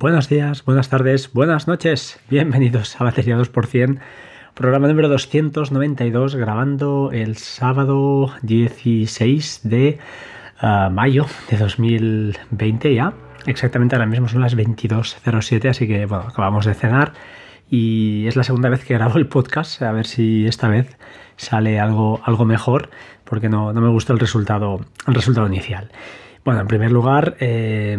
Buenos días, buenas tardes, buenas noches. Bienvenidos a Batería 2%, programa número 292, grabando el sábado 16 de ah, mayo de 2020 ya. Exactamente ahora mismo son las 22.07, así que bueno, acabamos de cenar y es la segunda vez que grabo el podcast, a ver si esta vez sale algo, algo mejor, porque no, me gustó el resultado, el resultado inicial. Bueno, en primer lugar, eh,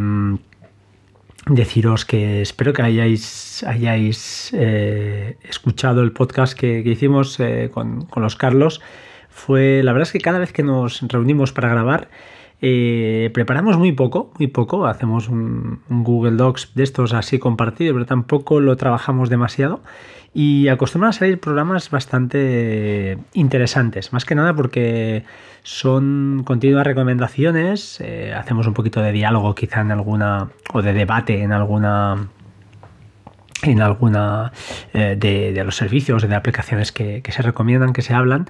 deciros que espero que hayáis, hayáis eh, escuchado el podcast que, hicimos eh, con, los Carlos. Fue, la verdad es que cada vez que nos reunimos para grabar, eh, preparamos muy poco, muy poco. Hacemos un, Google Docs de estos así compartidos, pero tampoco lo trabajamos demasiado. Y acostumbran a salir programas bastante interesantes, más que nada porque son continuas recomendaciones, eh, hacemos un poquito de diálogo quizá en alguna, o de debate en alguna en alguna eh, de, los servicios, de aplicaciones que se recomiendan, que se hablan,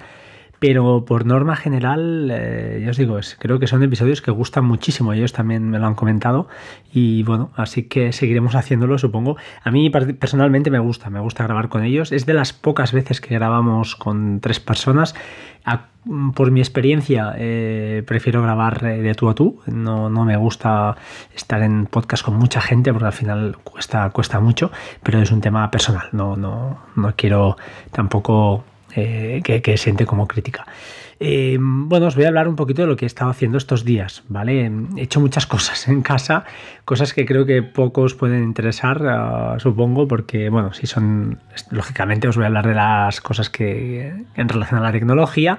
pero por norma general, eh, ya os digo, creo que son episodios que gustan muchísimo, ellos también me lo han comentado y bueno, así que seguiremos haciéndolo, supongo. A mí personalmente me gusta, me gusta grabar con ellos, es de las pocas veces que grabamos con tres personas. por mi experiencia, eh, prefiero grabar eh, de tú a tú. No, no, me gusta estar en podcast con mucha gente porque al final cuesta, cuesta mucho, pero es un tema personal. No, no, no quiero tampoco eh, que, siente como crítica. Eh, bueno, os voy a hablar un poquito de lo que he estado haciendo estos días, ¿vale? He hecho muchas cosas en casa, cosas que creo que pocos pueden interesar, ah, supongo, porque, bueno, si son, lógicamente os voy a hablar de las cosas que en relación a la tecnología,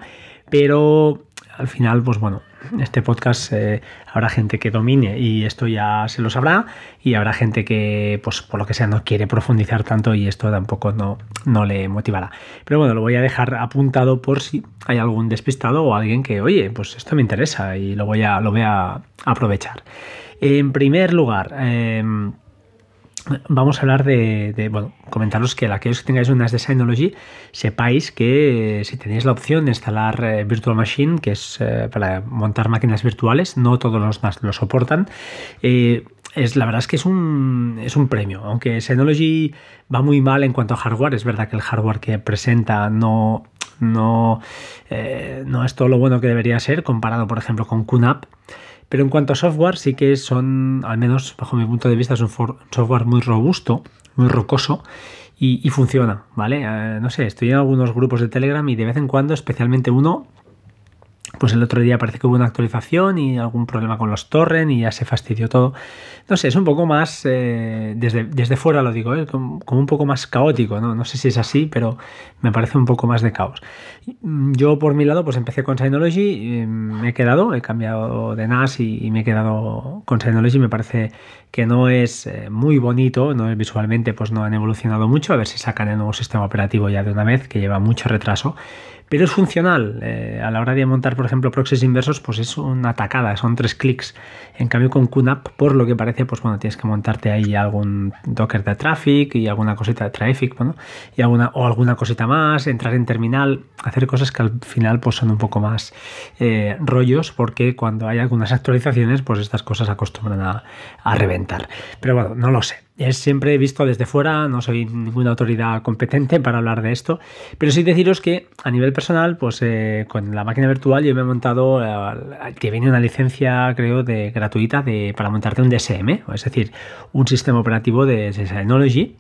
pero al final, pues bueno, este podcast eh, habrá gente que domine y esto ya se lo sabrá y habrá gente que, pues por lo que sea, no quiere profundizar tanto y esto tampoco no, no le motivará. Pero bueno, lo voy a dejar apuntado por si hay algún despistado o alguien que, oye, pues esto me interesa y lo voy a, lo voy a aprovechar. En primer lugar, em, vamos a hablar de, bueno, comentaros que aquellos que tengáis unas de Synology, sepáis que eh, si tenéis la opción de instalar eh, Virtual Machine, que es eh, para montar máquinas virtuales, no todos los NAS lo soportan, es, la verdad es que es un, es un premio, aunque Synology va muy mal en cuanto a hardware, es verdad que el hardware que presenta no, no, no es todo lo bueno que debería ser comparado, por ejemplo, con QNAP. Pero en cuanto a software, sí que son, al menos bajo mi punto de vista, es un software muy robusto, muy rocoso y, funciona, ¿vale? Eh, no sé, estoy en algunos grupos de Telegram y de vez en cuando, especialmente uno, pues el otro día parece que hubo una actualización y algún problema con los torrent y ya se fastidió todo. No sé, es un poco más, eh, desde, desde, fuera lo digo, ¿eh? como, un poco más caótico, ¿no? no sé si es así, pero me parece un poco más de caos. Yo por mi lado pues empecé con Synology, me he quedado, he cambiado de NAS y, me he quedado con Synology, me parece que no es eh, muy bonito, no visualmente pues no han evolucionado mucho, a ver si sacan el nuevo sistema operativo ya de una vez, que lleva mucho retraso pero es funcional. Eh, a la hora de montar, por ejemplo, proxies inversos, pues es una tacada, son tres clics. En cambio, con QNAP, por lo que parece, pues bueno, tienes que montarte ahí algún Docker de traffic y alguna cosita de traffic, bueno, y alguna, o alguna cosita más, entrar en terminal, hacer cosas que al final pues son un poco más eh, rollos, porque cuando hay algunas actualizaciones, pues estas cosas acostumbran a reventar. Pero bueno, no lo sé es siempre visto desde fuera, no soy ninguna autoridad competente para hablar de esto, pero sí deciros que a nivel personal, pues eh, con la máquina virtual yo me he montado, eh, que viene una licencia creo de gratuita de, para montarte un DSM, es decir, un sistema operativo de Synology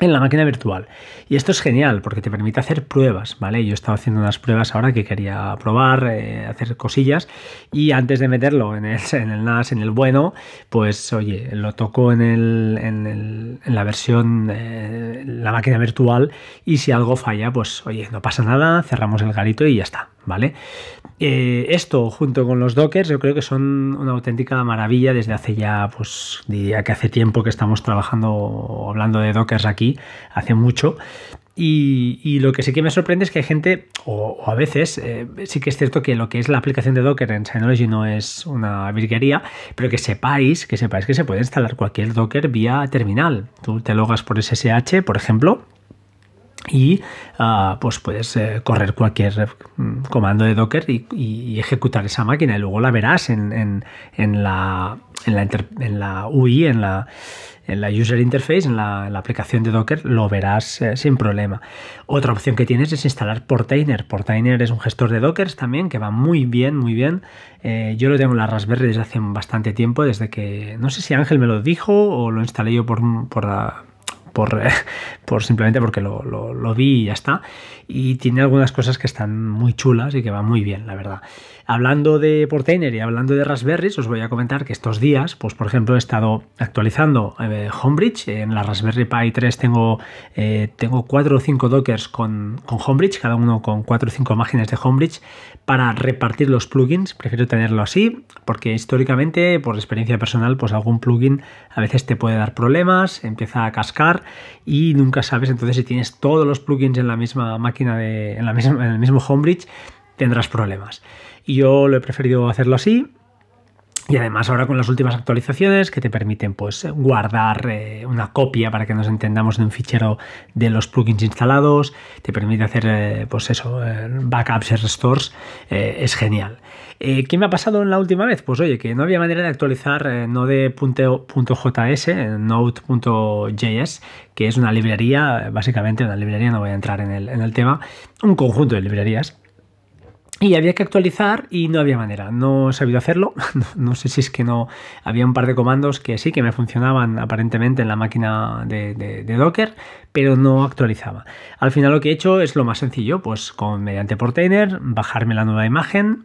en la máquina virtual. Y esto es genial porque te permite hacer pruebas, ¿vale? Yo estaba haciendo unas pruebas ahora que quería probar, eh, hacer cosillas y antes de meterlo en el, en el, NAS, en el bueno, pues oye, lo toco en, el, en, la versión, eh, la máquina virtual y si algo falla, pues oye, no pasa nada, cerramos el garito y ya está, ¿vale? Eh, esto junto con los dockers yo creo que son una auténtica maravilla desde hace ya, pues diría que hace tiempo que estamos trabajando hablando de dockers aquí, hace mucho. Y, lo que sí que me sorprende es que hay gente, o, a veces, eh, sí que es cierto que lo que es la aplicación de Docker en Synology no es una virguería, pero que sepáis, que sepáis que se puede instalar cualquier Docker vía terminal. Tú te logas por SSH, por ejemplo, y ah, pues puedes eh, correr cualquier mm, comando de Docker y, ejecutar esa máquina y luego la verás en, la, en, la, en la UI, en la, en la User Interface, en la, aplicación de Docker, lo verás eh, sin problema. Otra opción que tienes es instalar Portainer. Portainer es un gestor de Dockers también que va muy bien, muy bien. Eh, yo lo tengo en la Raspberry desde hace bastante tiempo, desde que no sé si Ángel me lo dijo o lo instalé yo por, por, por, por simplemente porque lo, lo, vi y ya está. Y tiene algunas cosas que están muy chulas y que van muy bien, la verdad. Hablando de Portainer y hablando de Raspberry, os voy a comentar que estos días, pues por ejemplo, he estado actualizando eh, Homebridge. En la Raspberry Pi 3 tengo, eh, tengo 4 o 5 dockers con, con Homebridge, cada uno con 4 o 5 imágenes de Homebridge para repartir los plugins. Prefiero tenerlo así porque históricamente, por experiencia personal, pues algún plugin a veces te puede dar problemas, empieza a cascar y nunca sabes entonces si tienes todos los plugins en la misma máquina de, en, la misma, en el mismo Homebridge tendrás problemas. Y yo lo he preferido hacerlo así y además ahora con las últimas actualizaciones que te permiten pues guardar eh, una copia para que nos entendamos de un fichero de los plugins instalados, te permite hacer eh, pues eso, eh, backups y restores, es genial. ¿Qué me ha pasado en la última vez? Pues oye, que no había manera de actualizar node.js, node.js, que es una librería, básicamente una librería, no voy a entrar en el, en el tema, un conjunto de librerías y había que actualizar y no había manera. No he sabido hacerlo. No, sé si es que no. Había un par de comandos que sí que me funcionaban aparentemente en la máquina de, Docker, pero no actualizaba. Al final lo que he hecho es lo más sencillo, pues con mediante Portainer, bajarme la nueva imagen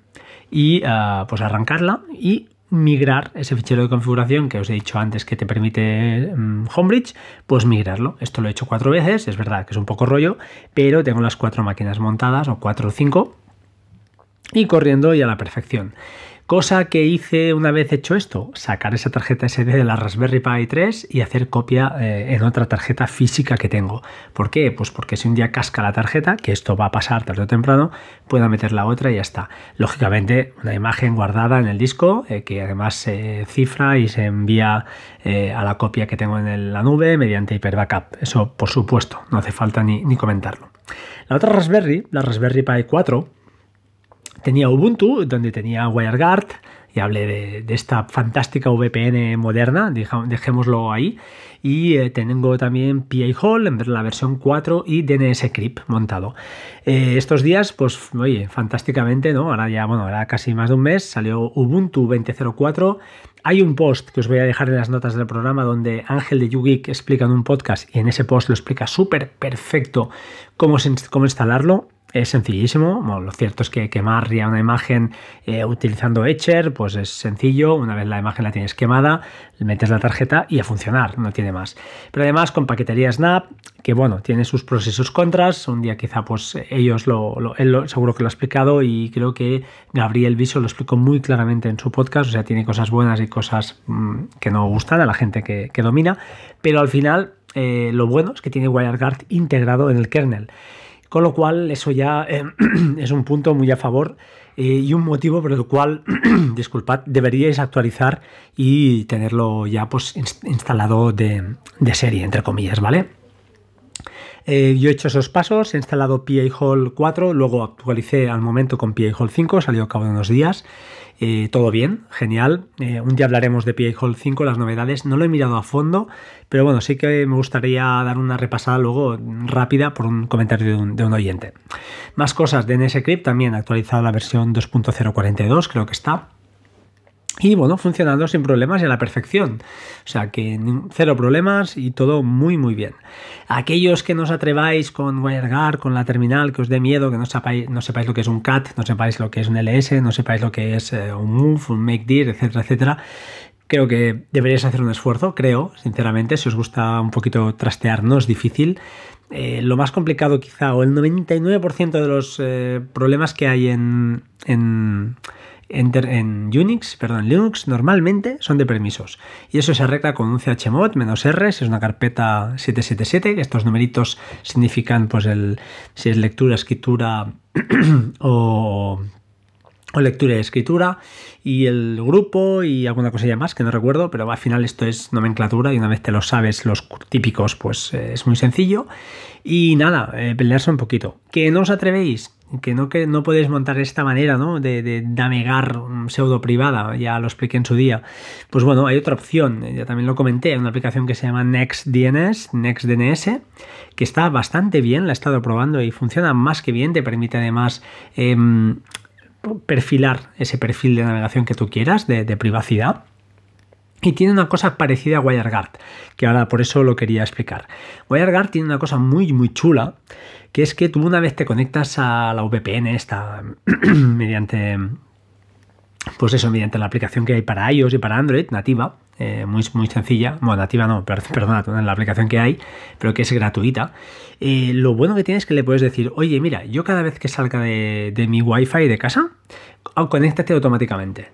y ah, pues arrancarla y migrar ese fichero de configuración que os he dicho antes que te permite mm, Homebridge, pues migrarlo. Esto lo he hecho cuatro veces, es verdad que es un poco rollo, pero tengo las cuatro máquinas montadas, o cuatro o cinco, y corriendo y a la perfección. Cosa que hice una vez hecho esto, sacar esa tarjeta SD de la Raspberry Pi 3 y hacer copia eh, en otra tarjeta física que tengo. ¿Por qué? Pues porque si un día casca la tarjeta, que esto va a pasar tarde o temprano, puedo meter la otra y ya está. Lógicamente, una imagen guardada en el disco eh, que además se cifra y se envía eh, a la copia que tengo en la nube mediante Hyper Backup. Eso, por supuesto, no hace falta ni, ni comentarlo. La otra Raspberry, la Raspberry Pi 4, tenía Ubuntu, donde tenía WireGuard, y hablé de, esta fantástica VPN moderna, dejémoslo ahí. Y eh, tengo también PA Hall en la versión 4 y DNS Crypt montado. Eh, estos días, pues, oye, fantásticamente, ¿no? Ahora ya, bueno, ahora casi más de un mes, salió Ubuntu 20.04. Hay un post que os voy a dejar en las notas del programa donde Ángel de YouGeek explica en un podcast y en ese post lo explica súper perfecto cómo, cómo instalarlo es sencillísimo. lo cierto es que quemar una imagen eh, utilizando Etcher, pues es sencillo. Una vez la imagen la tienes quemada, metes la tarjeta y a funcionar, no tiene más. Pero además con paquetería Snap, que bueno, tiene sus pros y sus contras. Un día quizá pues ellos lo, él seguro que lo ha explicado y creo que Gabriel Viso lo explicó muy claramente en su podcast. O sea, tiene cosas buenas y cosas mm, que no gustan a la gente que, domina. Pero al final eh, lo bueno es que tiene WireGuard integrado en el kernel. Con lo cual, eso ya eh, es un punto muy a favor eh, y un motivo por el cual, disculpad, deberíais actualizar y tenerlo ya pues, instalado de, serie, entre comillas, ¿vale? Eh, yo he hecho esos pasos, he instalado PA Hall 4, luego actualicé al momento con PA Hall 5, salió a cabo de unos días eh, todo bien, genial. Eh, un día hablaremos de PA Hall 5, las novedades. No lo he mirado a fondo, pero bueno, sí que me gustaría dar una repasada luego rápida por un comentario de un, oyente. Más cosas de NSCrypt, también actualizado la versión 2.042, creo que está y bueno, funcionando sin problemas y a la perfección. O sea que cero problemas y todo muy muy bien. Aquellos que no os atreváis con WireGuard, con la terminal, que os dé miedo, que no sepáis, no sepáis lo que es un CAT, no sepáis lo que es un LS, no sepáis lo que es eh, un Move, un MakeDir, etcétera, etcétera, creo que deberíais hacer un esfuerzo, creo, sinceramente, si os gusta un poquito trastear, no es difícil. Eh, lo más complicado quizá, o el 99% de los eh, problemas que hay en, en en, Unix, perdón, Linux normalmente son de permisos. Y eso se arregla con un chmod "-r", si es una carpeta 777, que estos numeritos significan pues el si es lectura, escritura o, o lectura y escritura y el grupo y alguna cosilla más que no recuerdo, pero al final esto es nomenclatura y una vez te lo sabes los típicos pues eh, es muy sencillo y nada, eh, pelearse un poquito. ¿Que no os atrevéis? Que no, que no podéis montar esta manera ¿no? de, de, navegar pseudo privada, ya lo expliqué en su día. Pues bueno, hay otra opción, ya también lo comenté, una aplicación que se llama NextDNS, NextDNS, que está bastante bien, la he estado probando y funciona más que bien, te permite además eh, perfilar ese perfil de navegación que tú quieras, de privacidad. Y tiene una cosa parecida a WireGuard, que ahora por eso lo quería explicar. WireGuard tiene una cosa muy, muy chula, que es que tú una vez te conectas a la VPN esta mediante pues eso, mediante la aplicación que hay para iOS y para Android, nativa, eh, muy, muy sencilla, bueno, nativa no, perdona, la aplicación que hay, pero que es gratuita. Eh, lo bueno que tienes es que le puedes decir, oye, mira, yo cada vez que salga de, de mi Wi-Fi de casa, conéctate automáticamente.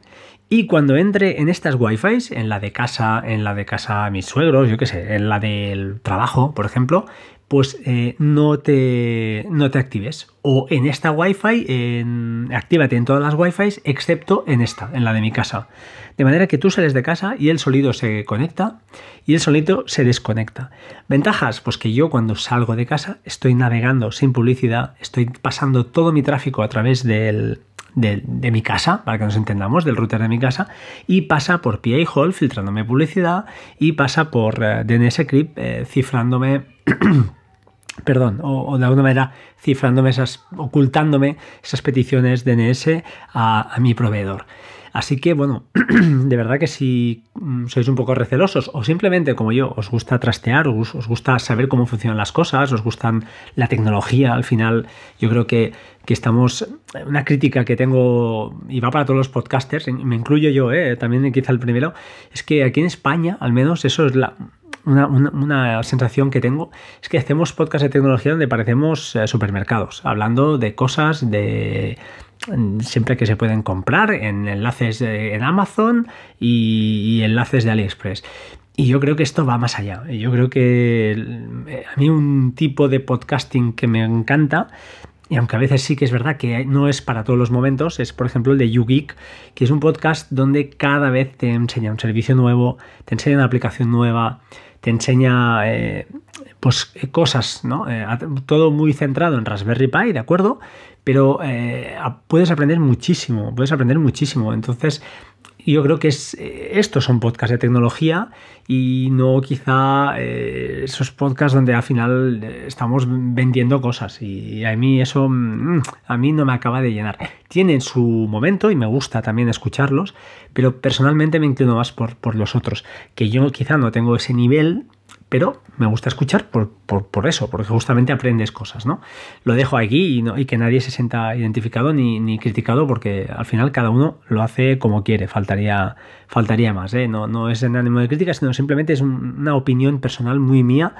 Y cuando entre en estas Wi-Fi, en la de casa, en la de casa mis suegros, yo qué sé, en la del trabajo, por ejemplo, pues eh, no, te, no te actives. O en esta Wi-Fi, en, actívate en todas las Wi-Fi excepto en esta, en la de mi casa. De manera que tú sales de casa y el sonido se conecta y el sonido se desconecta. Ventajas, pues que yo cuando salgo de casa estoy navegando sin publicidad, estoy pasando todo mi tráfico a través del, de, mi casa, para que nos entendamos, del router de mi casa, y pasa por PA Hall filtrándome publicidad y pasa por uh, DNS Crypt eh, cifrándome perdón, o, o, de alguna manera cifrándome esas, ocultándome esas peticiones DNS a, a mi proveedor. Así que bueno, de verdad que si mm, sois un poco recelosos o simplemente como yo os gusta trastear, os, os, gusta saber cómo funcionan las cosas, os gustan la tecnología, al final yo creo que, que estamos, una crítica que tengo y va para todos los podcasters, me incluyo yo, eh, también quizá el primero, es que aquí en España al menos eso es la, una, una, una, sensación que tengo es que hacemos podcast de tecnología donde parecemos eh, supermercados, hablando de cosas de siempre que se pueden comprar en enlaces en Amazon y, enlaces de AliExpress. Y yo creo que esto va más allá. Yo creo que a mí un tipo de podcasting que me encanta y aunque a veces sí que es verdad que no es para todos los momentos, es por ejemplo el de YouGeek, que es un podcast donde cada vez te enseña un servicio nuevo, te enseña una aplicación nueva, te enseña eh, pues cosas, ¿no? Eh, todo muy centrado en Raspberry Pi, ¿de acuerdo? Pero eh, puedes aprender muchísimo, puedes aprender muchísimo. Entonces, yo creo que es, estos son podcasts de tecnología y no quizá eh, esos podcasts donde al final estamos vendiendo cosas y a mí eso mm, a mí no me acaba de llenar. Tienen su momento y me gusta también escucharlos, pero personalmente me inclino más por, por los otros, que yo quizá no tengo ese nivel pero me gusta escuchar por, eso, porque justamente aprendes cosas, ¿no? Lo dejo aquí y, que nadie se sienta identificado ni, criticado, porque al final cada uno lo hace como quiere, faltaría, más, ¿eh? No, es en ánimo de crítica, sino simplemente es un, una opinión personal muy mía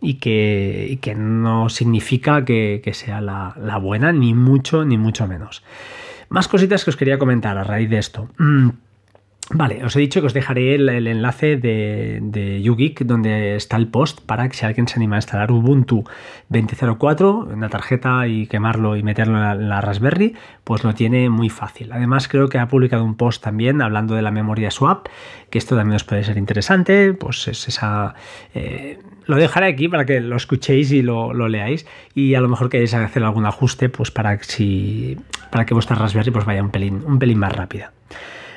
y que, no significa que, sea la, la, buena, ni mucho, ni mucho menos. Más cositas que os quería comentar a raíz de esto. Mm. Vale, os he dicho que os dejaré el, enlace de, de YouGeek donde está el post para que si alguien se anima a instalar Ubuntu 20.04 en la tarjeta y quemarlo y meterlo en la, Raspberry, pues lo tiene muy fácil. Además creo que ha publicado un post también hablando de la memoria swap, que esto también os puede ser interesante, pues es esa... Eh, lo dejaré aquí para que lo escuchéis y lo, leáis y a lo mejor queréis hacer algún ajuste pues para, que vuestra Raspberry pues vaya un pelín más rápida.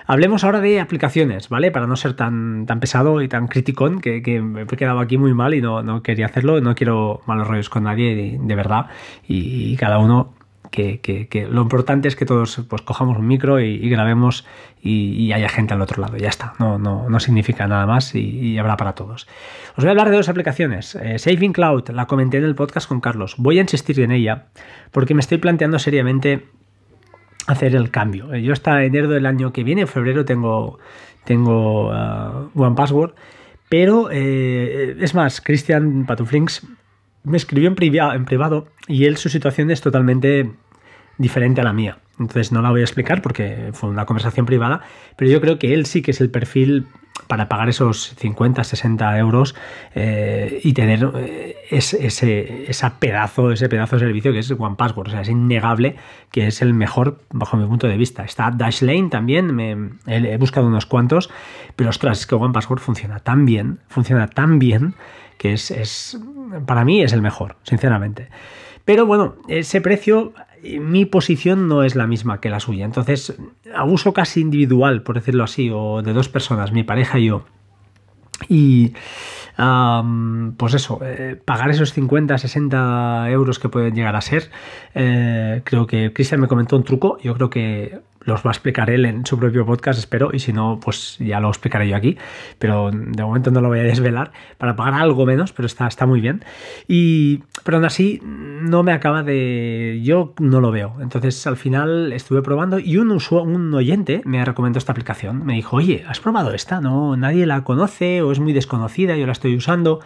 Hablemos ahora de aplicaciones, ¿vale? Para no ser tan, tan pesado y tan criticón, que, me he quedado aquí muy mal y no, no, quería hacerlo, no quiero malos rollos con nadie, de, verdad, y, cada uno... Que, lo importante es que todos pues cojamos un micro y, grabemos y, y, haya gente al otro lado. Ya está, no, no, no significa nada más y, habrá para todos. Os voy a hablar de dos aplicaciones. Eh, Saving Cloud, la comenté en el podcast con Carlos. Voy a insistir en ella porque me estoy planteando seriamente hacer el cambio. Yo hasta enero del año que viene, en febrero, tengo, tengo uh, One Password, pero eh, es más, Christian Patuflinks me escribió en, privado, en privado y él su situación es totalmente diferente a la mía. Entonces no la voy a explicar porque fue una conversación privada, pero yo creo que él sí que es el perfil para pagar esos 50, 60 euros eh, y tener eh, ese, esa pedazo, ese pedazo de servicio que es One Password. O sea, es innegable que es el mejor bajo mi punto de vista. Está Dashlane también, he, buscado unos cuantos, pero ostras, es que One Password funciona tan bien, funciona tan bien que es, es para mí es el mejor, sinceramente. Pero bueno, ese precio mi posición no es la misma que la suya. Entonces, abuso casi individual, por decirlo así, o de dos personas, mi pareja y yo. Y pues eso, eh, pagar esos 50, 60 euros que pueden llegar a ser, eh, creo que Cristian me comentó un truco, yo creo que los va a explicar él en su propio podcast, espero, y si no, pues ya lo explicaré yo aquí, pero de momento no lo voy a desvelar, para pagar algo menos, pero está, está muy bien. Y, pero aún así, no me acaba de... yo no lo veo. Entonces al final estuve probando y un, un oyente me recomendado esta aplicación. Me dijo, oye, ¿has probado esta? No, nadie la conoce o es muy desconocida, yo la estoy usando.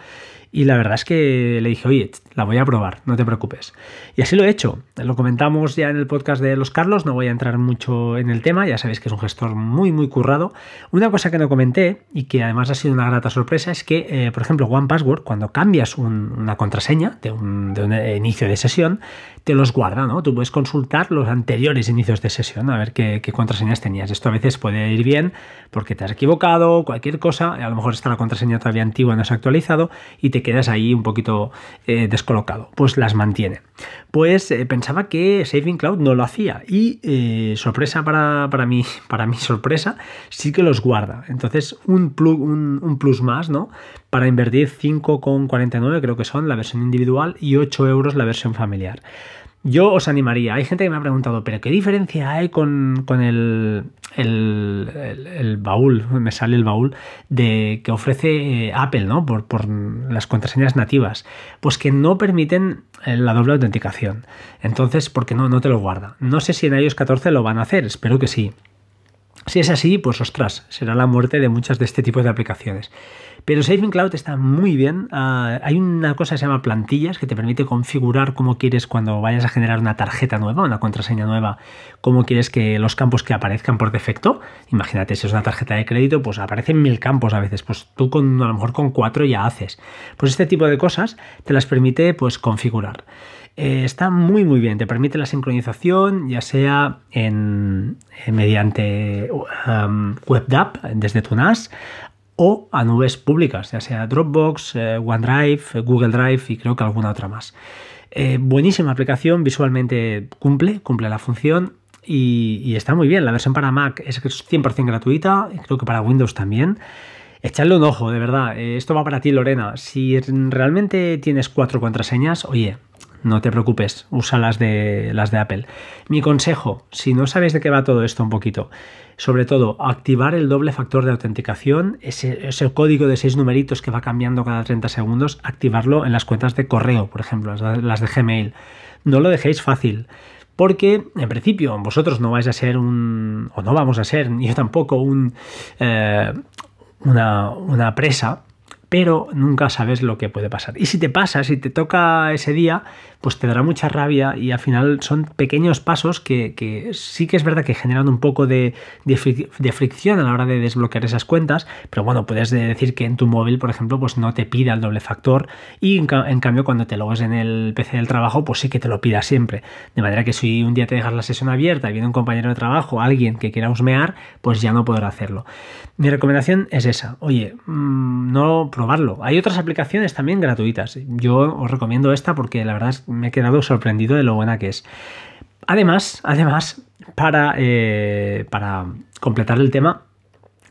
Y la verdad es que le dije, oye, la voy a probar, no te preocupes. Y así lo he hecho. Lo comentamos ya en el podcast de los Carlos, no voy a entrar mucho en el tema, ya sabéis que es un gestor muy, muy currado. Una cosa que no comenté y que además ha sido una grata sorpresa es que, eh, por ejemplo, One Password, cuando cambias una contraseña de un, un, inicio de sesión, te los guarda, ¿no? Tú puedes consultar los anteriores inicios de sesión, a ver qué, qué contraseñas tenías. Esto a veces puede ir bien porque te has equivocado, cualquier cosa, a lo mejor está la contraseña todavía antigua, no se ha actualizado y te quedas ahí un poquito eh, descolocado. Pues las mantiene. Pues eh, pensaba que Saving Cloud no lo hacía y eh, sorpresa para, para, mí, para mi sorpresa, sí que los guarda. Entonces un, un, plus más, ¿no? Para invertir 5,49 creo que son la versión individual y 8 euros la versión familiar. Yo os animaría. Hay gente que me ha preguntado, ¿pero qué diferencia hay con, el, el, baúl? Me sale el baúl de que ofrece eh, Apple, ¿no? Por, por, las contraseñas nativas. Pues que no permiten eh, la doble autenticación. Entonces, porque no, no te lo guarda. No sé si en iOS 14 lo van a hacer, espero que sí. Si es así, pues ostras, será la muerte de muchas de este tipo de aplicaciones. Pero Saving Cloud está muy bien. Ah, hay una cosa que se llama plantillas que te permite configurar cómo quieres cuando vayas a generar una tarjeta nueva, una contraseña nueva, cómo quieres que los campos que aparezcan por defecto. Imagínate, si es una tarjeta de crédito, pues aparecen mil campos a veces. Pues tú con, a lo mejor con cuatro ya haces. Pues este tipo de cosas te las permite pues configurar. Eh, está muy muy bien, te permite la sincronización ya sea en, eh, mediante um, desde tu NAS o a nubes públicas, ya sea Dropbox, eh, OneDrive, Google Drive y creo que alguna otra más. Eh, buenísima aplicación, visualmente cumple, cumple la función y, está muy bien. La versión para Mac es 100% gratuita, creo que para Windows también. Echadle un ojo, de verdad. Eh, esto va para ti, Lorena. Si realmente tienes cuatro contraseñas, oye, no te preocupes, usa las de, las de Apple. Mi consejo, si no sabes de qué va todo esto un poquito, sobre todo activar el doble factor de autenticación, ese, código de seis numeritos que va cambiando cada 30 segundos, activarlo en las cuentas de correo, por ejemplo, las de Gmail. No lo dejéis fácil. Porque en principio vosotros no vais a ser un, o no vamos a ser, ni yo tampoco, un, eh, una, una presa pero nunca sabes lo que puede pasar. Y si te pasa, si te toca ese día, pues te dará mucha rabia y al final son pequeños pasos que, sí que es verdad que generan un poco de, de, fricción a la hora de desbloquear esas cuentas, pero bueno, puedes decir que en tu móvil, por ejemplo, pues no te pida el doble factor y en, cambio cuando te logues en el PC del trabajo, pues sí que te lo pida siempre. De manera que si un día te dejas la sesión abierta y viene un compañero de trabajo, alguien que quiera husmear, pues ya no podrá hacerlo. Mi recomendación es esa. Oye, mm, no probarlo. Hay otras aplicaciones también gratuitas. Yo os recomiendo esta porque la verdad me he quedado sorprendido de lo buena que es. Además, además, para, eh, para completar el tema,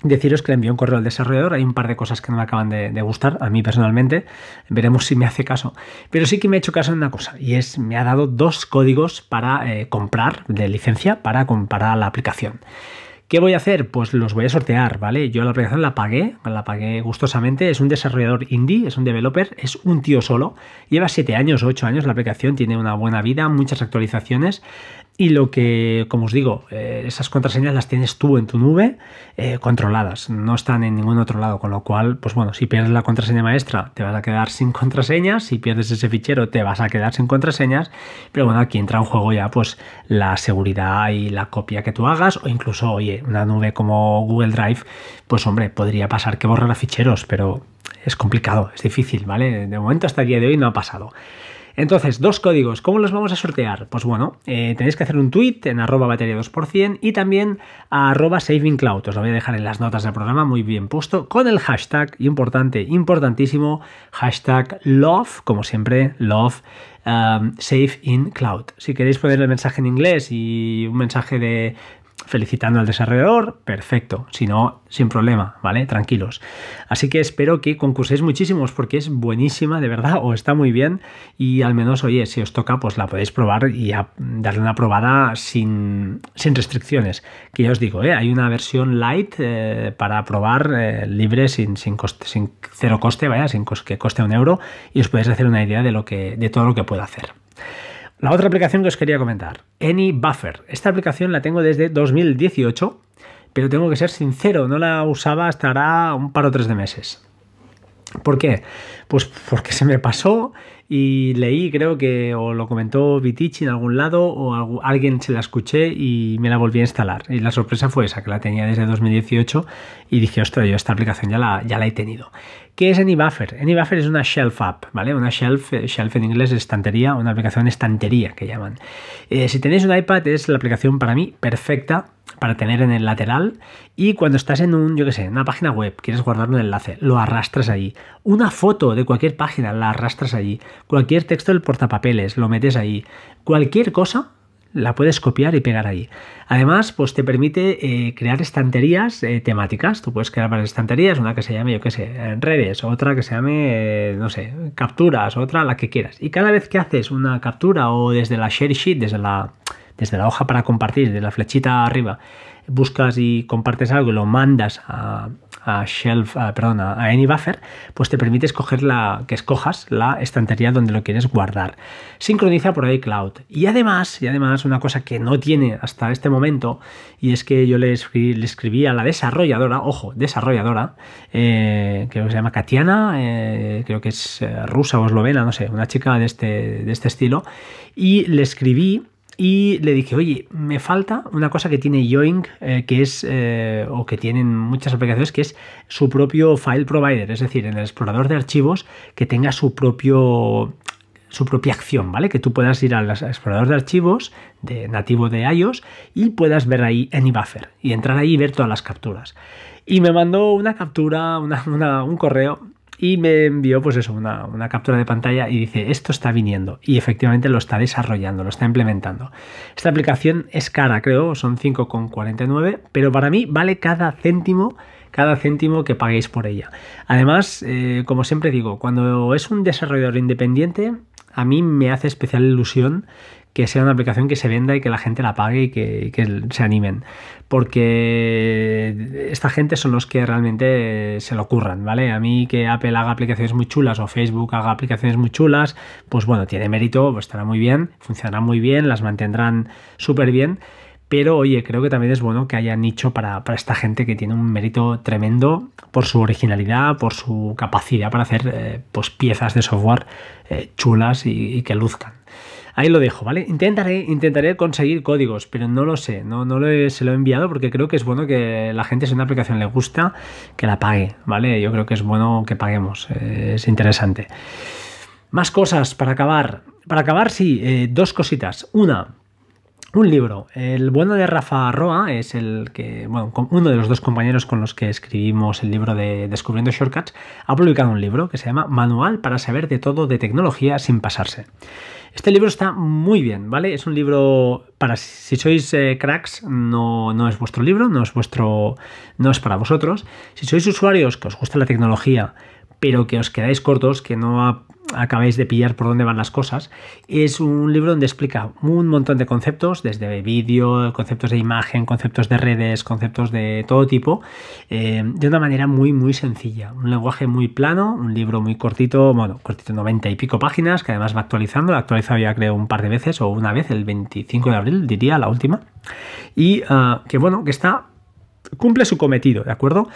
deciros que le envío un correo al desarrollador. Hay un par de cosas que no me acaban de, gustar, a mí personalmente. Veremos si me hace caso. Pero sí que me ha hecho caso en una cosa, y es me ha dado dos códigos para eh, comprar de licencia para comparar la aplicación. ¿Qué voy a hacer? Pues los voy a sortear, ¿vale? Yo la aplicación la pagué, la pagué gustosamente. Es un desarrollador indie, es un developer, es un tío solo. Lleva 7 años, 8 años la aplicación, tiene una buena vida, muchas actualizaciones. Y lo que, como os digo, eh, esas contraseñas las tienes tú en tu nube eh, controladas, no están en ningún otro lado, con lo cual, pues bueno, si pierdes la contraseña maestra te vas a quedar sin contraseñas, si pierdes ese fichero te vas a quedar sin contraseñas, pero bueno, aquí entra en juego ya pues la seguridad y la copia que tú hagas o incluso, oye, una nube como Google Drive, pues hombre, podría pasar que borrara ficheros, pero es complicado, es difícil, ¿vale? De momento hasta el día de hoy no ha pasado. Entonces, dos códigos, ¿cómo los vamos a sortear? Pues bueno, eh, tenéis que hacer un tweet en arroba batería 2% y también arroba savingcloud. Os lo voy a dejar en las notas del programa muy bien puesto con el hashtag importante, importantísimo, hashtag love, como siempre, love. Um. Si queréis poner el mensaje en inglés y un mensaje de felicitando al desarrollador, perfecto. Si no, sin problema, ¿vale? Tranquilos. Así que espero que concurséis muchísimos porque es buenísima, de verdad, o está muy bien. Y al menos, oye, si os toca, pues la podéis probar y darle una probada sin, restricciones. Que ya os digo, ¿eh? hay una versión light eh, para probar eh, libre sin, sin, sin cero coste, vaya, sin que coste un euro. Y os podéis hacer una idea de, lo que, de todo lo que puede hacer. La otra aplicación que os quería comentar, AnyBuffer. Esta aplicación la tengo desde 2018, pero tengo que ser sincero, no la usaba hasta ahora un par o tres de meses. ¿Por qué? Pues porque se me pasó y leí, creo que o lo comentó Vitici en algún lado o alguien se la escuché y me la volví a instalar. Y la sorpresa fue esa, que la tenía desde 2018 y dije, ostras, yo esta aplicación ya la, ya la he tenido. ¿Qué es AnyBuffer? AnyBuffer es una shelf app, ¿vale? Una shelf, shelf en inglés es estantería, una aplicación estantería que llaman. Eh, si tenéis un iPad es la aplicación para mí perfecta para tener en el lateral y cuando estás en un, yo qué sé, una página web, quieres guardar un enlace, lo arrastras ahí. Una foto de cualquier página la arrastras allí. Cualquier texto del portapapeles lo metes ahí. Cualquier cosa la puedes copiar y pegar ahí. Además, pues te permite eh, crear estanterías eh, temáticas. Tú puedes crear varias estanterías, una que se llame, yo qué sé, redes, otra que se llame, eh, no sé, capturas, otra la que quieras. Y cada vez que haces una captura o desde la share sheet, desde la, desde la hoja para compartir, de la flechita arriba, buscas y compartes algo y lo mandas a, a Shelf, perdón, a AnyBuffer, pues te permite escoger la, que escojas la estantería donde lo quieres guardar. Sincroniza por iCloud. Y además, y además, una cosa que no tiene hasta este momento, y es que yo le escribí, a la desarrolladora, ojo, desarrolladora, eh, que se llama Katiana, eh, creo que es eh, rusa o eslovena, no sé, una chica de este, de este estilo, y le escribí y le dije, oye, me falta una cosa que tiene Yoink, eh, que es, eh, o que tienen muchas aplicaciones, que es su propio file provider, es decir, en el explorador de archivos que tenga su propio su propia acción, ¿vale? Que tú puedas ir al explorador de archivos de nativo de iOS y puedas ver ahí AnyBuffer y entrar ahí y ver todas las capturas. Y me mandó una captura, un correo y me envió pues eso, una, captura de pantalla y dice, esto está viniendo y efectivamente lo está desarrollando, lo está implementando. Esta aplicación es cara, creo, son 5,49, pero para mí vale cada céntimo cada céntimo que paguéis por ella. Además, eh, como siempre digo, cuando es un desarrollador independiente, a mí me hace especial ilusión que sea una aplicación que se venda y que la gente la pague y que, se animen. Porque esta gente son los que realmente se lo ocurran, ¿vale? A mí que Apple haga aplicaciones muy chulas o Facebook haga aplicaciones muy chulas, pues bueno, tiene mérito, pues estará muy bien, funcionará muy bien, las mantendrán súper bien. Pero oye, creo que también es bueno que haya nicho para, esta gente que tiene un mérito tremendo por su originalidad, por su capacidad para hacer eh, pues, piezas de software eh, chulas y que luzcan. Ahí lo dejo, ¿vale? Intentaré, intentaré conseguir códigos, pero no lo sé, no, no se lo he enviado porque creo que es bueno que la gente, si una aplicación le gusta, que la pague, ¿vale? Yo creo que es bueno que paguemos, eh, es interesante. Más cosas para acabar. Para acabar, sí, eh, dos cositas. Una, un libro. El bueno de Rafa Roa es el que, bueno, uno de los dos compañeros con los que escribimos el libro de Descubriendo Shortcuts, ha publicado un libro que se llama Manual para saber de todo de tecnología sin pasarse. Este libro está muy bien, ¿vale? Es un libro para si sois eh, cracks, no, no, es vuestro libro, no es vuestro, no es para vosotros. Si sois usuarios que os gusta la tecnología, pero que os quedáis cortos, que no acabáis de pillar por dónde van las cosas. Es un libro donde explica un montón de conceptos, desde vídeo, conceptos de imagen, conceptos de redes, conceptos de todo tipo, eh, de una manera muy, muy sencilla. Un lenguaje muy plano, un libro muy cortito, bueno, cortito, 90 y pico páginas, que además va actualizando. Lo actualizado ya creo un par de veces, o una vez, el 25 de abril, diría, la última. Y ah, que bueno, que está cumple su cometido, ¿de acuerdo?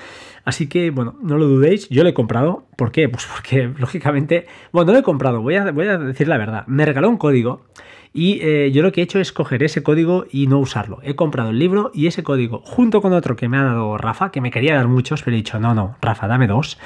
Así que, bueno, no lo dudéis, yo lo he comprado. ¿Por qué? Pues porque, lógicamente, bueno, no lo he comprado, voy a, decir la verdad. Me regaló un código y eh, yo lo que he hecho es coger ese código y no usarlo. He comprado el libro y ese código, junto con otro que me ha dado Rafa, que me quería dar muchos, pero he dicho, no, no, Rafa, dame dos.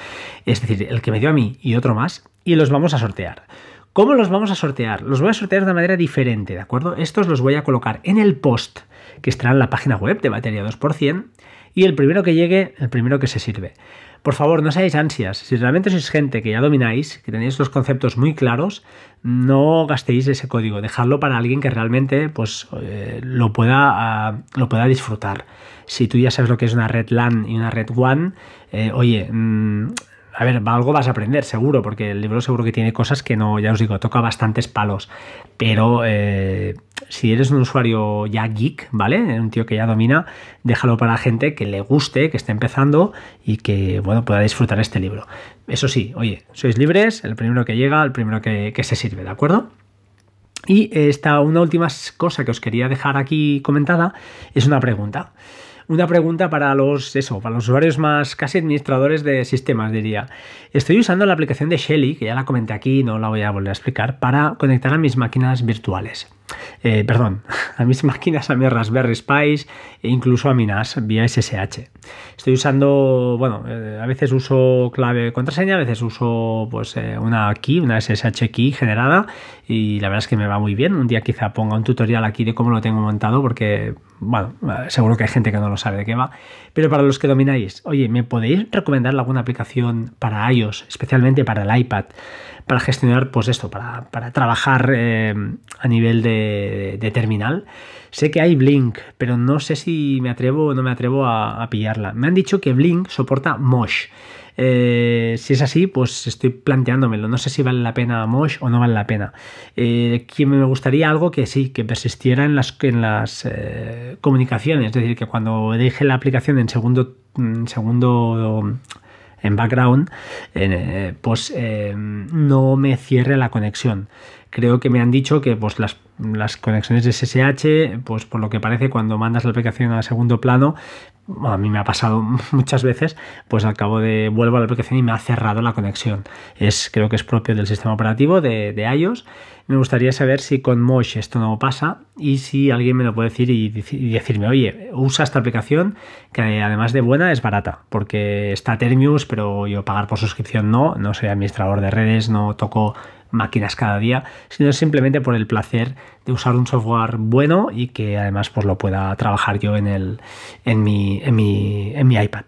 Es decir, el que me dio a mí y otro más, y los vamos a sortear. ¿Cómo los vamos a sortear? Los voy a sortear de una manera diferente, ¿de acuerdo? Estos los voy a colocar en el post que estará en la página web de Batería 2%, y el primero que llegue, el primero que se sirve. Por favor, no seáis ansias. Si realmente sois gente que ya domináis, que tenéis los conceptos muy claros, no gastéis ese código. Dejadlo para alguien que realmente pues, eh, lo, pueda, ah, lo pueda disfrutar. Si tú ya sabes lo que es una red LAN y una red WAN, eh, oye, mm, a ver, algo vas a aprender, seguro, porque el libro seguro que tiene cosas que no, ya os digo, toca bastantes palos. Pero eh, si eres un usuario ya geek, ¿vale? Un tío que ya domina, déjalo para gente que le guste, que esté empezando y que, bueno, pueda disfrutar este libro. Eso sí, oye, sois libres, el primero que llega, el primero que, que se sirve, ¿de acuerdo? Y esta, una última cosa que os quería dejar aquí comentada es una pregunta una pregunta para los, eso, para los usuarios más casi administradores de sistemas, diría. Estoy usando la aplicación de Shelly, que ya la comenté aquí, no la voy a volver a explicar, para conectar a mis máquinas virtuales. Eh, perdón, a mis máquinas, a mi Raspberry Pi e incluso a mi NAS vía SSH. Estoy usando, bueno, eh, a veces uso clave contraseña, a veces uso pues eh, una key, una SSH key generada y la verdad es que me va muy bien. Un día quizá ponga un tutorial aquí de cómo lo tengo montado porque, bueno, seguro que hay gente que no lo sabe de qué va. Pero para los que domináis, oye, ¿me podéis recomendar alguna aplicación para iOS, especialmente para el iPad? Para gestionar, pues esto, para, trabajar eh, a nivel de, terminal. Sé que hay Blink, pero no sé si me atrevo o no me atrevo a, pillarla. Me han dicho que Blink soporta Mosh. Eh, si es así, pues estoy planteándomelo. No sé si vale la pena Mosh o no vale la pena. Eh, que me gustaría algo que sí, que persistiera en las, en las comunicaciones. Es decir, que cuando deje la aplicación en segundo, segundo en background, eh, pues eh, no me cierre la conexión. Creo que me han dicho que pues, las, las, conexiones de SSH, pues por lo que parece cuando mandas la aplicación a segundo plano, a mí me ha pasado muchas veces, pues al cabo de vuelvo a la aplicación y me ha cerrado la conexión. Es, creo que es propio del sistema operativo de, iOS me gustaría saber si con Mosh esto no pasa y si alguien me lo puede decir y, decirme, oye, usa esta aplicación que además de buena es barata, porque está Termius, pero yo pagar por suscripción no, no soy administrador de redes, no toco máquinas cada día, sino simplemente por el placer de usar un software bueno y que además pues lo pueda trabajar yo en, el, en, mi, en, mi, en mi iPad.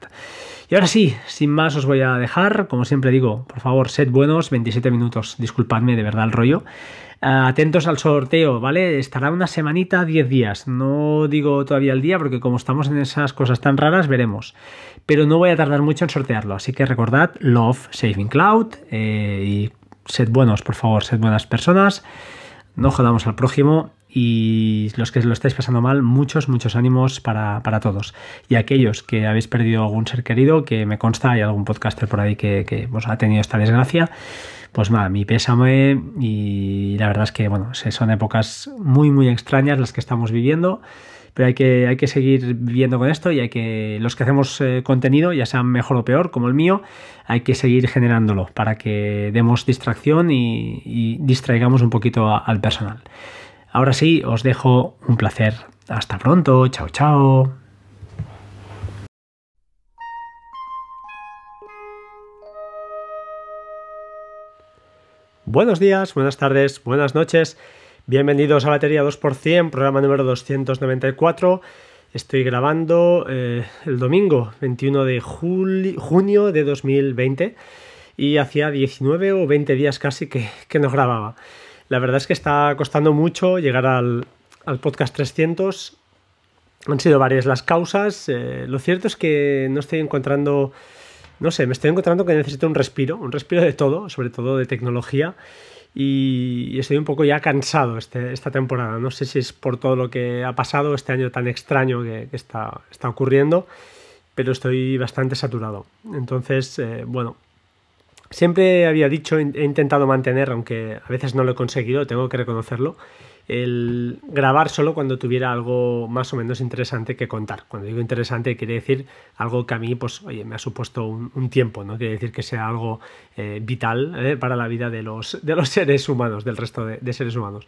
Y ahora sí, sin más os voy a dejar, como siempre digo, por favor, sed buenos, 27 minutos, disculpadme de verdad el rollo. Atentos al sorteo, ¿vale? Estará una semanita, 10 días. No digo todavía el día porque como estamos en esas cosas tan raras, veremos. Pero no voy a tardar mucho en sortearlo. Así que recordad, Love Saving Cloud eh, y sed buenos, por favor, sed buenas personas. No jodamos al prójimo y los que lo estáis pasando mal, muchos, muchos ánimos para, todos. Y aquellos que habéis perdido algún ser querido, que me consta, hay algún podcaster por ahí que, que pues, ha tenido esta desgracia, pues nada, mi pésame y la verdad es que, bueno, son épocas muy, muy extrañas las que estamos viviendo, pero hay que, hay que seguir viviendo con esto y hay que, los que hacemos eh, contenido, ya sean mejor o peor, como el mío, hay que seguir generándolo para que demos distracción y, distraigamos un poquito al personal. Ahora sí, os dejo un placer. Hasta pronto, chao, chao. Buenos días, buenas tardes, buenas noches. Bienvenidos a Batería 2%, programa número 294. Estoy grabando eh, el domingo 21 de junio de 2020 y hacía 19 o 20 días casi que, que no grababa. La verdad es que está costando mucho llegar al, podcast 300. Han sido varias las causas. Eh, lo cierto es que no estoy encontrando no sé, me estoy encontrando que necesito un respiro, un respiro de todo, sobre todo de tecnología. Y, estoy un poco ya cansado este, esta temporada. No sé si es por todo lo que ha pasado este año tan extraño que, está, está ocurriendo, pero estoy bastante saturado. Entonces, eh, bueno, siempre había dicho, he intentado mantener, aunque a veces no lo he conseguido, tengo que reconocerlo, el grabar solo cuando tuviera algo más o menos interesante que contar. Cuando digo interesante quiere decir algo que a mí pues, oye, me ha supuesto un, tiempo, no quiere decir que sea algo eh, vital eh, para la vida de los, de los seres humanos, del resto de seres humanos.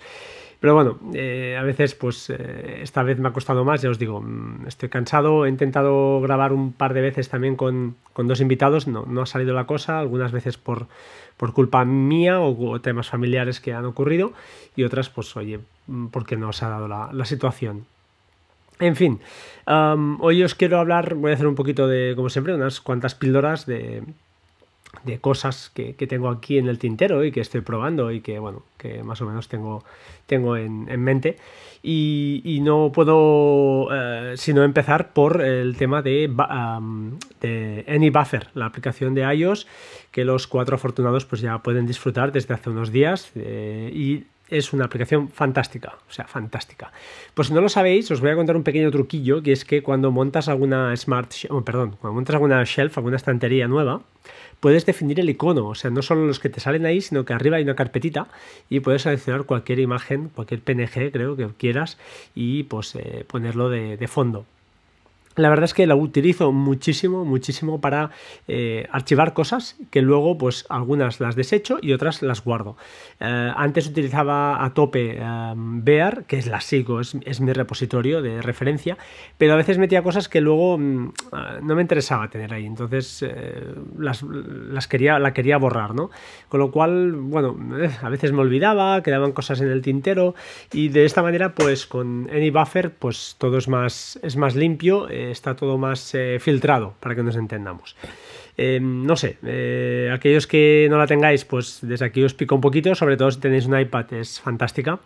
Pero bueno, eh, a veces, pues esta vez me ha costado más, ya os digo, mm, estoy cansado, he intentado grabar un par de veces también con, dos invitados, no, no, ha salido la cosa, algunas veces por, por culpa mía o, temas familiares que han ocurrido y otras, pues oye, porque no os ha dado la, situación. En fin, hoy os quiero hablar, voy a hacer un poquito de, como siempre, unas cuantas píldoras de, de cosas que, tengo aquí en el tintero y que estoy probando y que bueno que más o menos tengo, tengo en, mente y, no puedo eh, sino empezar por el tema de, de AnyBuffer la aplicación de iOS que los cuatro afortunados pues ya pueden disfrutar desde hace unos días eh, y es una aplicación fantástica, o sea, fantástica. Pues si no lo sabéis, os voy a contar un pequeño truquillo, que es que cuando montas alguna smart, oh, perdón, cuando montas alguna shelf, alguna estantería nueva, puedes definir el icono, o sea, no solo los que te salen ahí, sino que arriba hay una carpetita y puedes seleccionar cualquier imagen, cualquier PNG, creo que quieras, y pues eh, ponerlo de fondo. La verdad es que la utilizo muchísimo, muchísimo para eh, archivar cosas que luego, pues algunas las desecho y otras las guardo. Eh, antes utilizaba a tope eh, Bear, que es la sigo, es, mi repositorio de referencia, pero a veces metía cosas que luego mm, no me interesaba tener ahí, entonces las, quería, la quería borrar, ¿no? Con lo cual, bueno, a veces me olvidaba, quedaban cosas en el tintero y de esta manera, pues con AnyBuffer, pues todo es más, es más limpio está todo más eh, filtrado, para que nos entendamos. Eh, no sé, eh, aquellos que no la tengáis, pues desde aquí os pico un poquito, sobre todo si tenéis un iPad, es fantástica.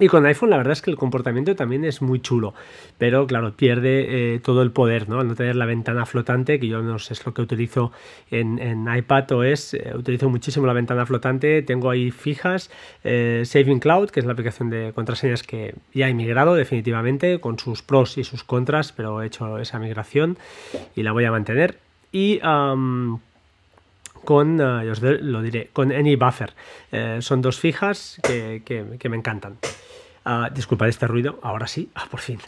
Y con iPhone la verdad es que el comportamiento también es muy chulo, pero claro, pierde eh, todo el poder, ¿no? Al no tener la ventana flotante, que yo no sé, es lo que utilizo en, en iPad OS, eh, utilizo muchísimo la ventana flotante, tengo ahí fijas, eh, Saving Cloud, que es la aplicación de contraseñas que ya he migrado definitivamente, con sus pros y sus contras, pero he hecho esa migración y la voy a mantener. Y con, os lo diré, con AnyBuffer. son dos fijas que, que me encantan. Uh, disculpad este ruido, ahora sí, ah, por fin.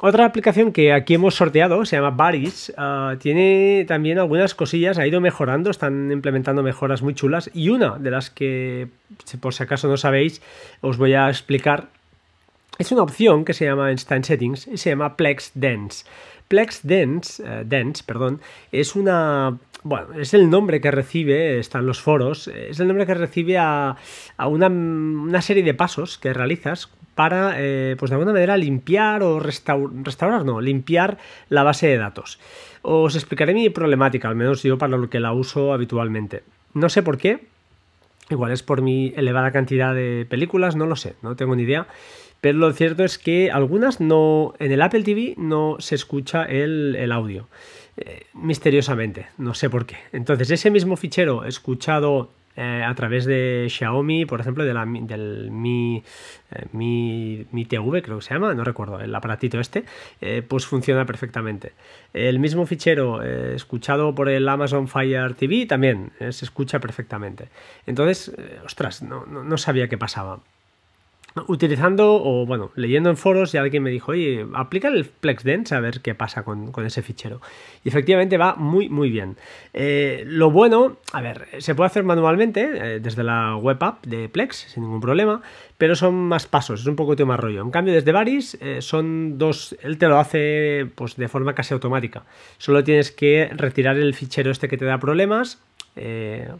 otra aplicación que aquí hemos sorteado se llama Baris. Ah, tiene también algunas cosillas, ha ido mejorando, están implementando mejoras muy chulas. Y una de las que, por si acaso no sabéis, os voy a explicar. Es una opción que se llama Instant Settings y se llama Plex Dance. Plex Dance, eh, Dance perdón, es una bueno, es el nombre que recibe, están los foros, es el nombre que recibe a, una, serie de pasos que realizas para, eh, pues de alguna manera, limpiar o restaurar, no, limpiar la base de datos. Os explicaré mi problemática, al menos yo para lo que la uso habitualmente. No sé por qué, igual es por mi elevada cantidad de películas, no lo sé, no tengo ni idea. Pero lo cierto es que algunas no, en el Apple TV no se escucha el audio. Eh, misteriosamente, no sé por qué. Entonces, ese mismo fichero escuchado eh, a través de Xiaomi, por ejemplo, de la, del Mi, eh, Mi, Mi, TV, creo que se llama, no recuerdo, el aparatito este, pues funciona perfectamente. El mismo fichero escuchado por el Amazon Fire TV también se escucha perfectamente. Entonces, ostras, no, no sabía qué pasaba utilizando o bueno, leyendo en foros y alguien me dijo, oye, aplica el FlexDense a ver qué pasa con, ese fichero. Y efectivamente va muy, muy bien. Eh, lo bueno, a ver, se puede hacer manualmente eh, desde la web app de Plex sin ningún problema, pero son más pasos, es un poco más rollo. En cambio, desde Varis eh, son dos, él te lo hace pues de forma casi automática. Solo tienes que retirar el fichero este que te da problemas,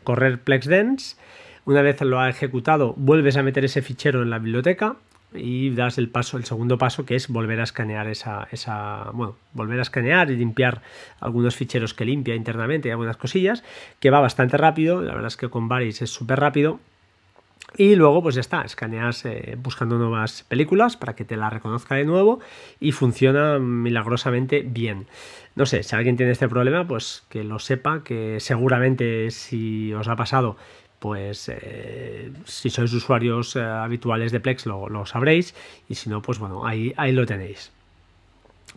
correr FlexDense una vez lo ha ejecutado, vuelves a meter ese fichero en la biblioteca y das el paso, el segundo paso, que es volver a escanear esa, esa, bueno, volver a escanear y limpiar algunos ficheros que limpia internamente y algunas cosillas, que va bastante rápido, la verdad es que con Varis es súper rápido. Y luego, pues ya está, escaneas eh, buscando nuevas películas para que te la reconozca de nuevo y funciona milagrosamente bien. No sé, si alguien tiene este problema, pues que lo sepa, que seguramente si os ha pasado, pues eh, si sois usuarios eh, habituales de Plex lo, lo, sabréis y si no, pues bueno, ahí, ahí lo tenéis.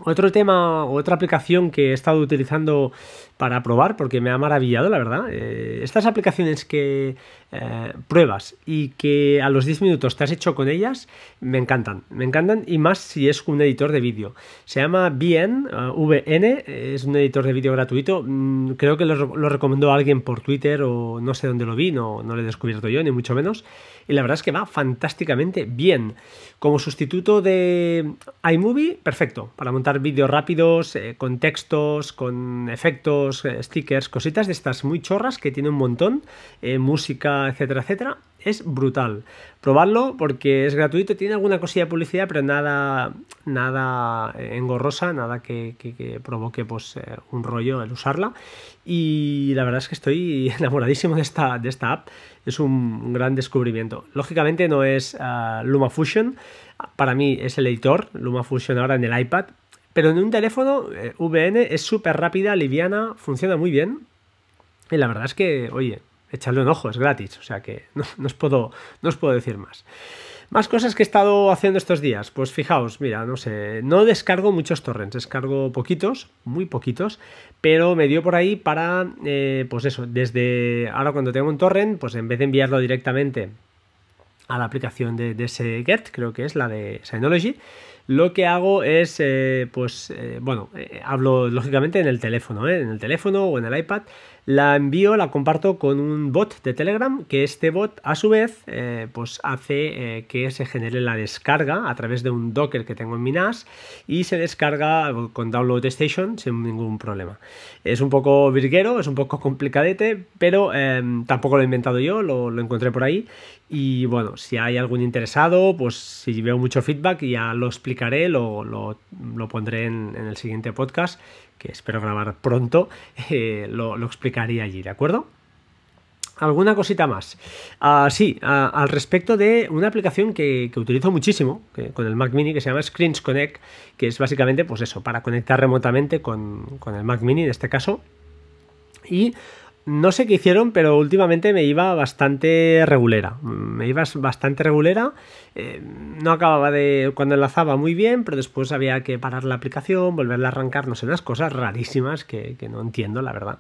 Otro tema, otra aplicación que he estado utilizando para probar, porque me ha maravillado, la verdad. Eh, estas aplicaciones que eh, pruebas y que a los 10 minutos te has hecho con ellas, me encantan. Me encantan y más si es un editor de vídeo. Se llama VN, uh, VN, es un editor de vídeo gratuito. Mm, creo que lo, recomendó alguien por Twitter o no sé dónde lo vi, no, no lo he descubierto yo, ni mucho menos. Y la verdad es que va fantásticamente bien. Como sustituto de iMovie, perfecto, para montar vídeos rápidos, eh, con textos, con efectos, eh, stickers, cositas de estas muy chorras que tiene un montón, eh, música, etcétera, etcétera. Es brutal. Probarlo porque es gratuito, tiene alguna cosilla de publicidad, pero nada, nada engorrosa, nada que provoque pues, un rollo el usarla. Y la verdad es que estoy enamoradísimo de esta, de esta app. Es un gran descubrimiento. Lógicamente no es uh, LumaFusion. Para mí es el editor, LumaFusion ahora en el iPad. Pero en un teléfono eh, VN es súper rápida, liviana, funciona muy bien. Y la verdad es que, oye, echarle un ojo, es gratis. O sea que no, os, puedo, no os puedo decir más. Más cosas que he estado haciendo estos días. Pues fijaos, mira, no sé, no descargo muchos torrents, descargo poquitos, muy poquitos, pero me dio por ahí para, eh, pues eso, desde ahora cuando tengo un torrent, pues en vez de enviarlo directamente a la aplicación de, de ese Get, creo que es la de Synology, lo que hago es, eh, pues, eh, bueno, eh, hablo lógicamente en el teléfono, en el teléfono o en el iPad, la envío, la comparto con un bot de Telegram, que este bot a su vez eh, pues hace eh, que se genere la descarga a través de un Docker que tengo en mi NAS y se descarga con Download Station sin ningún problema. Es un poco virguero, es un poco complicadete, pero eh, tampoco lo he inventado yo, lo, lo, encontré por ahí. Y bueno, si hay algún interesado, pues si veo mucho feedback ya lo explicaré, lo, lo, pondré en el siguiente podcast que espero grabar pronto, eh, lo, lo, explicaría allí, ¿de acuerdo? ¿Alguna cosita más? Uh, sí, uh, al respecto de una aplicación que, que utilizo muchísimo que, con el Mac Mini que se llama Screens Connect, que es básicamente, pues eso, para conectar remotamente con, con el Mac Mini en este caso. Y no sé qué hicieron, pero últimamente me iba bastante regulera. Me iba bastante regulera. Eh, no acababa de. Cuando enlazaba muy bien, pero después había que parar la aplicación, volverla a arrancar, no sé, unas cosas rarísimas que, que no entiendo, la verdad.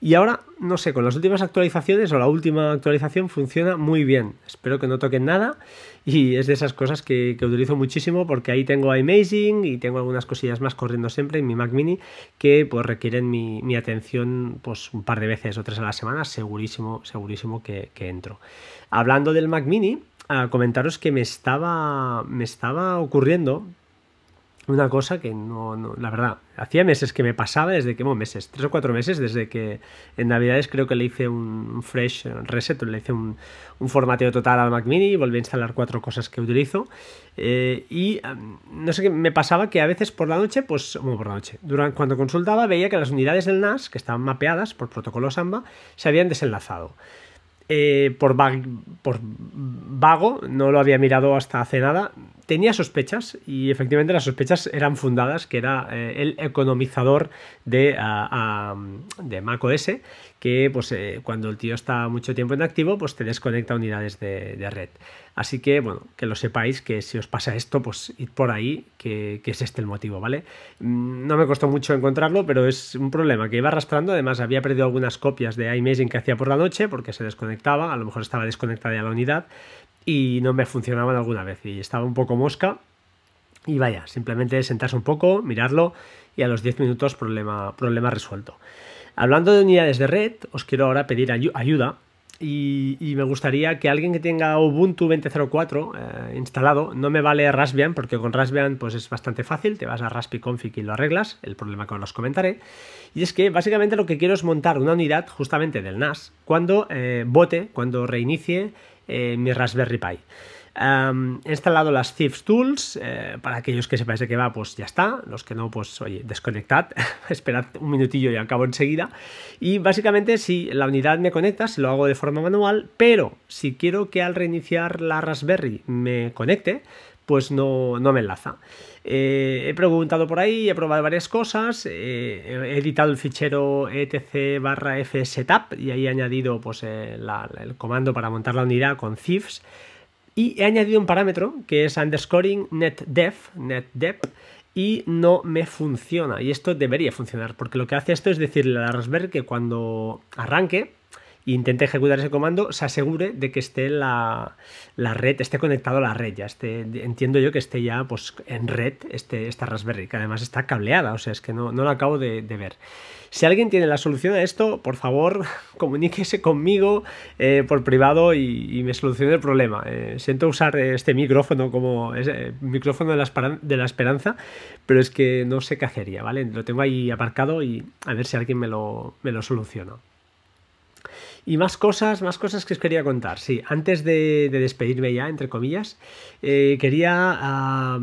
Y ahora, no sé, con las últimas actualizaciones o la última actualización funciona muy bien. Espero que no toquen nada. Y es de esas cosas que, que, utilizo muchísimo porque ahí tengo Amazing y tengo algunas cosillas más corriendo siempre en mi Mac Mini que pues requieren mi, mi atención pues un par de veces o tres a la semana, segurísimo, segurísimo que, que entro. Hablando del Mac Mini, a comentaros que me estaba, me estaba ocurriendo una cosa que no, la verdad, hacía meses que me pasaba desde que, bueno, meses, tres o cuatro meses, desde que en Navidades creo que le hice un fresh reset, le hice un, un formateo total al Mac Mini, volví a instalar cuatro cosas que utilizo eh, y no sé qué, me pasaba que a veces por la noche, pues, bueno, por la noche, durante, cuando consultaba veía que las unidades del NAS, que estaban mapeadas por protocolo Samba, se habían desenlazado. Eh, por, va por, vago, no lo había mirado hasta hace nada, tenía sospechas y efectivamente las sospechas eran fundadas, que era eh, el economizador de, uh, uh, de macOS, que pues eh, cuando el tío está mucho tiempo en activo, pues te desconecta unidades de, de, red. Así que, bueno, que lo sepáis, que si os pasa esto, pues id por ahí, que, que es este el motivo, ¿vale? Mm, no me costó mucho encontrarlo, pero es un problema que iba arrastrando, además había perdido algunas copias de iMaging que hacía por la noche, porque se desconectaba, a lo mejor estaba desconectada ya la unidad, y no me funcionaban alguna vez. Y estaba un poco mosca. Y vaya, simplemente sentarse un poco, mirarlo y a los 10 minutos problema, problema resuelto. Hablando de unidades de red, os quiero ahora pedir ayuda. Y, me gustaría que alguien que tenga Ubuntu 20.04 eh, instalado, no me vale Raspbian, porque con Raspbian pues es bastante fácil, te vas a Raspbiconfig y lo arreglas, el problema que os comentaré. Y es que básicamente lo que quiero es montar una unidad justamente del NAS cuando eh, bote, cuando reinicie eh, mi Raspberry Pi. he instalado las Thieves Tools, eh, para aquellos que sepáis de qué va, pues ya está, los que no, pues oye, desconectad, esperad un minutillo y acabo enseguida. Y básicamente si la unidad me conecta, se lo hago de forma manual, pero si quiero que al reiniciar la Raspberry me conecte, pues no, no me enlaza. Eh, he preguntado por ahí, he probado varias cosas, eh, he editado el fichero etc barra fsetup y ahí he añadido pues, el comando para montar la unidad con thieves y he añadido un parámetro que es underscoring netdef, netdef, y no me funciona. Y esto debería funcionar, porque lo que hace esto es decirle a la Raspberry que cuando arranque e intente ejecutar ese comando, se asegure de que esté la, la red, esté conectado a la red, ya esté, entiendo yo que esté ya pues, en red este, esta Raspberry, que además está cableada, o sea, es que no, no lo acabo de ver. Si alguien tiene la solución a esto, por favor, comuníquese conmigo eh, por privado y, me solucione el problema. Eh, siento usar este micrófono como eh, micrófono de la, de la, esperanza, pero es que no sé qué hacería, ¿vale? Lo tengo ahí aparcado y a ver si alguien me lo, me lo soluciona. Y más cosas, más cosas que os quería contar. Sí, antes de, despedirme ya, entre comillas, eh, quería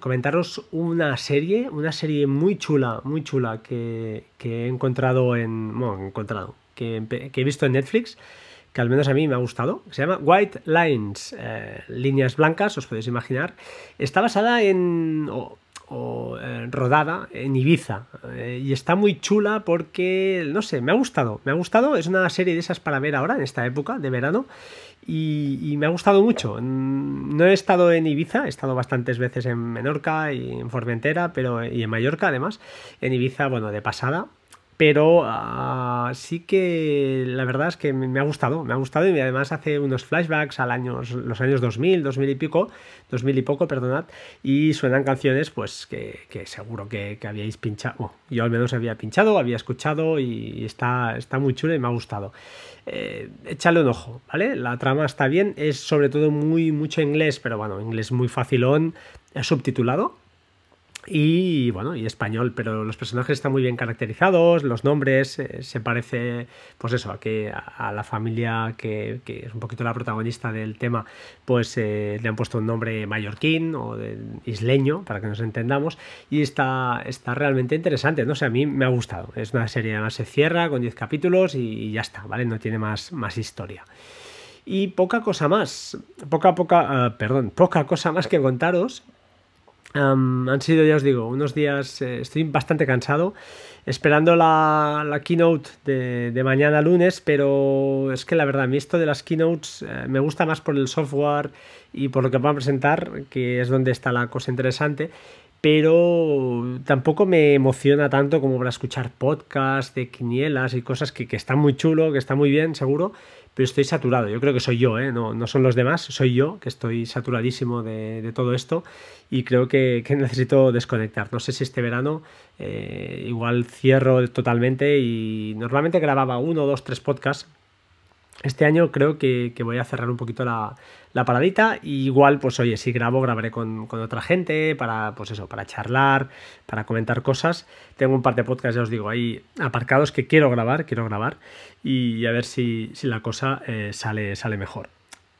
comentaros una serie, una serie muy chula, muy chula que, he encontrado en. Bueno, encontrado, que, he visto en Netflix que al menos a mí me ha gustado, se llama White Lines, eh, líneas blancas, os podéis imaginar. Está basada en, eh, rodada en Ibiza. Eh, y está muy chula porque, no sé, me ha gustado. Me ha gustado. Es una serie de esas para ver ahora, en esta época de verano. Y, me ha gustado mucho. No he estado en Ibiza, he estado bastantes veces en Menorca y en Formentera, pero y en Mallorca además. En Ibiza, bueno, de pasada pero ah, sí que la verdad es que me ha gustado, me ha gustado y además hace unos flashbacks al años, los años 2000, 2000 y pico, 2000 y poco, perdonad, y suenan canciones pues que, seguro que, habíais pinchado, yo al menos había pinchado, había escuchado y está, está muy chulo y me ha gustado. Eh, échale un ojo, ¿vale? La trama está bien, es sobre todo muy mucho inglés, pero bueno, inglés muy facilón, subtitulado, y bueno, y español, pero los personajes están muy bien caracterizados, los nombres, eh, se parece, pues eso, a que a, la familia que, es un poquito la protagonista del tema, pues eh, le han puesto un nombre mallorquín o de, isleño, para que nos entendamos, y está, está realmente interesante, no sé, a mí me ha gustado, es una serie, además se cierra con 10 capítulos y, ya está, ¿vale? No tiene más, más historia. Y poca cosa más, poca, poca, uh, perdón, poca cosa más que contaros, han sido, ya os digo, unos días, eh, estoy bastante cansado, esperando la, keynote de, mañana lunes, pero es que la verdad, a mí esto de las keynotes eh, me gusta más por el software y por lo que van a presentar, que es donde está la cosa interesante, pero tampoco me emociona tanto como para escuchar podcasts de quinielas y cosas que, que están muy chulo, que está muy bien, seguro, pero estoy saturado. Yo creo que soy yo, ¿eh? no, no son los demás, soy yo que estoy saturadísimo de, todo esto y creo que, necesito desconectar. No sé si este verano eh, igual cierro totalmente y normalmente grababa uno, dos, tres podcasts este año creo que, voy a cerrar un poquito la, paradita. Y igual, pues oye, si grabo, grabaré con, otra gente para, pues eso, para charlar, para comentar cosas. Tengo un par de podcasts, ya os digo, ahí aparcados que quiero grabar, quiero grabar. Y a ver si, la cosa eh, sale, sale mejor.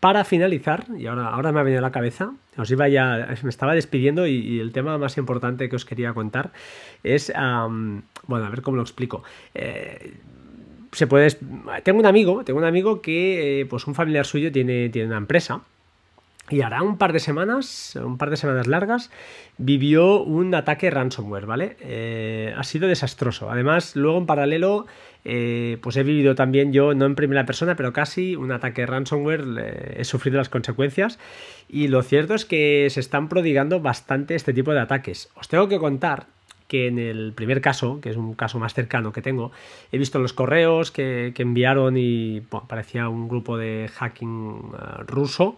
Para finalizar, y ahora, ahora me ha venido a la cabeza, os iba ya, me estaba despidiendo y, el tema más importante que os quería contar es, bueno, a ver cómo lo explico. Eh, se puede. Tengo un amigo, tengo un amigo que, eh, pues un familiar suyo tiene, tiene una empresa. Y hará un par de semanas, un par de semanas largas, vivió un ataque ransomware, ¿vale? Ha sido desastroso. Además, luego en paralelo, eh, pues he vivido también yo, no en primera persona, pero casi un ataque ransomware, he sufrido las consecuencias. Y lo cierto es que se están prodigando bastante este tipo de ataques. Os tengo que contar que en el primer caso, que es un caso más cercano que tengo, he visto los correos que, enviaron y parecía un grupo de hacking eh, ruso.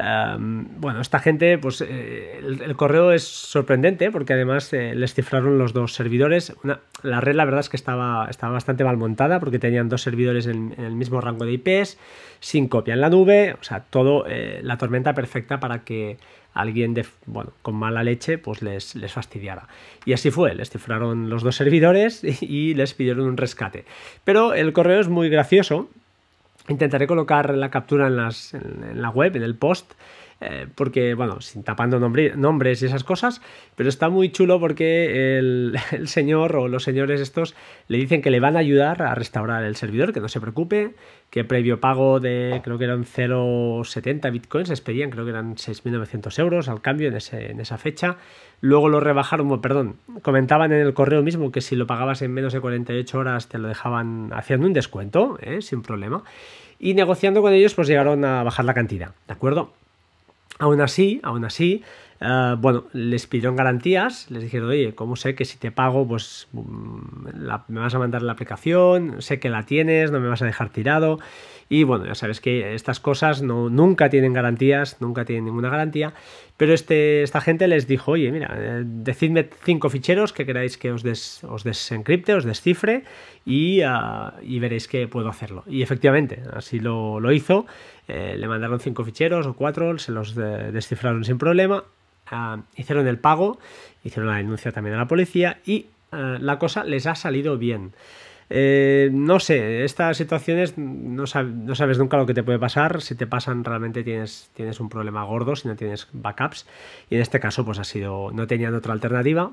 Bueno, esta gente, pues eh, el, correo es sorprendente porque además eh, les cifraron los dos servidores. la red, la verdad es que estaba, estaba bastante mal montada porque tenían dos servidores en, el mismo rango de IPs, sin copia en la nube, o sea, todo la tormenta perfecta para que alguien bueno, con mala leche pues les, les fastidiara. Y así fue, les cifraron los dos servidores y, les pidieron un rescate. Pero el correo es muy gracioso. Intentaré colocar la captura en, las, en, la web, en el post. Eh, porque, bueno, sin tapando nombres y esas cosas, pero está muy chulo porque el, señor o los señores estos le dicen que le van a ayudar a restaurar el servidor, que no se preocupe, que previo pago de, creo que eran 0,70 bitcoins, les pedían, creo que eran 6.900 euros al cambio en, esa fecha. Luego lo rebajaron, perdón, comentaban en el correo mismo que si lo pagabas en menos de 48 horas te lo dejaban haciendo un descuento, ¿eh? sin problema. Y negociando con ellos, pues llegaron a bajar la cantidad, ¿de acuerdo? Aún así, aún así, eh, bueno, les pidieron garantías, les dijeron, oye, ¿cómo sé que si te pago, pues mm, me vas a mandar la aplicación, sé que la tienes, no me vas a dejar tirado? Y bueno, ya sabes que estas cosas no, nunca tienen garantías, nunca tienen ninguna garantía, pero este, esta gente les dijo, oye, mira, eh, decidme cinco ficheros que queráis que os, os desencripte, os descifre y, ah, y, veréis que puedo hacerlo. Y efectivamente, así lo, lo hizo, eh, le mandaron cinco ficheros o cuatro, se los descifraron sin problema, ah, hicieron el pago, hicieron la denuncia también a la policía y ah, la cosa les ha salido bien. Eh, no sé, estas situaciones no, sabes nunca lo que te puede pasar. Si te pasan, realmente tienes, tienes un problema gordo si no tienes backups. Y en este caso, pues ha sido, no tenían otra alternativa.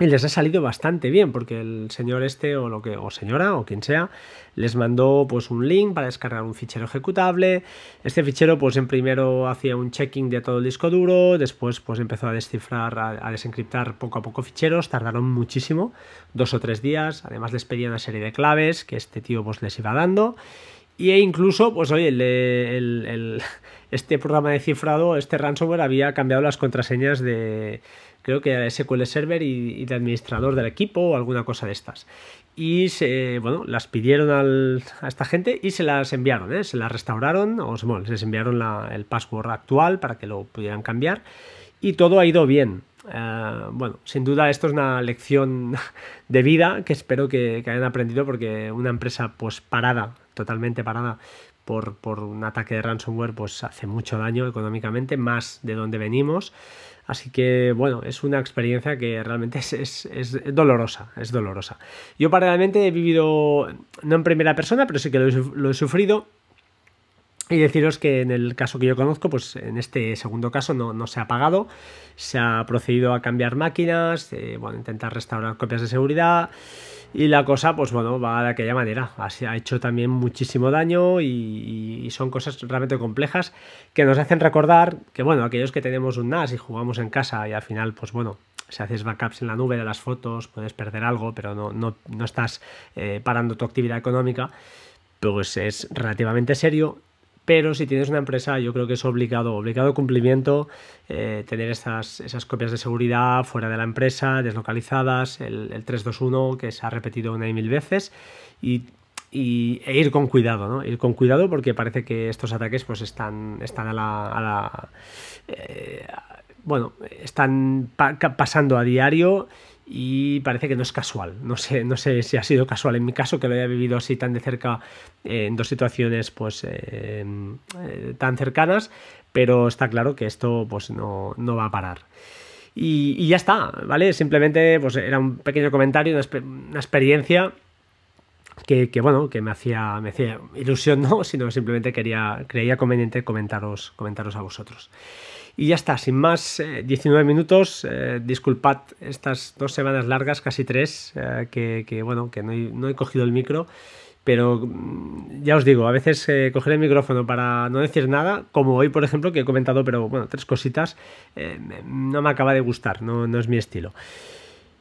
Y les ha salido bastante bien, porque el señor este, o lo que, o señora, o quien sea, les mandó pues un link para descargar un fichero ejecutable. Este fichero, pues en primero hacía un checking de todo el disco duro, después pues empezó a descifrar, a, desencriptar poco a poco ficheros, tardaron muchísimo, dos o tres días. Además les pedía una serie de claves que este tío pues les iba dando. Y e incluso, pues oye, el, este programa de cifrado, este ransomware había cambiado las contraseñas de creo que era SQL Server y, de administrador del equipo o alguna cosa de estas. Y se, bueno, las pidieron a esta gente y se las enviaron, ¿eh? se las restauraron, o bueno, les enviaron el password actual para que lo pudieran cambiar y todo ha ido bien. Eh, bueno, sin duda esto es una lección de vida que espero que, hayan aprendido porque una empresa pues parada, totalmente parada por, por, un ataque de ransomware pues hace mucho daño económicamente, más de donde venimos. Así que, bueno, es una experiencia que realmente es, dolorosa, es dolorosa. Yo paralelamente he vivido, no en primera persona, pero sí que lo he, sufrido. Y deciros que en el caso que yo conozco, pues en este segundo caso no, se ha pagado, se ha procedido a cambiar máquinas, eh, bueno, intentar restaurar copias de seguridad, y la cosa, pues bueno, va de aquella manera. Así ha hecho también muchísimo daño y, son cosas realmente complejas que nos hacen recordar que, bueno, aquellos que tenemos un NAS y jugamos en casa y al final, pues bueno, si haces backups en la nube de las fotos, puedes perder algo, pero no, no, no estás eh, parando tu actividad económica, pues es relativamente serio pero si tienes una empresa yo creo que es obligado, obligado cumplimiento eh, tener esas, esas copias de seguridad fuera de la empresa, deslocalizadas, el, 321 que se ha repetido una y mil veces y, e ir con cuidado, ¿no? Ir con cuidado porque parece que estos ataques pues están, están a la... Eh, bueno, están pasando a diario y parece que no es casual. No sé, no sé si ha sido casual en mi caso, que lo haya vivido así tan de cerca en dos situaciones pues eh, eh, tan cercanas, pero está claro que esto pues no, va a parar. Y, ya está, ¿vale? Simplemente pues era un pequeño comentario, una, experiencia que, bueno, que me hacía, me hacía ilusión, no, sino simplemente quería, creía conveniente comentaros, comentaros a vosotros. Y ya está, sin más, 19 eh, minutos. Eh, disculpad estas dos semanas largas, casi tres, eh, que, bueno, que no he, cogido el micro. Pero mm, ya os digo, a veces coger el micrófono para no decir nada, como hoy, por ejemplo, que he comentado, pero bueno, tres cositas, no me acaba de gustar, no, no es mi estilo.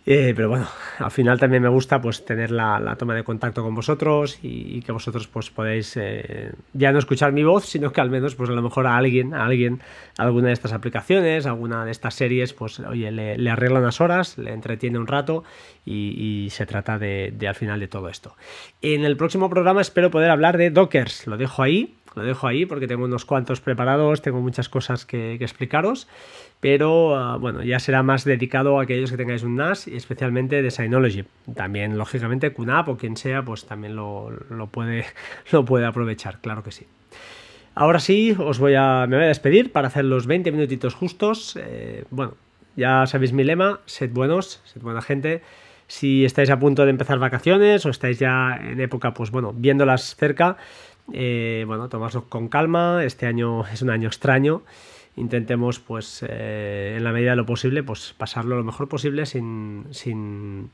Eh, pero bueno, al final también me gusta pues tener la, toma de contacto con vosotros y, que vosotros pues podéis eh, ya no escuchar mi voz, sino que al menos pues a lo mejor a alguien, a alguien, alguna de estas aplicaciones, alguna de estas series, pues oye, le, arregla unas horas, le entretiene un rato y, se trata de, al final de todo esto. En el próximo programa espero poder hablar de Dockers, lo dejo ahí, lo dejo ahí porque tengo unos cuantos preparados, tengo muchas cosas que explicaros pero ah, bueno, ya será más dedicado a aquellos que tengáis un NAS y especialmente de Synology. También, lógicamente, QNAP o quien sea, pues también lo, puede, lo puede aprovechar, claro que sí. Ahora sí, os voy a, me voy a despedir para hacer los 20 minutitos justos. Eh, bueno, ya sabéis mi lema, sed buenos, sed buena gente. Si estáis a punto de empezar vacaciones o estáis ya en época, pues bueno, viéndolas cerca, eh, bueno, tomadlo con calma. Este año es un año extraño intentemos, pues, eh, en la medida de lo posible, pues pasarlo lo mejor posible sin, sin,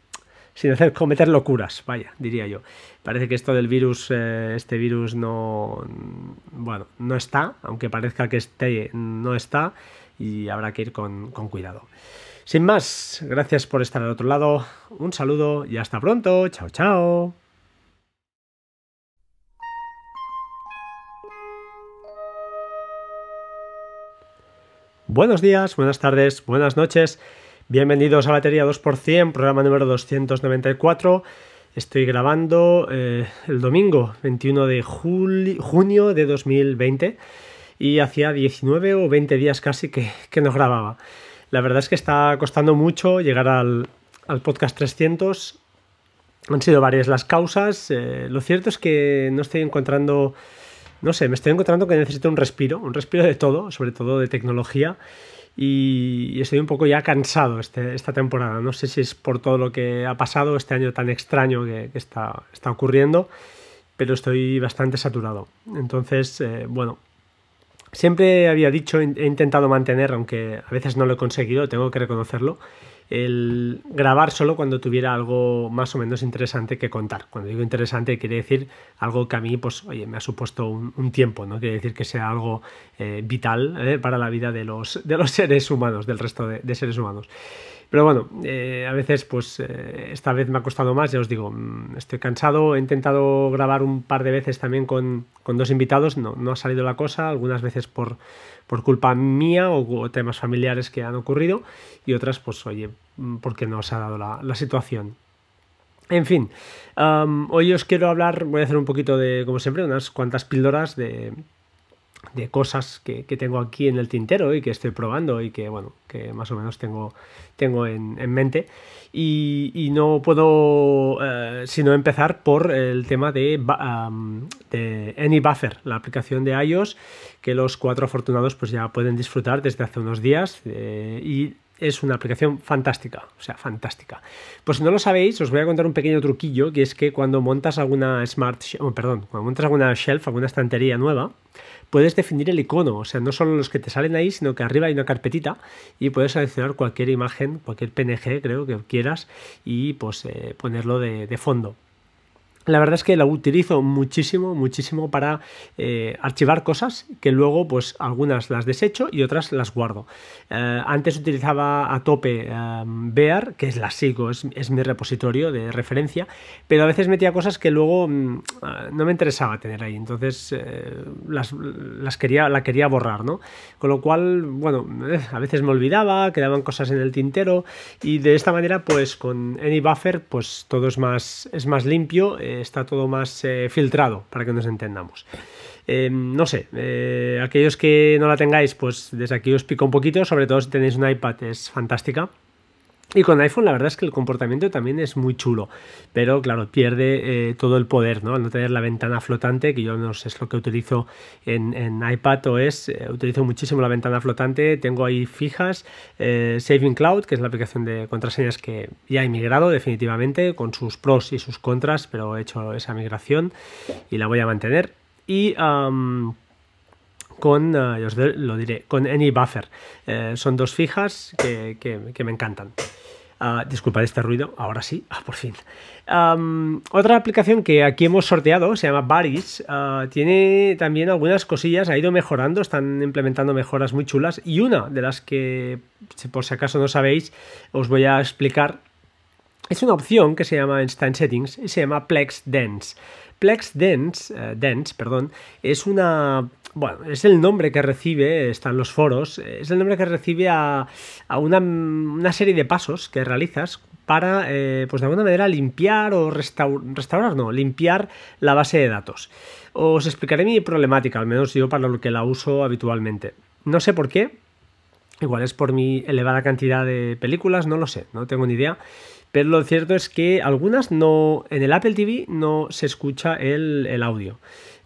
sin hacer cometer locuras, vaya, diría yo. Parece que esto del virus, eh, este virus no, bueno, no está, aunque parezca que esté, no está, y habrá que ir con, con cuidado. Sin más, gracias por estar al otro lado, un saludo y hasta pronto, chao, chao. Buenos días, buenas tardes, buenas noches. Bienvenidos a Batería 2%, programa número 294. Estoy grabando eh, el domingo 21 de junio de 2020 y hacía 19 o 20 días casi que, no grababa. La verdad es que está costando mucho llegar al, podcast 300. Han sido varias las causas. Eh, lo cierto es que no estoy encontrando no sé, me estoy encontrando que necesito un respiro, un respiro de todo, sobre todo de tecnología. Y, estoy un poco ya cansado este, esta temporada. No sé si es por todo lo que ha pasado este año tan extraño que, está, está, ocurriendo, pero estoy bastante saturado. Entonces, eh, bueno, siempre había dicho, he intentado mantener, aunque a veces no lo he conseguido, tengo que reconocerlo, el grabar solo cuando tuviera algo más o menos interesante que contar. Cuando digo interesante quiere decir algo que a mí, pues, oye, me ha supuesto un, tiempo, ¿no? Quiere decir que sea algo eh, vital eh, para la vida de los, de los seres humanos, del resto de seres humanos. Pero bueno, eh, a veces, pues esta vez me ha costado más, ya os digo, mm, estoy cansado, he intentado grabar un par de veces también con, dos invitados, no, no, ha salido la cosa, algunas veces por, por culpa mía o, temas familiares que han ocurrido y otras, pues oye, mm, porque no os ha dado la, situación. En fin, hoy os quiero hablar, voy a hacer un poquito de, como siempre, unas cuantas píldoras de, de cosas que, tengo aquí en el tintero y que estoy probando y que bueno que más o menos tengo, tengo en, mente y, no puedo eh, sino empezar por el tema de, de AnyBuffer la aplicación de iOS que los cuatro afortunados pues ya pueden disfrutar desde hace unos días eh, y es una aplicación fantástica, o sea, fantástica. Pues si no lo sabéis, os voy a contar un pequeño truquillo, que es que cuando montas alguna smart, oh, perdón, cuando montas alguna shelf, alguna estantería nueva, puedes definir el icono, o sea, no solo los que te salen ahí, sino que arriba hay una carpetita y puedes seleccionar cualquier imagen, cualquier PNG, creo que quieras, y pues eh, ponerlo de fondo. La verdad es que la utilizo muchísimo, muchísimo para eh, archivar cosas que luego, pues algunas las desecho y otras las guardo. Eh, antes utilizaba a tope eh, Bear, que es la sigo, es, mi repositorio de referencia, pero a veces metía cosas que luego mm, no me interesaba tener ahí, entonces las, quería, la quería borrar, ¿no? Con lo cual, bueno, a veces me olvidaba, quedaban cosas en el tintero y de esta manera, pues con AnyBuffer, pues todo es más, es más limpio está todo más eh, filtrado, para que nos entendamos. Eh, no sé, eh, aquellos que no la tengáis, pues desde aquí os pico un poquito, sobre todo si tenéis un iPad, es fantástica. Y con iPhone la verdad es que el comportamiento también es muy chulo, pero claro, pierde eh, todo el poder, ¿no? Al no tener la ventana flotante, que yo no sé, es lo que utilizo en, en iPad OS, eh, utilizo muchísimo la ventana flotante, tengo ahí fijas, eh, Saving Cloud, que es la aplicación de contraseñas que ya he migrado definitivamente, con sus pros y sus contras, pero he hecho esa migración y la voy a mantener. Y con, os lo diré, con AnyBuffer. son dos fijas que, que me encantan. Uh, disculpad este ruido, ahora sí, ah, por fin. otra aplicación que aquí hemos sorteado se llama Baris. Ah, tiene también algunas cosillas, ha ido mejorando, están implementando mejoras muy chulas. Y una de las que, por si acaso no sabéis, os voy a explicar. Es una opción que se llama Instant Settings y se llama Plex Dance. Plex Dance, eh, Dance perdón, es una bueno, es el nombre que recibe, están los foros, es el nombre que recibe a, una, serie de pasos que realizas para, eh, pues de alguna manera, limpiar o restaurar, no, limpiar la base de datos. Os explicaré mi problemática, al menos yo para lo que la uso habitualmente. No sé por qué, igual es por mi elevada cantidad de películas, no lo sé, no tengo ni idea. Pero lo cierto es que algunas no, en el Apple TV no se escucha el audio.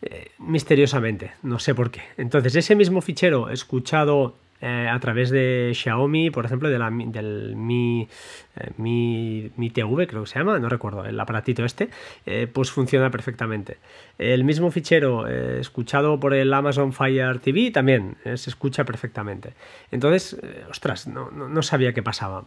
Eh, misteriosamente, no sé por qué. Entonces, ese mismo fichero escuchado eh, a través de Xiaomi, por ejemplo, de la, del Mi, eh, Mi, Mi, TV, creo que se llama, no recuerdo, el aparatito este, eh, pues funciona perfectamente. El mismo fichero escuchado por el Amazon Fire TV también se escucha perfectamente. Entonces, ostras, no, no sabía qué pasaba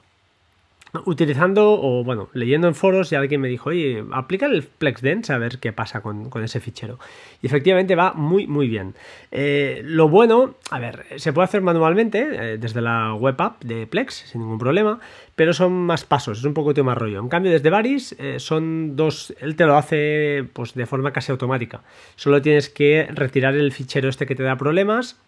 utilizando o bueno, leyendo en foros y alguien me dijo, oye, aplica el FlexDense a ver qué pasa con, ese fichero. Y efectivamente va muy, muy bien. Eh, lo bueno, a ver, se puede hacer manualmente eh, desde la web app de Plex sin ningún problema, pero son más pasos, es un poco más rollo. En cambio, desde Varis eh, son dos, él te lo hace pues de forma casi automática. Solo tienes que retirar el fichero este que te da problemas,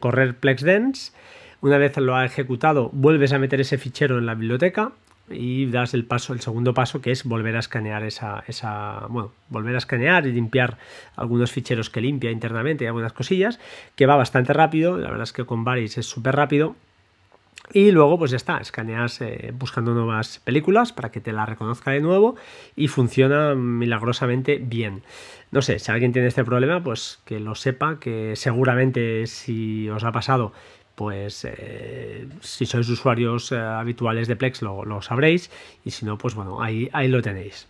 correr FlexDense una vez lo ha ejecutado, vuelves a meter ese fichero en la biblioteca y das el paso, el segundo paso, que es volver a escanear esa, esa, bueno, volver a escanear y limpiar algunos ficheros que limpia internamente y algunas cosillas, que va bastante rápido, la verdad es que con Varis es súper rápido. Y luego, pues ya está, escaneas eh, buscando nuevas películas para que te la reconozca de nuevo y funciona milagrosamente bien. No sé, si alguien tiene este problema, pues que lo sepa, que seguramente si os ha pasado pues eh, si sois usuarios eh, habituales de Plex lo, sabréis y si no, pues bueno, ahí, ahí lo tenéis.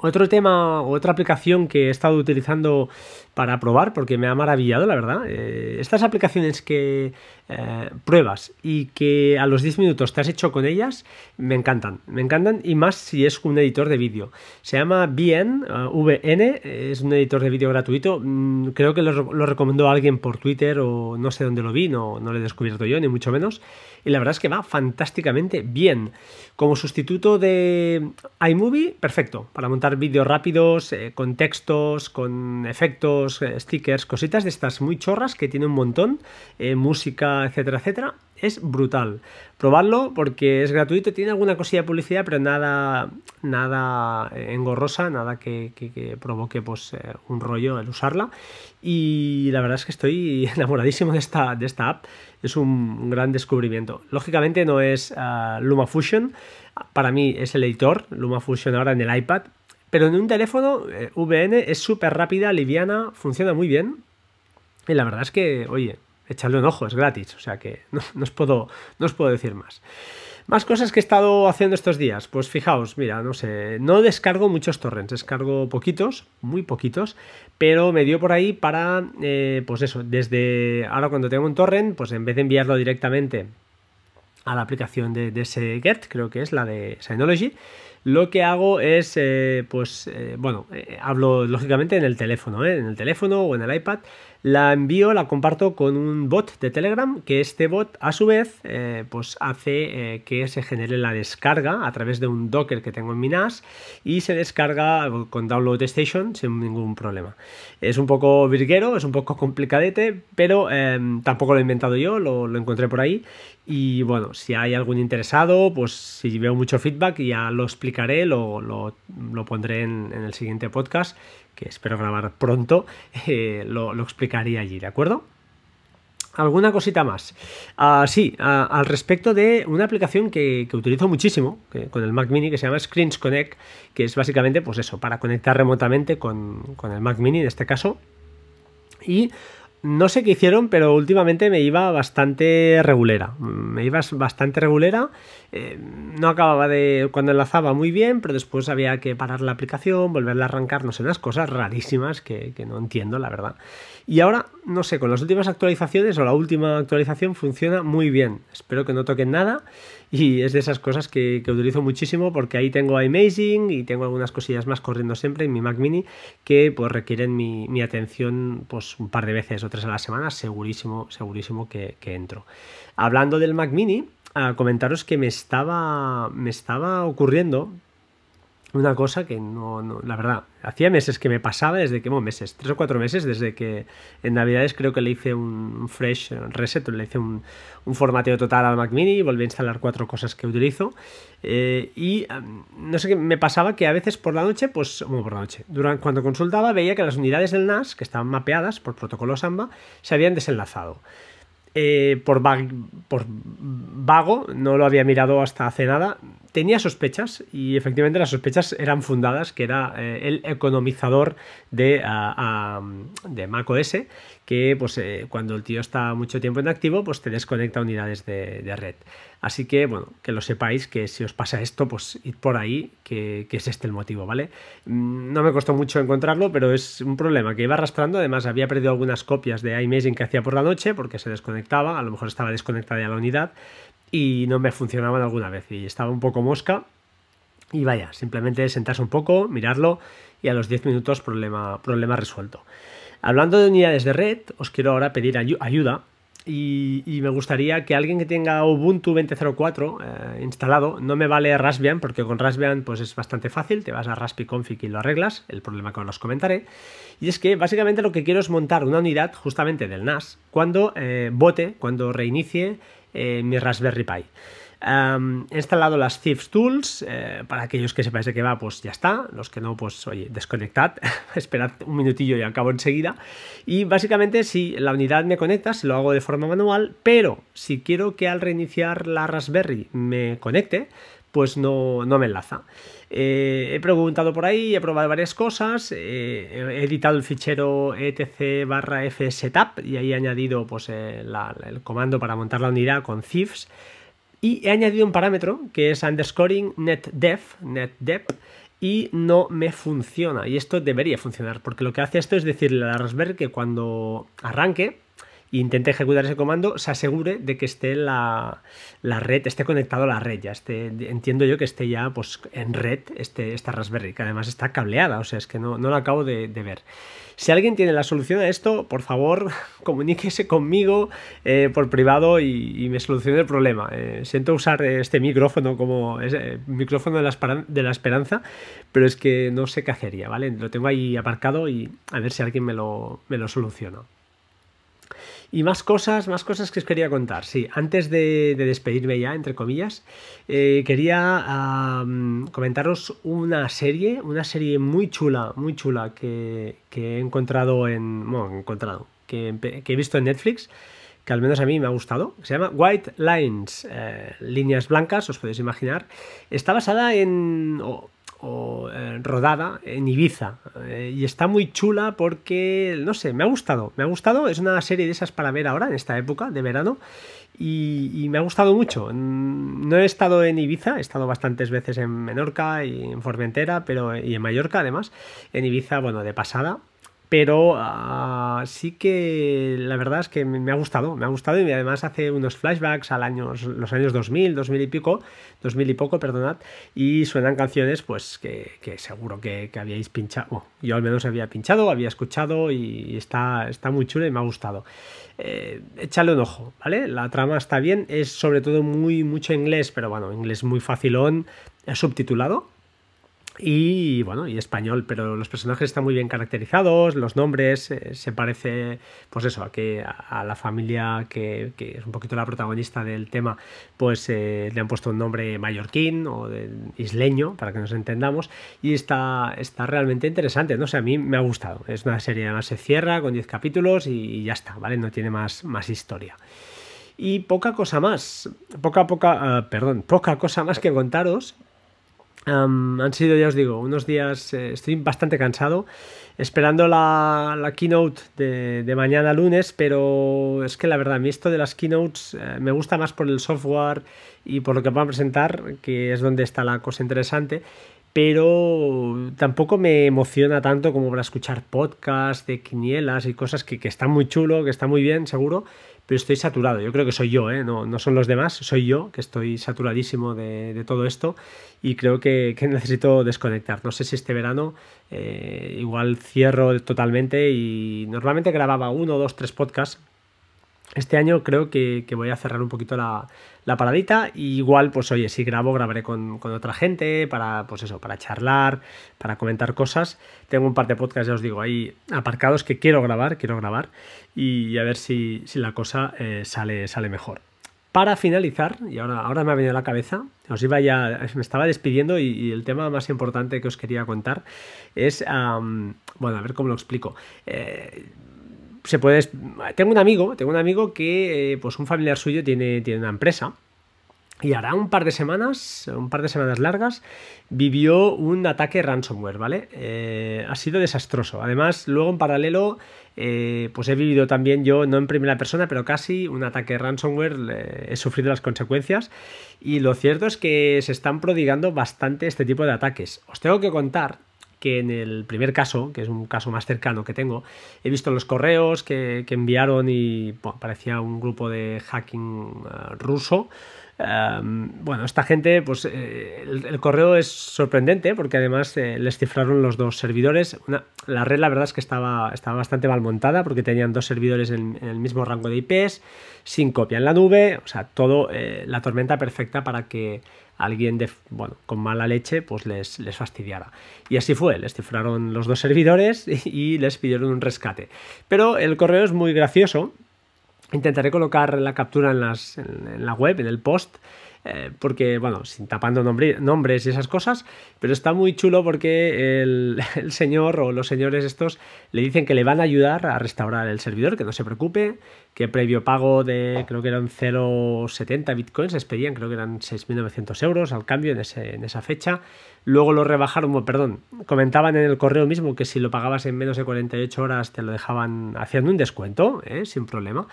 Otro tema, otra aplicación que he estado utilizando para probar, porque me ha maravillado, la verdad. Eh, estas aplicaciones que eh, pruebas y que a los 10 minutos te has hecho con ellas, me encantan. Me encantan y más si es un editor de vídeo. Se llama VN, uh, VN, es un editor de vídeo gratuito. Mm, creo que lo, lo, recomendó alguien por Twitter o no sé dónde lo vi, no, no lo he descubierto yo, ni mucho menos y la verdad es que va fantásticamente bien. Como sustituto de iMovie, perfecto, para montar vídeos rápidos, eh, con textos, con efectos, eh, stickers, cositas de estas muy chorras que tiene un montón, eh, música, etcétera, etcétera es brutal. Probarlo porque es gratuito, tiene alguna cosilla de publicidad, pero nada, nada engorrosa, nada que, provoque pues, eh, un rollo el usarla. Y la verdad es que estoy enamoradísimo de esta, de esta app. Es un gran descubrimiento. Lógicamente no es uh, LumaFusion, para mí es el editor, LumaFusion ahora en el iPad, pero en un teléfono eh, VN es súper rápida, liviana, funciona muy bien. Y la verdad es que, oye, echarle un ojo, es gratis, o sea que no, os puedo, no os puedo decir más. Más cosas que he estado haciendo estos días. Pues fijaos, mira, no sé, no descargo muchos torrents, descargo poquitos, muy poquitos, pero me dio por ahí para, eh, pues eso, desde ahora cuando tengo un torrent, pues en vez de enviarlo directamente a la aplicación de, ese Get, creo que es la de Synology, lo que hago es, eh, pues, eh, bueno, hablo lógicamente en el teléfono, en el teléfono o en el iPad, la envío, la comparto con un bot de Telegram, que este bot a su vez eh, pues hace eh, que se genere la descarga a través de un Docker que tengo en mi NAS y se descarga con Download Station sin ningún problema. Es un poco virguero, es un poco complicadete, pero em, tampoco lo he inventado yo, lo, encontré por ahí y bueno, si hay algún interesado, pues si veo mucho feedback ya lo explicaré, lo, lo, pondré en, en el siguiente podcast que espero grabar pronto, eh, lo, explicaría allí, ¿de acuerdo? ¿Alguna cosita más? Ah, sí, ah, al respecto de una aplicación que, utilizo muchísimo con el Mac Mini que se llama Screens Connect, que es básicamente, pues eso, para conectar remotamente con, con el Mac Mini en este caso. Y no sé qué hicieron, pero últimamente me iba bastante regulera. Me iba bastante regulera. Eh, no acababa de. Cuando enlazaba muy bien, pero después había que parar la aplicación, volverla a arrancar, no sé, unas cosas rarísimas que, que no entiendo, la verdad. Y ahora, no sé, con las últimas actualizaciones o la última actualización funciona muy bien. Espero que no toquen nada y es de esas cosas que, utilizo muchísimo porque ahí tengo Amazing y tengo algunas cosillas más corriendo siempre en mi Mac Mini que pues requieren mi, atención pues un par de veces o tres a la semana, segurísimo, segurísimo que, entro. Hablando del Mac Mini, a comentaros que me estaba, me estaba ocurriendo una cosa que no, la verdad, hacía meses que me pasaba desde que, bueno, meses, tres o cuatro meses, desde que en Navidades creo que le hice un fresh reset, le hice un, un formateo total al Mac Mini, volví a instalar cuatro cosas que utilizo eh, y no sé qué, me pasaba que a veces por la noche, pues, bueno, por la noche, durante, cuando consultaba veía que las unidades del NAS, que estaban mapeadas por protocolo Samba, se habían desenlazado. Eh, por, vago, no lo había mirado hasta hace nada, tenía sospechas y efectivamente las sospechas eran fundadas, que era eh, el economizador de, de macOS, que pues eh, cuando el tío está mucho tiempo en activo, pues te desconecta unidades de, red. Así que, bueno, que lo sepáis, que si os pasa esto, pues id por ahí, que, es este el motivo, ¿vale? Mm, no me costó mucho encontrarlo, pero es un problema que iba arrastrando, además había perdido algunas copias de iMessaging que hacía por la noche, porque se desconectaba, a lo mejor estaba desconectada ya la unidad, y no me funcionaban alguna vez y estaba un poco mosca. Y vaya, simplemente sentarse un poco, mirarlo y a los 10 minutos problema, problema resuelto. Hablando de unidades de red, os quiero ahora pedir ayuda y, me gustaría que alguien que tenga Ubuntu 20.04 eh, instalado, no me vale Raspbian, porque con Raspbian pues es bastante fácil, te vas a Config y lo arreglas, el problema que os comentaré. Y es que básicamente lo que quiero es montar una unidad justamente del NAS cuando eh, bote, cuando reinicie eh, mi Raspberry Pi. He instalado las Thieves Tools, eh, para aquellos que sepáis de qué va, pues ya está, los que no, pues oye, desconectad, esperad un minutillo y acabo enseguida. Y básicamente si la unidad me conecta, se lo hago de forma manual, pero si quiero que al reiniciar la Raspberry me conecte, pues no, no me enlaza. Eh, he preguntado por ahí, he probado varias cosas, eh, he editado el fichero etc barra f setup y ahí he añadido pues, el comando para montar la unidad con thieves y he añadido un parámetro que es underscoring netdef, netdep y no me funciona. Y esto debería funcionar porque lo que hace esto es decirle a la Raspberry que cuando arranque intente ejecutar ese comando, se asegure de que esté la, red, esté conectado a la red, ya esté, entiendo yo que esté ya pues, en red este, esta Raspberry, que además está cableada, o sea, es que no, no lo acabo de, ver. Si alguien tiene la solución a esto, por favor, comuníquese conmigo eh, por privado y, me solucione el problema. Eh, siento usar este micrófono como ese micrófono de la, de la, esperanza, pero es que no sé qué hacería, ¿vale? Lo tengo ahí aparcado y a ver si alguien me lo, me lo soluciona. Y más cosas, más cosas que os quería contar. Sí, antes de, despedirme ya, entre comillas, eh, quería comentaros una serie, una serie muy chula, muy chula que, he encontrado en. Bueno, encontrado, que, he visto en Netflix que al menos a mí me ha gustado, se llama White Lines, eh, líneas blancas, os podéis imaginar. Está basada en, eh, rodada en Ibiza. Eh, y está muy chula porque, no sé, me ha gustado. Me ha gustado. Es una serie de esas para ver ahora, en esta época de verano. Y, me ha gustado mucho. No he estado en Ibiza, he estado bastantes veces en Menorca y en Formentera, pero y en Mallorca además. En Ibiza, bueno, de pasada pero ah, sí que la verdad es que me ha gustado, me ha gustado y además hace unos flashbacks al años, los años 2000, 2000 y pico, 2000 y poco, perdonad, y suenan canciones pues que, seguro que, habíais pinchado, yo al menos había pinchado, había escuchado y está, está muy chulo y me ha gustado. Eh, échale un ojo, ¿vale? La trama está bien, es sobre todo muy mucho inglés, pero bueno, inglés muy facilón, subtitulado, y bueno, y español, pero los personajes están muy bien caracterizados, los nombres, eh, se parece, pues eso, a que a, la familia que, es un poquito la protagonista del tema, pues eh, le han puesto un nombre mallorquín o de, isleño, para que nos entendamos, y está, está realmente interesante, no sé, a mí me ha gustado, es una serie, además se cierra con 10 capítulos y, ya está, ¿vale? No tiene más, más historia. Y poca cosa más, poca, poca, uh, perdón, poca cosa más que contaros, han sido, ya os digo, unos días, eh, estoy bastante cansado, esperando la, keynote de, mañana lunes, pero es que la verdad, a mí esto de las keynotes eh, me gusta más por el software y por lo que van a presentar, que es donde está la cosa interesante, pero tampoco me emociona tanto como para escuchar podcasts de quinielas y cosas que, que están muy chulo, que está muy bien, seguro, pero estoy saturado. Yo creo que soy yo, ¿eh? no, no son los demás, soy yo que estoy saturadísimo de, todo esto y creo que, necesito desconectar. No sé si este verano eh, igual cierro totalmente y normalmente grababa uno, dos, tres podcasts este año creo que, voy a cerrar un poquito la, paradita. Y igual, pues oye, si grabo, grabaré con, otra gente para, pues eso, para charlar, para comentar cosas. Tengo un par de podcasts, ya os digo, ahí aparcados que quiero grabar, quiero grabar. Y a ver si, la cosa eh, sale, sale mejor. Para finalizar, y ahora, ahora me ha venido a la cabeza, os iba ya, me estaba despidiendo y, el tema más importante que os quería contar es, bueno, a ver cómo lo explico. Eh, se puede. Tengo un amigo, tengo un amigo que, eh, pues un familiar suyo tiene, tiene una empresa. y hará un par de semanas, un par de semanas largas, vivió un ataque ransomware, ¿vale? Eh, ha sido desastroso. Además, luego en paralelo, eh, pues he vivido también yo, no en primera persona, pero casi un ataque ransomware, he sufrido las consecuencias. Y lo cierto es que se están prodigando bastante este tipo de ataques. Os tengo que contar que en el primer caso, que es un caso más cercano que tengo, he visto los correos que, enviaron y parecía un grupo de hacking eh, ruso bueno, esta gente, pues eh, el, correo es sorprendente porque además eh, les cifraron los dos servidores. la red, la verdad es que estaba, estaba bastante mal montada porque tenían dos servidores en, el mismo rango de IPs, sin copia en la nube, o sea, todo la tormenta perfecta para que alguien de, bueno, con mala leche pues les, les fastidiara. Y así fue, les cifraron los dos servidores y les pidieron un rescate. Pero el correo es muy gracioso Intentaré colocar la captura en, las, en, la web, en el post, eh, porque, bueno, sin tapando nombres y esas cosas, pero está muy chulo porque el, señor o los señores estos le dicen que le van a ayudar a restaurar el servidor, que no se preocupe, que previo pago de, creo que eran 0,70 bitcoins, les pedían, creo que eran 6.900 euros al cambio en, esa fecha. Luego lo rebajaron, perdón, comentaban en el correo mismo que si lo pagabas en menos de 48 horas te lo dejaban haciendo un descuento, ¿eh? sin problema.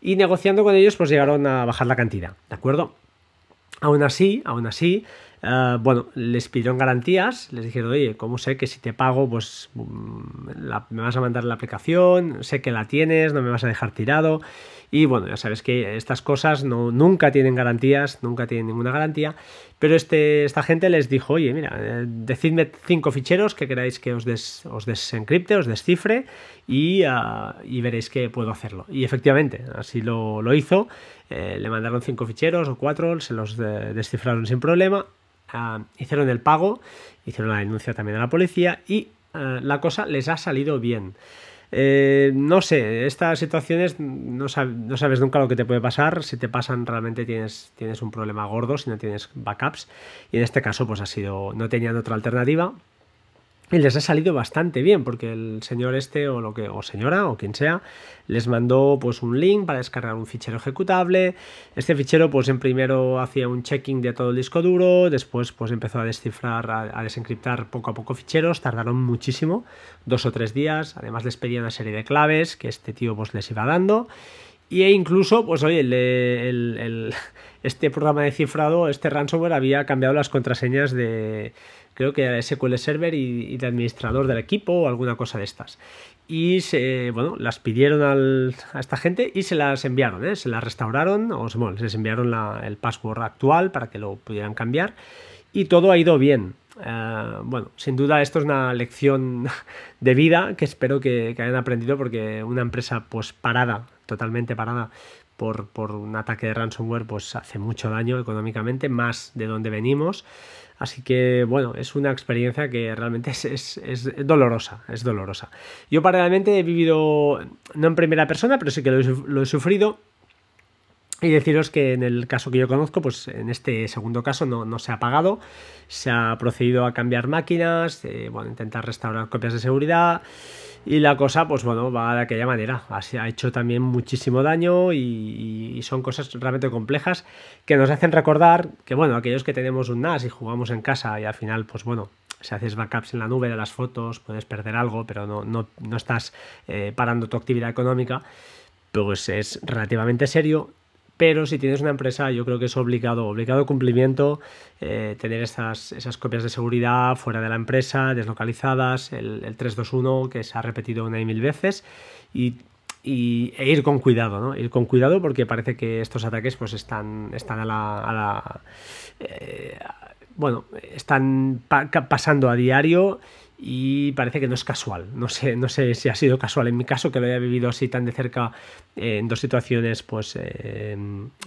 Y negociando con ellos, pues llegaron a bajar la cantidad, ¿de acuerdo? Aún así, aún así, eh, bueno, les pidieron garantías, les dijeron, oye, ¿cómo sé que si te pago, pues mm, me vas a mandar la aplicación, sé que la tienes, no me vas a dejar tirado? Y bueno, ya sabes que estas cosas no, nunca tienen garantías, nunca tienen ninguna garantía, pero este, esta gente les dijo, oye, mira, eh, decidme cinco ficheros que queráis que os, os desencripte, os descifre y, ah, y, veréis que puedo hacerlo. Y efectivamente, así lo, lo hizo, eh, le mandaron cinco ficheros o cuatro, se los descifraron sin problema, ah, hicieron el pago, hicieron la denuncia también a la policía y la cosa les ha salido bien. Eh, no sé, estas situaciones no, sabes nunca lo que te puede pasar. Si te pasan, realmente tienes, tienes un problema gordo si no tienes backups. Y en este caso, pues ha sido, no tenían otra alternativa. Y les ha salido bastante bien porque el señor este o lo que o señora o quien sea les mandó pues un link para descargar un fichero ejecutable. Este fichero pues en primero hacía un checking de todo el disco duro, después pues empezó a descifrar, a, desencriptar poco a poco ficheros, tardaron muchísimo, dos o tres días, además les pedía una serie de claves que este tío pues les iba dando. Y e incluso, pues oye, el, este programa de cifrado, este ransomware había cambiado las contraseñas de, creo que era SQL Server y, de administrador del equipo o alguna cosa de estas. Y se, bueno, las pidieron a esta gente y se las enviaron, ¿eh? se las restauraron, o bueno, les enviaron el password actual para que lo pudieran cambiar y todo ha ido bien. Eh, bueno, sin duda esto es una lección de vida que espero que, hayan aprendido porque una empresa pues parada, totalmente parada por, por, un ataque de ransomware pues hace mucho daño económicamente, más de donde venimos. Así que, bueno, es una experiencia que realmente es, dolorosa, es dolorosa. Yo paralelamente he vivido, no en primera persona, pero sí que lo he, sufrido. Y deciros que en el caso que yo conozco, pues en este segundo caso no, se ha pagado, se ha procedido a cambiar máquinas, eh, bueno, intentar restaurar copias de seguridad, y la cosa, pues bueno, va de aquella manera. Así ha hecho también muchísimo daño y, son cosas realmente complejas que nos hacen recordar que, bueno, aquellos que tenemos un NAS y jugamos en casa y al final, pues bueno, si haces backups en la nube de las fotos, puedes perder algo, pero no, no, no estás eh, parando tu actividad económica, pues es relativamente serio pero si tienes una empresa yo creo que es obligado, obligado cumplimiento eh, tener esas, esas copias de seguridad fuera de la empresa, deslocalizadas, el, 321 que se ha repetido una y mil veces y, e ir con cuidado, ¿no? Ir con cuidado porque parece que estos ataques pues están, están a la... Eh, bueno, están pasando a diario y parece que no es casual. No sé, no sé si ha sido casual en mi caso, que lo haya vivido así tan de cerca eh, en dos situaciones pues eh,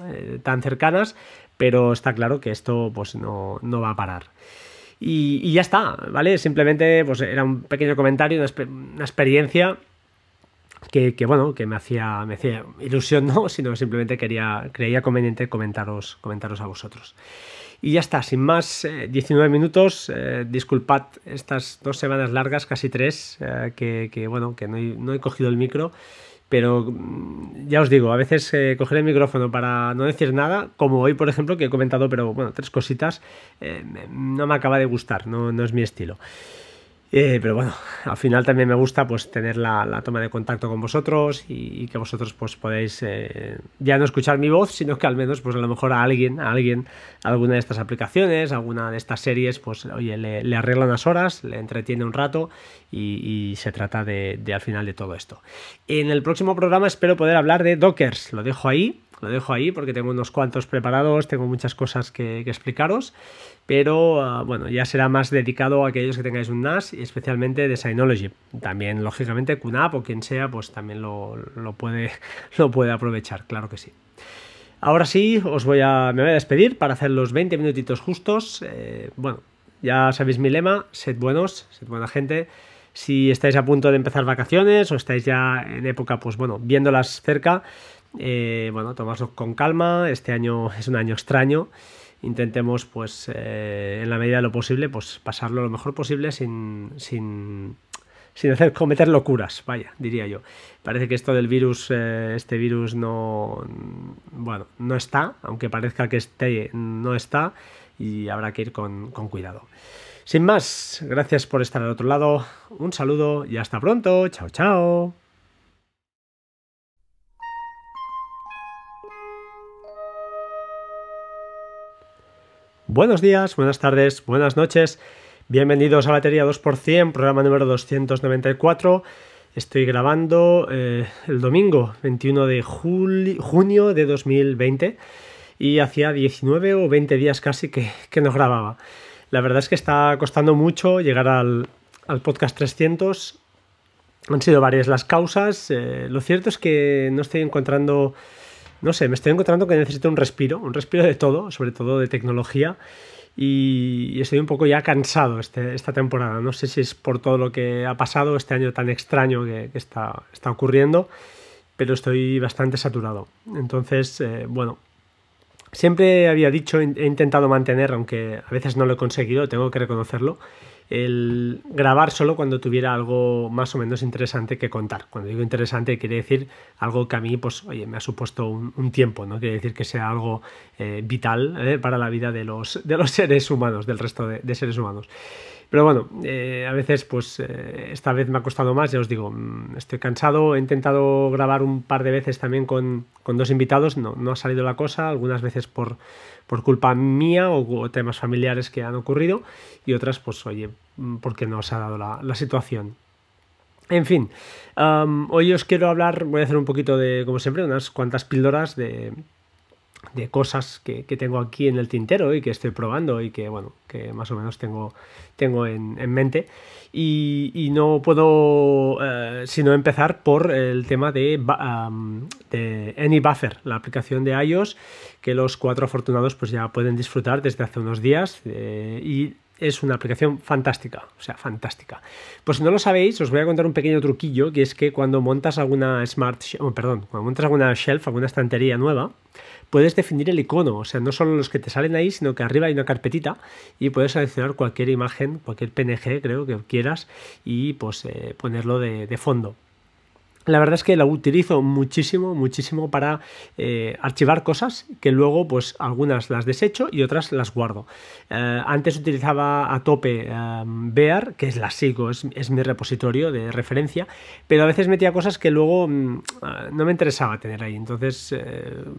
eh, tan cercanas, pero está claro que esto pues no, va a parar. Y, ya está, ¿vale? Simplemente pues era un pequeño comentario, una, experiencia que, bueno, que me hacía, me hacía ilusión, no, sino simplemente quería, creía conveniente comentaros, comentaros a vosotros. Y ya está, sin más, 19 eh, minutos. Eh, disculpad estas dos semanas largas, casi tres, eh, que, bueno, que no he, cogido el micro. pero mm, ya os digo, a veces eh, coger el micrófono para no decir nada, como hoy por ejemplo, que he comentado, pero bueno, tres cositas, eh, no me acaba de gustar, no, no es mi estilo. Eh, pero bueno, al final también me gusta pues tener la, toma de contacto con vosotros y, que vosotros pues podéis eh, ya no escuchar mi voz, sino que al menos pues a lo mejor a alguien, a alguien, alguna de estas aplicaciones, alguna de estas series, pues oye, le, arregla unas horas, le entretiene un rato y, se trata de, al final de todo esto. En el próximo programa espero poder hablar de Dockers, lo dejo ahí, lo dejo ahí porque tengo unos cuantos preparados, tengo muchas cosas que explicaros pero ah, bueno, ya será más dedicado a aquellos que tengáis un NAS y especialmente de Synology. También, lógicamente, QNAP o quien sea, pues también lo, puede, lo puede aprovechar, claro que sí. Ahora sí, os voy a, me voy a despedir para hacer los 20 minutitos justos. Eh, bueno, ya sabéis mi lema, sed buenos, sed buena gente. Si estáis a punto de empezar vacaciones o estáis ya en época, pues bueno, viéndolas cerca, eh, bueno, tomadlo con calma. Este año es un año extraño intentemos, pues, eh, en la medida de lo posible, pues pasarlo lo mejor posible sin, sin, sin hacer cometer locuras, vaya, diría yo. Parece que esto del virus, eh, este virus no, bueno, no está, aunque parezca que esté, no está, y habrá que ir con, con cuidado. Sin más, gracias por estar al otro lado, un saludo y hasta pronto, chao, chao. Buenos días, buenas tardes, buenas noches. Bienvenidos a Batería 2%, programa número 294. Estoy grabando eh, el domingo 21 de junio de 2020 y hacía 19 o 20 días casi que, no grababa. La verdad es que está costando mucho llegar al, podcast 300. Han sido varias las causas. Eh, lo cierto es que no estoy encontrando no sé, me estoy encontrando que necesito un respiro, un respiro de todo, sobre todo de tecnología. Y, estoy un poco ya cansado este, esta temporada. No sé si es por todo lo que ha pasado este año tan extraño que, está, está, ocurriendo, pero estoy bastante saturado. Entonces, eh, bueno, siempre había dicho, he intentado mantener, aunque a veces no lo he conseguido, tengo que reconocerlo, el grabar solo cuando tuviera algo más o menos interesante que contar. Cuando digo interesante quiere decir algo que a mí, pues, oye, me ha supuesto un, tiempo, ¿no? Quiere decir que sea algo eh, vital eh, para la vida de los, de los seres humanos, del resto de seres humanos. Pero bueno, eh, a veces, pues esta vez me ha costado más, ya os digo, mm, estoy cansado, he intentado grabar un par de veces también con, dos invitados, no, no, ha salido la cosa, algunas veces por, por culpa mía o, temas familiares que han ocurrido y otras, pues oye, mm, porque no os ha dado la, situación. En fin, hoy os quiero hablar, voy a hacer un poquito de, como siempre, unas cuantas píldoras de, de cosas que, tengo aquí en el tintero y que estoy probando y que bueno que más o menos tengo, tengo en, mente y, no puedo eh, sino empezar por el tema de, de AnyBuffer la aplicación de iOS que los cuatro afortunados pues ya pueden disfrutar desde hace unos días eh, y es una aplicación fantástica, o sea, fantástica. Pues si no lo sabéis, os voy a contar un pequeño truquillo, que es que cuando montas alguna smart, oh, perdón, cuando montas alguna shelf, alguna estantería nueva, puedes definir el icono, o sea, no solo los que te salen ahí, sino que arriba hay una carpetita y puedes seleccionar cualquier imagen, cualquier PNG, creo que quieras, y pues eh, ponerlo de fondo. La verdad es que la utilizo muchísimo, muchísimo para eh, archivar cosas que luego, pues algunas las desecho y otras las guardo. Eh, antes utilizaba a tope eh, Bear, que es la sigo, es, mi repositorio de referencia, pero a veces metía cosas que luego mm, no me interesaba tener ahí, entonces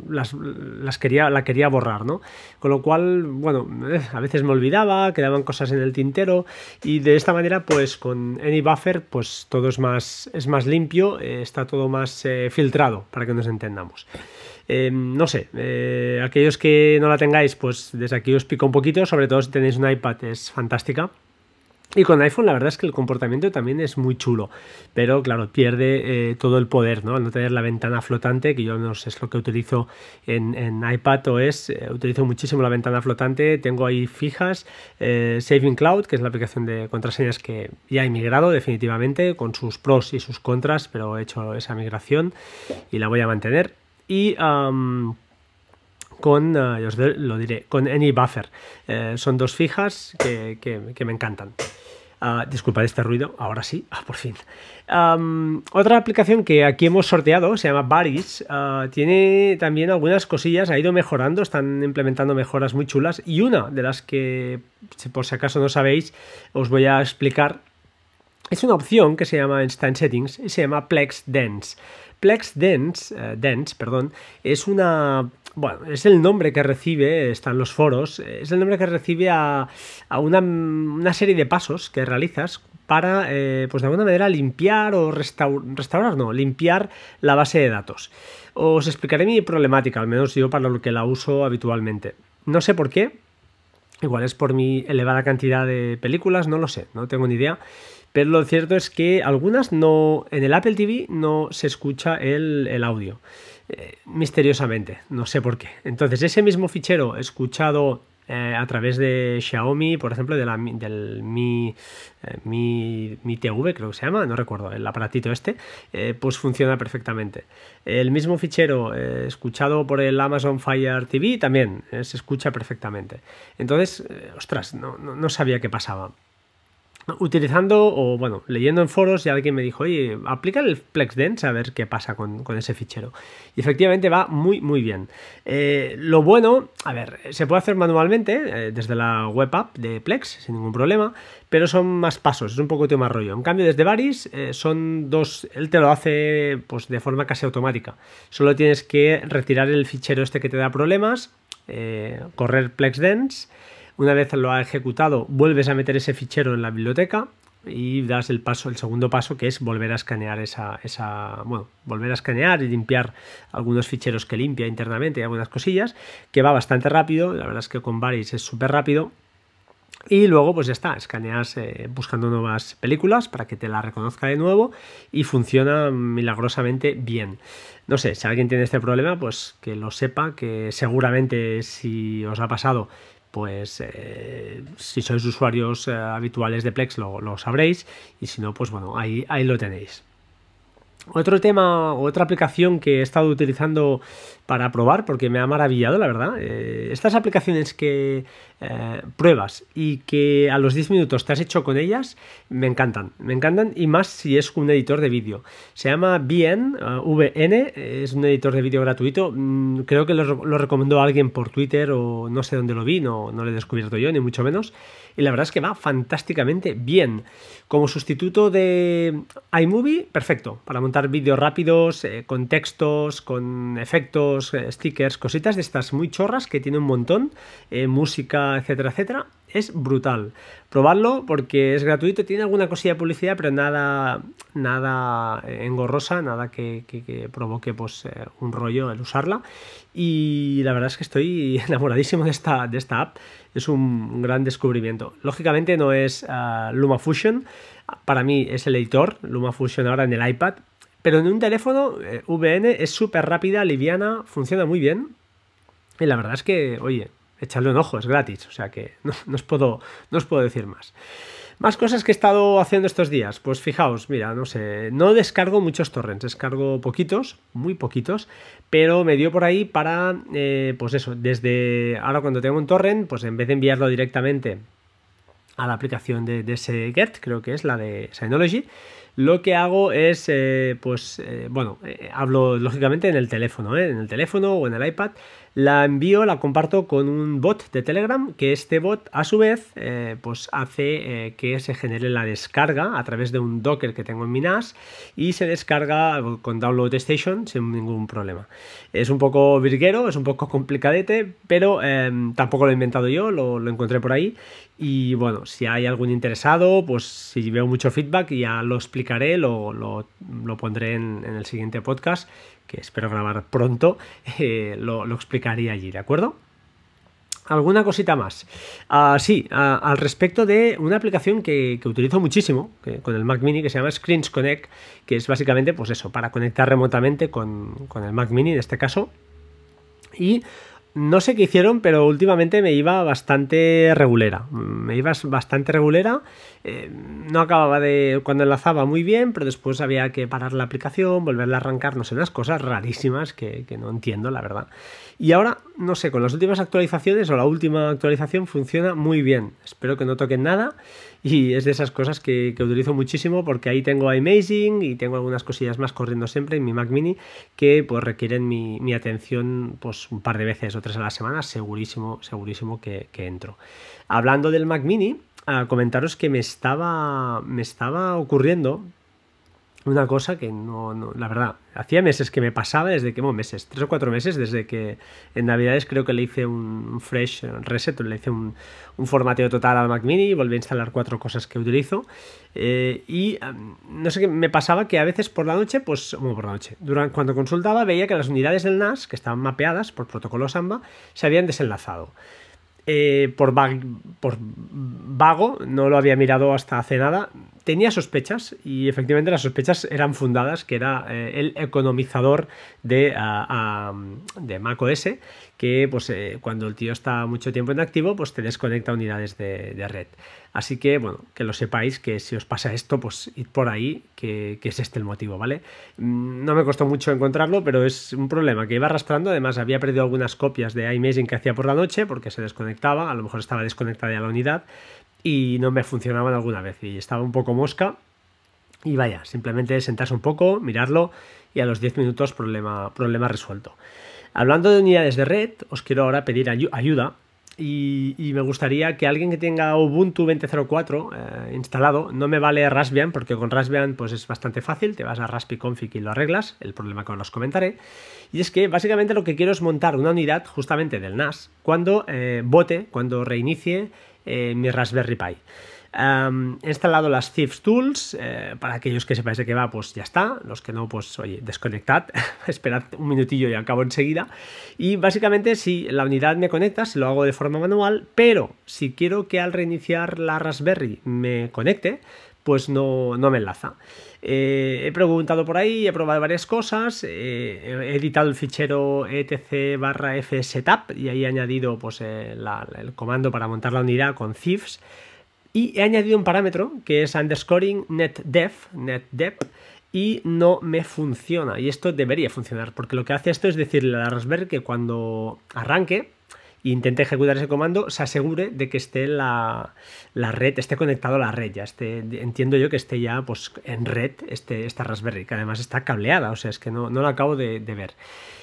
las, quería, la quería borrar, ¿no? Con lo cual, bueno, a veces me olvidaba, quedaban cosas en el tintero y de esta manera, pues con AnyBuffer, pues todo es más, es más limpio está todo más eh, filtrado, para que nos entendamos. Eh, no sé, eh, aquellos que no la tengáis, pues desde aquí os pico un poquito, sobre todo si tenéis un iPad, es fantástica. Y con iPhone la verdad es que el comportamiento también es muy chulo, pero claro, pierde eh, todo el poder, ¿no? Al no tener la ventana flotante, que yo no sé, es lo que utilizo en, en iPad OS, eh, utilizo muchísimo la ventana flotante, tengo ahí fijas, eh, Saving Cloud, que es la aplicación de contraseñas que ya he migrado definitivamente, con sus pros y sus contras, pero he hecho esa migración y la voy a mantener. Y con, os lo diré, con AnyBuffer. son dos fijas que, que me encantan. Uh, disculpad este ruido, ahora sí, ah, por fin. otra aplicación que aquí hemos sorteado se llama Baris. tiene también algunas cosillas, ha ido mejorando, están implementando mejoras muy chulas. Y una de las que, por si acaso no sabéis, os voy a explicar. Es una opción que se llama Instant Settings y se llama Plex Dance. Plex Dance, eh, Dance perdón, es una bueno, es el nombre que recibe, están los foros, es el nombre que recibe a, una, serie de pasos que realizas para, eh, pues de alguna manera, limpiar o restaurar, no, limpiar la base de datos. Os explicaré mi problemática, al menos yo para lo que la uso habitualmente. No sé por qué, igual es por mi elevada cantidad de películas, no lo sé, no tengo ni idea. Pero lo cierto es que algunas no, en el Apple TV no se escucha el audio. Eh, misteriosamente, no sé por qué. Entonces, ese mismo fichero escuchado eh, a través de Xiaomi, por ejemplo, de la, del Mi, eh, Mi, Mi, TV, creo que se llama, no recuerdo, el aparatito este, pues funciona perfectamente. El mismo fichero escuchado por el Amazon Fire TV también se escucha perfectamente. Entonces, ostras, no, no sabía qué pasaba utilizando o bueno, leyendo en foros y alguien me dijo, oye, aplica el FlexDense a ver qué pasa con, ese fichero. Y efectivamente va muy, muy bien. Eh, lo bueno, a ver, se puede hacer manualmente eh, desde la web app de Plex sin ningún problema, pero son más pasos, es un poco más rollo. En cambio, desde Varis eh, son dos, él te lo hace pues de forma casi automática. Solo tienes que retirar el fichero este que te da problemas, correr FlexDense una vez lo ha ejecutado, vuelves a meter ese fichero en la biblioteca y das el paso, el segundo paso, que es volver a escanear esa, esa, bueno, volver a escanear y limpiar algunos ficheros que limpia internamente y algunas cosillas, que va bastante rápido, la verdad es que con Varis es súper rápido. Y luego, pues ya está, escaneas eh, buscando nuevas películas para que te la reconozca de nuevo y funciona milagrosamente bien. No sé, si alguien tiene este problema, pues que lo sepa, que seguramente si os ha pasado pues eh, si sois usuarios eh, habituales de Plex lo, lo, sabréis y si no, pues bueno, ahí, ahí lo tenéis. Otro tema, otra aplicación que he estado utilizando para probar, porque me ha maravillado, la verdad. Eh, estas aplicaciones que eh, pruebas y que a los 10 minutos te has hecho con ellas, me encantan. Me encantan y más si es un editor de vídeo. Se llama VN, uh, VN, es un editor de vídeo gratuito. Mm, creo que lo, recomendó alguien por Twitter o no sé dónde lo vi, no, no lo he descubierto yo, ni mucho menos y la verdad es que va fantásticamente bien. Como sustituto de iMovie, perfecto, para montar vídeos rápidos, eh, con textos, con efectos, eh, stickers, cositas de estas muy chorras que tiene un montón, eh, música, etcétera, etcétera es brutal. Probarlo porque es gratuito, tiene alguna cosilla de publicidad, pero nada, nada engorrosa, nada que, provoque pues, eh, un rollo el usarla. Y la verdad es que estoy enamoradísimo de esta, de esta app. Es un gran descubrimiento. Lógicamente no es uh, LumaFusion, para mí es el editor, LumaFusion ahora en el iPad, pero en un teléfono eh, VN es súper rápida, liviana, funciona muy bien. Y la verdad es que, oye, echarle un ojo, es gratis, o sea que no, os puedo, no os puedo decir más. Más cosas que he estado haciendo estos días. Pues fijaos, mira, no sé, no descargo muchos torrents, descargo poquitos, muy poquitos, pero me dio por ahí para, eh, pues eso, desde ahora cuando tengo un torrent, pues en vez de enviarlo directamente a la aplicación de, ese Get, creo que es la de Synology, lo que hago es, eh, pues, eh, bueno, hablo lógicamente en el teléfono, en el teléfono o en el iPad, la envío, la comparto con un bot de Telegram, que este bot a su vez eh, pues hace eh, que se genere la descarga a través de un Docker que tengo en mi NAS y se descarga con Download Station sin ningún problema. Es un poco virguero, es un poco complicadete, pero em, tampoco lo he inventado yo, lo, encontré por ahí y bueno, si hay algún interesado, pues si veo mucho feedback ya lo explicaré, lo, lo, pondré en el siguiente podcast que espero grabar pronto, eh, lo, explicaría allí, ¿de acuerdo? ¿Alguna cosita más? Ah, sí, ah, al respecto de una aplicación que, utilizo muchísimo con el Mac Mini que se llama Screens Connect, que es básicamente, pues eso, para conectar remotamente con, con el Mac Mini en este caso. Y no sé qué hicieron, pero últimamente me iba bastante regulera. Me iba bastante regulera. Eh, no acababa de. Cuando enlazaba muy bien, pero después había que parar la aplicación, volverla a arrancar, no sé, unas cosas rarísimas que, que no entiendo, la verdad. Y ahora, no sé, con las últimas actualizaciones o la última actualización funciona muy bien. Espero que no toquen nada y es de esas cosas que, utilizo muchísimo porque ahí tengo Amazing y tengo algunas cosillas más corriendo siempre en mi Mac Mini que pues requieren mi, atención pues un par de veces o tres a la semana, segurísimo, segurísimo que, entro. Hablando del Mac Mini, a comentaros que me estaba, me estaba ocurriendo una cosa que no, la verdad, hacía meses que me pasaba, desde que, bueno, meses, tres o cuatro meses, desde que en Navidades creo que le hice un fresh reset, le hice un, un formateo total al Mac Mini, volví a instalar cuatro cosas que utilizo. Eh, y no sé qué, me pasaba que a veces por la noche, pues, bueno, por la noche, durante, cuando consultaba veía que las unidades del NAS, que estaban mapeadas por protocolo Samba, se habían desenlazado. Eh, por, vago, no lo había mirado hasta hace nada, tenía sospechas y efectivamente las sospechas eran fundadas, que era eh, el economizador de, de Mac OS, que pues, eh, cuando el tío está mucho tiempo en activo, pues te desconecta unidades de, red. Así que, bueno, que lo sepáis, que si os pasa esto, pues id por ahí, que, es este el motivo, ¿vale? Mm, no me costó mucho encontrarlo, pero es un problema que iba arrastrando. Además, había perdido algunas copias de iMaging que hacía por la noche, porque se desconectaba, a lo mejor estaba desconectada ya la unidad, y no me funcionaban alguna vez y estaba un poco mosca. Y vaya, simplemente sentarse un poco, mirarlo y a los 10 minutos problema, problema resuelto. Hablando de unidades de red, os quiero ahora pedir ayuda y, me gustaría que alguien que tenga Ubuntu 20.04 eh, instalado, no me vale Raspbian, porque con Raspbian pues es bastante fácil, te vas a Config y lo arreglas, el problema que os comentaré. Y es que básicamente lo que quiero es montar una unidad justamente del NAS cuando eh, bote, cuando reinicie eh, mi Raspberry Pi. He instalado las Thieves Tools, eh, para aquellos que sepáis de qué va, pues ya está, los que no, pues oye, desconectad, esperad un minutillo y acabo enseguida. Y básicamente si la unidad me conecta, se lo hago de forma manual, pero si quiero que al reiniciar la Raspberry me conecte, pues no, me enlaza. Eh, he preguntado por ahí, he probado varias cosas, he editado el fichero etc barra fsetup y ahí he añadido pues, el comando para montar la unidad con thieves y he añadido un parámetro que es underscoring netdef, netdef y no me funciona. Y esto debería funcionar porque lo que hace esto es decirle a la Raspberry que cuando arranque intente ejecutar ese comando, se asegure de que esté la, red, esté conectado a la red, ya esté, entiendo yo que esté ya pues, en red este, esta Raspberry, que además está cableada, o sea, es que no, no lo acabo de, ver.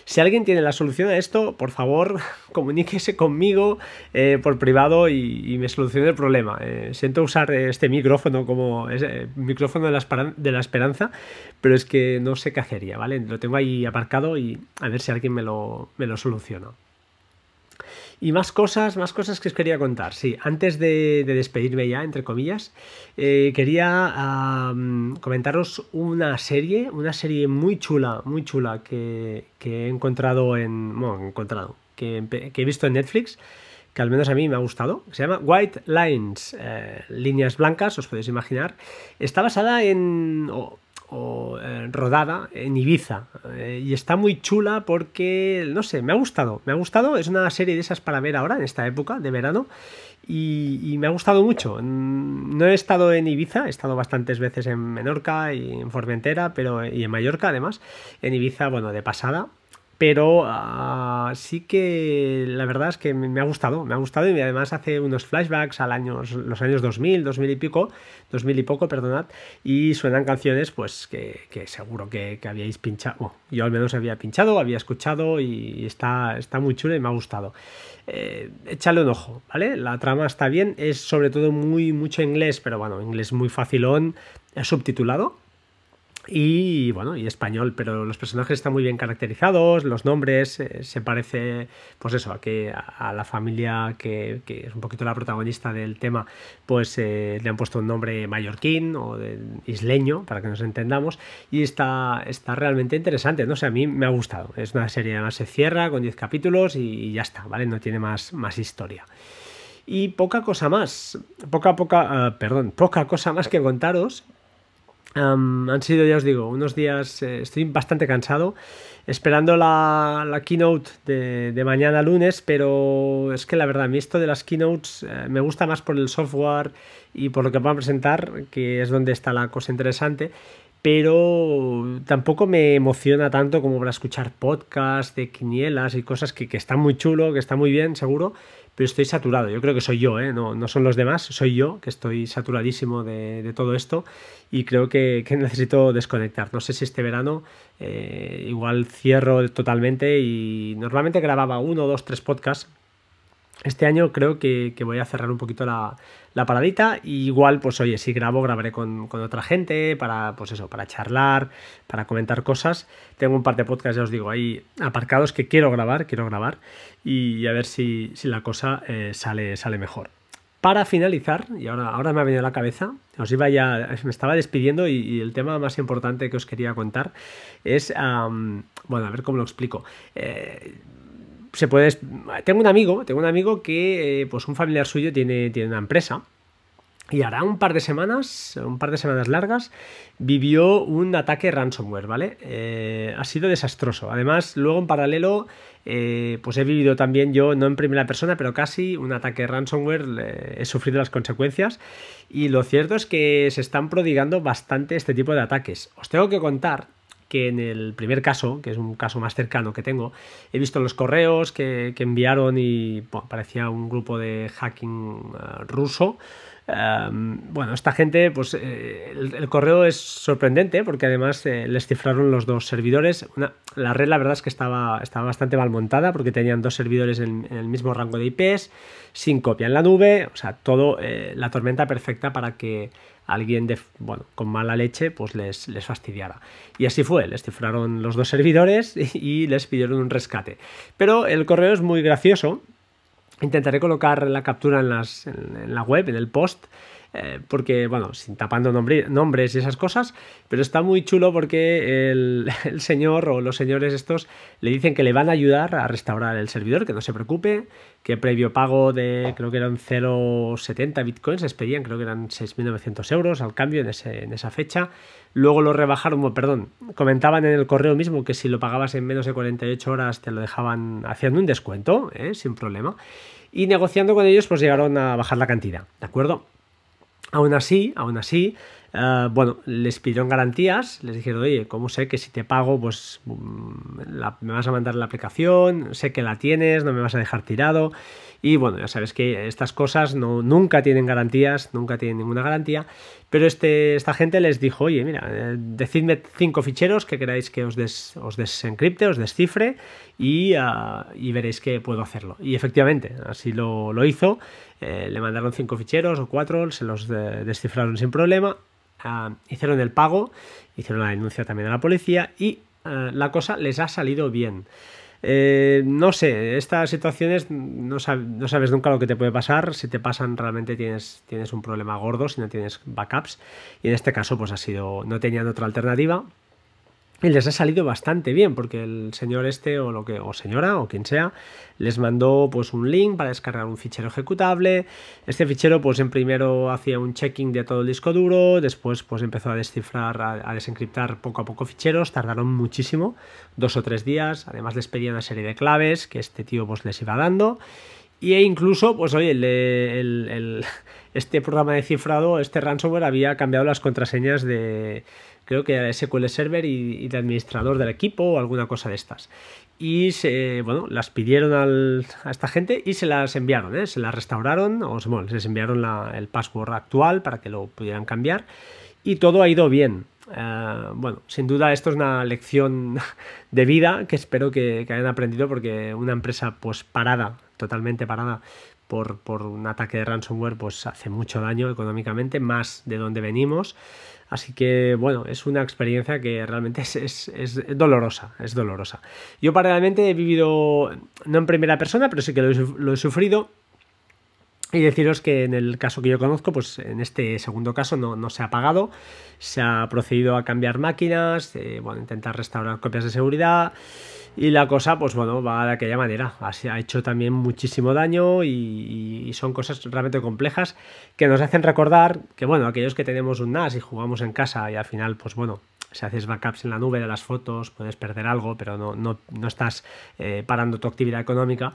Si alguien tiene la solución a esto, por favor, comuníquese conmigo eh, por privado y, me solucione el problema. Eh, siento usar este micrófono como ese micrófono de la, de la, esperanza, pero es que no sé qué hacería, ¿vale? Lo tengo ahí aparcado y a ver si alguien me lo, me lo soluciona. Y más cosas, más cosas que os quería contar. Sí, antes de, despedirme ya, entre comillas, eh, quería comentaros una serie, una serie muy chula, muy chula que, he encontrado en. Bueno, encontrado, que, he visto en Netflix que al menos a mí me ha gustado, se llama White Lines, eh, líneas blancas, os podéis imaginar. Está basada en, eh, rodada en Ibiza. Eh, y está muy chula porque, no sé, me ha gustado. Me ha gustado. Es una serie de esas para ver ahora, en esta época de verano. Y, me ha gustado mucho. Mm, no he estado en Ibiza, he estado bastantes veces en Menorca y en Formentera, pero y en Mallorca además. En Ibiza, bueno, de pasada pero ah, sí que la verdad es que me ha gustado, me ha gustado y además hace unos flashbacks al años, los años 2000, 2000 y pico, 2000 y poco, perdonad, y suenan canciones pues que, seguro que, habíais pinchado, yo al menos había pinchado, había escuchado y está, está muy chulo y me ha gustado. Eh, échale un ojo, ¿vale? La trama está bien, es sobre todo muy mucho inglés, pero bueno, inglés muy facilón, subtitulado, y bueno, y español, pero los personajes están muy bien caracterizados, los nombres, eh, se parece, pues eso, a que a, la familia que, es un poquito la protagonista del tema, pues eh, le han puesto un nombre mallorquín o de, isleño, para que nos entendamos, y está, está realmente interesante, no sé, a mí me ha gustado, es una serie, además se cierra con 10 capítulos y, ya está, ¿vale? No tiene más, más historia. Y poca cosa más, poca, poca, uh, perdón, poca cosa más que contaros, han sido, ya os digo, unos días, eh, estoy bastante cansado, esperando la, keynote de, mañana lunes, pero es que la verdad, a mí esto de las keynotes eh, me gusta más por el software y por lo que van a presentar, que es donde está la cosa interesante, pero tampoco me emociona tanto como para escuchar podcasts de quinielas y cosas que, que están muy chulo, que está muy bien, seguro, pero estoy saturado. Yo creo que soy yo, ¿eh? no, no son los demás, soy yo que estoy saturadísimo de, todo esto y creo que, necesito desconectar. No sé si este verano eh, igual cierro totalmente y normalmente grababa uno, dos, tres podcasts este año creo que, voy a cerrar un poquito la, paradita. Y igual, pues oye, si grabo, grabaré con, otra gente para, pues eso, para charlar, para comentar cosas. Tengo un par de podcasts, ya os digo, ahí aparcados que quiero grabar, quiero grabar. Y a ver si, la cosa eh, sale, sale mejor. Para finalizar, y ahora, ahora me ha venido a la cabeza, os iba ya, me estaba despidiendo y, el tema más importante que os quería contar es, bueno, a ver cómo lo explico. Eh, se puede. Tengo un amigo, tengo un amigo que, eh, pues un familiar suyo tiene, tiene una empresa. Y hará un par de semanas, un par de semanas largas, vivió un ataque ransomware, ¿vale? Ha sido desastroso. Además, luego en paralelo, eh, pues he vivido también yo, no en primera persona, pero casi un ataque ransomware, he sufrido las consecuencias. Y lo cierto es que se están prodigando bastante este tipo de ataques. Os tengo que contar que en el primer caso, que es un caso más cercano que tengo, he visto los correos que, enviaron y parecía un grupo de hacking eh, ruso. Bueno, esta gente, pues eh, el, correo es sorprendente porque además eh, les cifraron los dos servidores. la red, la verdad es que estaba, estaba bastante mal montada porque tenían dos servidores en, el mismo rango de IPs, sin copia en la nube, o sea, todo la tormenta perfecta para que alguien bueno, con mala leche pues les, les fastidiara. Y así fue, les cifraron los dos servidores y, les pidieron un rescate. Pero el correo es muy gracioso. Intentaré colocar la captura en, las, en la web, en el post, eh, porque, bueno, sin tapando nombres y esas cosas, pero está muy chulo porque el, señor o los señores estos le dicen que le van a ayudar a restaurar el servidor, que no se preocupe, que previo pago de, creo que eran 0,70 bitcoins, les pedían, creo que eran 6.900 euros al cambio en, esa fecha. Luego lo rebajaron, perdón, comentaban en el correo mismo que si lo pagabas en menos de 48 horas te lo dejaban haciendo un descuento, ¿eh? sin problema. Y negociando con ellos, pues llegaron a bajar la cantidad, ¿de acuerdo? Aún así, aún así, eh, bueno, les pidieron garantías, les dijeron, oye, ¿cómo sé que si te pago, pues mm, me vas a mandar la aplicación, sé que la tienes, no me vas a dejar tirado? Y bueno, ya sabes que estas cosas no, nunca tienen garantías, nunca tienen ninguna garantía, pero este, esta gente les dijo, oye, mira, eh, decidme cinco ficheros que queráis que os, os desencripte, os descifre y, ah, y, veréis que puedo hacerlo. Y efectivamente, así lo, lo hizo, eh, le mandaron cinco ficheros o cuatro, se los descifraron sin problema, ah, hicieron el pago, hicieron la denuncia también a la policía y ah, la cosa les ha salido bien. Eh, no sé, estas situaciones no, sabes nunca lo que te puede pasar. Si te pasan, realmente tienes, tienes un problema gordo si no tienes backups. Y en este caso, pues ha sido, no tenían otra alternativa. Y les ha salido bastante bien porque el señor este o lo que o señora o quien sea les mandó pues un link para descargar un fichero ejecutable. Este fichero pues en primero hacía un checking de todo el disco duro, después pues empezó a descifrar, a, desencriptar poco a poco ficheros, tardaron muchísimo, dos o tres días, además les pedía una serie de claves que este tío pues les iba dando. Y e incluso, pues oye, este programa de cifrado, este ransomware había cambiado las contraseñas de, creo que era SQL Server y, de administrador del equipo o alguna cosa de estas. Y se, bueno, las pidieron a esta gente y se las enviaron, ¿eh? se las restauraron, o bueno, les enviaron el password actual para que lo pudieran cambiar y todo ha ido bien. Eh, bueno, sin duda esto es una lección de vida que espero que, que, hayan aprendido porque una empresa pues parada, totalmente parada por, por un ataque de ransomware pues hace mucho daño económicamente, más de donde venimos. Así que, bueno, es una experiencia que realmente es, dolorosa, es dolorosa. Yo paralelamente he vivido, no en primera persona, pero sí que lo he, sufrido. Y deciros que en el caso que yo conozco, pues en este segundo caso no, se ha pagado, se ha procedido a cambiar máquinas, eh, bueno, intentar restaurar copias de seguridad, y la cosa, pues bueno, va de aquella manera. Así ha hecho también muchísimo daño y, son cosas realmente complejas que nos hacen recordar que, bueno, aquellos que tenemos un NAS y jugamos en casa y al final, pues bueno, si haces backups en la nube de las fotos, puedes perder algo, pero no, no, no estás eh, parando tu actividad económica,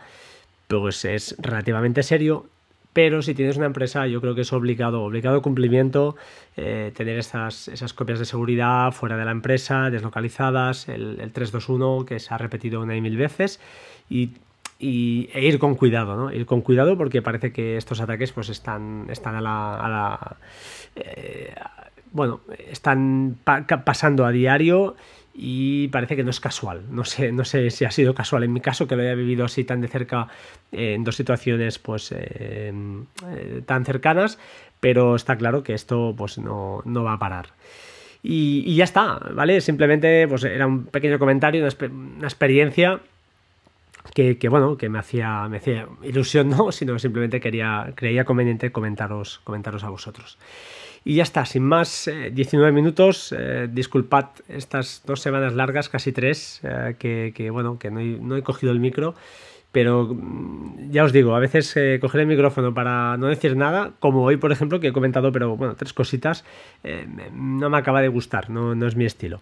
pues es relativamente serio pero si tienes una empresa yo creo que es obligado, obligado cumplimiento eh, tener esas, esas copias de seguridad fuera de la empresa, deslocalizadas, el, el 321 que se ha repetido una y mil veces y e ir con cuidado, ¿no? Ir con cuidado porque parece que estos ataques pues están, están a la... Eh, bueno, están pasando a diario y parece que no es casual. No sé, no sé si ha sido casual en mi caso, que lo haya vivido así tan de cerca en dos situaciones pues eh, tan cercanas, pero está claro que esto pues no, no va a parar. Y, ya está, ¿vale? Simplemente pues era un pequeño comentario, una, experiencia que, bueno, que me hacía, me hacía ilusión, no, sino simplemente quería, creía conveniente comentaros, comentaros a vosotros. Y ya está, sin más, 19 eh, minutos. Eh, disculpad estas dos semanas largas, casi tres, eh, que, bueno, que no he, cogido el micro. Pero mm, ya os digo, a veces coger el micrófono para no decir nada, como hoy, por ejemplo, que he comentado, pero bueno, tres cositas, no me acaba de gustar, no, no es mi estilo.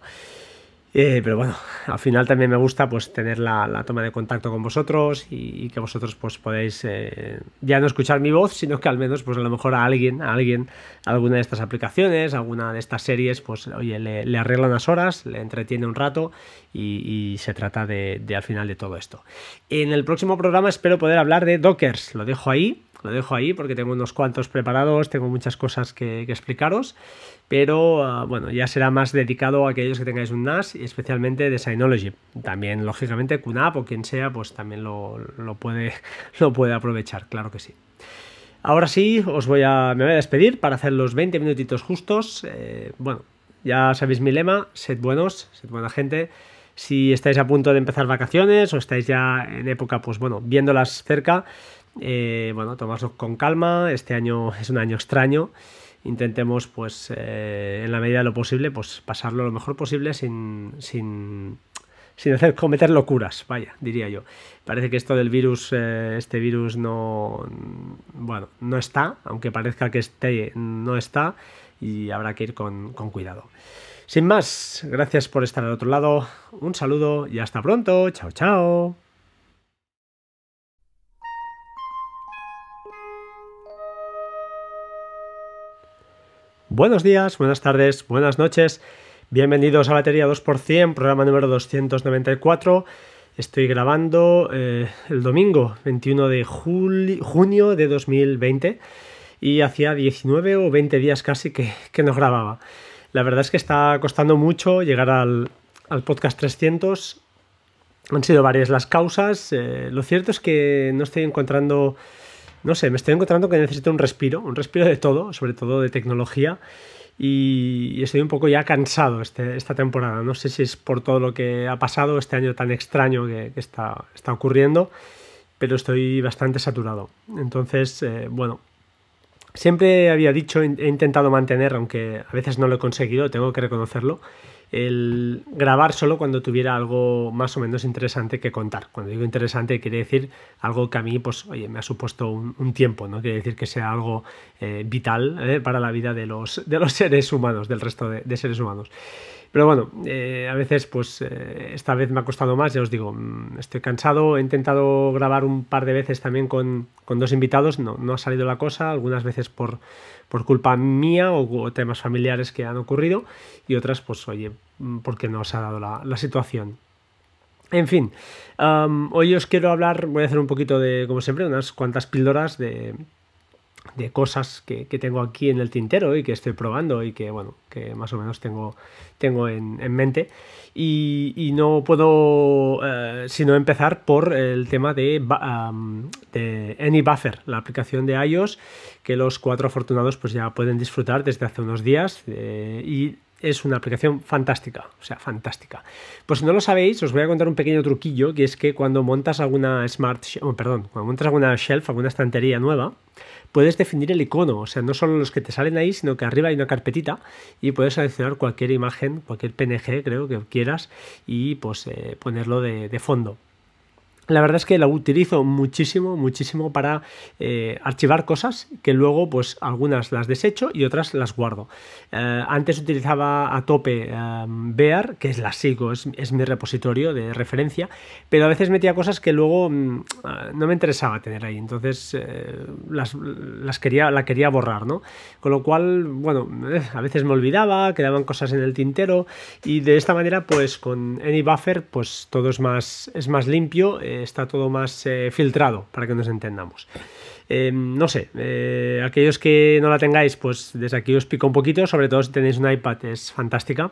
Eh, pero bueno, al final también me gusta pues tener la, toma de contacto con vosotros y, que vosotros pues podáis eh, ya no escuchar mi voz, sino que al menos pues a lo mejor a alguien, a alguien, alguna de estas aplicaciones, alguna de estas series, pues oye, le, arregla unas horas, le entretiene un rato y, se trata de, al final de todo esto. En el próximo programa espero poder hablar de Dockers, lo dejo ahí, lo dejo ahí porque tengo unos cuantos preparados, tengo muchas cosas que explicaros pero ah, bueno, ya será más dedicado a aquellos que tengáis un NAS y especialmente de Synology. También, lógicamente, QNAP o quien sea, pues también lo, puede, lo puede aprovechar, claro que sí. Ahora sí, os voy a, me voy a despedir para hacer los 20 minutitos justos. Eh, bueno, ya sabéis mi lema, sed buenos, sed buena gente. Si estáis a punto de empezar vacaciones o estáis ya en época, pues bueno, viéndolas cerca, eh, bueno, tomadlo con calma. Este año es un año extraño intentemos, pues, eh, en la medida de lo posible, pues pasarlo lo mejor posible sin, sin, sin hacer cometer locuras, vaya, diría yo. Parece que esto del virus, eh, este virus no, bueno, no está, aunque parezca que esté, no está, y habrá que ir con, con cuidado. Sin más, gracias por estar al otro lado, un saludo y hasta pronto, chao, chao. Buenos días, buenas tardes, buenas noches. Bienvenidos a Batería 2%, programa número 294. Estoy grabando eh, el domingo 21 de junio de 2020 y hacía 19 o 20 días casi que, no grababa. La verdad es que está costando mucho llegar al, podcast 300. Han sido varias las causas. Eh, lo cierto es que no estoy encontrando no sé, me estoy encontrando que necesito un respiro, un respiro de todo, sobre todo de tecnología. Y, estoy un poco ya cansado este, esta temporada. No sé si es por todo lo que ha pasado este año tan extraño que, está, está, ocurriendo, pero estoy bastante saturado. Entonces, eh, bueno, siempre había dicho, he intentado mantener, aunque a veces no lo he conseguido, tengo que reconocerlo, el grabar solo cuando tuviera algo más o menos interesante que contar. Cuando digo interesante quiere decir algo que a mí, pues, oye, me ha supuesto un, tiempo, ¿no? Quiere decir que sea algo eh, vital eh, para la vida de los, de los seres humanos, del resto de seres humanos. Pero bueno, eh, a veces, pues esta vez me ha costado más, ya os digo, mm, estoy cansado, he intentado grabar un par de veces también con, dos invitados, no, no, ha salido la cosa, algunas veces por, por culpa mía o, temas familiares que han ocurrido y otras, pues oye, mm, porque no os ha dado la, situación. En fin, hoy os quiero hablar, voy a hacer un poquito de, como siempre, unas cuantas píldoras de, de cosas que, tengo aquí en el tintero y que estoy probando y que bueno que más o menos tengo, tengo en, mente y, no puedo eh, sino empezar por el tema de, de AnyBuffer la aplicación de iOS que los cuatro afortunados pues ya pueden disfrutar desde hace unos días eh, y es una aplicación fantástica, o sea, fantástica. Pues si no lo sabéis, os voy a contar un pequeño truquillo, que es que cuando montas alguna smart, oh, perdón, cuando montas alguna shelf, alguna estantería nueva, puedes definir el icono, o sea, no solo los que te salen ahí, sino que arriba hay una carpetita y puedes seleccionar cualquier imagen, cualquier PNG, creo que quieras, y pues eh, ponerlo de fondo. La verdad es que la utilizo muchísimo, muchísimo para eh, archivar cosas que luego, pues algunas las desecho y otras las guardo. Eh, antes utilizaba a tope eh, Bear, que es la sigo, es, mi repositorio de referencia, pero a veces metía cosas que luego mm, no me interesaba tener ahí, entonces las, quería, la quería borrar, ¿no? Con lo cual, bueno, a veces me olvidaba, quedaban cosas en el tintero y de esta manera, pues con AnyBuffer, pues todo es más, es más limpio está todo más filtrado para que nos entendamos. no sé, aquellos que no la tengáis, pues desde aquí os pico un poquito, sobre todo si tenéis un iPad, es fantástica.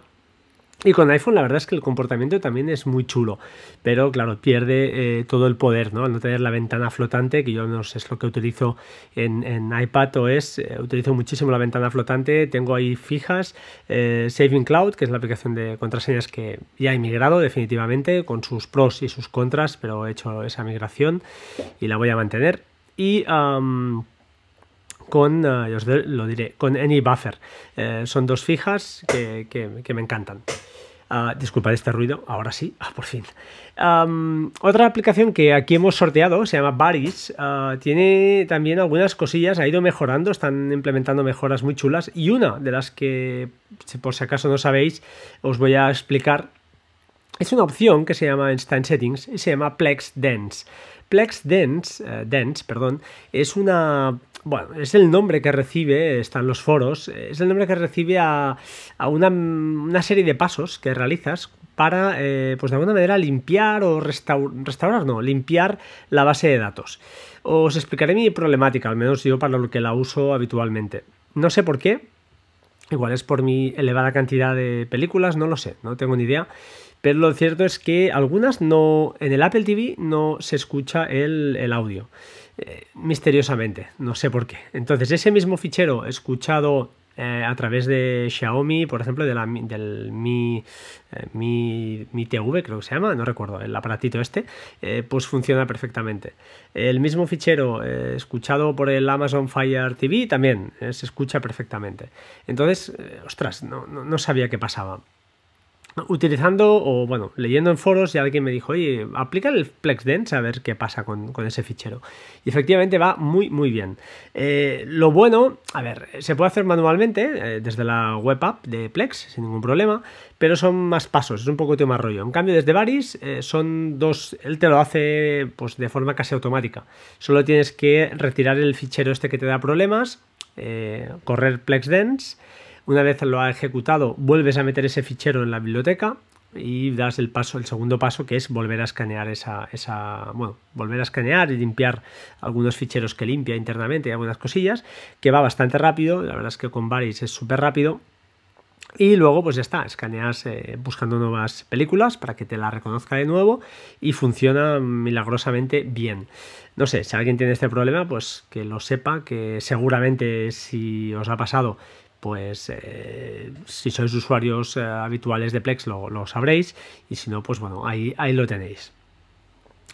Y con iPhone la verdad es que el comportamiento también es muy chulo, pero claro, pierde eh, todo el poder, ¿no? Al no tener la ventana flotante, que yo no sé, es lo que utilizo en, en iPad OS, eh, utilizo muchísimo la ventana flotante, tengo ahí fijas, eh, Saving Cloud, que es la aplicación de contraseñas que ya he migrado definitivamente, con sus pros y sus contras, pero he hecho esa migración y la voy a mantener. Y con, os lo diré, con AnyBuffer. son dos fijas que, que me encantan. Uh, disculpad este ruido, ahora sí, ah, por fin. otra aplicación que aquí hemos sorteado se llama Baris. Tiene también algunas cosillas, ha ido mejorando, están implementando mejoras muy chulas. Y una de las que, por si acaso no sabéis, os voy a explicar. Es una opción que se llama Instant Settings y se llama Plex Dance. Plex Dance, eh, Dance perdón, es una bueno, es el nombre que recibe, están los foros, es el nombre que recibe a, una, serie de pasos que realizas para, eh, pues de alguna manera, limpiar o restaurar, no, limpiar la base de datos. Os explicaré mi problemática, al menos yo para lo que la uso habitualmente. No sé por qué, igual es por mi elevada cantidad de películas, no lo sé, no tengo ni idea. Pero lo cierto es que algunas no, en el Apple TV no se escucha el, el audio. Eh, misteriosamente, no sé por qué. Entonces, ese mismo fichero escuchado eh, a través de Xiaomi, por ejemplo, de la, del Mi, eh, Mi, Mi, TV, creo que se llama, no recuerdo, el aparatito este, pues funciona perfectamente. El mismo fichero escuchado por el Amazon Fire TV también se escucha perfectamente. Entonces, ostras, no, no sabía qué pasaba utilizando o bueno, leyendo en foros y alguien me dijo, oye, aplica el FlexDense a ver qué pasa con, ese fichero. Y efectivamente va muy, muy bien. Eh, lo bueno, a ver, se puede hacer manualmente eh, desde la web app de Plex sin ningún problema, pero son más pasos, es un poco más rollo. En cambio, desde Varis eh, son dos, él te lo hace pues de forma casi automática. Solo tienes que retirar el fichero este que te da problemas, correr FlexDense una vez lo ha ejecutado, vuelves a meter ese fichero en la biblioteca y das el paso, el segundo paso, que es volver a escanear esa, esa, bueno, volver a escanear y limpiar algunos ficheros que limpia internamente y algunas cosillas, que va bastante rápido, la verdad es que con Varis es súper rápido. Y luego, pues ya está, escaneas eh, buscando nuevas películas para que te la reconozca de nuevo y funciona milagrosamente bien. No sé, si alguien tiene este problema, pues que lo sepa, que seguramente si os ha pasado pues eh, si sois usuarios eh, habituales de Plex lo, sabréis y si no, pues bueno, ahí, ahí lo tenéis.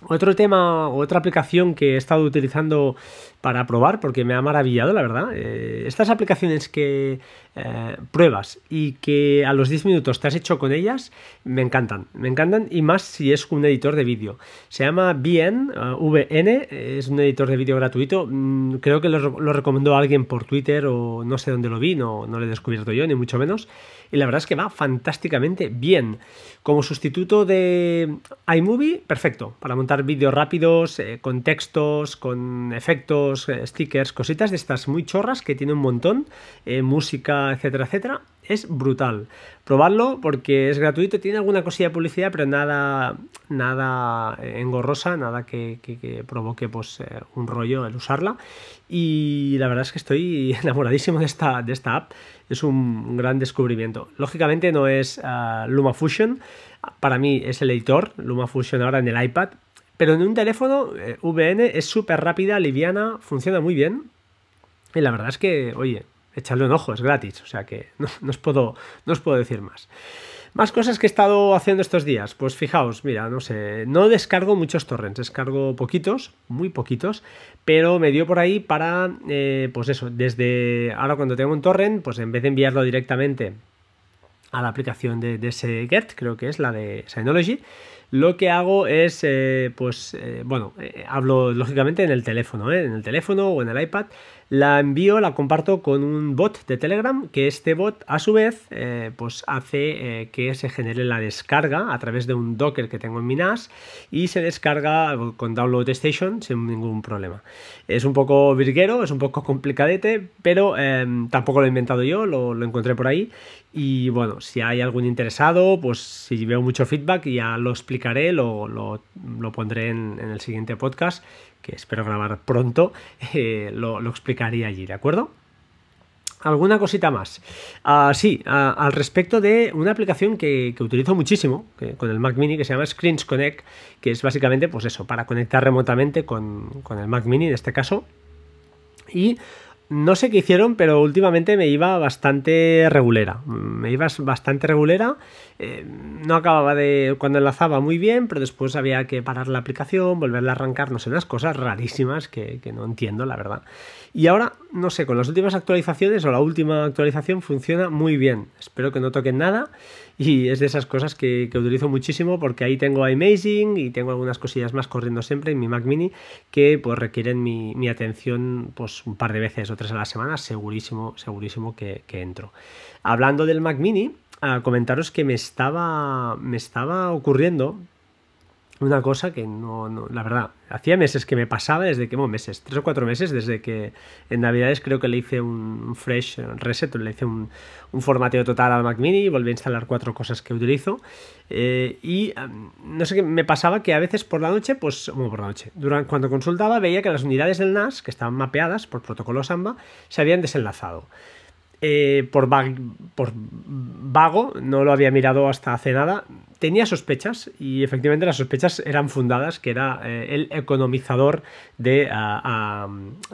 Otro tema, otra aplicación que he estado utilizando para probar, porque me ha maravillado, la verdad. Eh, estas aplicaciones que eh, pruebas y que a los 10 minutos te has hecho con ellas, me encantan. Me encantan y más si es un editor de vídeo. Se llama VN, uh, VN, es un editor de vídeo gratuito. Mm, creo que lo, lo, recomendó alguien por Twitter o no sé dónde lo vi, no, no lo he descubierto yo, ni mucho menos y la verdad es que va fantásticamente bien. Como sustituto de iMovie, perfecto, para montar vídeos rápidos, eh, con textos, con efectos, eh, stickers, cositas de estas muy chorras que tiene un montón, eh, música, etcétera, etcétera es brutal. Probarlo porque es gratuito, tiene alguna cosilla de publicidad, pero nada, nada engorrosa, nada que, provoque pues, eh, un rollo el usarla. Y la verdad es que estoy enamoradísimo de esta, de esta app. Es un gran descubrimiento. Lógicamente no es uh, LumaFusion, para mí es el editor, LumaFusion ahora en el iPad, pero en un teléfono eh, VN es súper rápida, liviana, funciona muy bien. Y la verdad es que, oye, echarle un ojo, es gratis, o sea que no, os puedo, no os puedo decir más. Más cosas que he estado haciendo estos días. Pues fijaos, mira, no sé, no descargo muchos torrents, descargo poquitos, muy poquitos, pero me dio por ahí para, eh, pues eso, desde ahora cuando tengo un torrent, pues en vez de enviarlo directamente a la aplicación de, ese Get, creo que es la de Synology, lo que hago es, eh, pues, eh, bueno, hablo lógicamente en el teléfono, en el teléfono o en el iPad, la envío, la comparto con un bot de Telegram, que este bot a su vez eh, pues hace eh, que se genere la descarga a través de un Docker que tengo en mi NAS y se descarga con Download Station sin ningún problema. Es un poco virguero, es un poco complicadete, pero em, tampoco lo he inventado yo, lo, encontré por ahí y bueno, si hay algún interesado, pues si veo mucho feedback ya lo explicaré, lo, lo, pondré en, en el siguiente podcast que espero grabar pronto, eh, lo, explicaría allí, ¿de acuerdo? ¿Alguna cosita más? Ah, sí, ah, al respecto de una aplicación que, utilizo muchísimo con el Mac Mini que se llama Screens Connect, que es básicamente, pues eso, para conectar remotamente con, con el Mac Mini en este caso. Y no sé qué hicieron, pero últimamente me iba bastante regulera. Me iba bastante regulera. Eh, no acababa de. Cuando enlazaba muy bien, pero después había que parar la aplicación, volverla a arrancar, no sé, unas cosas rarísimas que, que no entiendo, la verdad. Y ahora, no sé, con las últimas actualizaciones o la última actualización funciona muy bien. Espero que no toquen nada y es de esas cosas que, utilizo muchísimo porque ahí tengo Amazing y tengo algunas cosillas más corriendo siempre en mi Mac Mini que pues requieren mi, atención pues un par de veces o tres a la semana, segurísimo, segurísimo que, entro. Hablando del Mac Mini, a comentaros que me estaba, me estaba ocurriendo una cosa que no, la verdad, hacía meses que me pasaba, desde que, bueno, meses, tres o cuatro meses, desde que en Navidades creo que le hice un fresh reset, le hice un, un formateo total al Mac Mini, volví a instalar cuatro cosas que utilizo, eh, y no sé qué, me pasaba que a veces por la noche, pues, bueno, por la noche, durante, cuando consultaba veía que las unidades del NAS, que estaban mapeadas por protocolo Samba, se habían desenlazado. Eh, por, por vago, no lo había mirado hasta hace nada, tenía sospechas y efectivamente las sospechas eran fundadas, que era eh, el economizador de,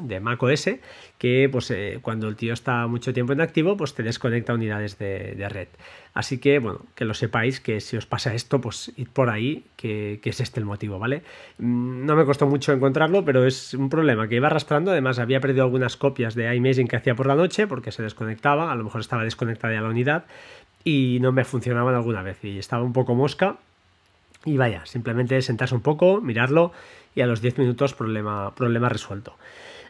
de Mac OS, que pues, eh, cuando el tío está mucho tiempo en activo, pues te desconecta unidades de, red. Así que, bueno, que lo sepáis, que si os pasa esto, pues id por ahí, que, es este el motivo, ¿vale? Mm, no me costó mucho encontrarlo, pero es un problema que iba arrastrando. Además, había perdido algunas copias de iMaging que hacía por la noche, porque se desconectaba, a lo mejor estaba desconectada ya la unidad, y no me funcionaban alguna vez y estaba un poco mosca. Y vaya, simplemente sentarse un poco, mirarlo y a los 10 minutos problema, problema resuelto.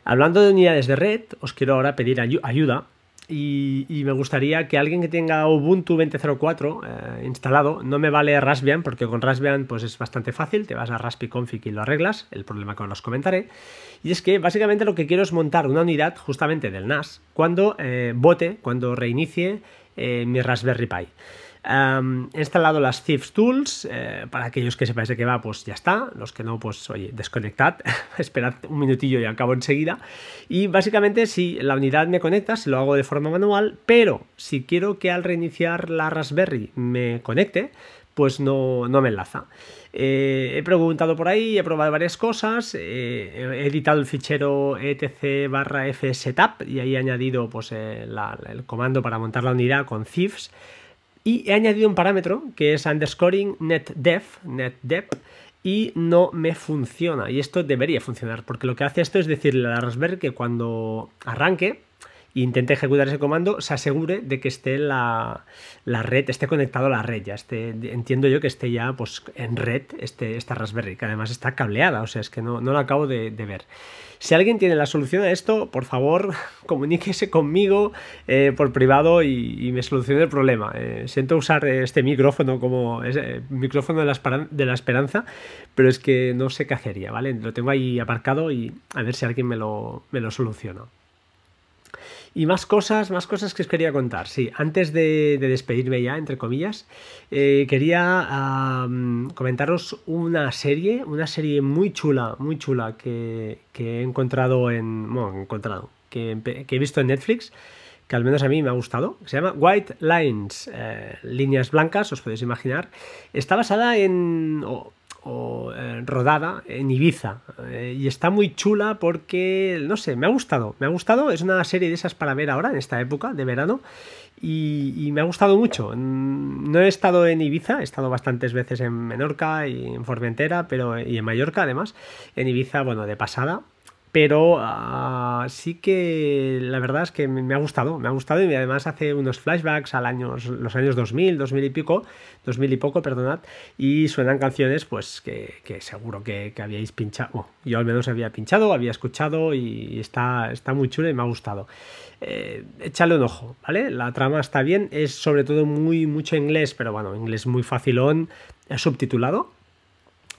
Hablando de unidades de red, os quiero ahora pedir ayuda y, me gustaría que alguien que tenga Ubuntu 20.04 eh, instalado, no me vale Raspbian, porque con Raspbian pues es bastante fácil, te vas a Config y lo arreglas, el problema que os comentaré. Y es que básicamente lo que quiero es montar una unidad justamente del NAS cuando eh, bote, cuando reinicie eh, mi Raspberry Pi. he instalado las Thieves Tools, eh, para aquellos que sepáis de qué va, pues ya está, los que no, pues oye, desconectad, esperad un minutillo y acabo enseguida. Y básicamente si la unidad me conecta, se lo hago de forma manual, pero si quiero que al reiniciar la Raspberry me conecte, pues no, me enlaza. Eh, he preguntado por ahí, he probado varias cosas, he editado el fichero etc barra fsetup y ahí he añadido pues, el comando para montar la unidad con thieves y he añadido un parámetro que es underscoring netdef, netdef y no me funciona. Y esto debería funcionar, porque lo que hace esto es decirle a la Raspberry que cuando arranque e intente ejecutar ese comando, se asegure de que esté la, la red, esté conectado a la red, ya esté, entiendo yo que esté ya pues, en red este, esta Raspberry, que además está cableada, o sea, es que no, no lo acabo de, ver. Si alguien tiene la solución a esto, por favor, comuníquese conmigo eh, por privado y, me solucione el problema. Eh, siento usar este micrófono como ese micrófono de la, de la, esperanza, pero es que no sé qué hacería, ¿vale? Lo tengo ahí aparcado y a ver si alguien me lo, me lo soluciona. Y más cosas, más cosas que os quería contar. Sí, antes de, despedirme ya, entre comillas, eh, quería comentaros una serie, una serie muy chula, muy chula que, he encontrado en. Bueno, encontrado, que, he visto en Netflix que al menos a mí me ha gustado, se llama White Lines, eh, líneas blancas, os podéis imaginar. Está basada en, eh, rodada en Ibiza. Eh, y está muy chula porque, no sé, me ha gustado. Me ha gustado. Es una serie de esas para ver ahora, en esta época de verano. Y, me ha gustado mucho. Mm, no he estado en Ibiza, he estado bastantes veces en Menorca y en Formentera, pero, y en Mallorca además. En Ibiza, bueno, de pasada pero ah, sí que la verdad es que me ha gustado, me ha gustado y además hace unos flashbacks al año, los años 2000, 2000 y pico, 2000 y poco, perdonad, y suenan canciones pues que, seguro que, habíais pinchado, yo al menos había pinchado, había escuchado y está, está muy chulo y me ha gustado. Eh, échale un ojo, ¿vale? La trama está bien, es sobre todo muy mucho inglés, pero bueno, inglés muy facilón, subtitulado,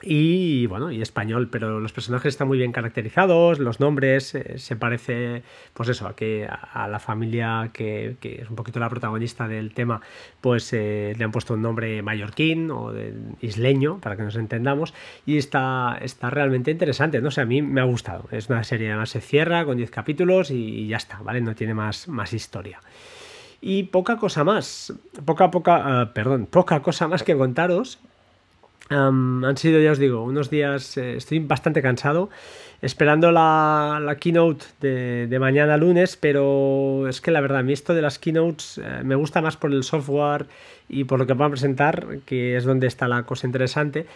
y bueno, y español, pero los personajes están muy bien caracterizados, los nombres, eh, se parece, pues eso, a que a, la familia que, es un poquito la protagonista del tema, pues eh, le han puesto un nombre mallorquín o de, isleño, para que nos entendamos, y está, está realmente interesante, no sé, a mí me ha gustado, es una serie, además se cierra con 10 capítulos y, ya está, ¿vale? No tiene más, más historia. Y poca cosa más, poca, poca, uh, perdón, poca cosa más que contaros han sido, ya os digo, unos días, eh, estoy bastante cansado, esperando la, keynote de, mañana lunes, pero es que la verdad, a mí esto de las keynotes eh, me gusta más por el software y por lo que van a presentar, que es donde está la cosa interesante,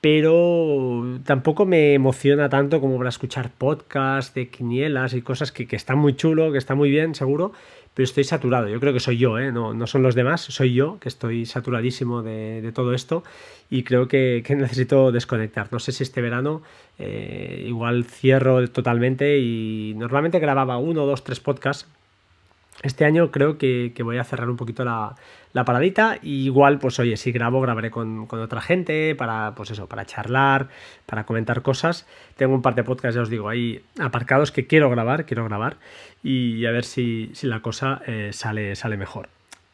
pero tampoco me emociona tanto como para escuchar podcasts de quinielas y cosas que, que están muy chulo, que está muy bien, seguro, pero estoy saturado. Yo creo que soy yo, ¿eh? no, no son los demás, soy yo que estoy saturadísimo de, todo esto y creo que, necesito desconectar. No sé si este verano eh, igual cierro totalmente y normalmente grababa uno, dos, tres podcasts este año creo que, voy a cerrar un poquito la, paradita. Y igual, pues oye, si grabo, grabaré con, otra gente para, pues eso, para charlar, para comentar cosas. Tengo un par de podcasts, ya os digo, ahí aparcados que quiero grabar, quiero grabar. Y a ver si, la cosa eh, sale, sale mejor.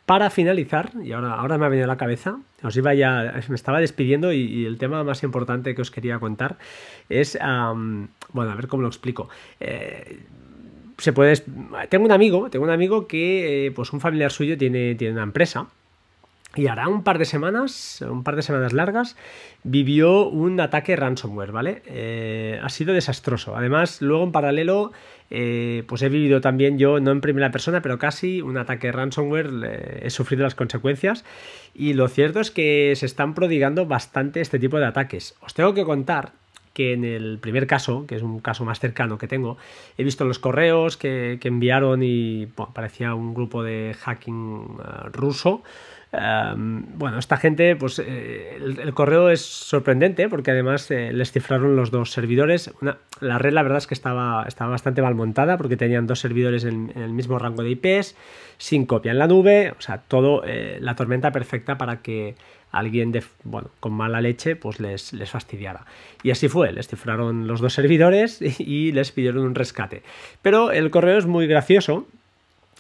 Para finalizar, y ahora, ahora me ha venido a la cabeza, os iba ya, me estaba despidiendo y, el tema más importante que os quería contar es, bueno, a ver cómo lo explico. Eh, se puede. Tengo un amigo, tengo un amigo que, eh, pues un familiar suyo tiene, tiene una empresa. Y hará un par de semanas, un par de semanas largas, vivió un ataque ransomware, ¿vale? Eh, ha sido desastroso. Además, luego en paralelo, eh, pues he vivido también yo, no en primera persona, pero casi un ataque ransomware, he sufrido las consecuencias. Y lo cierto es que se están prodigando bastante este tipo de ataques. Os tengo que contar que en el primer caso, que es un caso más cercano que tengo, he visto los correos que, enviaron y parecía un grupo de hacking eh, ruso. Em, bueno, esta gente, pues eh, el, correo es sorprendente porque además eh, les cifraron los dos servidores. la red, la verdad es que estaba, estaba bastante mal montada porque tenían dos servidores en el mismo rango de IPs, sin copia en la nube, o sea, todo la tormenta perfecta para que alguien de, bueno, con mala leche pues les, les fastidiara. Y así fue, les cifraron los dos servidores y, les pidieron un rescate. Pero el correo es muy gracioso.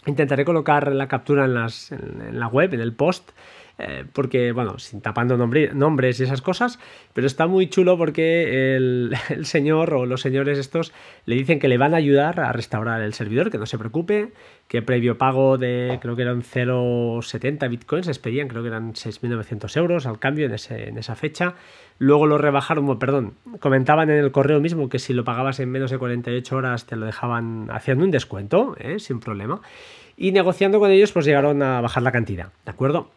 Intentaré colocar la captura en, las, en la web, en el post, eh, porque, bueno, sin tapando nombres y esas cosas, pero está muy chulo porque el, señor o los señores estos le dicen que le van a ayudar a restaurar el servidor, que no se preocupe, que previo pago de, creo que eran 0,70 bitcoins, les pedían, creo que eran 6.900 euros al cambio en, esa fecha. Luego lo rebajaron, perdón, comentaban en el correo mismo que si lo pagabas en menos de 48 horas te lo dejaban haciendo un descuento, ¿eh? sin problema. Y negociando con ellos, pues llegaron a bajar la cantidad, ¿de acuerdo?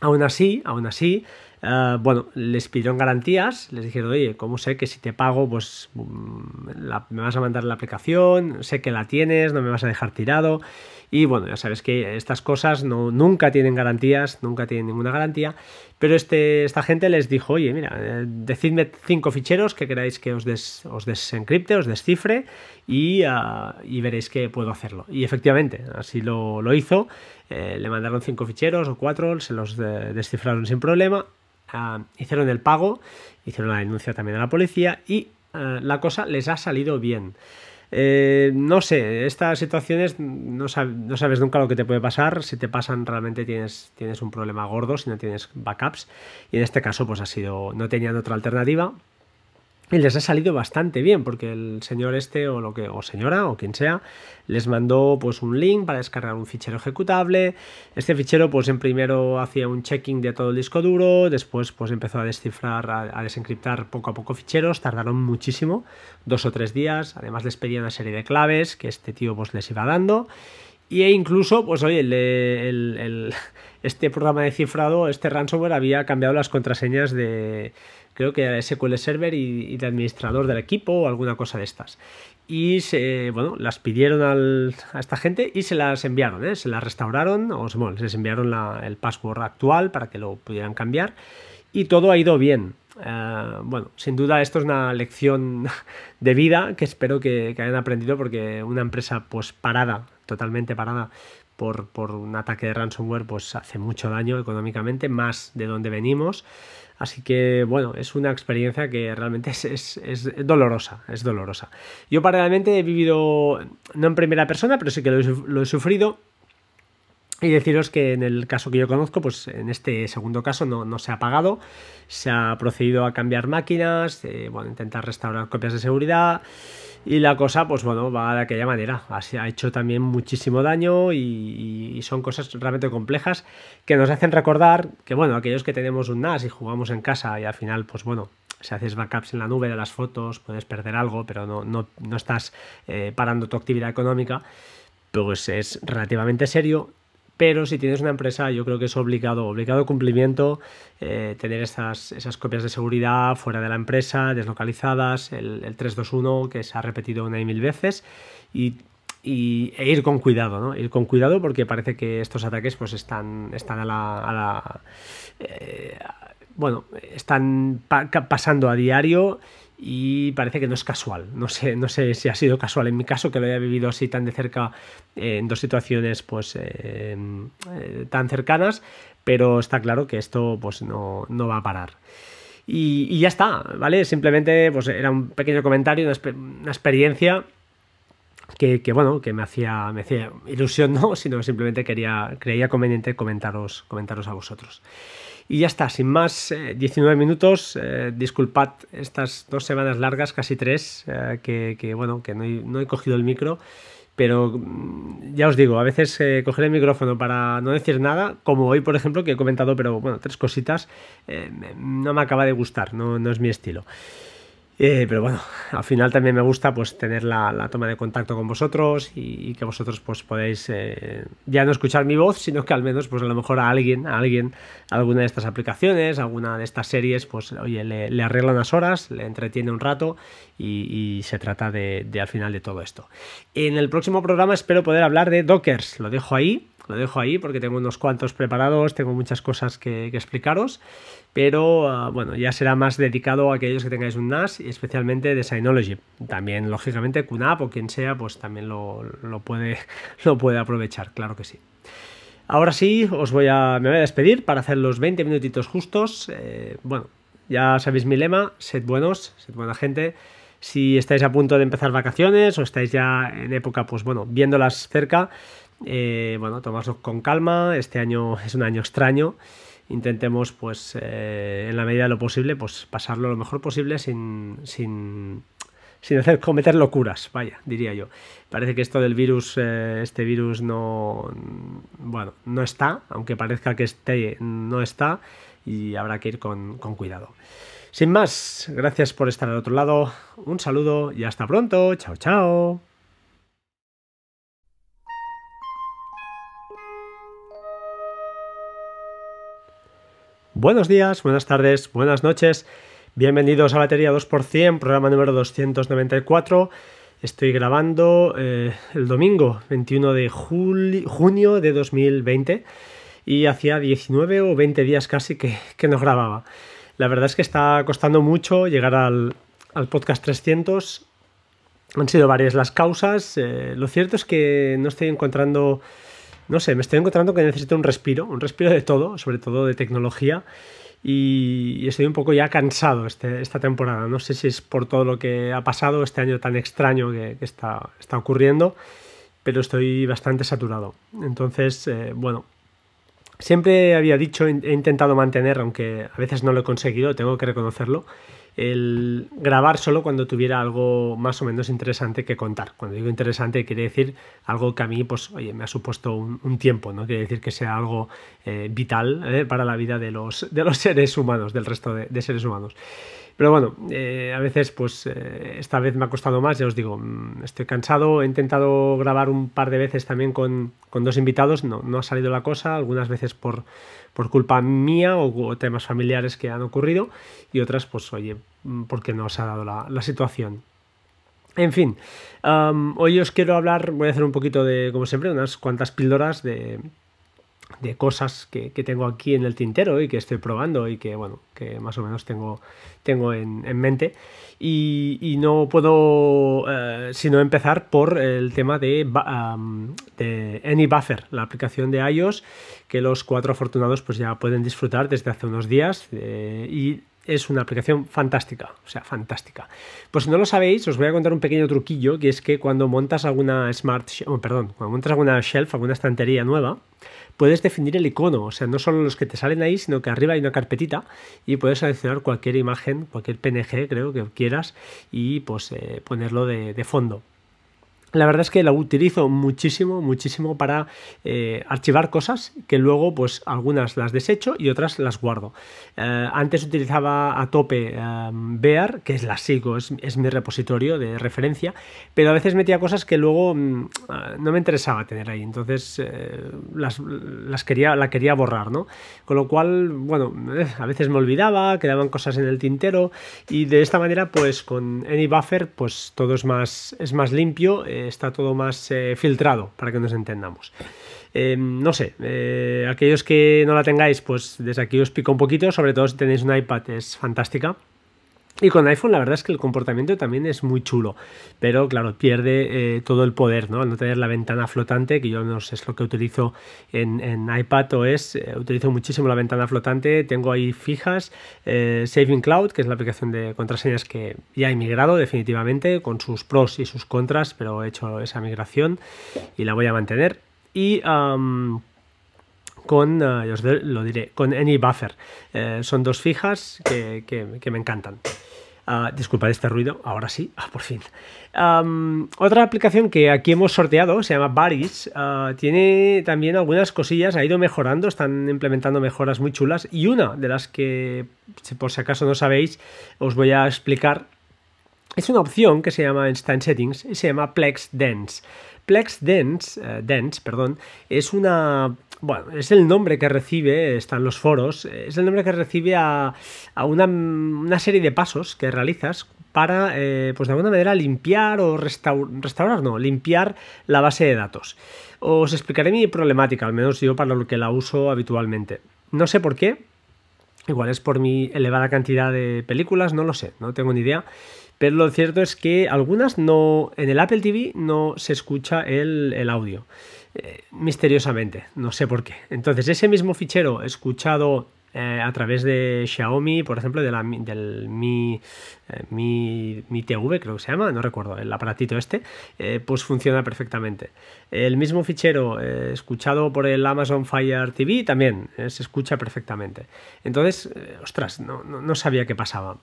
Aún así, aún así, eh, bueno, les pidieron garantías, les dijeron, oye, ¿cómo sé que si te pago, pues mm, me vas a mandar la aplicación, sé que la tienes, no me vas a dejar tirado? Y bueno, ya sabes que estas cosas no, nunca tienen garantías, nunca tienen ninguna garantía, pero este, esta gente les dijo, oye, mira, eh, decidme cinco ficheros que queráis que os, os desencripte, os descifre y, ah, y, veréis que puedo hacerlo. Y efectivamente, así lo, lo hizo, eh, le mandaron cinco ficheros o cuatro, se los descifraron sin problema, ah, hicieron el pago, hicieron la denuncia también a la policía y la cosa les ha salido bien. Eh, no sé, estas situaciones no, sabes nunca lo que te puede pasar. Si te pasan, realmente tienes, tienes un problema gordo si no tienes backups. Y en este caso, pues ha sido, no tenían otra alternativa. Y les ha salido bastante bien porque el señor este o lo que o señora o quien sea les mandó pues un link para descargar un fichero ejecutable. Este fichero pues en primero hacía un checking de todo el disco duro, después pues empezó a descifrar a, desencriptar poco a poco ficheros, tardaron muchísimo, dos o tres días, además les pedía una serie de claves que este tío pues les iba dando. Y e incluso, pues oye, el, este programa de cifrado, este ransomware había cambiado las contraseñas de, creo que era SQL Server y, de administrador del equipo o alguna cosa de estas. Y se, bueno, las pidieron a esta gente y se las enviaron, ¿eh? se las restauraron o bueno, les enviaron el password actual para que lo pudieran cambiar y todo ha ido bien. Eh, bueno, sin duda esto es una lección de vida que espero que, hayan aprendido porque una empresa pues parada, totalmente parada por, por, un ataque de ransomware pues hace mucho daño económicamente, más de donde venimos. Así que bueno, es una experiencia que realmente es, es, dolorosa, es dolorosa. Yo paralelamente he vivido, no en primera persona, pero sí que lo he sufrido y deciros que en el caso que yo conozco, pues en este segundo caso no, se ha pagado, se ha procedido a cambiar máquinas, eh, bueno, intentar restaurar copias de seguridad y la cosa, pues bueno, va de aquella manera. Así ha hecho también muchísimo daño y, son cosas realmente complejas que nos hacen recordar que, bueno, aquellos que tenemos un NAS y jugamos en casa y al final, pues bueno, si haces backups en la nube de las fotos, puedes perder algo, pero no, no, no estás eh, parando tu actividad económica, pues es relativamente serio pero si tienes una empresa yo creo que es obligado, obligado cumplimiento eh, tener esas, esas copias de seguridad fuera de la empresa, deslocalizadas, el, 321 que se ha repetido una y mil veces y, e ir con cuidado, ¿no? Ir con cuidado porque parece que estos ataques pues están, están a la... Eh, bueno, están pasando a diario y parece que no es casual. No sé, no sé si ha sido casual en mi caso, que lo haya vivido así tan de cerca eh, en dos situaciones pues eh, eh, tan cercanas, pero está claro que esto pues no, va a parar. Y, ya está, ¿vale? Simplemente pues era un pequeño comentario, una, experiencia que, bueno, que me hacía, me hacía ilusión, no, sino simplemente quería, creía conveniente comentaros, comentaros a vosotros. Y ya está, sin más, 19 eh, minutos. Eh, disculpad estas dos semanas largas, casi tres, eh, que, bueno, que no he, cogido el micro. Pero mm, ya os digo, a veces coger el micrófono para no decir nada, como hoy, por ejemplo, que he comentado, pero bueno, tres cositas, no me acaba de gustar, no, no es mi estilo. Eh, pero bueno, al final también me gusta pues tener la, toma de contacto con vosotros y, que vosotros pues podéis eh, ya no escuchar mi voz, sino que al menos pues a lo mejor a alguien, a alguien, alguna de estas aplicaciones, alguna de estas series, pues oye, le, arregla unas horas, le entretiene un rato y, se trata de, al final de todo esto. En el próximo programa espero poder hablar de Dockers, lo dejo ahí, lo dejo ahí porque tengo unos cuantos preparados, tengo muchas cosas que explicaros pero ah, bueno, ya será más dedicado a aquellos que tengáis un NAS y especialmente de Synology. También, lógicamente, QNAP o quien sea, pues también lo, puede, lo puede aprovechar, claro que sí. Ahora sí, os voy a, me voy a despedir para hacer los 20 minutitos justos. Eh, bueno, ya sabéis mi lema, sed buenos, sed buena gente. Si estáis a punto de empezar vacaciones o estáis ya en época, pues bueno, viéndolas cerca, eh, bueno, tomadlo con calma. Este año es un año extraño intentemos, pues, eh, en la medida de lo posible, pues pasarlo lo mejor posible sin, sin, sin hacer cometer locuras, vaya, diría yo. Parece que esto del virus, eh, este virus no, bueno, no está, aunque parezca que esté, no está, y habrá que ir con, con cuidado. Sin más, gracias por estar al otro lado, un saludo y hasta pronto, chao, chao. Buenos días, buenas tardes, buenas noches. Bienvenidos a Batería 2%, programa número 294. Estoy grabando eh, el domingo 21 de junio de 2020 y hacía 19 o 20 días casi que, no grababa. La verdad es que está costando mucho llegar al, podcast 300. Han sido varias las causas. Eh, lo cierto es que no estoy encontrando no sé, me estoy encontrando que necesito un respiro, un respiro de todo, sobre todo de tecnología. Y, estoy un poco ya cansado este, esta temporada. No sé si es por todo lo que ha pasado este año tan extraño que, está, está, ocurriendo, pero estoy bastante saturado. Entonces, eh, bueno, siempre había dicho, he intentado mantener, aunque a veces no lo he conseguido, tengo que reconocerlo, el grabar solo cuando tuviera algo más o menos interesante que contar. Cuando digo interesante quiere decir algo que a mí pues, oye, me ha supuesto un, tiempo, no quiere decir que sea algo eh, vital eh, para la vida de los, de los seres humanos, del resto de, seres humanos. Pero bueno, eh, a veces, pues esta vez me ha costado más, ya os digo, mm, estoy cansado, he intentado grabar un par de veces también con, dos invitados, no, no ha salido la cosa, algunas veces por, por culpa mía o, temas familiares que han ocurrido y otras, pues oye, mm, porque no se ha dado la, situación. En fin, hoy os quiero hablar, voy a hacer un poquito de, como siempre, unas cuantas píldoras de, de cosas que, tengo aquí en el tintero y que estoy probando y que, bueno, que más o menos tengo, tengo en, mente. Y, no puedo eh, sino empezar por el tema de, de AnyBuffer, la aplicación de iOS que los cuatro afortunados pues ya pueden disfrutar desde hace unos días eh, y es una aplicación fantástica, o sea, fantástica. Pues si no lo sabéis, os voy a contar un pequeño truquillo, que es que cuando montas alguna smart, oh, perdón, cuando montas alguna shelf, alguna estantería nueva, puedes definir el icono, o sea, no solo los que te salen ahí, sino que arriba hay una carpetita y puedes seleccionar cualquier imagen, cualquier PNG, creo que quieras, y pues eh, ponerlo de fondo. La verdad es que la utilizo muchísimo, muchísimo para eh, archivar cosas que luego, pues algunas las desecho y otras las guardo. Eh, antes utilizaba a tope eh, Bear, que es la sigo, es, mi repositorio de referencia, pero a veces metía cosas que luego mm, no me interesaba tener ahí, entonces las, las, quería, la quería borrar, ¿no? Con lo cual, bueno, a veces me olvidaba, quedaban cosas en el tintero y de esta manera, pues con AnyBuffer, pues todo es más, es más limpio está todo más eh, filtrado, para que nos entendamos. Eh, no sé, eh, aquellos que no la tengáis, pues desde aquí os pico un poquito, sobre todo si tenéis un iPad, es fantástica. Y con iPhone la verdad es que el comportamiento también es muy chulo, pero claro, pierde eh, todo el poder, ¿no? Al no tener la ventana flotante, que yo no sé, es lo que utilizo en, en iPad OS, eh, utilizo muchísimo la ventana flotante, tengo ahí fijas, eh, Saving Cloud, que es la aplicación de contraseñas que ya he migrado definitivamente, con sus pros y sus contras, pero he hecho esa migración y la voy a mantener. Y con, os lo diré, con AnyBuffer. son dos fijas que, que me encantan. Uh, disculpad este ruido, ahora sí, ah, por fin. otra aplicación que aquí hemos sorteado se llama Baris. Ah, tiene también algunas cosillas, ha ido mejorando, están implementando mejoras muy chulas. Y una de las que, por si acaso no sabéis, os voy a explicar. Es una opción que se llama Instant Settings y se llama Plex Dance. Plex Dance, eh, Dance perdón, es una bueno, es el nombre que recibe, están los foros, es el nombre que recibe a, una, serie de pasos que realizas para, eh, pues de alguna manera, limpiar o restaurar, no, limpiar la base de datos. Os explicaré mi problemática, al menos yo para lo que la uso habitualmente. No sé por qué, igual es por mi elevada cantidad de películas, no lo sé, no tengo ni idea. Pero lo cierto es que algunas no, en el Apple TV no se escucha el audio. Eh, misteriosamente, no sé por qué. Entonces, ese mismo fichero escuchado eh, a través de Xiaomi, por ejemplo, de la, del Mi, eh, Mi, Mi, TV, creo que se llama, no recuerdo, el aparatito este, pues funciona perfectamente. El mismo fichero escuchado por el Amazon Fire TV también se escucha perfectamente. Entonces, ostras, no, no sabía qué pasaba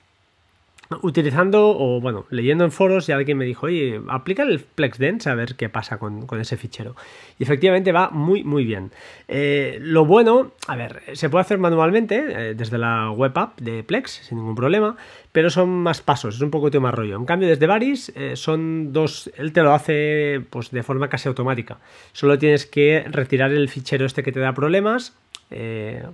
utilizando o bueno, leyendo en foros y alguien me dijo, oye, aplica el FlexDense a ver qué pasa con, ese fichero. Y efectivamente va muy, muy bien. Eh, lo bueno, a ver, se puede hacer manualmente eh, desde la web app de Plex sin ningún problema, pero son más pasos, es un poco más rollo. En cambio, desde Varis eh, son dos, él te lo hace pues de forma casi automática. Solo tienes que retirar el fichero este que te da problemas,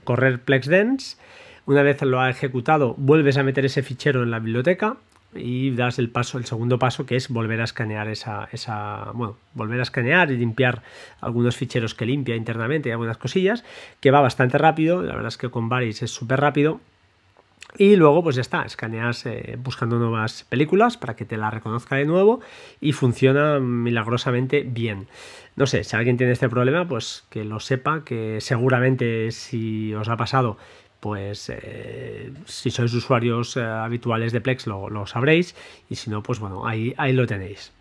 correr FlexDense una vez lo ha ejecutado, vuelves a meter ese fichero en la biblioteca y das el paso, el segundo paso, que es volver a escanear esa, esa, bueno, volver a escanear y limpiar algunos ficheros que limpia internamente y algunas cosillas, que va bastante rápido, la verdad es que con Varis es súper rápido. Y luego, pues ya está, escaneas eh, buscando nuevas películas para que te la reconozca de nuevo y funciona milagrosamente bien. No sé, si alguien tiene este problema, pues que lo sepa, que seguramente si os ha pasado pues eh, si sois usuarios eh, habituales de Plex lo, sabréis y si no, pues bueno, ahí, ahí lo tenéis.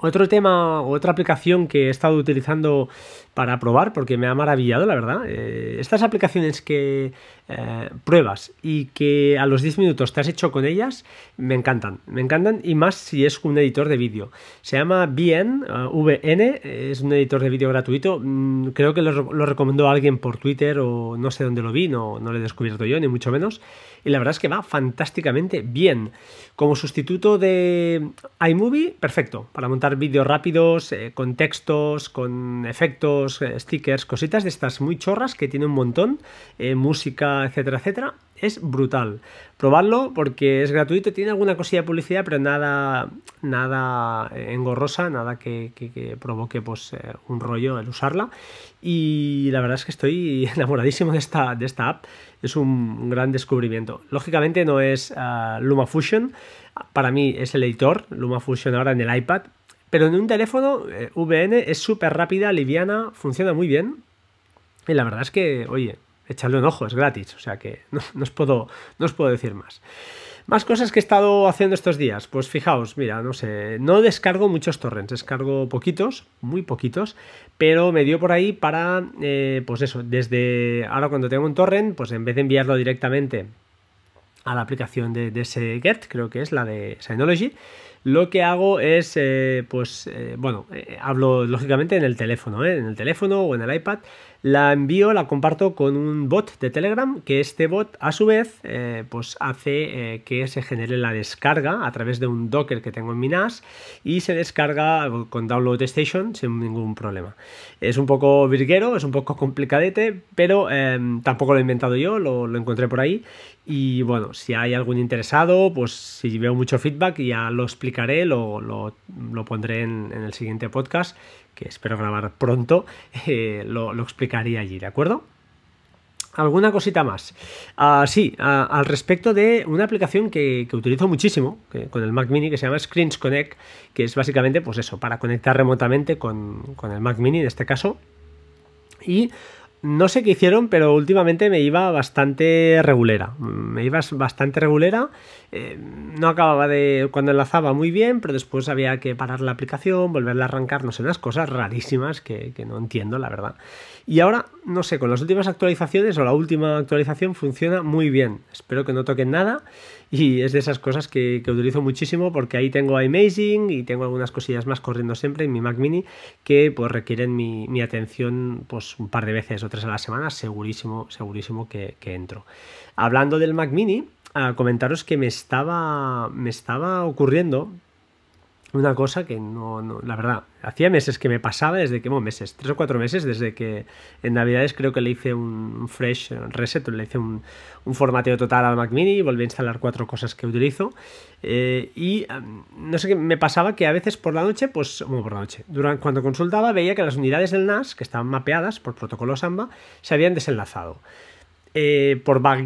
Otro tema, otra aplicación que he estado utilizando para probar porque me ha maravillado, la verdad. Eh, estas aplicaciones que eh, pruebas y que a los 10 minutos te has hecho con ellas, me encantan. Me encantan y más si es un editor de vídeo. Se llama VN, uh, VN, es un editor de vídeo gratuito. Mm, creo que lo, lo, recomendó alguien por Twitter o no sé dónde lo vi, no, no lo he descubierto yo, ni mucho menos. Y la verdad es que va fantásticamente bien. Como sustituto de iMovie, perfecto, para montar vídeos rápidos, eh, con textos, con efectos, eh, stickers, cositas de estas muy chorras que tiene un montón, eh, música, etcétera, etcétera. Es brutal. Probarlo porque es gratuito, tiene alguna cosilla de publicidad, pero nada, nada engorrosa, nada que, que, que provoque pues, un rollo el usarla. Y la verdad es que estoy enamoradísimo de esta, de esta app. Es un gran descubrimiento. Lógicamente no es uh, LumaFusion. Para mí es el editor, LumaFusion ahora en el iPad. Pero en un teléfono eh, VN es súper rápida, liviana, funciona muy bien. Y la verdad es que, oye, echarle un ojo, es gratis. O sea que no, no, os, puedo, no os puedo decir más. Más cosas que he estado haciendo estos días. Pues fijaos, mira, no sé, no descargo muchos torrents, descargo poquitos, muy poquitos, pero me dio por ahí para, eh, pues eso, desde ahora cuando tengo un torrent, pues en vez de enviarlo directamente a la aplicación de, ese Get, creo que es la de Synology, lo que hago es, eh, pues, eh, bueno, hablo lógicamente en el teléfono, en el teléfono o en el iPad, la envío, la comparto con un bot de Telegram, que este bot a su vez eh, pues hace eh, que se genere la descarga a través de un Docker que tengo en mi NAS y se descarga con Download Station sin ningún problema. Es un poco virguero, es un poco complicadete, pero eh, tampoco lo he inventado yo, lo, lo, encontré por ahí. Y bueno, si hay algún interesado, pues si veo mucho feedback ya lo explicaré, lo, lo, lo pondré en el siguiente podcast que espero grabar pronto, eh, lo, lo, explicaría allí, ¿de acuerdo? ¿Alguna cosita más? Uh, sí, uh, al respecto de una aplicación que, que utilizo muchísimo que, con el Mac Mini que se llama Screens Connect, que es básicamente, pues eso, para conectar remotamente con, con el Mac Mini en este caso. Y no sé qué hicieron, pero últimamente me iba bastante regulera. Me iba bastante regulera. Eh, no acababa de. Cuando enlazaba muy bien, pero después había que parar la aplicación, volverla a arrancar, no sé, unas cosas rarísimas que, que no entiendo, la verdad. Y ahora, no sé, con las últimas actualizaciones o la última actualización funciona muy bien. Espero que no toquen nada. Y es de esas cosas que, que, utilizo muchísimo porque ahí tengo Amazing y tengo algunas cosillas más corriendo siempre en mi Mac Mini que pues requieren mi, mi atención pues un par de veces o tres a la semana, segurísimo, segurísimo que, que entro. Hablando del Mac Mini, a comentaros que me estaba, me estaba ocurriendo una cosa que no, la verdad, hacía meses que me pasaba, desde que, bueno, meses, tres o cuatro meses, desde que en Navidades creo que le hice un fresh reset, le hice un, un formateo total al Mac Mini, volví a instalar cuatro cosas que utilizo eh, y no sé qué, me pasaba que a veces por la noche, pues, bueno, por la noche, durante, cuando consultaba veía que las unidades del NAS, que estaban mapeadas por protocolo Samba, se habían desenlazado. Eh, por, va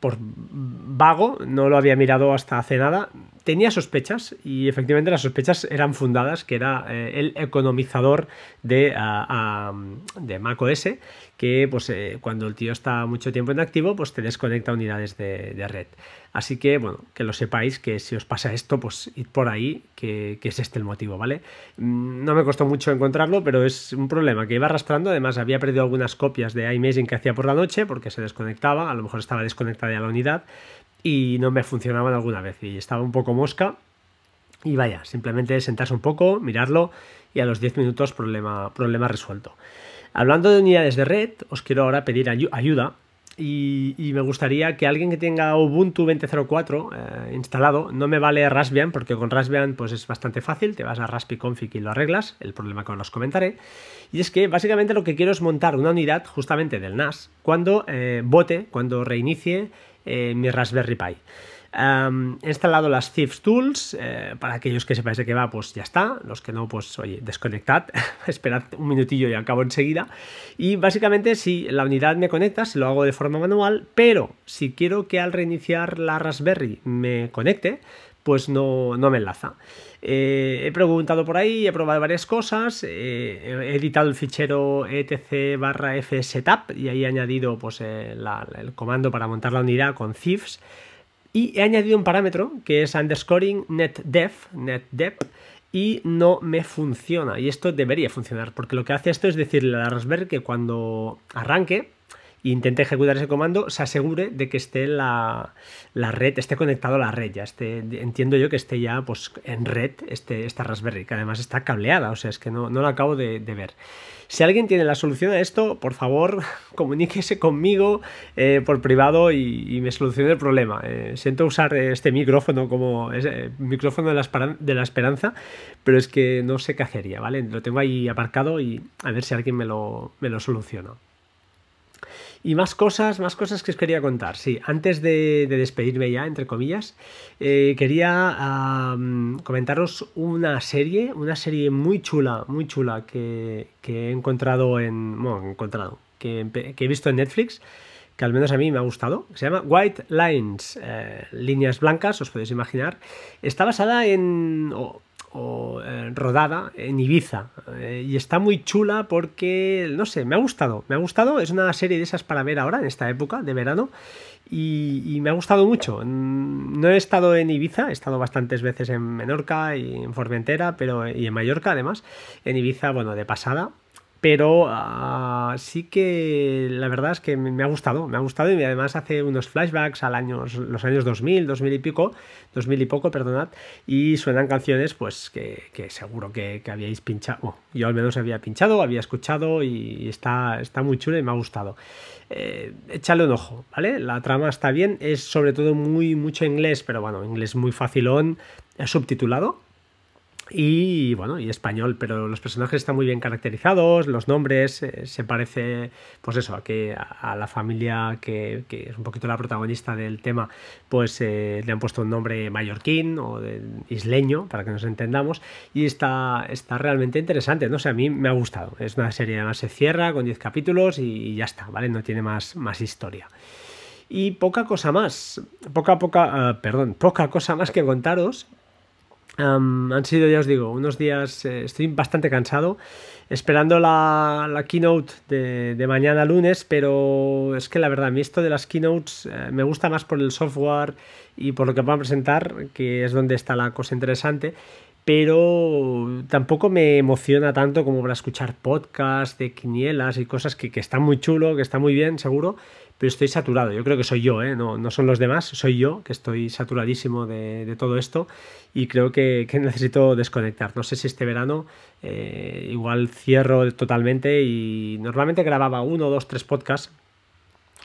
por, vago, no lo había mirado hasta hace nada, tenía sospechas y efectivamente las sospechas eran fundadas, que era eh, el economizador de, uh, uh, de macOS, que pues eh, cuando el tío está mucho tiempo en activo, pues te desconecta unidades de, de, red. Así que, bueno, que lo sepáis, que si os pasa esto, pues id por ahí, que, que es este el motivo, ¿vale? Mm, no me costó mucho encontrarlo, pero es un problema que iba arrastrando, además había perdido algunas copias de iMaging que hacía por la noche, porque se desconectaba, a lo mejor estaba desconectada ya la unidad, y no me funcionaban alguna vez y estaba un poco mosca y vaya, simplemente sentarse un poco, mirarlo y a los 10 minutos problema, problema resuelto. Hablando de unidades de red, os quiero ahora pedir ayuda y, me gustaría que alguien que tenga Ubuntu 20.04 eh, instalado, no me vale Raspbian, porque con Raspbian pues es bastante fácil, te vas a Raspbiconfig y lo arreglas, el problema que os comentaré. Y es que básicamente lo que quiero es montar una unidad justamente del NAS cuando eh, bote, cuando reinicie eh, mi Raspberry Pi. He instalado las Thieves Tools, eh, para aquellos que sepáis de qué va, pues ya está, los que no, pues oye, desconectad, esperad un minutillo y acabo enseguida. Y básicamente si la unidad me conecta, se lo hago de forma manual, pero si quiero que al reiniciar la Raspberry me conecte, pues no, no me enlaza. Eh, he preguntado por ahí, he probado varias cosas, eh, he editado el fichero etc barra fsetup y ahí he añadido pues, el comando para montar la unidad con thieves y he añadido un parámetro que es underscoring netdev, netdev y no me funciona. Y esto debería funcionar, porque lo que hace esto es decirle a la Raspberry que cuando arranque e intente ejecutar ese comando, se asegure de que esté la, red, esté conectado a la red, ya esté, entiendo yo que esté ya pues, en red este, esta Raspberry, que además está cableada, o sea, es que no, no lo acabo de, ver. Si alguien tiene la solución a esto, por favor, comuníquese conmigo eh, por privado y, me solucione el problema. Eh, siento usar este micrófono como ese micrófono de la, de la, esperanza, pero es que no sé qué hacería, ¿vale? Lo tengo ahí aparcado y a ver si alguien me lo, me lo soluciona. Y más cosas, más cosas que os quería contar. Sí, antes de, despedirme ya, entre comillas, eh, quería comentaros una serie, una serie muy chula, muy chula que, he encontrado en. Bueno, encontrado, que, he visto en Netflix que al menos a mí me ha gustado. Se llama White Lines, eh, líneas blancas, os podéis imaginar. Está basada en eh, rodada en Ibiza. Eh, y está muy chula porque, no sé, me ha gustado. Me ha gustado. Es una serie de esas para ver ahora, en esta época de verano. Y, me ha gustado mucho. No he estado en Ibiza, he estado bastantes veces en Menorca y en Formentera, pero y en Mallorca además. En Ibiza, bueno, de pasada pero ah, sí que la verdad es que me ha gustado, me ha gustado y además hace unos flashbacks al año, los años 2000, 2000 y pico, 2000 y poco, perdonad, y suenan canciones pues que, seguro que, habíais pinchado, yo al menos había pinchado, había escuchado y está, está muy chulo y me ha gustado. Eh, échale un ojo, ¿vale? La trama está bien, es sobre todo muy mucho inglés, pero bueno, inglés muy facilón, subtitulado, y bueno, y español, pero los personajes están muy bien caracterizados, los nombres eh, se parece, pues eso, a que a, la familia que, es un poquito la protagonista del tema, pues eh, le han puesto un nombre mallorquín o de, isleño, para que nos entendamos, y está, está realmente interesante, no sé, a mí me ha gustado, es una serie, además se cierra con 10 capítulos y, ya está, ¿vale? No tiene más, más historia. Y poca cosa más, poca, poca, uh, perdón, poca cosa más que contaros han sido, ya os digo, unos días, eh, estoy bastante cansado, esperando la, keynote de, mañana lunes, pero es que la verdad, a mí esto de las keynotes eh, me gusta más por el software y por lo que van a presentar, que es donde está la cosa interesante, pero tampoco me emociona tanto como para escuchar podcasts de quinielas y cosas que, que están muy chulo, que está muy bien, seguro, pero estoy saturado. Yo creo que soy yo, ¿eh? no, no son los demás, soy yo que estoy saturadísimo de, todo esto y creo que, necesito desconectar. No sé si este verano eh, igual cierro totalmente y normalmente grababa uno, dos, tres podcasts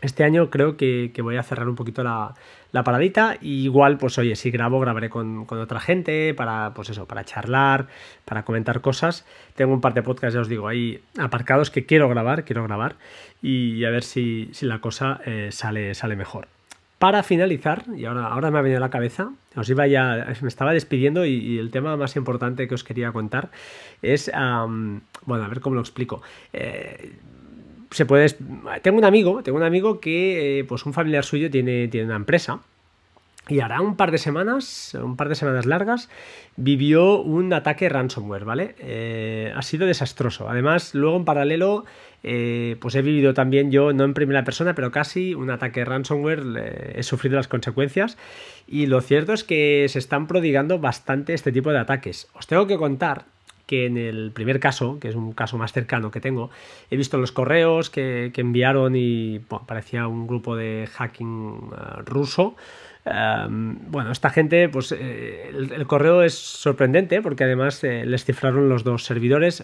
este año creo que, voy a cerrar un poquito la, paradita. Y igual, pues oye, si grabo, grabaré con, otra gente para, pues eso, para charlar, para comentar cosas. Tengo un par de podcasts, ya os digo, ahí aparcados que quiero grabar, quiero grabar. Y a ver si, la cosa eh, sale, sale mejor. Para finalizar, y ahora, ahora me ha venido a la cabeza, os iba ya, me estaba despidiendo y, el tema más importante que os quería contar es, bueno, a ver cómo lo explico. Eh, se puede. Tengo un amigo, tengo un amigo que, eh, pues un familiar suyo tiene, tiene una empresa. Y hará un par de semanas, un par de semanas largas, vivió un ataque ransomware, ¿vale? Eh, ha sido desastroso. Además, luego en paralelo, eh, pues he vivido también yo, no en primera persona, pero casi un ataque ransomware, he sufrido las consecuencias. Y lo cierto es que se están prodigando bastante este tipo de ataques. Os tengo que contar que en el primer caso, que es un caso más cercano que tengo, he visto los correos que, enviaron y parecía un grupo de hacking eh, ruso. Em, bueno, esta gente, pues eh, el, correo es sorprendente porque además eh, les cifraron los dos servidores.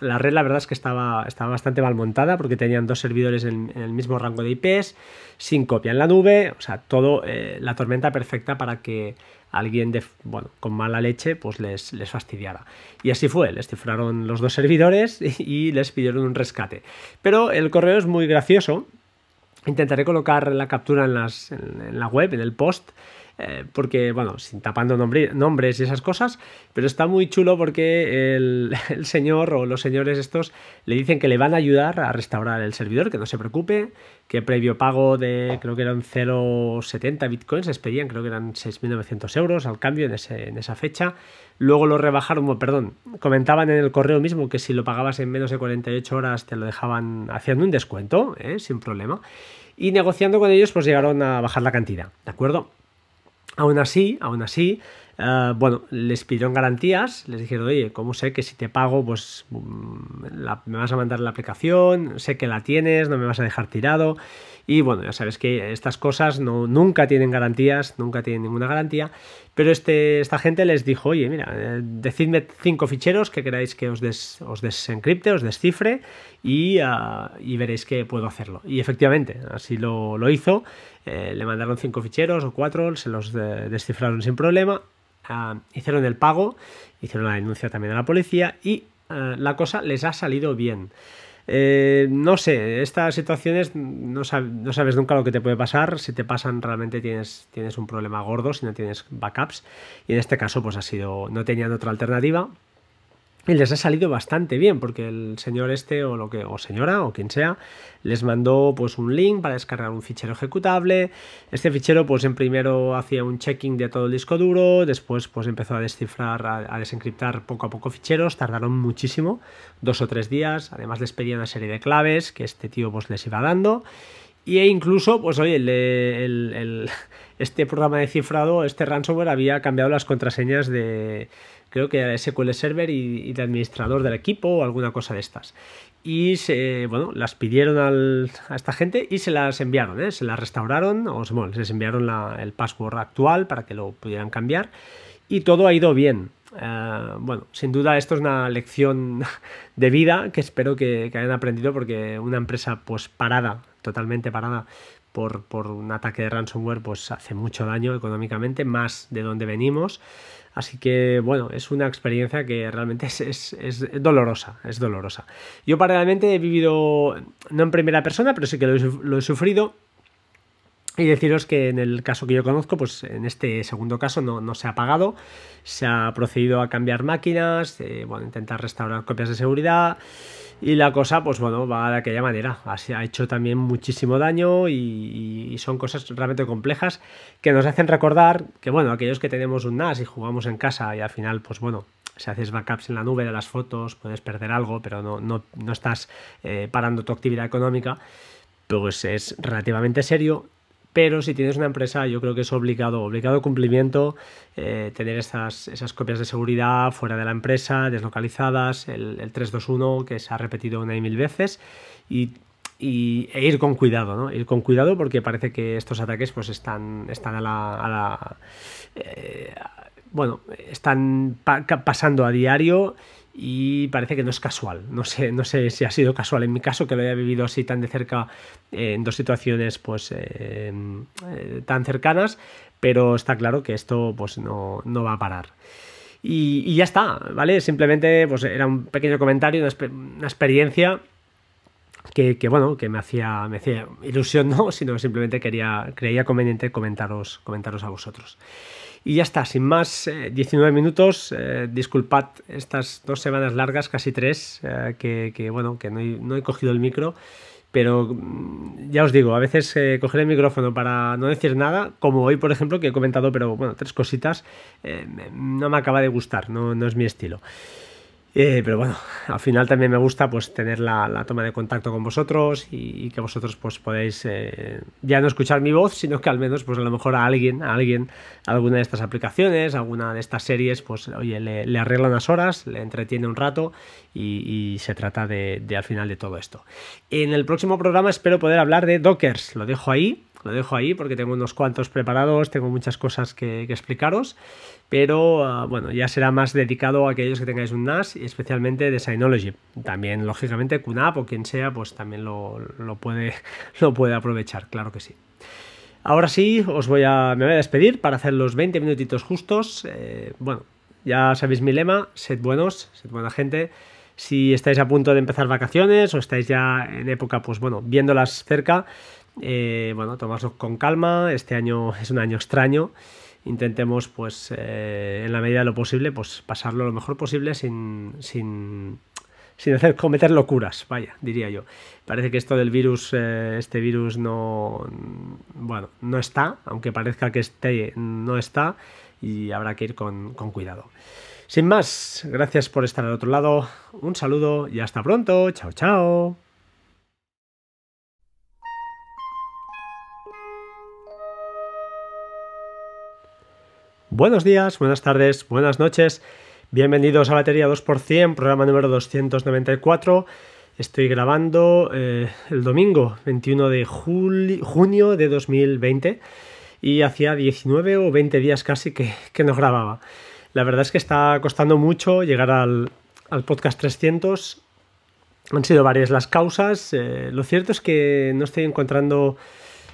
la red, la verdad es que estaba, estaba bastante mal montada porque tenían dos servidores en, el mismo rango de IPs, sin copia en la nube, o sea, todo la tormenta perfecta para que alguien de, bueno, con mala leche pues les, les fastidiara. Y así fue, les cifraron los dos servidores y, les pidieron un rescate. Pero el correo es muy gracioso. Intentaré colocar la captura en, las, en la web, en el post, eh, porque, bueno, sin tapando nombres y esas cosas, pero está muy chulo porque el, señor o los señores estos le dicen que le van a ayudar a restaurar el servidor, que no se preocupe, que previo pago de, creo que eran 0,70 bitcoins, les pedían, creo que eran 6.900 euros al cambio en, esa fecha. Luego lo rebajaron, perdón, comentaban en el correo mismo que si lo pagabas en menos de 48 horas te lo dejaban haciendo un descuento, ¿eh? sin problema. Y negociando con ellos, pues llegaron a bajar la cantidad, ¿de acuerdo? Aún así, aún así, eh, bueno, les pidieron garantías, les dijeron, oye, ¿cómo sé que si te pago, pues mm, me vas a mandar la aplicación, sé que la tienes, no me vas a dejar tirado? Y bueno, ya sabes que estas cosas no, nunca tienen garantías, nunca tienen ninguna garantía, pero este, esta gente les dijo, oye, mira, eh, decidme cinco ficheros que queráis que os, os desencripte, os descifre y, ah, y, veréis que puedo hacerlo. Y efectivamente, así lo, lo hizo, eh, le mandaron cinco ficheros o cuatro, se los descifraron sin problema, ah, hicieron el pago, hicieron la denuncia también a la policía y ah, la cosa les ha salido bien. Eh, no sé, estas situaciones no, sabes nunca lo que te puede pasar. Si te pasan, realmente tienes, tienes un problema gordo si no tienes backups. Y en este caso, pues ha sido, no tenían otra alternativa. Y les ha salido bastante bien, porque el señor este, o lo que, o señora, o quien sea, les mandó pues un link para descargar un fichero ejecutable. Este fichero, pues en primero hacía un checking de todo el disco duro, después pues empezó a descifrar, a, desencriptar poco a poco ficheros, tardaron muchísimo, dos o tres días. Además les pedía una serie de claves que este tío pues les iba dando. Y e incluso, pues oye, el, este programa de cifrado, este ransomware había cambiado las contraseñas de creo que era SQL Server y, de administrador del equipo o alguna cosa de estas. Y se, bueno, las pidieron a esta gente y se las enviaron, ¿eh? se las restauraron, o bueno, les enviaron el password actual para que lo pudieran cambiar y todo ha ido bien. Eh, bueno, sin duda esto es una lección de vida que espero que, hayan aprendido porque una empresa pues parada, totalmente parada por, por, un ataque de ransomware pues hace mucho daño económicamente, más de donde venimos. Así que, bueno, es una experiencia que realmente es, dolorosa, es dolorosa. Yo paralelamente he vivido, no en primera persona, pero sí que lo he, sufrido. Y deciros que en el caso que yo conozco, pues en este segundo caso no, se ha pagado, se ha procedido a cambiar máquinas, eh, bueno, intentar restaurar copias de seguridad, y la cosa, pues bueno, va de aquella manera. Así ha hecho también muchísimo daño y, son cosas realmente complejas que nos hacen recordar que, bueno, aquellos que tenemos un NAS y jugamos en casa y al final, pues bueno, si haces backups en la nube de las fotos, puedes perder algo, pero no, no, no estás eh, parando tu actividad económica, pues es relativamente serio pero si tienes una empresa yo creo que es obligado, obligado cumplimiento eh, tener esas, esas copias de seguridad fuera de la empresa, deslocalizadas, el, 321 que se ha repetido una y mil veces y, e ir con cuidado, ¿no? Ir con cuidado porque parece que estos ataques pues están, están a la... Eh, bueno, están pasando a diario y parece que no es casual. No sé, no sé si ha sido casual en mi caso, que lo haya vivido así tan de cerca en dos situaciones pues eh, eh, tan cercanas, pero está claro que esto pues no, va a parar. Y, ya está, ¿vale? Simplemente pues era un pequeño comentario, una, experiencia que, bueno, que me hacía, me hacía ilusión, no, sino simplemente quería, creía conveniente comentaros, comentaros a vosotros. Y ya está, sin más, 19 eh, minutos. Eh, disculpad estas dos semanas largas, casi tres, eh, que, bueno, que no he, cogido el micro. Pero mm, ya os digo, a veces coger el micrófono para no decir nada, como hoy, por ejemplo, que he comentado, pero bueno, tres cositas, no me acaba de gustar, no, no es mi estilo. Eh, pero bueno, al final también me gusta pues tener la, toma de contacto con vosotros y, que vosotros pues podéis eh, ya no escuchar mi voz, sino que al menos pues a lo mejor a alguien, a alguien, alguna de estas aplicaciones, alguna de estas series, pues oye, le, le arregla unas horas, le entretiene un rato y, se trata de, al final de todo esto. En el próximo programa espero poder hablar de Dockers, lo dejo ahí, lo dejo ahí porque tengo unos cuantos preparados, tengo muchas cosas que explicaros pero ah, bueno, ya será más dedicado a aquellos que tengáis un NAS y especialmente de Synology. También, lógicamente, QNAP o quien sea, pues también lo, puede, lo puede aprovechar, claro que sí. Ahora sí, os voy a, me voy a despedir para hacer los 20 minutitos justos. Eh, bueno, ya sabéis mi lema, sed buenos, sed buena gente. Si estáis a punto de empezar vacaciones o estáis ya en época, pues bueno, viéndolas cerca, eh, bueno, tomadlo con calma. Este año es un año extraño intentemos, pues, eh, en la medida de lo posible, pues pasarlo lo mejor posible sin, sin, sin hacer cometer locuras, vaya, diría yo. Parece que esto del virus, eh, este virus no, bueno, no está, aunque parezca que esté, no está, y habrá que ir con, con cuidado. Sin más, gracias por estar al otro lado, un saludo y hasta pronto, chao, chao. Buenos días, buenas tardes, buenas noches. Bienvenidos a Batería 2%, programa número 294. Estoy grabando eh, el domingo 21 de junio de 2020 y hacía 19 o 20 días casi que, que no grababa. La verdad es que está costando mucho llegar al, al podcast 300. Han sido varias las causas. Eh, lo cierto es que no estoy encontrando,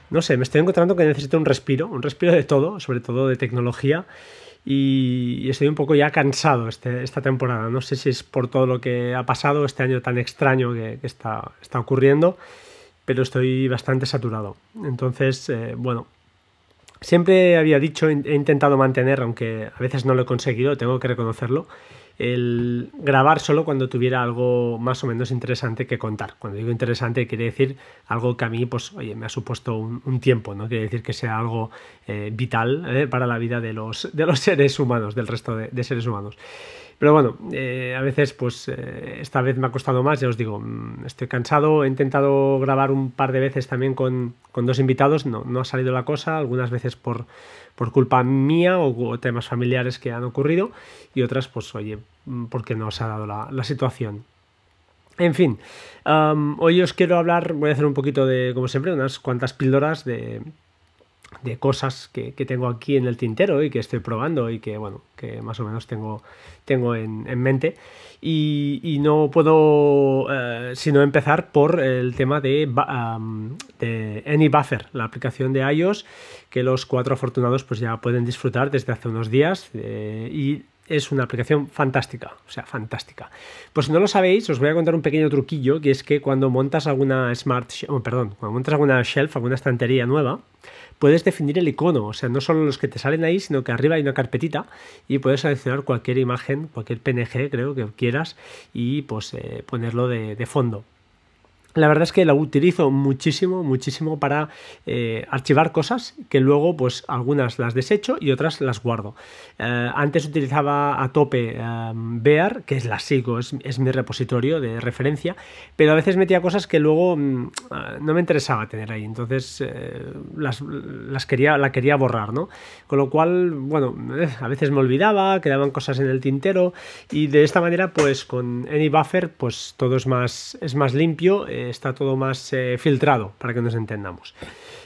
no sé, me estoy encontrando que necesito un respiro, un respiro de todo, sobre todo de tecnología. Y, estoy un poco ya cansado este, esta temporada. No sé si es por todo lo que ha pasado este año tan extraño que, está, está, ocurriendo, pero estoy bastante saturado. Entonces, eh, bueno, siempre había dicho, he intentado mantener, aunque a veces no lo he conseguido, tengo que reconocerlo, el grabar solo cuando tuviera algo más o menos interesante que contar. Cuando digo interesante quiere decir algo que a mí, pues, oye, me ha supuesto un, tiempo, ¿no? Quiere decir que sea algo eh, vital eh, para la vida de los, de los seres humanos, del resto de seres humanos. Pero bueno, eh, a veces, pues esta vez me ha costado más, ya os digo, mm, estoy cansado, he intentado grabar un par de veces también con, dos invitados, no, no, ha salido la cosa, algunas veces por, por culpa mía o, temas familiares que han ocurrido y otras, pues oye, mm, porque no os ha dado la, la situación. En fin, hoy os quiero hablar, voy a hacer un poquito de, como siempre, unas cuantas píldoras de, de cosas que, tengo aquí en el tintero y que estoy probando y que, bueno, que más o menos tengo, tengo en, mente. Y, no puedo eh, sino empezar por el tema de, de AnyBuffer, la aplicación de iOS que los cuatro afortunados pues ya pueden disfrutar desde hace unos días eh, y es una aplicación fantástica, o sea, fantástica. Pues si no lo sabéis, os voy a contar un pequeño truquillo, que es que cuando montas alguna smart, oh, perdón, cuando montas alguna shelf, alguna estantería nueva, puedes definir el icono, o sea, no solo los que te salen ahí, sino que arriba hay una carpetita y puedes seleccionar cualquier imagen, cualquier PNG, creo que quieras, y pues eh, ponerlo de fondo. La verdad es que la utilizo muchísimo, muchísimo para eh, archivar cosas que luego, pues algunas las desecho y otras las guardo. Eh, antes utilizaba a tope eh, Bear, que es la sigo, es, mi repositorio de referencia, pero a veces metía cosas que luego mm, no me interesaba tener ahí, entonces las, las, quería, la quería borrar, ¿no? Con lo cual, bueno, a veces me olvidaba, quedaban cosas en el tintero y de esta manera, pues con AnyBuffer, pues todo es más, es más limpio está todo más eh, filtrado, para que nos entendamos.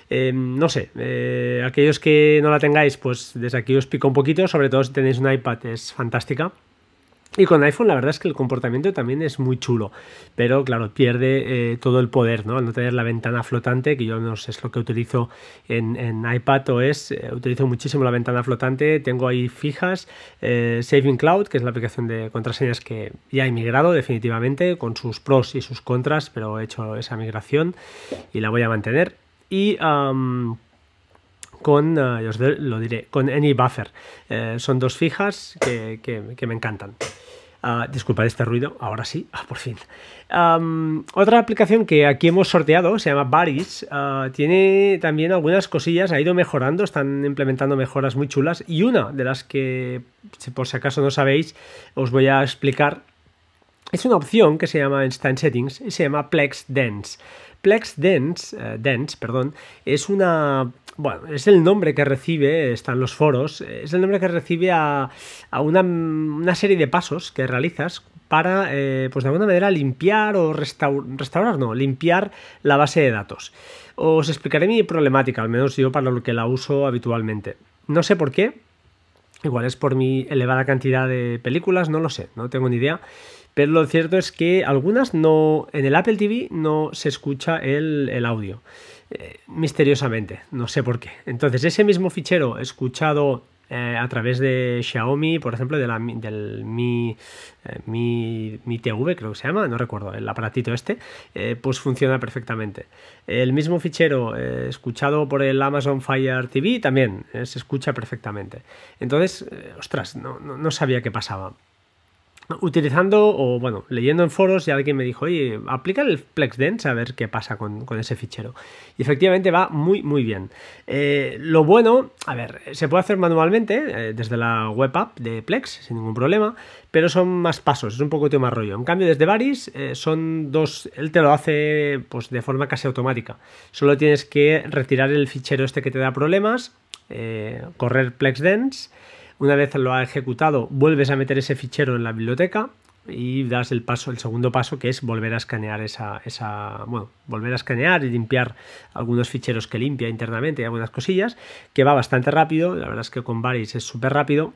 Eh, no sé, eh, aquellos que no la tengáis, pues desde aquí os pico un poquito, sobre todo si tenéis un iPad, es fantástica. Y con iPhone la verdad es que el comportamiento también es muy chulo, pero claro, pierde eh, todo el poder, ¿no? Al no tener la ventana flotante, que yo no sé, es lo que utilizo en, en iPad OS, eh, utilizo muchísimo la ventana flotante, tengo ahí fijas, eh, Saving Cloud, que es la aplicación de contraseñas que ya he migrado definitivamente, con sus pros y sus contras, pero he hecho esa migración y la voy a mantener. Y con, os lo diré, con AnyBuffer. son dos fijas que, que me encantan. Uh, disculpad este ruido, ahora sí, ah, por fin. otra aplicación que aquí hemos sorteado se llama Baris. Tiene también algunas cosillas, ha ido mejorando, están implementando mejoras muy chulas. Y una de las que, por si acaso no sabéis, os voy a explicar. Es una opción que se llama Instant Settings y se llama Plex Dance. Plex Dance, eh, Dance perdón, es una bueno, es el nombre que recibe, están los foros, es el nombre que recibe a, una, serie de pasos que realizas para, eh, pues de alguna manera, limpiar o restaurar, no, limpiar la base de datos. Os explicaré mi problemática, al menos yo para lo que la uso habitualmente. No sé por qué, igual es por mi elevada cantidad de películas, no lo sé, no tengo ni idea. Pero lo cierto es que algunas no, en el Apple TV no se escucha el audio. Eh, misteriosamente, no sé por qué. Entonces, ese mismo fichero escuchado eh, a través de Xiaomi, por ejemplo, de la, del Mi, eh, Mi, Mi, TV, creo que se llama, no recuerdo, el aparatito este, pues funciona perfectamente. El mismo fichero escuchado por el Amazon Fire TV también se escucha perfectamente. Entonces, ostras, no, no sabía qué pasaba utilizando o bueno, leyendo en foros y alguien me dijo, oye, aplica el PlexDance a ver qué pasa con, ese fichero. Y efectivamente va muy, muy bien. Eh, lo bueno, a ver, se puede hacer manualmente eh, desde la web app de Plex sin ningún problema, pero son más pasos, es un poco más rollo. En cambio, desde Varis eh, son dos, él te lo hace pues de forma casi automática. Solo tienes que retirar el fichero este que te da problemas, correr PlexDance Una vez lo ha ejecutado, vuelves a meter ese fichero en la biblioteca y das el paso, el segundo paso, que es volver a escanear esa, esa, bueno, volver a escanear y limpiar algunos ficheros que limpia internamente y algunas cosillas, que va bastante rápido, la verdad es que con Varis es súper rápido.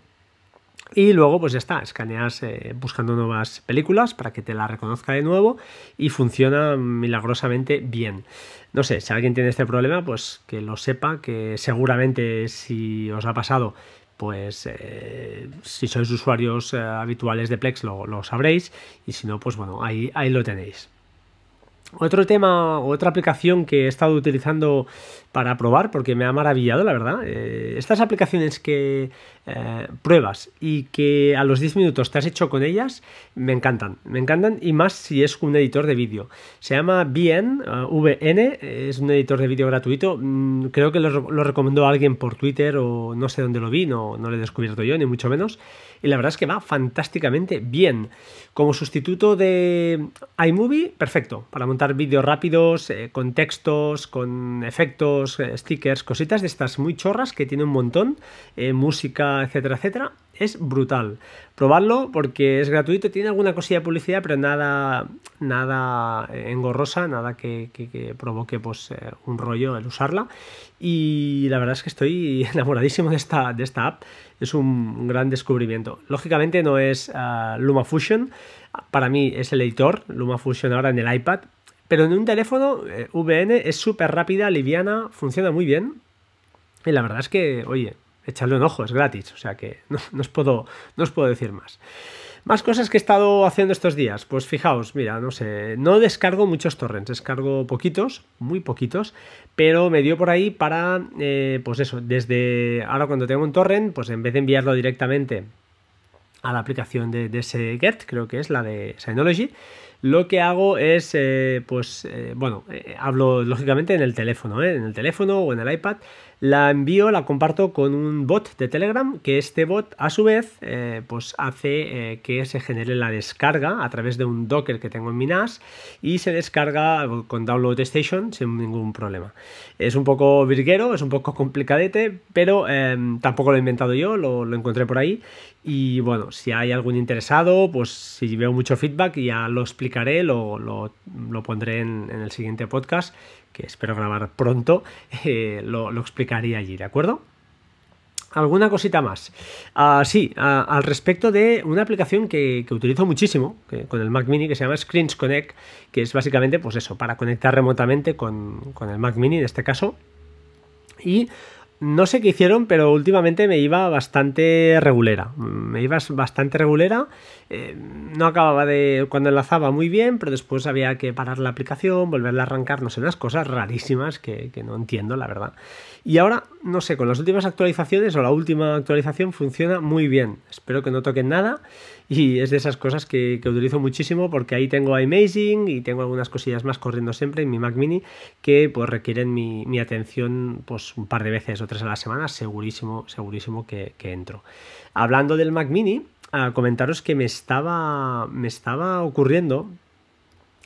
Y luego, pues ya está, escaneas eh, buscando nuevas películas para que te la reconozca de nuevo y funciona milagrosamente bien. No sé, si alguien tiene este problema, pues que lo sepa, que seguramente si os ha pasado pues eh, si sois usuarios eh, habituales de Plex lo, lo, sabréis y si no, pues bueno, ahí, ahí lo tenéis. Otro tema, otra aplicación que he estado utilizando para probar, porque me ha maravillado, la verdad. Eh, estas aplicaciones que eh, pruebas y que a los 10 minutos te has hecho con ellas, me encantan. Me encantan y más si es un editor de vídeo. Se llama VN, uh, VN, es un editor de vídeo gratuito. Mm, creo que lo, recomendó alguien por Twitter o no sé dónde lo vi, no, no lo he descubierto yo, ni mucho menos. Y la verdad es que va fantásticamente bien. Como sustituto de iMovie, perfecto, para montar vídeos rápidos, eh, con textos, con efectos, eh, stickers, cositas de estas muy chorras que tiene un montón, eh, música, etcétera, etcétera. Es brutal. Probarlo porque es gratuito, tiene alguna cosilla de publicidad, pero nada, nada engorrosa, nada que provoque pues, un rollo el usarla. Y la verdad es que estoy enamoradísimo de esta, de esta app. Es un gran descubrimiento. Lógicamente no es uh, LumaFusion. Para mí es el editor, LumaFusion ahora en el iPad. Pero en un teléfono eh, VN es súper rápida, liviana, funciona muy bien. Y la verdad es que, oye, echarle un ojo, es gratis. O sea que no, os, puedo, no os puedo decir más. Más cosas que he estado haciendo estos días. Pues fijaos, mira, no sé, no descargo muchos torrents, descargo poquitos, muy poquitos, pero me dio por ahí para, eh, pues eso, desde ahora cuando tengo un torrent, pues en vez de enviarlo directamente a la aplicación de, de ese Get, creo que es la de Synology, lo que hago es, eh, pues, eh, bueno, eh, hablo lógicamente en el teléfono, en el teléfono o en el iPad, la envío, la comparto con un bot de Telegram, que este bot a su vez pues hace que se genere la descarga a través de un Docker que tengo en mi NAS y se descarga con Download Station sin ningún problema. Es un poco virguero, es un poco complicadete, pero eh, tampoco lo he inventado yo, lo, lo, encontré por ahí. Y bueno, si hay algún interesado, pues si veo mucho feedback ya lo explicaré, lo, lo, pondré en, el siguiente podcast que espero grabar pronto, eh, lo, lo, explicaría allí, ¿de acuerdo? ¿Alguna cosita más? Uh, sí, uh, al respecto de una aplicación que, que utilizo muchísimo que, con el Mac Mini que se llama Screens Connect, que es básicamente, pues eso, para conectar remotamente con, con el Mac Mini en este caso. Y no sé qué hicieron, pero últimamente me iba bastante regulera. Me iba bastante regulera. Eh, no acababa de. Cuando enlazaba muy bien, pero después había que parar la aplicación, volverla a arrancar, no sé, unas cosas rarísimas que, que no entiendo, la verdad. Y ahora, no sé, con las últimas actualizaciones o la última actualización funciona muy bien. Espero que no toquen nada. Y es de esas cosas que, que, utilizo muchísimo porque ahí tengo Amazing y tengo algunas cosillas más corriendo siempre en mi Mac Mini que pues requieren mi, mi atención pues un par de veces o tres a la semana, segurísimo, segurísimo que, entro. Hablando del Mac Mini, a comentaros que me estaba, me estaba ocurriendo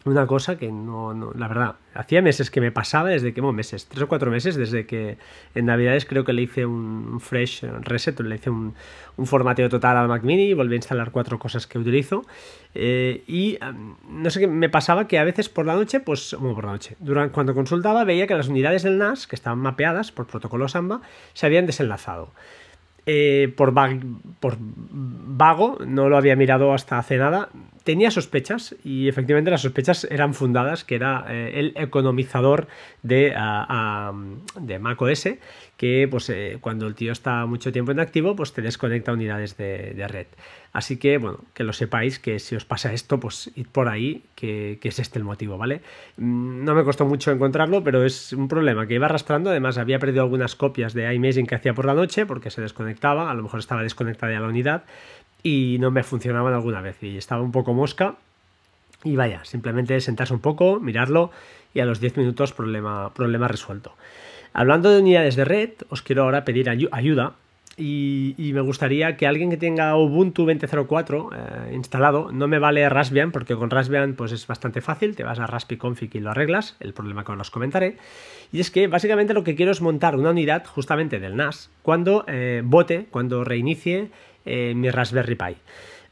una cosa que no, la verdad, hacía meses que me pasaba, desde que, bueno, meses, tres o cuatro meses, desde que en Navidades creo que le hice un fresh reset, le hice un, un formateo total al Mac Mini, volví a instalar cuatro cosas que utilizo, eh, y no sé qué, me pasaba que a veces por la noche, pues, bueno, por la noche, durante, cuando consultaba veía que las unidades del NAS, que estaban mapeadas por protocolo Samba, se habían desenlazado. Eh, por, va por vago, no lo había mirado hasta hace nada, tenía sospechas y efectivamente las sospechas eran fundadas, que era eh, el economizador de, uh, uh, de macOS, que pues eh, cuando el tío está mucho tiempo en activo, pues te desconecta unidades de, de, red. Así que, bueno, que lo sepáis, que si os pasa esto, pues id por ahí, que, que es este el motivo, ¿vale? Mm, no me costó mucho encontrarlo, pero es un problema que iba arrastrando, además había perdido algunas copias de iMaging que hacía por la noche, porque se desconectaba, a lo mejor estaba desconectada ya la unidad, y no me funcionaban alguna vez. Y estaba un poco mosca. Y vaya, simplemente sentarse un poco, mirarlo y a los 10 minutos problema, problema resuelto. Hablando de unidades de red, os quiero ahora pedir ayuda. Y, me gustaría que alguien que tenga Ubuntu 20.04 eh, instalado, no me vale Raspbian, porque con Raspbian pues es bastante fácil, te vas a Raspbiconfig y lo arreglas, el problema que os comentaré. Y es que básicamente lo que quiero es montar una unidad justamente del NAS cuando eh, bote, cuando reinicie eh, mi Raspberry Pi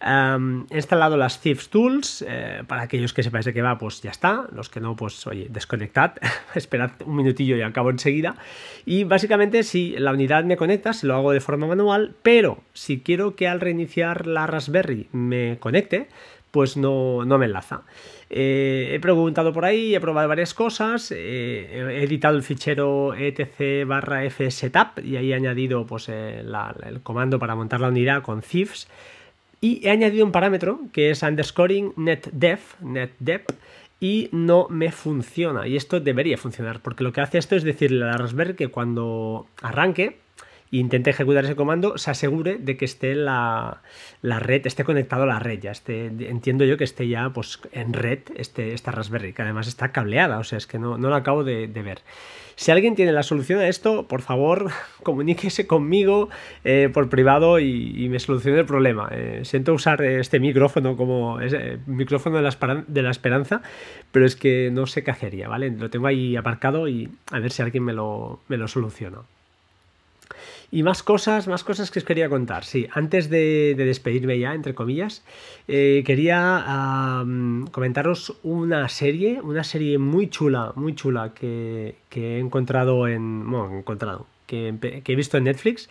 he instalado las Thieves Tools. Eh, para aquellos que sepáis de qué va, pues ya está. Los que no, pues oye, desconectad. Esperad un minutillo y acabo enseguida. Y básicamente, si la unidad me conecta, se lo hago de forma manual. Pero si quiero que al reiniciar la Raspberry me conecte, pues no, no me enlaza. Eh, he preguntado por ahí, he probado varias cosas, eh, he editado el fichero etc barra fsetup y ahí he añadido pues, el comando para montar la unidad con Thieves. Y he añadido un parámetro que es underscoring netdef, netdef, y no me funciona. Y esto debería funcionar, porque lo que hace esto es decirle a la Raspberry que cuando arranque e intente ejecutar ese comando, se asegure de que esté la, red, esté conectado a la red. Ya esté, entiendo yo que esté ya pues, en red este, esta Raspberry, que además está cableada, o sea, es que no, no lo acabo de ver. Si alguien tiene la solución a esto, por favor, comuníquese conmigo eh, por privado y, me solucione el problema. Eh, siento usar este micrófono como ese micrófono de la, de la, esperanza, pero es que no sé qué hacería, ¿vale? Lo tengo ahí aparcado y a ver si alguien me lo, me lo soluciona. Y más cosas, más cosas que os quería contar. Sí, antes de, despedirme ya, entre comillas, eh, quería comentaros una serie, una serie muy chula, muy chula que, he encontrado en. Bueno, encontrado, que, he visto en Netflix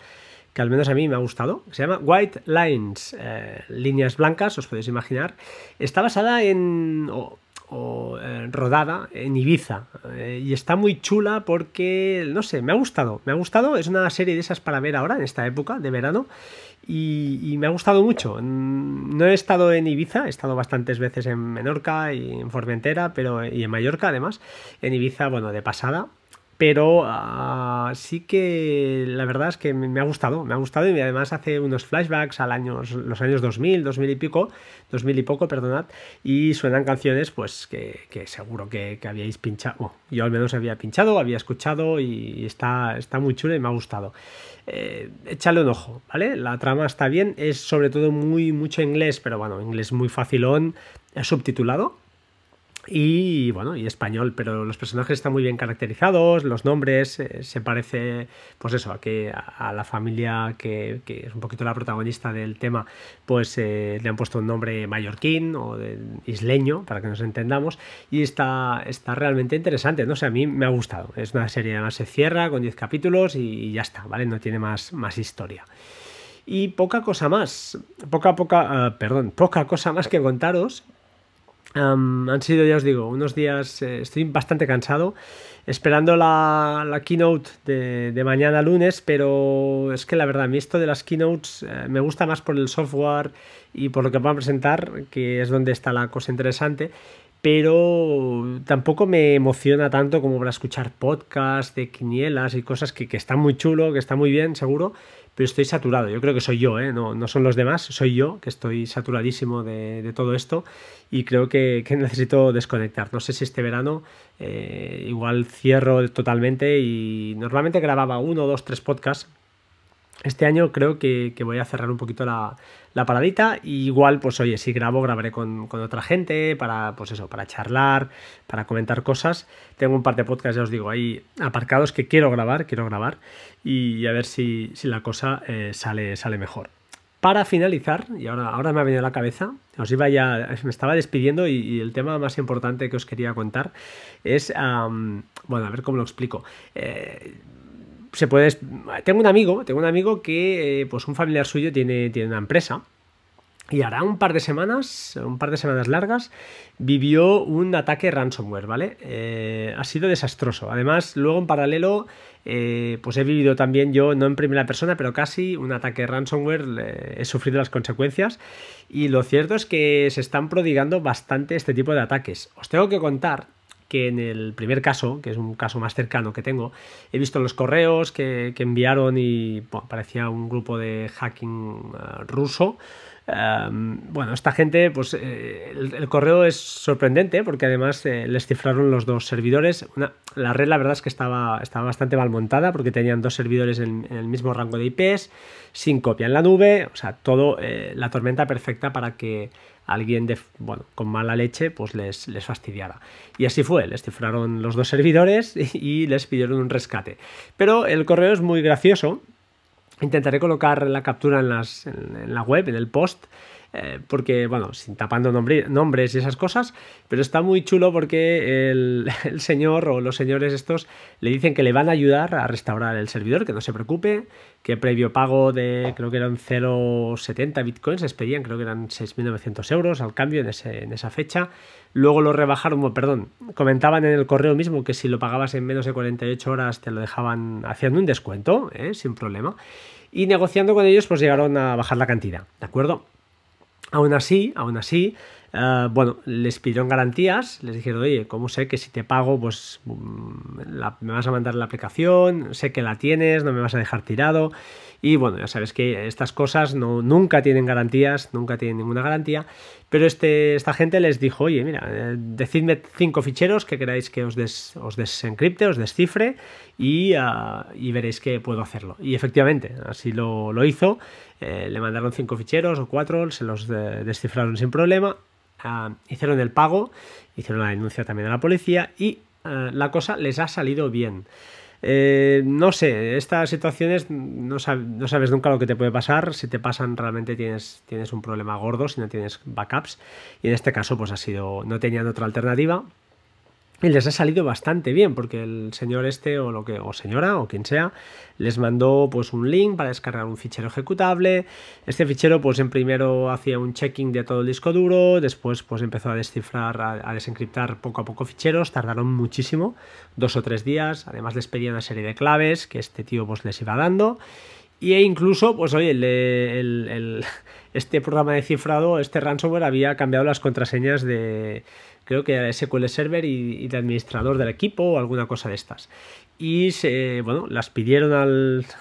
que al menos a mí me ha gustado. Se llama White Lines, eh, líneas blancas, os podéis imaginar. Está basada en eh, rodada en Ibiza. Eh, y está muy chula porque, no sé, me ha gustado. Me ha gustado. Es una serie de esas para ver ahora, en esta época de verano. Y, me ha gustado mucho. Mm, no he estado en Ibiza, he estado bastantes veces en Menorca y en Formentera, pero y en Mallorca además. En Ibiza, bueno, de pasada pero ah, sí que la verdad es que me ha gustado, me ha gustado y además hace unos flashbacks al año, los años 2000, 2000 y pico, 2000 y poco, perdonad, y suenan canciones pues que, seguro que, habíais pinchado, yo al menos había pinchado, había escuchado y está, está muy chulo y me ha gustado. Eh, échale un ojo, ¿vale? La trama está bien, es sobre todo muy mucho inglés, pero bueno, inglés muy facilón, subtitulado, y bueno, y español, pero los personajes están muy bien caracterizados, los nombres eh, se parece, pues eso, a que a, la familia que, es un poquito la protagonista del tema, pues eh, le han puesto un nombre mallorquín o de, isleño, para que nos entendamos, y está, está realmente interesante, no sé, a mí me ha gustado, es una serie, además se cierra con 10 capítulos y, ya está, ¿vale? No tiene más, más historia. Y poca cosa más, poca, poca, uh, perdón, poca cosa más que contaros han sido, ya os digo, unos días, eh, estoy bastante cansado, esperando la, keynote de, mañana lunes, pero es que la verdad, a mí esto de las keynotes eh, me gusta más por el software y por lo que van a presentar, que es donde está la cosa interesante, pero tampoco me emociona tanto como para escuchar podcasts de quinielas y cosas que, que están muy chulo, que está muy bien, seguro, pero estoy saturado. Yo creo que soy yo, ¿eh? no, no son los demás, soy yo que estoy saturadísimo de, todo esto y creo que, necesito desconectar. No sé si este verano eh, igual cierro totalmente y normalmente grababa uno, dos, tres podcasts este año creo que, voy a cerrar un poquito la, paradita. Y igual, pues oye, si grabo, grabaré con, otra gente para, pues eso, para charlar, para comentar cosas. Tengo un par de podcasts, ya os digo, ahí aparcados que quiero grabar, quiero grabar. Y a ver si, la cosa eh, sale, sale mejor. Para finalizar, y ahora, ahora me ha venido a la cabeza, os iba ya, me estaba despidiendo y, el tema más importante que os quería contar es, bueno, a ver cómo lo explico. Eh, se puede. Tengo un amigo, tengo un amigo que, eh, pues un familiar suyo tiene, tiene una empresa. Y hará un par de semanas, un par de semanas largas, vivió un ataque ransomware, ¿vale? Eh, ha sido desastroso. Además, luego en paralelo, eh, pues he vivido también yo, no en primera persona, pero casi un ataque ransomware, he sufrido las consecuencias. Y lo cierto es que se están prodigando bastante este tipo de ataques. Os tengo que contar que en el primer caso, que es un caso más cercano que tengo, he visto los correos que, enviaron y parecía un grupo de hacking eh, ruso. Em, bueno, esta gente, pues eh, el, correo es sorprendente porque además eh, les cifraron los dos servidores. la red, la verdad es que estaba, estaba bastante mal montada porque tenían dos servidores en, el mismo rango de IPs, sin copia en la nube, o sea, todo la tormenta perfecta para que alguien de, bueno, con mala leche pues les, les fastidiara. Y así fue, les cifraron los dos servidores y les pidieron un rescate. Pero el correo es muy gracioso Intentaré colocar la captura en, las, en, la web, en el post, eh, porque, bueno, sin tapando nombres y esas cosas, pero está muy chulo porque el, señor o los señores estos le dicen que le van a ayudar a restaurar el servidor, que no se preocupe, que previo pago de, creo que eran 0,70 bitcoins, les pedían, creo que eran 6.900 euros al cambio en, esa fecha. Luego lo rebajaron, perdón, comentaban en el correo mismo que si lo pagabas en menos de 48 horas te lo dejaban haciendo un descuento, ¿eh? sin problema y negociando con ellos pues llegaron a bajar la cantidad, ¿de acuerdo? Aún así, aún así, eh, bueno, les pidieron garantías, les dijeron, oye, ¿cómo sé que si te pago, pues mm, me vas a mandar la aplicación, sé que la tienes, no me vas a dejar tirado? Y bueno, ya sabes que estas cosas no, nunca tienen garantías, nunca tienen ninguna garantía, pero este, esta gente les dijo, oye, mira, eh, decidme cinco ficheros que queráis que os, os desencripte, os descifre y, ah, y, veréis que puedo hacerlo. Y efectivamente, así lo, lo hizo, eh, le mandaron cinco ficheros o cuatro, se los descifraron sin problema, ah, hicieron el pago, hicieron la denuncia también a la policía y la cosa les ha salido bien. Eh, no sé, estas situaciones no, sabes nunca lo que te puede pasar. Si te pasan, realmente tienes, tienes un problema gordo si no tienes backups. Y en este caso, pues ha sido, no tenían otra alternativa. Y les ha salido bastante bien porque el señor este o lo que o señora o quien sea les mandó pues un link para descargar un fichero ejecutable. Este fichero pues en primero hacía un checking de todo el disco duro, después pues empezó a descifrar, a, desencriptar poco a poco ficheros, tardaron muchísimo, dos o tres días, además les pedía una serie de claves que este tío pues les iba dando. Y e incluso, pues oye, el, este programa de cifrado, este ransomware había cambiado las contraseñas de, creo que era SQL Server y, de administrador del equipo o alguna cosa de estas. Y se, bueno, las pidieron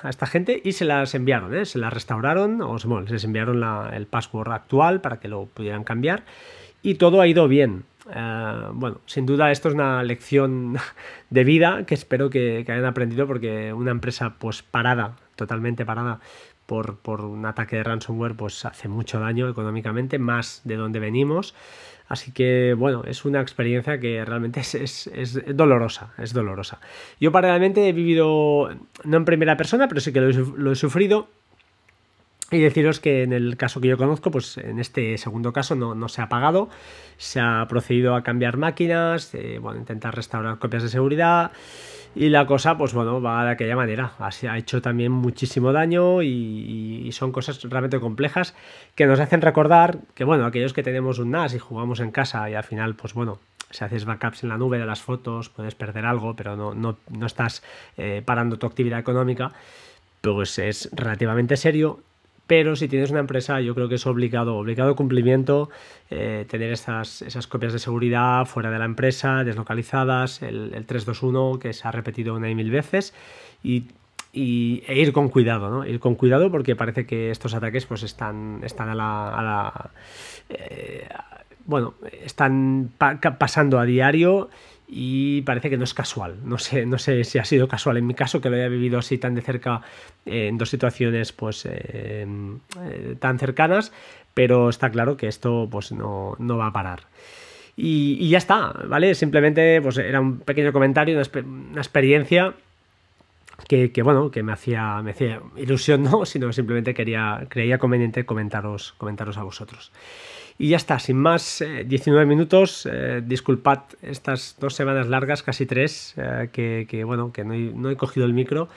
a esta gente y se las enviaron, ¿eh? se las restauraron, o bueno, les enviaron el password actual para que lo pudieran cambiar y todo ha ido bien. Eh, bueno, sin duda esto es una lección de vida que espero que, que, hayan aprendido porque una empresa pues parada, totalmente parada por, por un ataque de ransomware pues hace mucho daño económicamente, más de donde venimos. Así que, bueno, es una experiencia que realmente es, dolorosa, es dolorosa. Yo paralelamente he vivido, no en primera persona, pero sí que lo he, sufrido. Y deciros que en el caso que yo conozco, pues en este segundo caso no, se ha pagado, se ha procedido a cambiar máquinas, eh, bueno, intentar restaurar copias de seguridad, y la cosa, pues bueno, va de aquella manera. Ha hecho también muchísimo daño y, son cosas realmente complejas que nos hacen recordar que, bueno, aquellos que tenemos un NAS y jugamos en casa y al final, pues bueno, si haces backups en la nube de las fotos, puedes perder algo, pero no, no, no estás eh, parando tu actividad económica, pues es relativamente serio pero si tienes una empresa yo creo que es obligado, obligado cumplimiento eh, tener esas, esas copias de seguridad fuera de la empresa, deslocalizadas, el, 321 que se ha repetido una y mil veces y, e ir con cuidado, ¿no? Ir con cuidado porque parece que estos ataques pues están, están a la... Eh, bueno, están pasando a diario y parece que no es casual. No sé, no sé si ha sido casual en mi caso, que lo haya vivido así tan de cerca en dos situaciones pues eh, eh, tan cercanas, pero está claro que esto pues no, va a parar. Y, ya está, ¿vale? Simplemente pues era un pequeño comentario, una, experiencia que, bueno, que me hacía, me hacía ilusión, no, sino simplemente quería, creía conveniente comentaros, comentaros a vosotros. Y ya está, sin más, 19 eh, minutos. Eh, disculpad estas dos semanas largas, casi tres, eh, que, bueno, que no he, cogido el micro.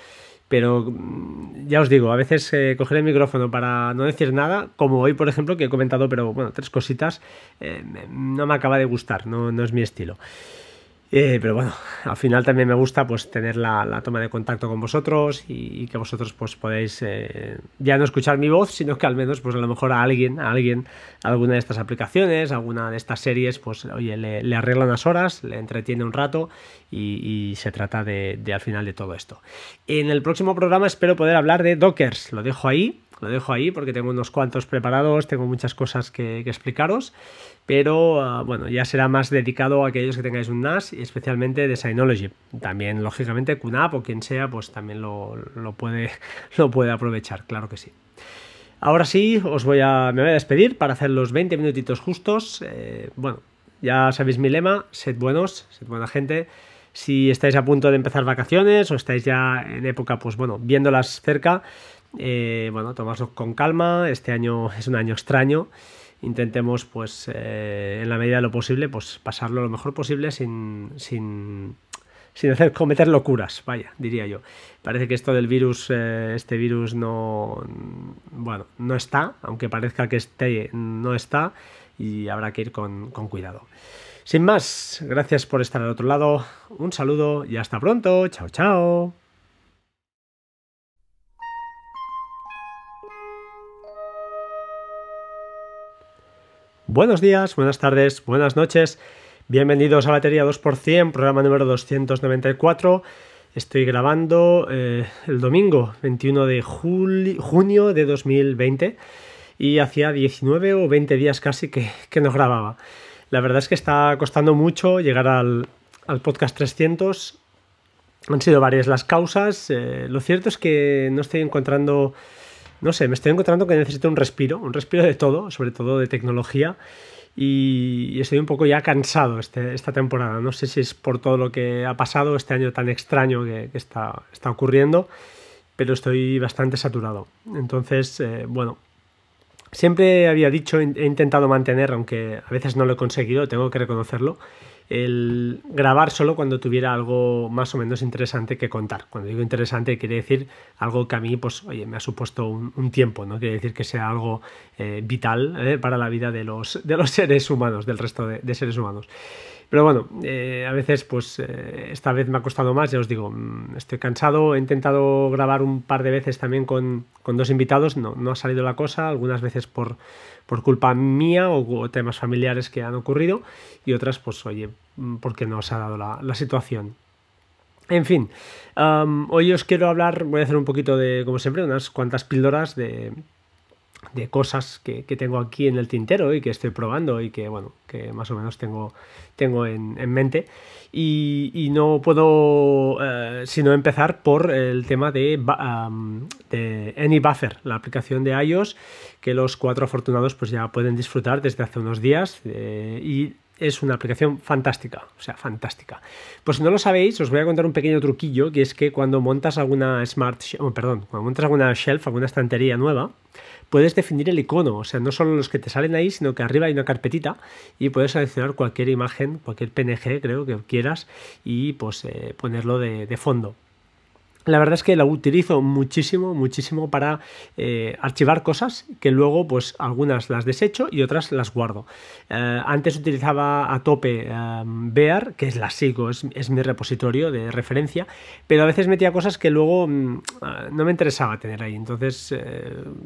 Pero mm, ya os digo, a veces coger el micrófono para no decir nada, como hoy, por ejemplo, que he comentado, pero bueno, tres cositas, no me acaba de gustar, no, no es mi estilo. Eh, pero bueno, al final también me gusta pues tener la, toma de contacto con vosotros y, que vosotros pues podéis eh, ya no escuchar mi voz, sino que al menos pues a lo mejor a alguien, a alguien, alguna de estas aplicaciones, alguna de estas series, pues oye, le, arregla unas horas, le entretiene un rato y, se trata de, al final de todo esto. En el próximo programa espero poder hablar de Dockers, lo dejo ahí, lo dejo ahí porque tengo unos cuantos preparados, tengo muchas cosas que explicaros pero ah, bueno, ya será más dedicado a aquellos que tengáis un NAS y especialmente de Synology. También, lógicamente, QNAP o quien sea, pues también lo, puede, lo puede aprovechar, claro que sí. Ahora sí, os voy a, me voy a despedir para hacer los 20 minutitos justos. Eh, bueno, ya sabéis mi lema, sed buenos, sed buena gente. Si estáis a punto de empezar vacaciones o estáis ya en época, pues bueno, viéndolas cerca, eh, bueno, tomadlo con calma. Este año es un año extraño intentemos, pues, eh, en la medida de lo posible, pues pasarlo lo mejor posible sin, sin, sin hacer cometer locuras, vaya, diría yo. Parece que esto del virus, eh, este virus no, bueno, no está, aunque parezca que esté, no está, y habrá que ir con, con cuidado. Sin más, gracias por estar al otro lado, un saludo y hasta pronto, chao, chao. Buenos días, buenas tardes, buenas noches. Bienvenidos a Batería 2%, programa número 294. Estoy grabando eh, el domingo 21 de junio de 2020 y hacía 19 o 20 días casi que, no grababa. La verdad es que está costando mucho llegar al, podcast 300. Han sido varias las causas. Eh, lo cierto es que no estoy encontrando no sé, me estoy encontrando que necesito un respiro, un respiro de todo, sobre todo de tecnología. Y, estoy un poco ya cansado este, esta temporada. No sé si es por todo lo que ha pasado este año tan extraño que, está, está, ocurriendo, pero estoy bastante saturado. Entonces, eh, bueno, siempre había dicho, he intentado mantener, aunque a veces no lo he conseguido, tengo que reconocerlo, el grabar solo cuando tuviera algo más o menos interesante que contar. Cuando digo interesante quiere decir algo que a mí pues, oye, me ha supuesto un, tiempo, no quiere decir que sea algo eh, vital eh, para la vida de los, de los seres humanos, del resto de seres humanos. Pero bueno, eh, a veces, pues esta vez me ha costado más, ya os digo, mm, estoy cansado, he intentado grabar un par de veces también con, dos invitados, no, no, ha salido la cosa, algunas veces por, por culpa mía o, temas familiares que han ocurrido y otras, pues oye, mm, porque no os ha dado la, situación. En fin, hoy os quiero hablar, voy a hacer un poquito de, como siempre, unas cuantas píldoras de, de cosas que, tengo aquí en el tintero y que estoy probando y que, bueno, que más o menos tengo, tengo en, mente. Y, no puedo eh, sino empezar por el tema de, de AnyBuffer, la aplicación de iOS que los cuatro afortunados pues ya pueden disfrutar desde hace unos días eh, y es una aplicación fantástica, o sea, fantástica. Pues si no lo sabéis, os voy a contar un pequeño truquillo, que es que cuando montas alguna smart, oh, perdón, cuando montas alguna shelf, alguna estantería nueva, puedes definir el icono, o sea, no solo los que te salen ahí, sino que arriba hay una carpetita y puedes seleccionar cualquier imagen, cualquier PNG, creo que quieras, y pues eh, ponerlo de fondo. La verdad es que la utilizo muchísimo, muchísimo para eh, archivar cosas que luego, pues algunas las desecho y otras las guardo. Eh, antes utilizaba a tope em, Bear, que es la sigo, es, mi repositorio de referencia, pero a veces metía cosas que luego mm, eh, no me interesaba tener ahí, entonces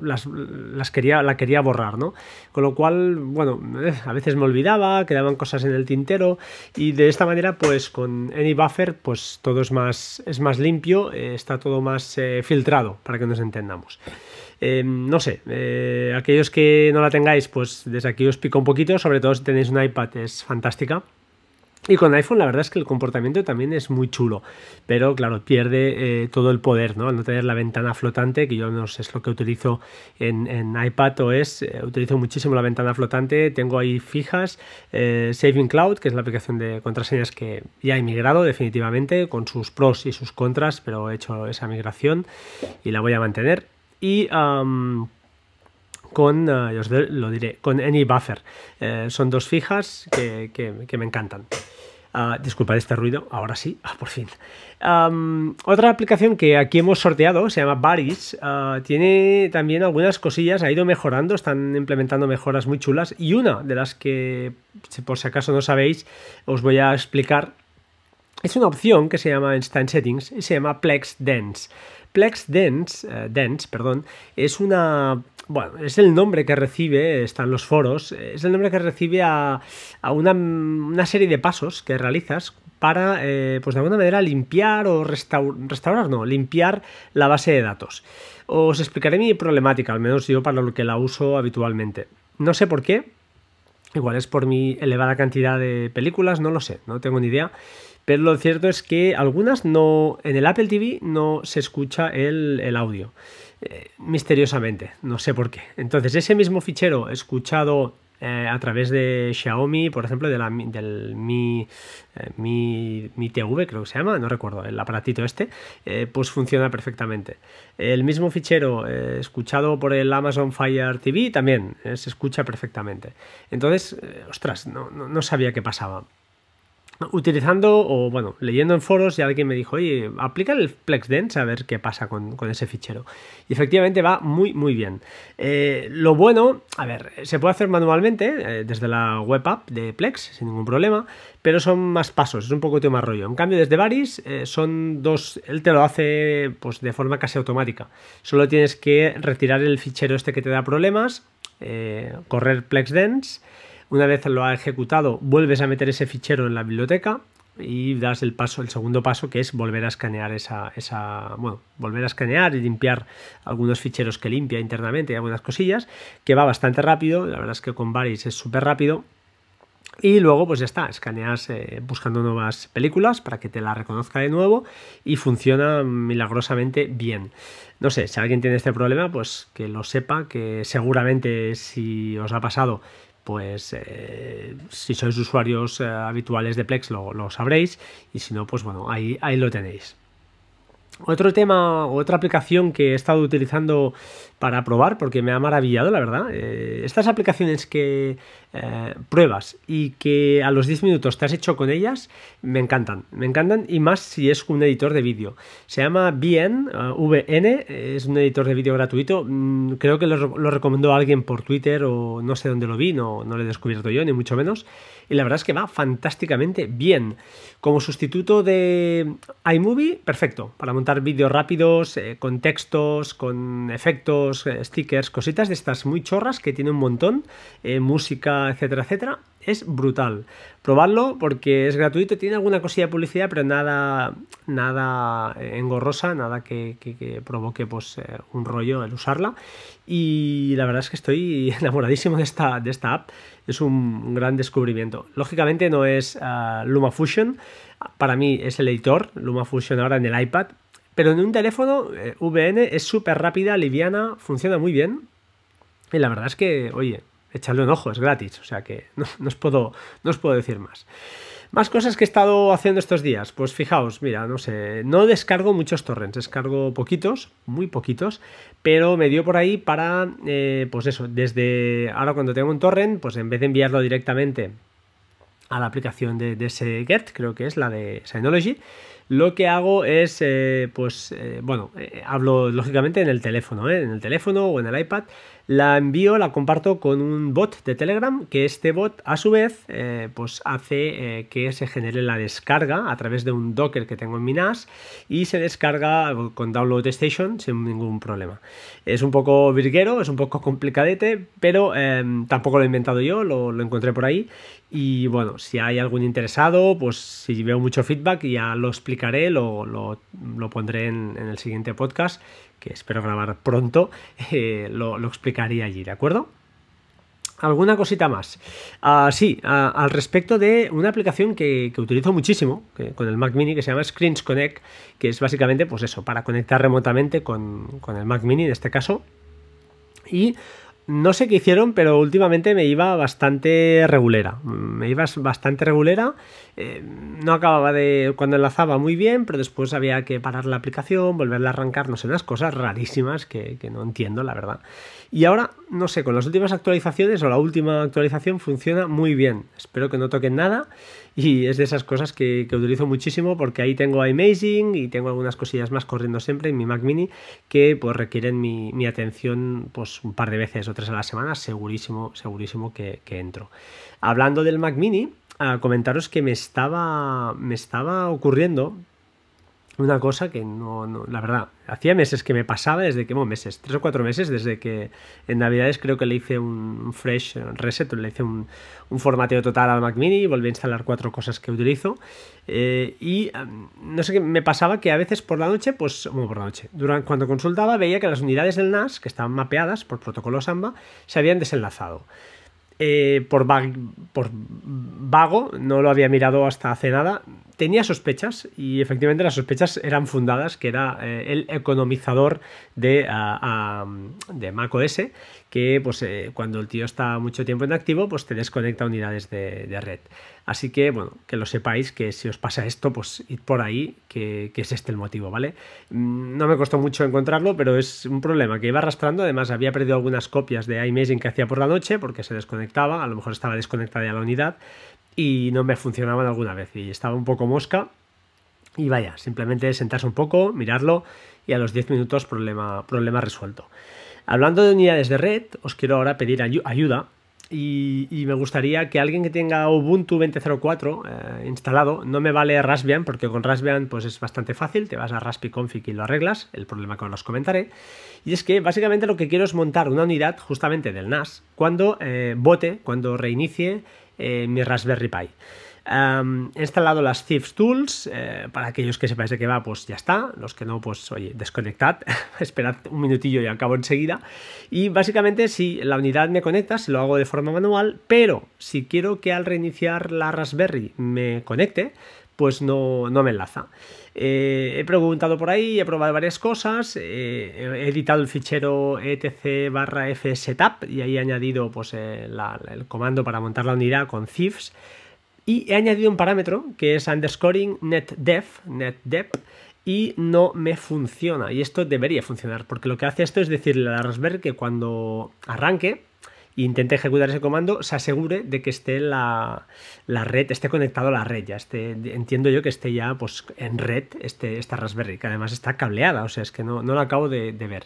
las, quería, la quería borrar, ¿no? Con lo cual, bueno, a veces me olvidaba, quedaban cosas en el tintero y de esta manera, pues con AnyBuffer, pues todo es más, es más limpio está todo más eh, filtrado, para que nos entendamos. Eh, no sé, eh, aquellos que no la tengáis, pues desde aquí os pico un poquito, sobre todo si tenéis un iPad, es fantástica. Y con iPhone la verdad es que el comportamiento también es muy chulo, pero claro, pierde eh, todo el poder, ¿no? Al no tener la ventana flotante, que yo no sé, es lo que utilizo en, en iPad OS, eh, utilizo muchísimo la ventana flotante, tengo ahí fijas, eh, Saving Cloud, que es la aplicación de contraseñas que ya he migrado definitivamente, con sus pros y sus contras, pero he hecho esa migración y la voy a mantener. Y con, os lo diré, con AnyBuffer. son dos fijas que, que me encantan. Uh, disculpad este ruido, ahora sí, ah, por fin. otra aplicación que aquí hemos sorteado se llama Baris. Ah, tiene también algunas cosillas, ha ido mejorando, están implementando mejoras muy chulas. Y una de las que, por si acaso no sabéis, os voy a explicar es una opción que se llama Instant Settings y se llama Plex Dance. Plex Dance, eh, Dance perdón, es una bueno, es el nombre que recibe, están los foros, es el nombre que recibe a, una, serie de pasos que realizas para, eh, pues de alguna manera, limpiar o restaurar, no, limpiar la base de datos. Os explicaré mi problemática, al menos yo para lo que la uso habitualmente. No sé por qué, igual es por mi elevada cantidad de películas, no lo sé, no tengo ni idea. Pero lo cierto es que algunas no, en el Apple TV no se escucha el audio. Eh, misteriosamente, no sé por qué. Entonces, ese mismo fichero escuchado eh, a través de Xiaomi, por ejemplo, de la, del Mi, eh, Mi, Mi, TV, creo que se llama, no recuerdo, el aparatito este, pues funciona perfectamente. El mismo fichero escuchado por el Amazon Fire TV también se escucha perfectamente. Entonces, ostras, no, no sabía qué pasaba utilizando o bueno, leyendo en foros y alguien me dijo, oye, aplica el FlexDense a ver qué pasa con, ese fichero. Y efectivamente va muy, muy bien. Eh, lo bueno, a ver, se puede hacer manualmente eh, desde la web app de Plex sin ningún problema, pero son más pasos, es un poco más rollo. En cambio, desde Varis eh, son dos, él te lo hace pues de forma casi automática. Solo tienes que retirar el fichero este que te da problemas, correr FlexDense una vez lo ha ejecutado, vuelves a meter ese fichero en la biblioteca y das el paso, el segundo paso, que es volver a escanear esa, esa, bueno, volver a escanear y limpiar algunos ficheros que limpia internamente y algunas cosillas, que va bastante rápido, la verdad es que con Varis es súper rápido. Y luego, pues ya está, escaneas eh, buscando nuevas películas para que te la reconozca de nuevo y funciona milagrosamente bien. No sé, si alguien tiene este problema, pues que lo sepa, que seguramente si os ha pasado pues eh, si sois usuarios eh, habituales de Plex lo, lo, sabréis y si no, pues bueno, ahí, ahí lo tenéis. Otro tema, otra aplicación que he estado utilizando para probar, porque me ha maravillado, la verdad. Eh, estas aplicaciones que eh, pruebas y que a los 10 minutos te has hecho con ellas, me encantan. Me encantan y más si es un editor de vídeo. Se llama VN, uh, VN, es un editor de vídeo gratuito. Mm, creo que lo, recomendó alguien por Twitter o no sé dónde lo vi, no, no lo he descubierto yo, ni mucho menos y la verdad es que va fantásticamente bien. Como sustituto de iMovie, perfecto, para montar vídeos rápidos, eh, con textos, con efectos, eh, stickers, cositas de estas muy chorras que tiene un montón, eh, música, etcétera, etcétera es brutal. Probarlo porque es gratuito, tiene alguna cosilla de publicidad, pero nada, nada engorrosa, nada que, provoque pues, eh, un rollo el usarla. Y la verdad es que estoy enamoradísimo de esta, de esta app. Es un gran descubrimiento. Lógicamente no es uh, LumaFusion, para mí es el editor, LumaFusion ahora en el iPad, pero en un teléfono eh, VN es súper rápida, liviana, funciona muy bien. Y la verdad es que, oye, echarle un ojo, es gratis, o sea que no, os puedo, no os puedo decir más. Más cosas que he estado haciendo estos días. Pues fijaos, mira, no sé, no descargo muchos torrents, descargo poquitos, muy poquitos, pero me dio por ahí para, eh, pues eso, desde ahora cuando tengo un torrent, pues en vez de enviarlo directamente a la aplicación de, ese Get, creo que es la de Synology, lo que hago es, eh, pues, eh, bueno, hablo lógicamente en el teléfono, en el teléfono o en el iPad, la envío, la comparto con un bot de Telegram, que este bot a su vez eh, pues hace eh, que se genere la descarga a través de un Docker que tengo en mi NAS y se descarga con Download Station sin ningún problema. Es un poco virguero, es un poco complicadete, pero em, tampoco lo he inventado yo, lo, encontré por ahí y bueno, si hay algún interesado, pues si veo mucho feedback ya lo explicaré, lo, lo, pondré en el siguiente podcast que espero grabar pronto, eh, lo, explicaría allí, ¿de acuerdo? ¿Alguna cosita más? Ah, sí, ah, al respecto de una aplicación que, utilizo muchísimo con el Mac Mini que se llama Screens Connect, que es básicamente, pues eso, para conectar remotamente con, con el Mac Mini en este caso. Y no sé qué hicieron, pero últimamente me iba bastante regulera. Me iba bastante regulera. Eh, no acababa de. Cuando enlazaba muy bien, pero después había que parar la aplicación, volverla a arrancar, no sé, unas cosas rarísimas que, que no entiendo, la verdad. Y ahora, no sé, con las últimas actualizaciones o la última actualización funciona muy bien. Espero que no toquen nada y es de esas cosas que, utilizo muchísimo porque ahí tengo Amazing y tengo algunas cosillas más corriendo siempre en mi Mac Mini que pues requieren mi, atención pues un par de veces o tres a la semana, segurísimo, segurísimo que, entro. Hablando del Mac Mini, a comentaros que me estaba, me estaba ocurriendo una cosa que no, no, la verdad, hacía meses que me pasaba, desde que, bueno, meses, tres o cuatro meses, desde que en Navidades creo que le hice un fresh reset, le hice un, un formateo total al Mac Mini, volví a instalar cuatro cosas que utilizo. Eh, y no sé qué, me pasaba que a veces por la noche, pues, bueno, por la noche, durante, cuando consultaba veía que las unidades del NAS, que estaban mapeadas por protocolo Samba, se habían desenlazado. Eh, por, vago, no lo había mirado hasta hace nada, tenía sospechas y efectivamente las sospechas eran fundadas, que era eh, el economizador de, de Mac OS, que pues, eh, cuando el tío está mucho tiempo en activo, pues te desconecta unidades de, red. Así que, bueno, que lo sepáis, que si os pasa esto, pues id por ahí, que, es este el motivo, ¿vale? Mm, no me costó mucho encontrarlo, pero es un problema que iba arrastrando. Además, había perdido algunas copias de iMaging que hacía por la noche, porque se desconectaba, a lo mejor estaba desconectada ya la unidad, y no me funcionaban alguna vez y estaba un poco mosca. Y vaya, simplemente sentarse un poco, mirarlo y a los 10 minutos problema, problema resuelto. Hablando de unidades de red, os quiero ahora pedir ayuda y, me gustaría que alguien que tenga Ubuntu 20.04 eh, instalado, no me vale Raspbian, porque con Raspbian pues es bastante fácil, te vas a Config y lo arreglas, el problema que os comentaré. Y es que básicamente lo que quiero es montar una unidad justamente del NAS cuando eh, bote, cuando reinicie eh, mi Raspberry Pi. He instalado las Thieves Tools, eh, para aquellos que sepáis de qué va, pues ya está, los que no, pues oye, desconectad, esperad un minutillo y acabo enseguida. Y básicamente si la unidad me conecta, se lo hago de forma manual, pero si quiero que al reiniciar la Raspberry me conecte, pues no, no me enlaza. Eh, he preguntado por ahí, he probado varias cosas, eh, he editado el fichero etc barra fsetup y ahí he añadido pues, el comando para montar la unidad con thieves y he añadido un parámetro que es underscoring netdef, netdef y no me funciona y esto debería funcionar porque lo que hace esto es decirle a la Raspberry que cuando arranque intente ejecutar ese comando, se asegure de que esté la, red, esté conectado a la red, ya esté, entiendo yo que esté ya pues, en red este, esta Raspberry, que además está cableada, o sea, es que no, no lo acabo de, ver.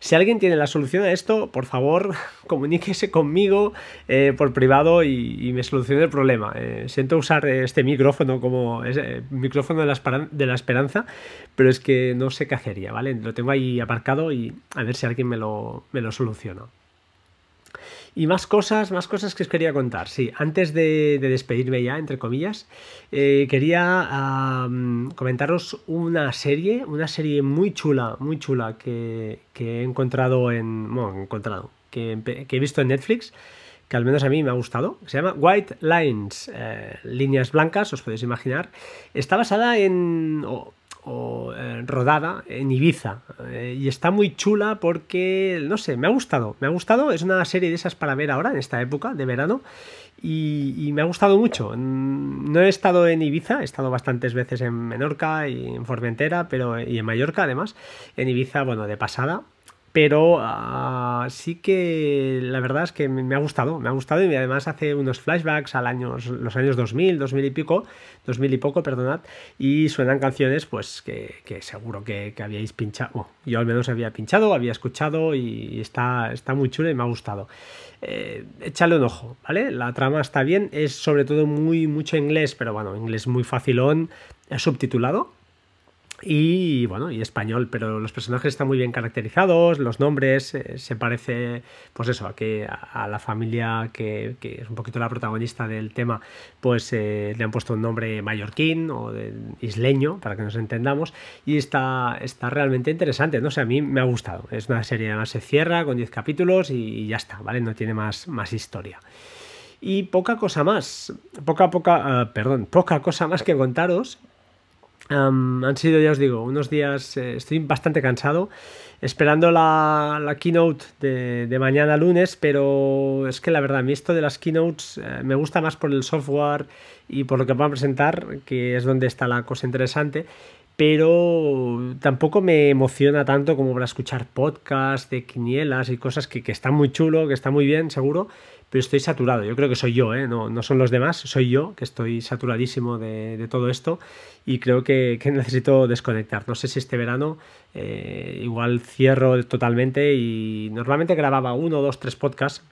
Si alguien tiene la solución a esto, por favor, comuníquese conmigo eh, por privado y, me solucione el problema. Eh, siento usar este micrófono como ese micrófono de la, de la, esperanza, pero es que no sé qué hacería, ¿vale? Lo tengo ahí aparcado y a ver si alguien me lo, me lo soluciona. Y más cosas, más cosas que os quería contar. Sí, antes de, despedirme ya, entre comillas, eh, quería comentaros una serie, una serie muy chula, muy chula que, he encontrado en. Bueno, encontrado, que, he visto en Netflix que al menos a mí me ha gustado. Se llama White Lines, eh, líneas blancas, os podéis imaginar. Está basada en eh, rodada en Ibiza. Eh, y está muy chula porque, no sé, me ha gustado. Me ha gustado. Es una serie de esas para ver ahora, en esta época de verano. Y, me ha gustado mucho. No he estado en Ibiza, he estado bastantes veces en Menorca y en Formentera, pero y en Mallorca además. En Ibiza, bueno, de pasada pero ah, sí que la verdad es que me ha gustado, me ha gustado y además hace unos flashbacks al año, los años 2000, 2000 y pico, 2000 y poco, perdonad, y suenan canciones pues que, seguro que, habíais pinchado, yo al menos había pinchado, había escuchado y está, está muy chulo y me ha gustado. Eh, échale un ojo, ¿vale? La trama está bien, es sobre todo muy mucho inglés, pero bueno, inglés muy facilón, subtitulado, y bueno, y español, pero los personajes están muy bien caracterizados, los nombres, eh, se parece, pues eso, a que a, la familia que, es un poquito la protagonista del tema, pues eh, le han puesto un nombre mallorquín o de, isleño, para que nos entendamos, y está, está realmente interesante, no sé, a mí me ha gustado, es una serie, además se cierra con 10 capítulos y, ya está, ¿vale? No tiene más, más historia. Y poca cosa más, poca, poca, uh, perdón, poca cosa más que contaros, han sido, ya os digo, unos días, eh, estoy bastante cansado, esperando la, keynote de, mañana lunes, pero es que la verdad, a mí esto de las keynotes eh, me gusta más por el software y por lo que van a presentar, que es donde está la cosa interesante, pero tampoco me emociona tanto como para escuchar podcasts de quinielas y cosas que, que están muy chulo, que está muy bien, seguro, pero estoy saturado. Yo creo que soy yo, ¿eh? no, no son los demás, soy yo que estoy saturadísimo de, todo esto y creo que, necesito desconectar. No sé si este verano eh, igual cierro totalmente y normalmente grababa uno, dos, tres podcasts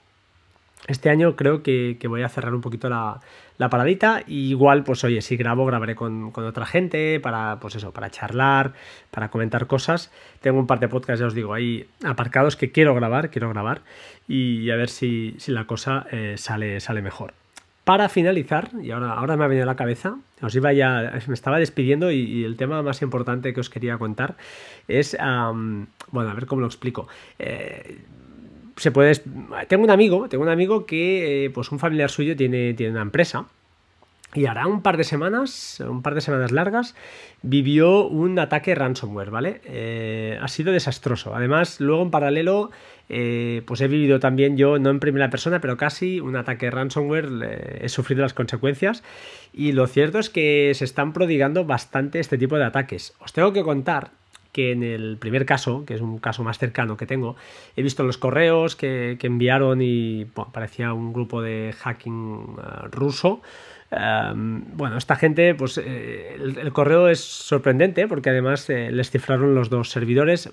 este año creo que, voy a cerrar un poquito la, paradita. Y igual, pues oye, si grabo, grabaré con, otra gente para, pues eso, para charlar, para comentar cosas. Tengo un par de podcasts, ya os digo, ahí aparcados que quiero grabar, quiero grabar. Y a ver si, la cosa eh, sale, sale mejor. Para finalizar, y ahora, ahora me ha venido a la cabeza, os iba ya, me estaba despidiendo y, el tema más importante que os quería contar es, bueno, a ver cómo lo explico. Eh, se puede, tengo un amigo, tengo un amigo que, eh, pues un familiar suyo tiene, tiene una empresa y hará un par de semanas, un par de semanas largas, vivió un ataque ransomware, ¿vale? Eh, ha sido desastroso. Además, luego en paralelo, eh, pues he vivido también yo, no en primera persona, pero casi un ataque ransomware, he sufrido las consecuencias. Y lo cierto es que se están prodigando bastante este tipo de ataques. Os tengo que contar que en el primer caso, que es un caso más cercano que tengo, he visto los correos que, enviaron y parecía un grupo de hacking eh, ruso. Em, bueno, esta gente, pues eh, el, correo es sorprendente porque además eh, les cifraron los dos servidores.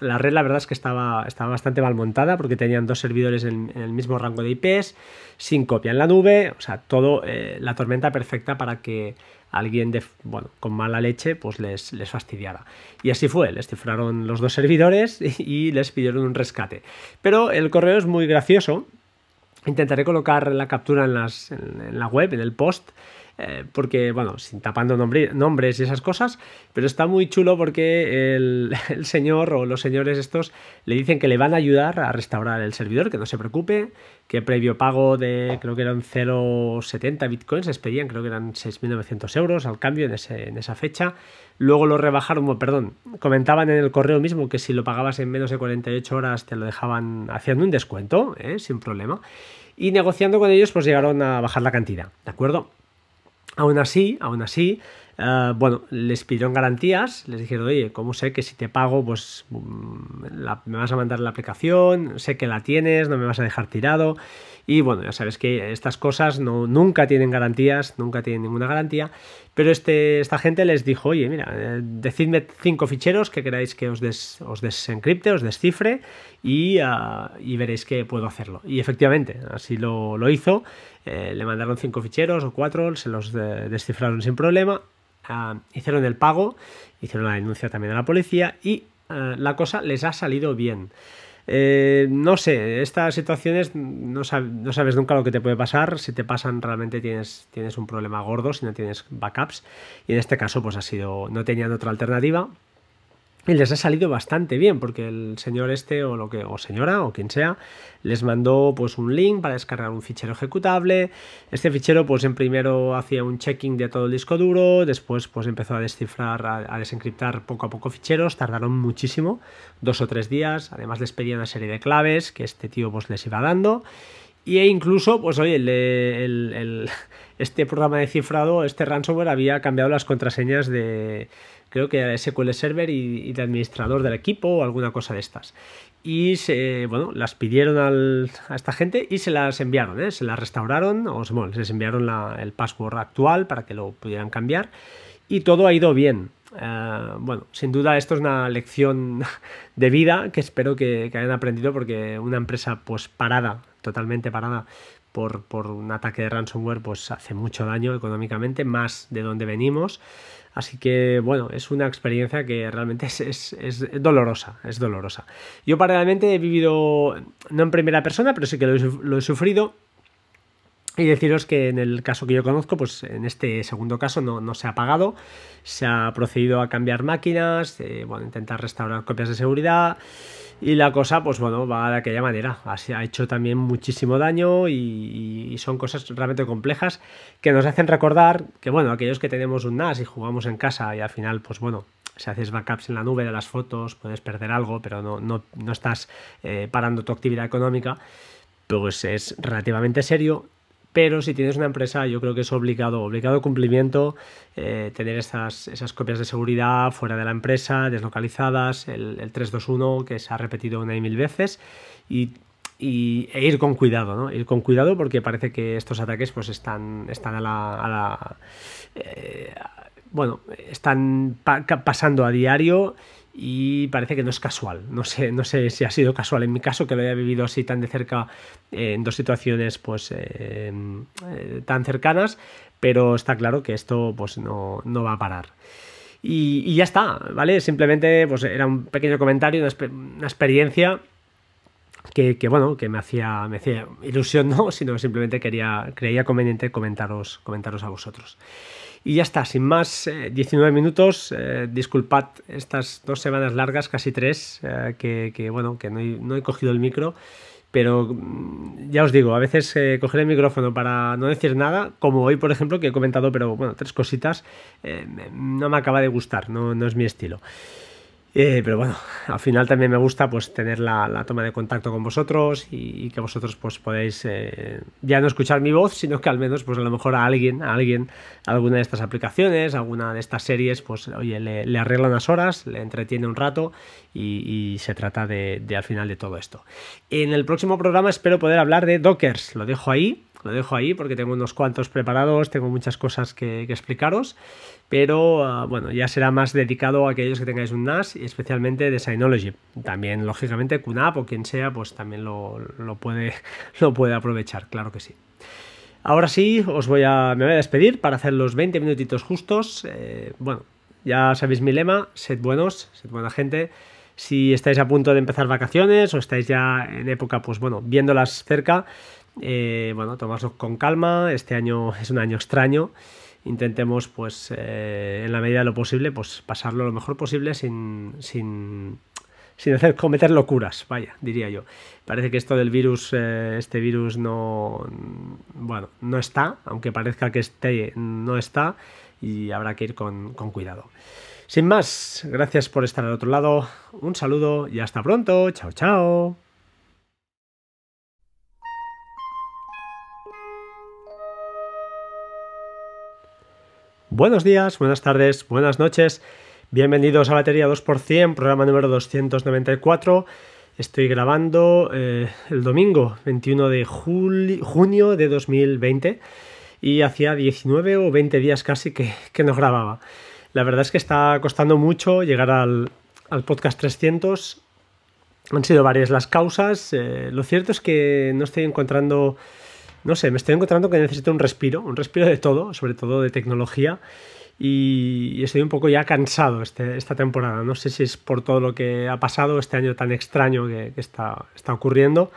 la red, la verdad es que estaba, estaba bastante mal montada porque tenían dos servidores en, el mismo rango de IPs, sin copia en la nube, o sea, todo la tormenta perfecta para que alguien de, bueno, con mala leche pues les, les fastidiara. Y así fue, les cifraron los dos servidores y, les pidieron un rescate. Pero el correo es muy gracioso. Intentaré colocar la captura en, las, en la web, en el post, eh, porque, bueno, sin tapando nombres y esas cosas, pero está muy chulo porque el, señor o los señores estos le dicen que le van a ayudar a restaurar el servidor, que no se preocupe, que previo pago de, creo que eran 0,70 bitcoins, les pedían, creo que eran 6.900 euros al cambio en, esa fecha. Luego lo rebajaron, perdón, comentaban en el correo mismo que si lo pagabas en menos de 48 horas te lo dejaban haciendo un descuento, ¿eh? sin problema. Y negociando con ellos, pues llegaron a bajar la cantidad, ¿de acuerdo? Aún así, aún así, eh, bueno, les pidieron garantías, les dijeron, oye, ¿cómo sé que si te pago, pues mm, me vas a mandar la aplicación, sé que la tienes, no me vas a dejar tirado? Y bueno, ya sabes que estas cosas no, nunca tienen garantías, nunca tienen ninguna garantía, pero este, esta gente les dijo, oye, mira, eh, decidme cinco ficheros que queráis que os, os desencripte, os descifre y, ah, y, veréis que puedo hacerlo. Y efectivamente, así lo, lo hizo, eh, le mandaron cinco ficheros o cuatro, se los descifraron sin problema, ah, hicieron el pago, hicieron la denuncia también a la policía y la cosa les ha salido bien. Eh, no sé, estas situaciones no, sabes nunca lo que te puede pasar. Si te pasan, realmente tienes, tienes un problema gordo si no tienes backups. Y en este caso, pues ha sido, no tenían otra alternativa. Y les ha salido bastante bien porque el señor este o lo que o señora o quien sea les mandó pues un link para descargar un fichero ejecutable. Este fichero pues en primero hacía un checking de todo el disco duro, después pues empezó a descifrar, a, desencriptar poco a poco ficheros, tardaron muchísimo, dos o tres días, además les pedía una serie de claves que este tío pues les iba dando. Y e incluso, pues oye, el, este programa de cifrado, este ransomware había cambiado las contraseñas de, creo que SQL Server y, de administrador del equipo o alguna cosa de estas. Y se, bueno, las pidieron a esta gente y se las enviaron, ¿eh? se las restauraron, o bueno, les enviaron el password actual para que lo pudieran cambiar y todo ha ido bien. Eh, bueno, sin duda esto es una lección de vida que espero que, que, hayan aprendido porque una empresa pues parada, totalmente parada por, por un ataque de ransomware pues hace mucho daño económicamente, más de donde venimos. Así que, bueno, es una experiencia que realmente es, dolorosa, es dolorosa. Yo paralelamente he vivido, no en primera persona, pero sí que lo he, sufrido. Y deciros que en el caso que yo conozco, pues en este segundo caso no, se ha pagado, se ha procedido a cambiar máquinas, eh, bueno, intentar restaurar copias de seguridad, y la cosa, pues bueno, va de aquella manera. Ha hecho también muchísimo daño y, son cosas realmente complejas que nos hacen recordar que, bueno, aquellos que tenemos un NAS y jugamos en casa y al final, pues bueno, si haces backups en la nube de las fotos, puedes perder algo, pero no, no, no estás eh, parando tu actividad económica, pues es relativamente serio pero si tienes una empresa yo creo que es obligado, obligado cumplimiento eh, tener esas, esas copias de seguridad fuera de la empresa, deslocalizadas, el, 321 que se ha repetido una y mil veces y, e ir con cuidado, ¿no? Ir con cuidado porque parece que estos ataques pues están, están a la... Eh, bueno, están pasando a diario y parece que no es casual. No sé, no sé si ha sido casual en mi caso, que lo haya vivido así tan de cerca en dos situaciones pues eh, eh, tan cercanas, pero está claro que esto pues no, va a parar. Y, ya está, ¿vale? Simplemente pues era un pequeño comentario, una, experiencia que, bueno, que me hacía, me hacía ilusión, no, sino simplemente quería, creía conveniente comentaros, comentaros a vosotros. Y ya está, sin más, 19 eh, minutos. Eh, disculpad estas dos semanas largas, casi tres, eh, que, bueno, que no he, cogido el micro. Pero mm, ya os digo, a veces coger el micrófono para no decir nada, como hoy, por ejemplo, que he comentado, pero bueno, tres cositas, no me acaba de gustar, no, no es mi estilo. Eh, pero bueno, al final también me gusta pues tener la, toma de contacto con vosotros y, que vosotros pues podéis eh, ya no escuchar mi voz, sino que al menos pues a lo mejor a alguien, a alguien, alguna de estas aplicaciones, alguna de estas series, pues oye, le, arregla unas horas, le entretiene un rato y, se trata de, al final de todo esto. En el próximo programa espero poder hablar de Dockers, lo dejo ahí, lo dejo ahí porque tengo unos cuantos preparados, tengo muchas cosas que explicaros pero ah, bueno, ya será más dedicado a aquellos que tengáis un NAS y especialmente de Synology. También, lógicamente, QNAP o quien sea, pues también lo, puede, lo puede aprovechar, claro que sí. Ahora sí, os voy a, me voy a despedir para hacer los 20 minutitos justos. Eh, bueno, ya sabéis mi lema, sed buenos, sed buena gente. Si estáis a punto de empezar vacaciones o estáis ya en época, pues bueno, viéndolas cerca, eh, bueno, tomadlo con calma. Este año es un año extraño intentemos, pues, eh, en la medida de lo posible, pues pasarlo lo mejor posible sin, sin, sin hacer cometer locuras, vaya, diría yo. Parece que esto del virus, eh, este virus no, bueno, no está, aunque parezca que esté, no está, y habrá que ir con, con cuidado. Sin más, gracias por estar al otro lado, un saludo y hasta pronto, chao, chao. Buenos días, buenas tardes, buenas noches. Bienvenidos a Batería 2%, programa número 294. Estoy grabando eh, el domingo 21 de junio de 2020 y hacía 19 o 20 días casi que, no grababa. La verdad es que está costando mucho llegar al, podcast 300. Han sido varias las causas. Eh, lo cierto es que no estoy encontrando no sé, me estoy encontrando que necesito un respiro, un respiro de todo, sobre todo de tecnología. Y, estoy un poco ya cansado este, esta temporada. No sé si es por todo lo que ha pasado este año tan extraño que, está, está, ocurriendo,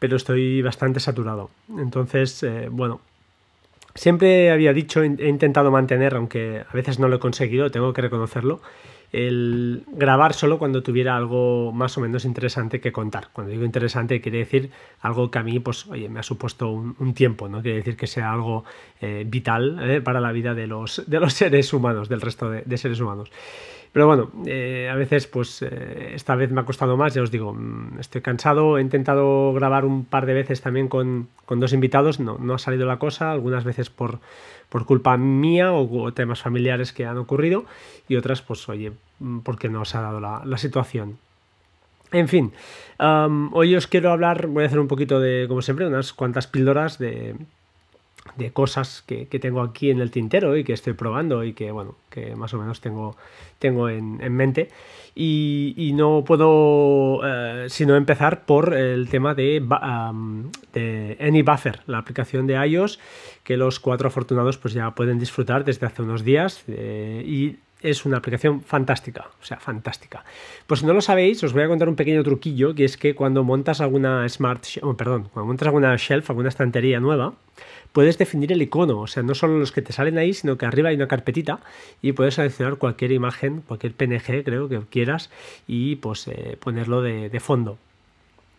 pero estoy bastante saturado. Entonces, eh, bueno, siempre había dicho, he intentado mantener, aunque a veces no lo he conseguido, tengo que reconocerlo, el grabar solo cuando tuviera algo más o menos interesante que contar. Cuando digo interesante quiere decir algo que a mí pues, oye, me ha supuesto un, tiempo, no quiere decir que sea algo eh, vital eh, para la vida de los, de los seres humanos, del resto de seres humanos. Pero bueno, eh, a veces, pues esta vez me ha costado más, ya os digo, mm, estoy cansado, he intentado grabar un par de veces también con, dos invitados, no, no, ha salido la cosa, algunas veces por, por culpa mía o, temas familiares que han ocurrido y otras, pues oye, porque no os ha dado la, situación. En fin, hoy os quiero hablar, voy a hacer un poquito de, como siempre, unas cuantas píldoras de, de cosas que, tengo aquí en el tintero y que estoy probando y que, bueno, que más o menos tengo, tengo en, mente. Y, no puedo eh, sino empezar por el tema de, de AnyBuffer, la aplicación de iOS que los cuatro afortunados pues ya pueden disfrutar desde hace unos días eh, y es una aplicación fantástica, o sea, fantástica. Pues si no lo sabéis, os voy a contar un pequeño truquillo, que es que cuando montas alguna smart, oh, perdón, cuando montas alguna shelf, alguna estantería nueva, puedes definir el icono, o sea, no solo los que te salen ahí, sino que arriba hay una carpetita y puedes seleccionar cualquier imagen, cualquier PNG, creo que quieras, y pues eh, ponerlo de fondo.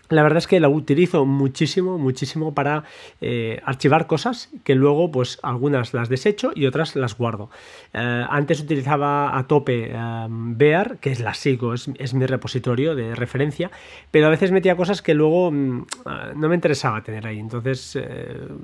La verdad es que la utilizo muchísimo, muchísimo para eh, archivar cosas que luego, pues algunas las desecho y otras las guardo. Eh, antes utilizaba a tope em, Bear, que es la sigo, es, mi repositorio de referencia, pero a veces metía cosas que luego mm, eh, no me interesaba tener ahí, entonces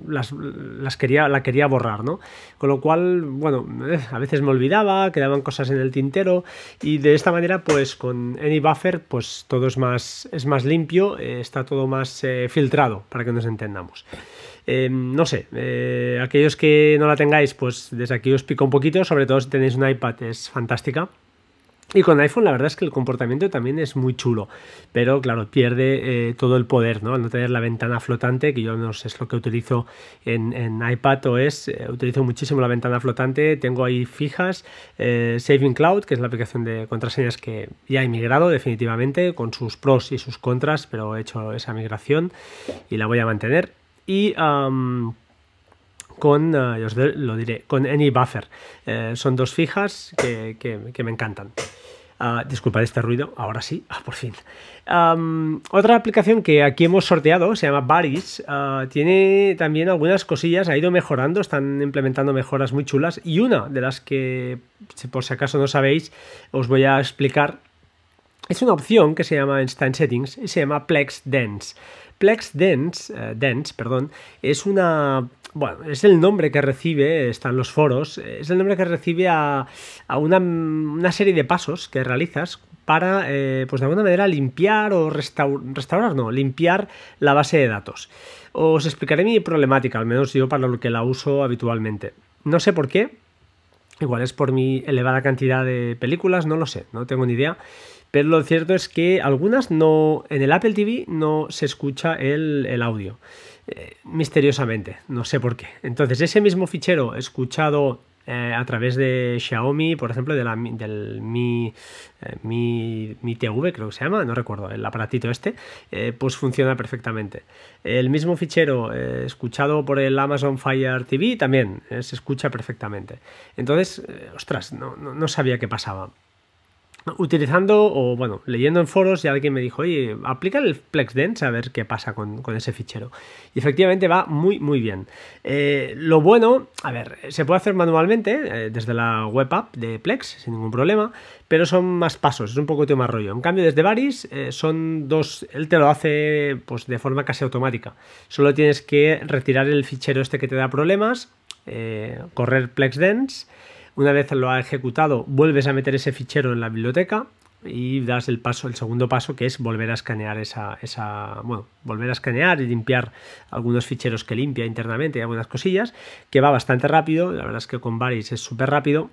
las, quería, la quería borrar, ¿no? Con lo cual, bueno, a veces me olvidaba, quedaban cosas en el tintero y de esta manera, pues con AnyBuffer, pues todo es más, es más limpio está todo más eh, filtrado para que nos entendamos. Eh, no sé, eh, aquellos que no la tengáis, pues desde aquí os pico un poquito, sobre todo si tenéis un iPad, es fantástica. Y con iPhone la verdad es que el comportamiento también es muy chulo, pero claro, pierde eh, todo el poder, ¿no? Al no tener la ventana flotante, que yo no sé, es lo que utilizo en, en iPad OS, eh, utilizo muchísimo la ventana flotante, tengo ahí fijas, eh, Saving Cloud, que es la aplicación de contraseñas que ya he migrado definitivamente, con sus pros y sus contras, pero he hecho esa migración y la voy a mantener. Y con, os lo diré, con AnyBuffer. son dos fijas que, que me encantan. Uh, disculpad este ruido, ahora sí, ah, por fin. otra aplicación que aquí hemos sorteado se llama Baris. Ah, tiene también algunas cosillas, ha ido mejorando, están implementando mejoras muy chulas. Y una de las que, por si acaso no sabéis, os voy a explicar. Es una opción que se llama Instant Settings y se llama Plex Dance. Plex Dance, eh, Dance perdón, es una bueno, es el nombre que recibe, están los foros, es el nombre que recibe a, una, serie de pasos que realizas para, eh, pues de alguna manera, limpiar o restaurar, no, limpiar la base de datos. Os explicaré mi problemática, al menos yo para lo que la uso habitualmente. No sé por qué, igual es por mi elevada cantidad de películas, no lo sé, no tengo ni idea. Pero lo cierto es que algunas no, en el Apple TV no se escucha el, el audio. Eh, misteriosamente, no sé por qué. Entonces, ese mismo fichero escuchado eh, a través de Xiaomi, por ejemplo, de la, del Mi, eh, Mi, Mi, TV, creo que se llama, no recuerdo, el aparatito este, pues funciona perfectamente. El mismo fichero escuchado por el Amazon Fire TV también se escucha perfectamente. Entonces, ostras, no, no sabía qué pasaba utilizando o bueno, leyendo en foros y alguien me dijo, oye, aplica el FlexDense a ver qué pasa con, ese fichero. Y efectivamente va muy, muy bien. Eh, lo bueno, a ver, se puede hacer manualmente eh, desde la web app de Plex sin ningún problema, pero son más pasos, es un poco más rollo. En cambio, desde Varis eh, son dos, él te lo hace pues de forma casi automática. Solo tienes que retirar el fichero este que te da problemas, correr FlexDense una vez lo ha ejecutado, vuelves a meter ese fichero en la biblioteca y das el paso, el segundo paso, que es volver a escanear esa, esa, bueno, volver a escanear y limpiar algunos ficheros que limpia internamente y algunas cosillas, que va bastante rápido, la verdad es que con Varis es súper rápido.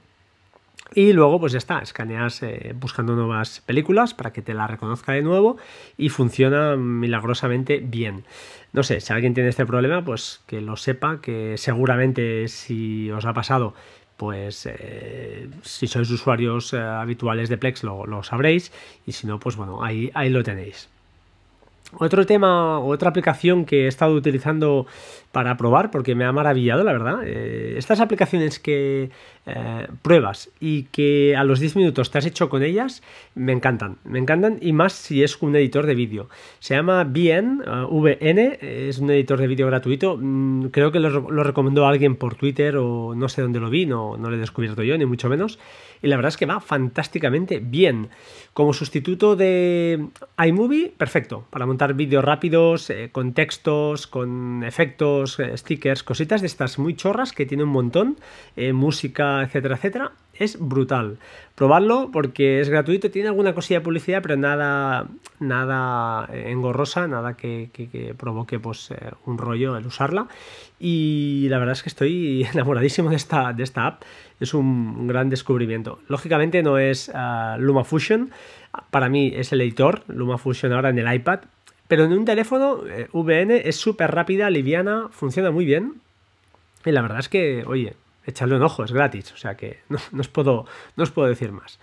Y luego, pues ya está, escaneas eh, buscando nuevas películas para que te la reconozca de nuevo y funciona milagrosamente bien. No sé, si alguien tiene este problema, pues que lo sepa, que seguramente si os ha pasado pues eh, si sois usuarios eh, habituales de Plex lo, lo, sabréis y si no, pues bueno, ahí, ahí lo tenéis. Otro tema, otra aplicación que he estado utilizando para probar, porque me ha maravillado, la verdad. Eh, estas aplicaciones que eh, pruebas y que a los 10 minutos te has hecho con ellas, me encantan. Me encantan y más si es un editor de vídeo. Se llama VN, eh, VN, es un editor de vídeo gratuito. Mm, creo que lo, recomendó alguien por Twitter o no sé dónde lo vi, no, no lo he descubierto yo, ni mucho menos. Y la verdad es que va fantásticamente bien. Como sustituto de iMovie, perfecto. Para montar vídeos rápidos, con textos, con efectos eh, stickers, cositas de estas muy chorras que tiene un montón, eh, música, etcétera, etcétera. Es brutal. Probarlo porque es gratuito, tiene alguna cosilla de publicidad, pero nada, nada engorrosa, nada que, provoque pues, eh, un rollo el usarla. Y la verdad es que estoy enamoradísimo de esta, de esta app. Es un, gran descubrimiento. Lógicamente no es LumaFusion. Para mí es el editor, LumaFusion ahora en el iPad, pero en un teléfono eh, VN es súper rápida, liviana, funciona muy bien. Y la verdad es que, oye, echarle un ojo, es gratis. O sea que no, os, puedo, no os puedo decir más.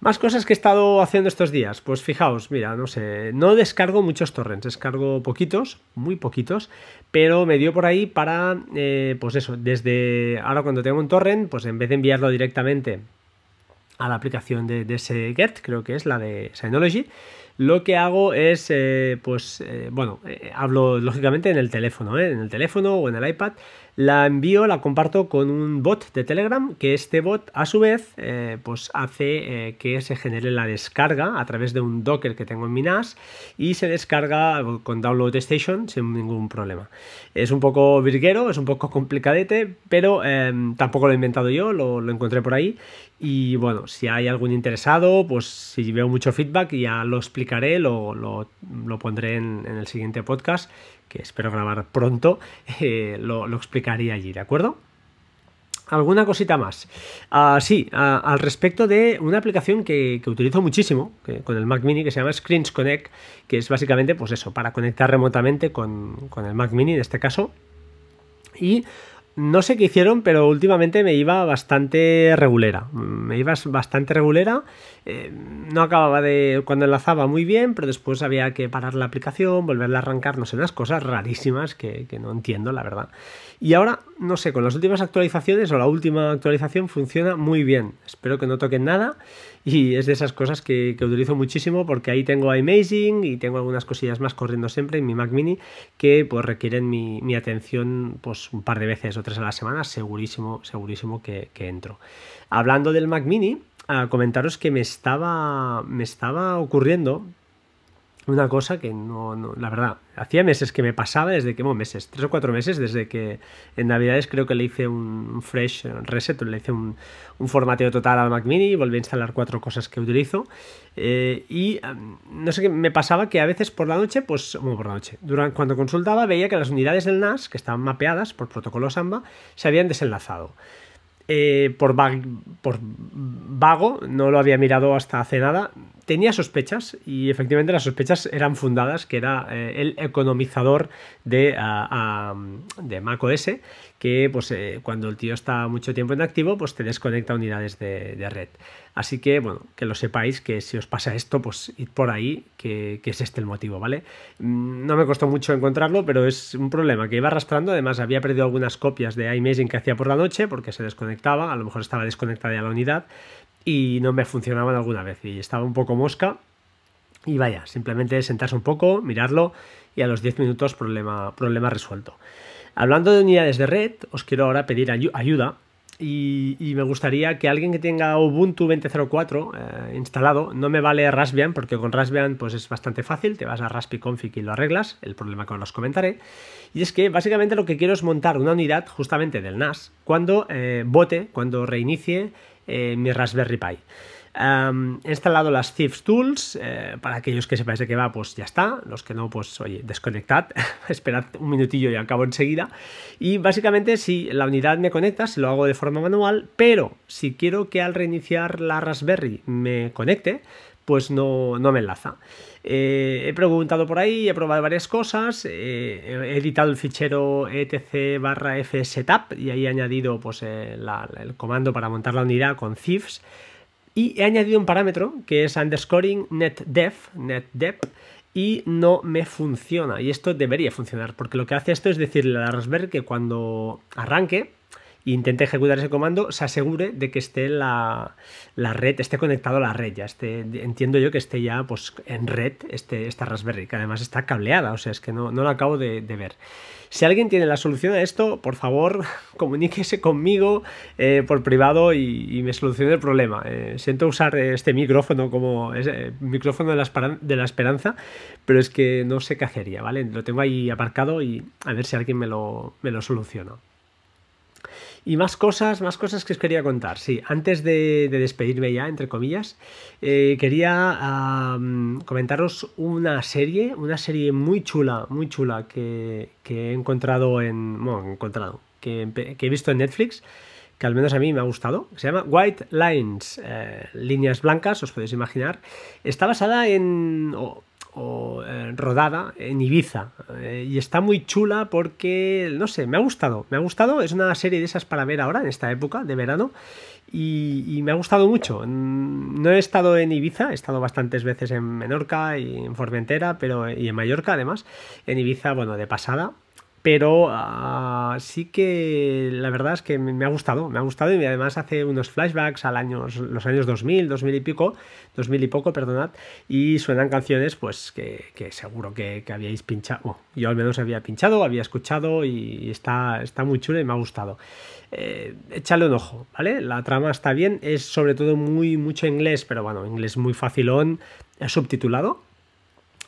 Más cosas que he estado haciendo estos días. Pues fijaos, mira, no sé, no descargo muchos torrents, descargo poquitos, muy poquitos, pero me dio por ahí para, eh, pues eso, desde ahora cuando tengo un torrent, pues en vez de enviarlo directamente a la aplicación de, de Get, creo que es la de Synology, lo que hago es, eh, pues, eh, bueno, eh, hablo lógicamente en el teléfono, en el teléfono o en el iPad, la envío, la comparto con un bot de Telegram, que este bot a su vez pues hace que se genere la descarga a través de un Docker que tengo en mi NAS y se descarga con Download Station sin ningún problema. Es un poco virguero, es un poco complicadete, pero em, tampoco lo he inventado yo, lo, encontré por ahí y bueno, si hay algún interesado, pues si veo mucho feedback ya lo explicaré, lo, lo, pondré en, en, el siguiente podcast que espero grabar pronto, eh, lo, explicaría allí, ¿de acuerdo? Alguna cosita más. Ah, sí, ah, al respecto de una aplicación que, utilizo muchísimo con el Mac Mini que se llama Screens Connect, que es básicamente, pues eso, para conectar remotamente con, con el Mac Mini en este caso. Y no sé qué hicieron, pero últimamente me iba bastante regulera. Me iba bastante regulera. Eh, no acababa de. Cuando enlazaba muy bien, pero después había que parar la aplicación, volverla a arrancar, no sé, unas cosas rarísimas que, no entiendo, la verdad. Y ahora, no sé, con las últimas actualizaciones o la última actualización funciona muy bien. Espero que no toquen nada. Y es de esas cosas que, utilizo muchísimo porque ahí tengo Amazing y tengo algunas cosillas más corriendo siempre en mi Mac Mini que pues requieren mi, atención pues un par de veces o tres a la semana, segurísimo, segurísimo que, que entro. Hablando del Mac Mini, a comentaros que me estaba, me estaba ocurriendo una cosa que no, la verdad, hacía meses que me pasaba, desde que, bueno, meses, tres o cuatro meses, desde que en Navidades creo que le hice un fresh reset, le hice un, un formateo total al Mac Mini, volví a instalar cuatro cosas que utilizo, eh, y no sé qué, me pasaba que a veces por la noche, pues, bueno, por la noche, durante, cuando consultaba veía que las unidades del NAS, que estaban mapeadas por protocolo Samba, se habían desenlazado. Eh, por, por vago, no lo había mirado hasta hace nada, tenía sospechas y efectivamente las sospechas eran fundadas, que era eh, el economizador de, de Mac OS, que pues, eh, cuando el tío está mucho tiempo en activo, pues te desconecta unidades de, red. Así que, bueno, que lo sepáis, que si os pasa esto, pues id por ahí, que, es este el motivo, ¿vale? Mm, no me costó mucho encontrarlo, pero es un problema que iba arrastrando. Además, había perdido algunas copias de iMaging que hacía por la noche, porque se desconectaba, a lo mejor estaba desconectada ya la unidad, y no me funcionaban alguna vez y estaba un poco mosca. Y vaya, simplemente sentarse un poco, mirarlo y a los 10 minutos problema, problema resuelto. Hablando de unidades de red, os quiero ahora pedir ayuda y, me gustaría que alguien que tenga Ubuntu 20.04 eh, instalado, no me vale Raspbian, porque con Raspbian pues es bastante fácil, te vas a Config y lo arreglas, el problema que os comentaré. Y es que básicamente lo que quiero es montar una unidad justamente del NAS cuando eh, bote, cuando reinicie eh, mi Raspberry Pi. he instalado las Thieves Tools, eh, para aquellos que sepáis de qué va, pues ya está, los que no, pues oye, desconectad, esperad un minutillo y acabo enseguida. Y básicamente si la unidad me conecta, se lo hago de forma manual, pero si quiero que al reiniciar la Raspberry me conecte, pues no, me enlaza. Eh, he preguntado por ahí, he probado varias cosas, eh, he editado el fichero etc barra fsetup y ahí he añadido pues, eh, el comando para montar la unidad con thieves. Y he añadido un parámetro que es underscoring netdef, netdef y no me funciona. Y esto debería funcionar porque lo que hace esto es decirle a la Raspberry que cuando arranque intente ejecutar ese comando, se asegure de que esté la, red, esté conectado a la red, ya esté, entiendo yo que esté ya pues, en red este, esta Raspberry, que además está cableada, o sea, es que no, no lo acabo de, ver. Si alguien tiene la solución a esto, por favor, comuníquese conmigo eh, por privado y, me solucione el problema. Eh, siento usar este micrófono como ese micrófono de la, de la, esperanza, pero es que no sé qué hacería, ¿vale? Lo tengo ahí aparcado y a ver si alguien me lo, me lo soluciona. Y más cosas, más cosas que os quería contar. Sí, antes de, despedirme ya, entre comillas, eh, quería comentaros una serie, una serie muy chula, muy chula que, he encontrado en. Bueno, encontrado, que, he visto en Netflix que al menos a mí me ha gustado. Se llama White Lines, eh, líneas blancas, os podéis imaginar. Está basada en eh, rodada en Ibiza. Eh, y está muy chula porque, no sé, me ha gustado. Me ha gustado. Es una serie de esas para ver ahora, en esta época de verano. Y, me ha gustado mucho. No he estado en Ibiza, he estado bastantes veces en Menorca y en Formentera, pero y en Mallorca además. En Ibiza, bueno, de pasada pero ah, sí que la verdad es que me ha gustado, me ha gustado y además hace unos flashbacks al año, los años 2000, 2000 y pico, 2000 y poco, perdonad, y suenan canciones pues que, seguro que, habíais pinchado, yo al menos había pinchado, había escuchado y está, está muy chulo y me ha gustado. Eh, échale un ojo, ¿vale? La trama está bien, es sobre todo muy mucho inglés, pero bueno, inglés muy facilón, subtitulado,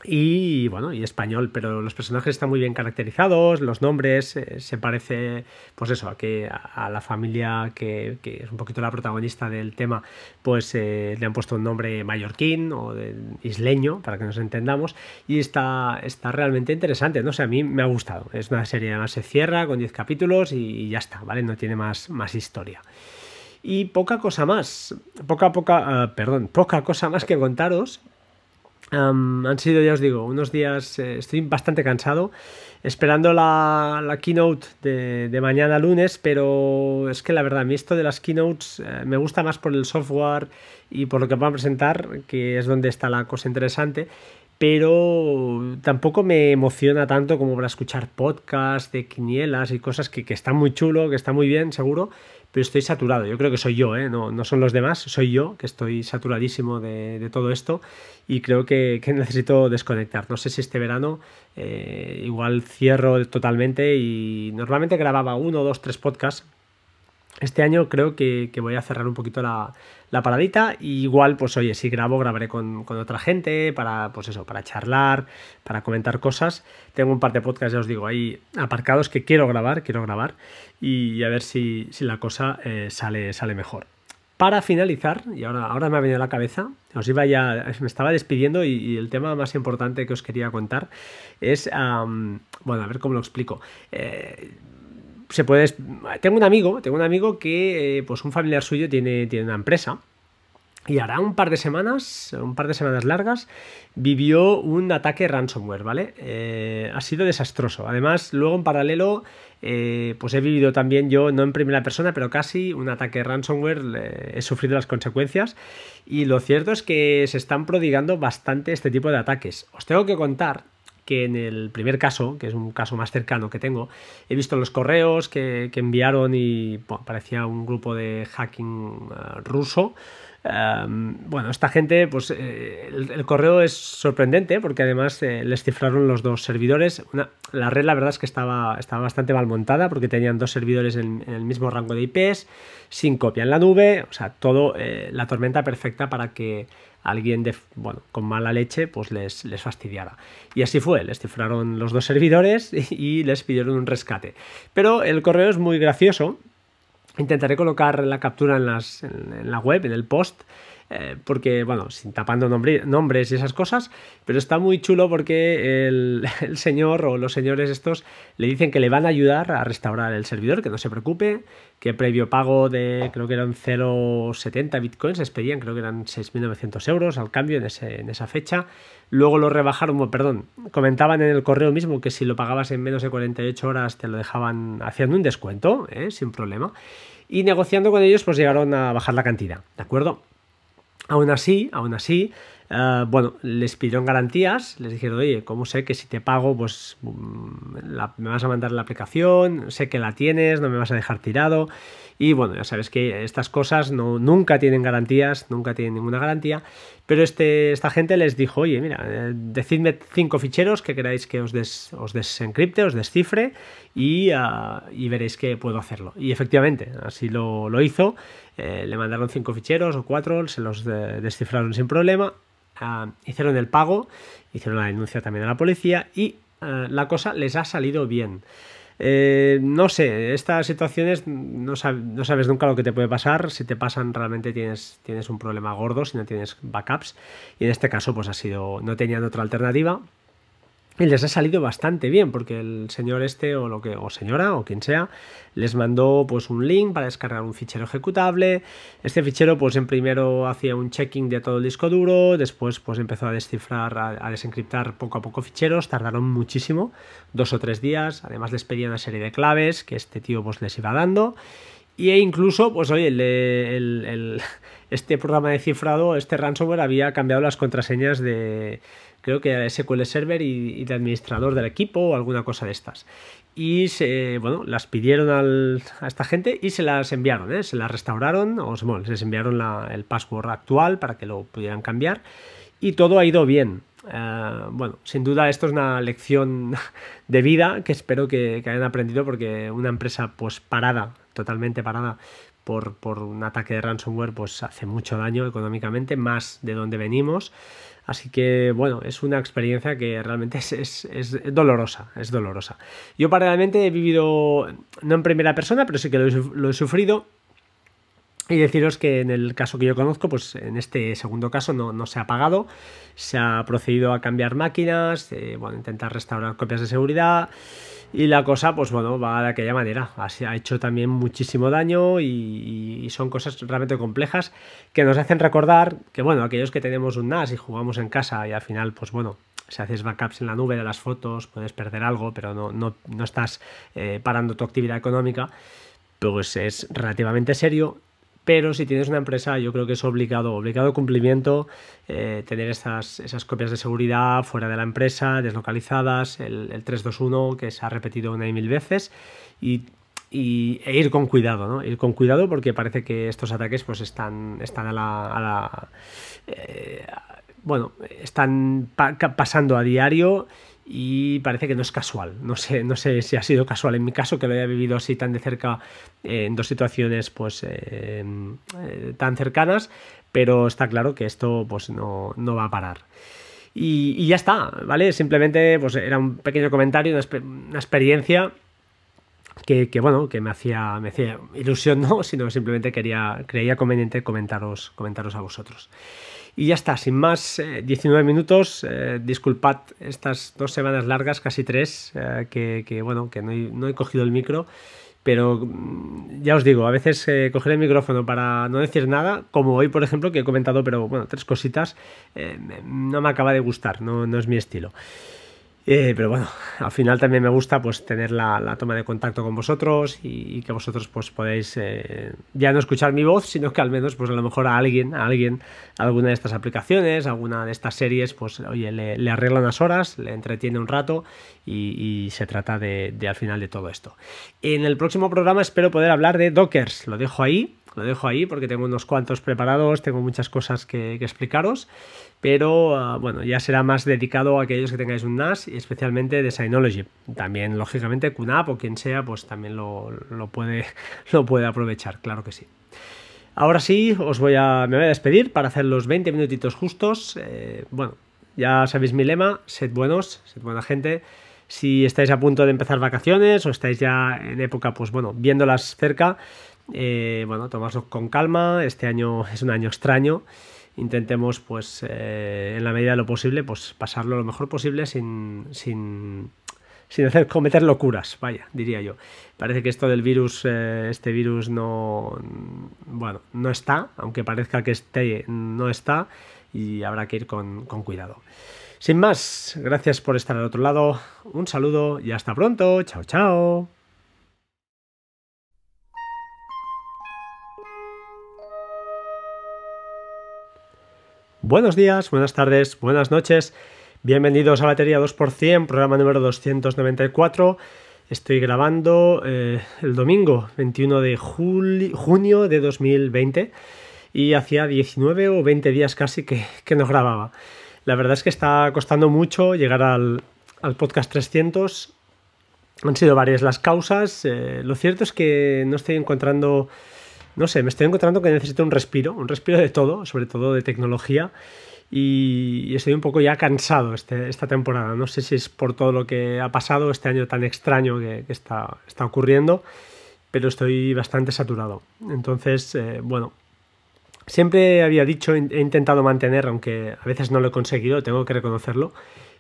y bueno, y español, pero los personajes están muy bien caracterizados, los nombres eh, se parece, pues eso, a que a, la familia que, es un poquito la protagonista del tema, pues eh, le han puesto un nombre mallorquín o de, isleño, para que nos entendamos, y está, está realmente interesante, no sé, a mí me ha gustado, es una serie, además se cierra con 10 capítulos y, ya está, ¿vale? No tiene más, más historia. Y poca cosa más, poca, poca, uh, perdón, poca cosa más que contaros han sido, ya os digo, unos días, eh, estoy bastante cansado, esperando la, la keynote de, de, mañana lunes, pero es que la verdad, a mí esto de las keynotes eh, me gusta más por el software y por lo que van a presentar, que es donde está la cosa interesante, pero tampoco me emociona tanto como para escuchar podcasts de quinielas y cosas que, que están muy chulo, que está muy bien, seguro, pero estoy saturado. Yo creo que soy yo, ¿eh? no, no son los demás, soy yo que estoy saturadísimo de, de todo esto y creo que, que, necesito desconectar. No sé si este verano eh, igual cierro totalmente y normalmente grababa uno, dos, tres podcasts este año creo que, voy a cerrar un poquito la, paradita. Y igual, pues oye, si grabo, grabaré con, otra gente para, pues eso, para charlar, para comentar cosas. Tengo un par de podcasts, ya os digo, ahí aparcados que quiero grabar, quiero grabar. Y a ver si, la cosa eh, sale, sale mejor. Para finalizar, y ahora, ahora me ha venido a la cabeza, os iba ya, me estaba despidiendo y, el tema más importante que os quería contar es, bueno, a ver cómo lo explico. Eh, se puede. Tengo un amigo, tengo un amigo que, eh, pues un familiar suyo tiene, tiene una empresa. Y hará un par de semanas, un par de semanas largas, vivió un ataque ransomware, ¿vale? Eh, ha sido desastroso. Además, luego en paralelo, eh, pues he vivido también yo, no en primera persona, pero casi un ataque ransomware, he sufrido las consecuencias. Y lo cierto es que se están prodigando bastante este tipo de ataques. Os tengo que contar que en el primer caso, que es un caso más cercano que tengo, he visto los correos que, enviaron y parecía un grupo de hacking eh, ruso. Em, bueno, esta gente, pues eh, el, correo es sorprendente porque además eh, les cifraron los dos servidores. la red, la verdad es que estaba, estaba bastante mal montada porque tenían dos servidores en el mismo rango de IPs, sin copia en la nube, o sea, todo la tormenta perfecta para que alguien de, bueno, con mala leche pues les, les fastidiara. Y así fue, les cifraron los dos servidores y, les pidieron un rescate. Pero el correo es muy gracioso. Intentaré colocar la captura en, las, en la web, en el post, eh, porque, bueno, sin tapando nombres y esas cosas, pero está muy chulo porque el, señor o los señores estos le dicen que le van a ayudar a restaurar el servidor, que no se preocupe, que previo pago de, creo que eran 0,70 bitcoins, les pedían, creo que eran 6.900 euros al cambio en, esa fecha. Luego lo rebajaron, perdón, comentaban en el correo mismo que si lo pagabas en menos de 48 horas te lo dejaban haciendo un descuento, ¿eh? sin problema. Y negociando con ellos, pues llegaron a bajar la cantidad, ¿de acuerdo? Aún así, aún así, eh, bueno, les pidieron garantías, les dijeron, oye, ¿cómo sé que si te pago, pues mm, me vas a mandar la aplicación, sé que la tienes, no me vas a dejar tirado? Y bueno, ya sabes que estas cosas no, nunca tienen garantías, nunca tienen ninguna garantía, pero este, esta gente les dijo, oye, mira, eh, decidme cinco ficheros que queráis que os, os desencripte, os descifre y, ah, y, veréis que puedo hacerlo. Y efectivamente, así lo, lo hizo, eh, le mandaron cinco ficheros o cuatro, se los descifraron sin problema, ah, hicieron el pago, hicieron la denuncia también a la policía y la cosa les ha salido bien. Eh, no sé, estas situaciones no, sabes nunca lo que te puede pasar. Si te pasan, realmente tienes, tienes un problema gordo si no tienes backups. Y en este caso, pues ha sido, no tenían otra alternativa. Y les ha salido bastante bien porque el señor este o lo que o señora o quien sea les mandó pues un link para descargar un fichero ejecutable. Este fichero pues en primero hacía un checking de todo el disco duro, después pues empezó a descifrar a, desencriptar poco a poco ficheros, tardaron muchísimo, dos o tres días, además les pedía una serie de claves que este tío pues les iba dando. Y e incluso, pues oye, el, este programa de cifrado, este ransomware había cambiado las contraseñas de, creo que SQL Server y, de administrador del equipo o alguna cosa de estas. Y se, bueno, las pidieron a esta gente y se las enviaron, ¿eh? se las restauraron, o bueno, les enviaron el password actual para que lo pudieran cambiar y todo ha ido bien. Eh, bueno, sin duda esto es una lección de vida que espero que, que hayan aprendido porque una empresa pues parada, totalmente parada, por, por, un ataque de ransomware, pues hace mucho daño económicamente, más de donde venimos. Así que, bueno, es una experiencia que realmente es, dolorosa, es dolorosa. Yo paralelamente he vivido, no en primera persona, pero sí que lo he, sufrido. Y deciros que en el caso que yo conozco, pues en este segundo caso no, no se ha pagado, se ha procedido a cambiar máquinas, eh, bueno, intentar restaurar copias de seguridad y la cosa, pues bueno, va de aquella manera. Ha hecho también muchísimo daño y, y, son cosas realmente complejas que nos hacen recordar que, bueno, aquellos que tenemos un NAS y jugamos en casa y al final, pues bueno, si haces backups en la nube de las fotos, puedes perder algo, pero no, no, no estás eh, parando tu actividad económica, pues es relativamente serio pero si tienes una empresa yo creo que es obligado, obligado cumplimiento eh, tener esas, esas copias de seguridad fuera de la empresa, deslocalizadas, el, el 321 que se ha repetido una y mil veces y, e ir con cuidado, ¿no? Ir con cuidado porque parece que estos ataques pues están, están a la... A la eh, bueno, están pa pasando a diario y parece que no es casual. No sé, no sé si ha sido casual en mi caso, que lo haya vivido así tan de cerca eh, en dos situaciones pues eh, eh, tan cercanas, pero está claro que esto pues no, no va a parar. Y, ya está, ¿vale? Simplemente pues era un pequeño comentario, una, una experiencia que, que, bueno, que me hacía, me hacía ilusión, no, sino simplemente quería, creía conveniente comentaros, comentaros a vosotros. Y ya está, sin más, eh, 19 minutos. Eh, disculpad estas dos semanas largas, casi tres, eh, que, que, bueno, que no he, no he, cogido el micro. Pero mm, ya os digo, a veces eh, coger el micrófono para no decir nada, como hoy, por ejemplo, que he comentado, pero bueno, tres cositas, no me acaba de gustar, no, no es mi estilo. Eh, pero bueno, al final también me gusta pues tener la, toma de contacto con vosotros y, que vosotros pues podéis eh, ya no escuchar mi voz, sino que al menos pues a lo mejor a alguien, a alguien, alguna de estas aplicaciones, alguna de estas series, pues oye, le, arregla unas horas, le entretiene un rato y, se trata de, al final de todo esto. En el próximo programa espero poder hablar de Dockers, lo dejo ahí, lo dejo ahí porque tengo unos cuantos preparados, tengo muchas cosas que, explicaros pero uh, bueno, ya será más dedicado a aquellos que tengáis un NAS y especialmente de Synology. También, lógicamente, QNAP o quien sea, pues también lo, lo, puede, lo puede aprovechar, claro que sí. Ahora sí, os voy a, me voy a despedir para hacer los 20 minutitos justos. Eh, bueno, ya sabéis mi lema, sed buenos, sed buena gente. Si estáis a punto de empezar vacaciones o estáis ya en época, pues bueno, viéndolas cerca, eh, bueno, tomadlo con calma. Este año es un año extraño intentemos, pues, eh, en la medida de lo posible, pues pasarlo lo mejor posible sin, sin, sin hacer cometer locuras, vaya, diría yo. Parece que esto del virus, eh, este virus no, bueno, no está, aunque parezca que esté, no está, y habrá que ir con, con cuidado. Sin más, gracias por estar al otro lado, un saludo y hasta pronto, chao, chao. Buenos días, buenas tardes, buenas noches. Bienvenidos a Batería 2%, programa número 294. Estoy grabando eh, el domingo 21 de junio de 2020 y hacía 19 o 20 días casi que, que, no grababa. La verdad es que está costando mucho llegar al, al podcast 300. Han sido varias las causas. Eh, lo cierto es que no estoy encontrando no sé, me estoy encontrando que necesito un respiro, un respiro de todo, sobre todo de tecnología. Y, estoy un poco ya cansado este, esta temporada. No sé si es por todo lo que ha pasado este año tan extraño que, está, está, ocurriendo, pero estoy bastante saturado. Entonces, eh, bueno, siempre había dicho, he intentado mantener, aunque a veces no lo he conseguido, tengo que reconocerlo,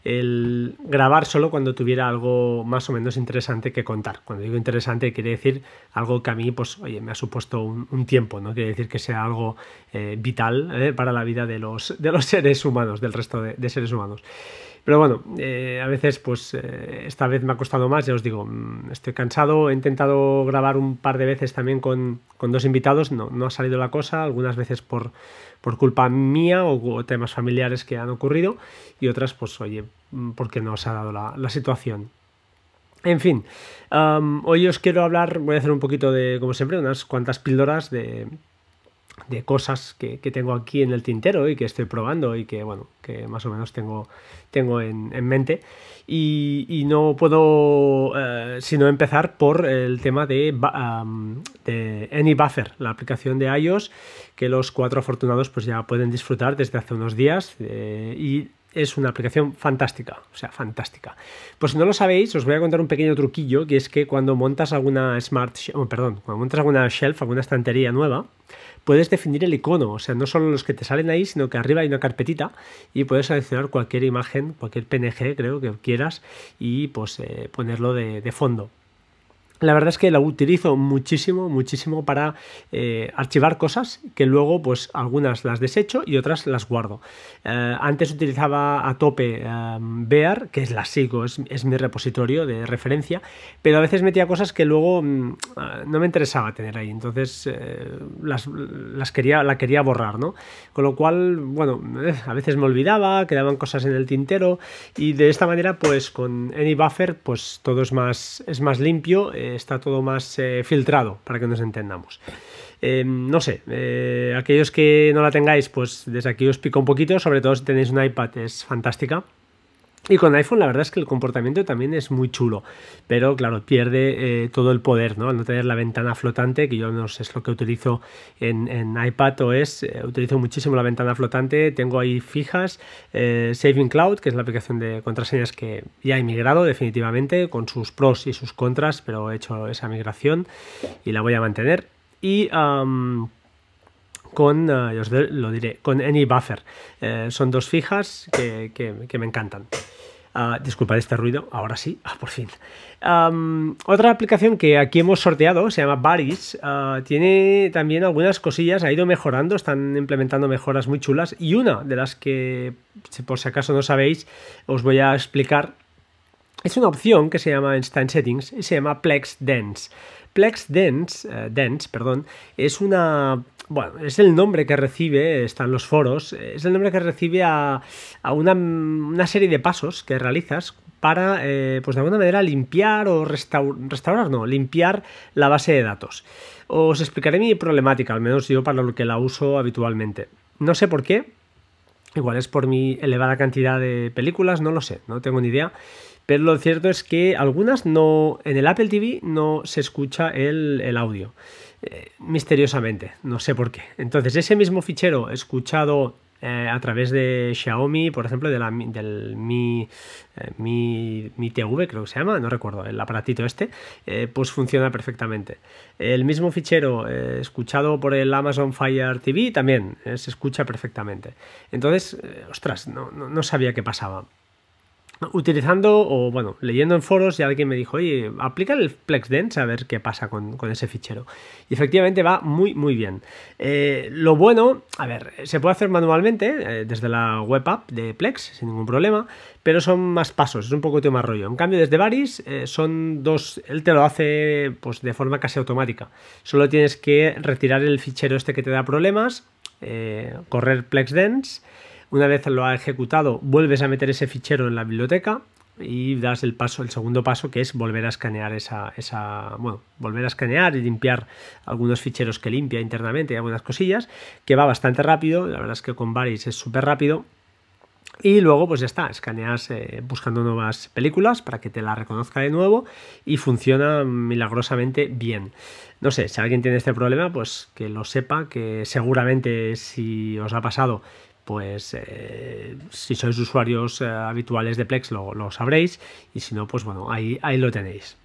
el grabar solo cuando tuviera algo más o menos interesante que contar. Cuando digo interesante quiere decir algo que a mí pues, oye, me ha supuesto un, tiempo, no quiere decir que sea algo eh, vital eh, para la vida de los, de los seres humanos, del resto de, seres humanos. Pero bueno, eh, a veces, pues esta vez me ha costado más, ya os digo, mm, estoy cansado, he intentado grabar un par de veces también con, con dos invitados, no, no, ha salido la cosa, algunas veces por, por culpa mía o, temas familiares que han ocurrido y otras, pues oye, mm, porque no se ha dado la, la situación. En fin, hoy os quiero hablar, voy a hacer un poquito de, como siempre, unas cuantas píldoras de, de cosas que, tengo aquí en el tintero y que estoy probando y que, bueno, que más o menos tengo, tengo en, mente. Y, no puedo eh, sino empezar por el tema de, de AnyBuffer, la aplicación de iOS que los cuatro afortunados pues ya pueden disfrutar desde hace unos días eh, y es una aplicación fantástica, o sea, fantástica. Pues no lo sabéis, os voy a contar un pequeño truquillo, que es que cuando montas alguna smart, perdón, cuando montas alguna shelf, alguna estantería nueva, puedes definir el icono, o sea, no solo los que te salen ahí, sino que arriba hay una carpetita y puedes seleccionar cualquier imagen, cualquier PNG, creo que quieras, y pues eh, ponerlo de fondo. La verdad es que la utilizo muchísimo, muchísimo para eh, archivar cosas que luego, pues algunas las desecho y otras las guardo. Eh, antes utilizaba a tope em, Bear, que es la sigo, es, mi repositorio de referencia, pero a veces metía cosas que luego mm, eh, no me interesaba tener ahí, entonces las, las, quería, la quería borrar, ¿no? Con lo cual, bueno, a veces me olvidaba, quedaban cosas en el tintero y de esta manera, pues con AnyBuffer, pues todo es más, es más limpio está todo más eh, filtrado, para que nos entendamos. Eh, no sé, eh, aquellos que no la tengáis, pues desde aquí os pico un poquito, sobre todo si tenéis un iPad, es fantástica. Y con iPhone la verdad es que el comportamiento también es muy chulo, pero claro, pierde eh, todo el poder, ¿no? Al no tener la ventana flotante, que yo no sé, es lo que utilizo en, en iPad OS, eh, utilizo muchísimo la ventana flotante, tengo ahí fijas, eh, Saving Cloud, que es la aplicación de contraseñas que ya he migrado definitivamente, con sus pros y sus contras, pero he hecho esa migración y la voy a mantener. Y con, os lo diré, con AnyBuffer. son dos fijas que, que me encantan. Uh, disculpad este ruido, ahora sí, ah, por fin. otra aplicación que aquí hemos sorteado se llama Baris. Ah, tiene también algunas cosillas, ha ido mejorando, están implementando mejoras muy chulas. Y una de las que, por si acaso no sabéis, os voy a explicar. Es una opción que se llama Instant Settings y se llama Plex Dance. Plex Dance, eh, Dance perdón, es una bueno, es el nombre que recibe, están los foros, es el nombre que recibe a, una, serie de pasos que realizas para, eh, pues de alguna manera, limpiar o restaurar, no, limpiar la base de datos. Os explicaré mi problemática, al menos yo para lo que la uso habitualmente. No sé por qué, igual es por mi elevada cantidad de películas, no lo sé, no tengo ni idea. Pero lo cierto es que algunas no, en el Apple TV no se escucha el audio. Eh, misteriosamente, no sé por qué. Entonces, ese mismo fichero escuchado eh, a través de Xiaomi, por ejemplo, de la, del Mi, eh, Mi, Mi, TV, creo que se llama, no recuerdo, el aparatito este, pues funciona perfectamente. El mismo fichero escuchado por el Amazon Fire TV también se escucha perfectamente. Entonces, ostras, no, no sabía qué pasaba utilizando o bueno, leyendo en foros y alguien me dijo, oye, aplica el FlexDense a ver qué pasa con, ese fichero. Y efectivamente va muy, muy bien. Eh, lo bueno, a ver, se puede hacer manualmente eh, desde la web app de Plex sin ningún problema, pero son más pasos, es un poco más rollo. En cambio, desde Varis eh, son dos, él te lo hace pues de forma casi automática. Solo tienes que retirar el fichero este que te da problemas, correr FlexDense una vez lo ha ejecutado, vuelves a meter ese fichero en la biblioteca y das el paso, el segundo paso, que es volver a escanear esa, esa, bueno, volver a escanear y limpiar algunos ficheros que limpia internamente y algunas cosillas, que va bastante rápido, la verdad es que con Varis es súper rápido. Y luego, pues ya está, escaneas eh, buscando nuevas películas para que te la reconozca de nuevo y funciona milagrosamente bien. No sé, si alguien tiene este problema, pues que lo sepa, que seguramente si os ha pasado pues eh, si sois usuarios eh, habituales de Plex lo, lo, sabréis y si no, pues bueno, ahí, ahí lo tenéis.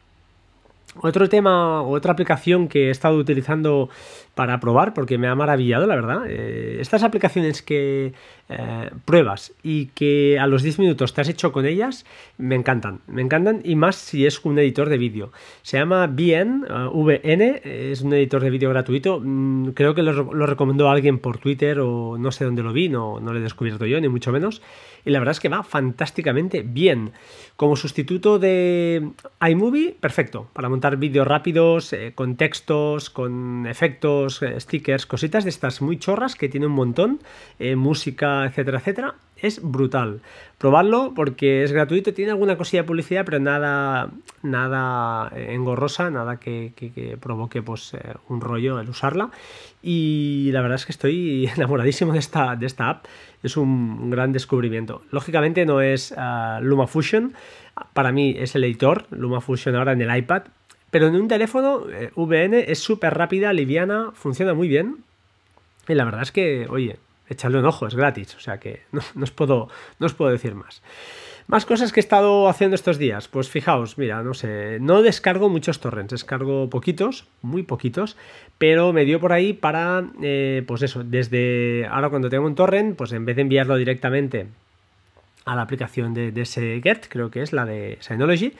Otro tema, otra aplicación que he estado utilizando para probar, porque me ha maravillado, la verdad. Eh, estas aplicaciones que eh, pruebas y que a los 10 minutos te has hecho con ellas, me encantan. Me encantan y más si es un editor de vídeo. Se llama VN, eh, VN, es un editor de vídeo gratuito. Mm, creo que lo, recomendó alguien por Twitter o no sé dónde lo vi, no, no lo he descubierto yo, ni mucho menos. Y la verdad es que va fantásticamente bien. Como sustituto de iMovie, perfecto, para montar vídeos rápidos, con textos, con efectos, eh, stickers, cositas de estas muy chorras que tiene un montón, música, etcétera, etcétera. Es brutal. Probadlo porque es gratuito, tiene alguna cosilla de publicidad, pero nada, nada engorrosa, nada que, provoque pues, un rollo el usarla. Y la verdad es que estoy enamoradísimo de esta, de esta app. Es un, gran descubrimiento. Lógicamente no es uh, LumaFusion, para mí es el editor, LumaFusion ahora en el iPad, pero en un teléfono eh, VN es súper rápida, liviana, funciona muy bien. Y la verdad es que, oye, echarle un ojo, es gratis, o sea que no, os, puedo, no os puedo decir más. Más cosas que he estado haciendo estos días. Pues fijaos, mira, no sé, no descargo muchos torrents, descargo poquitos, muy poquitos, pero me dio por ahí para, eh, pues eso, desde ahora cuando tengo un torrent, pues en vez de enviarlo directamente a la aplicación de, ese Get, creo que es la de Synology,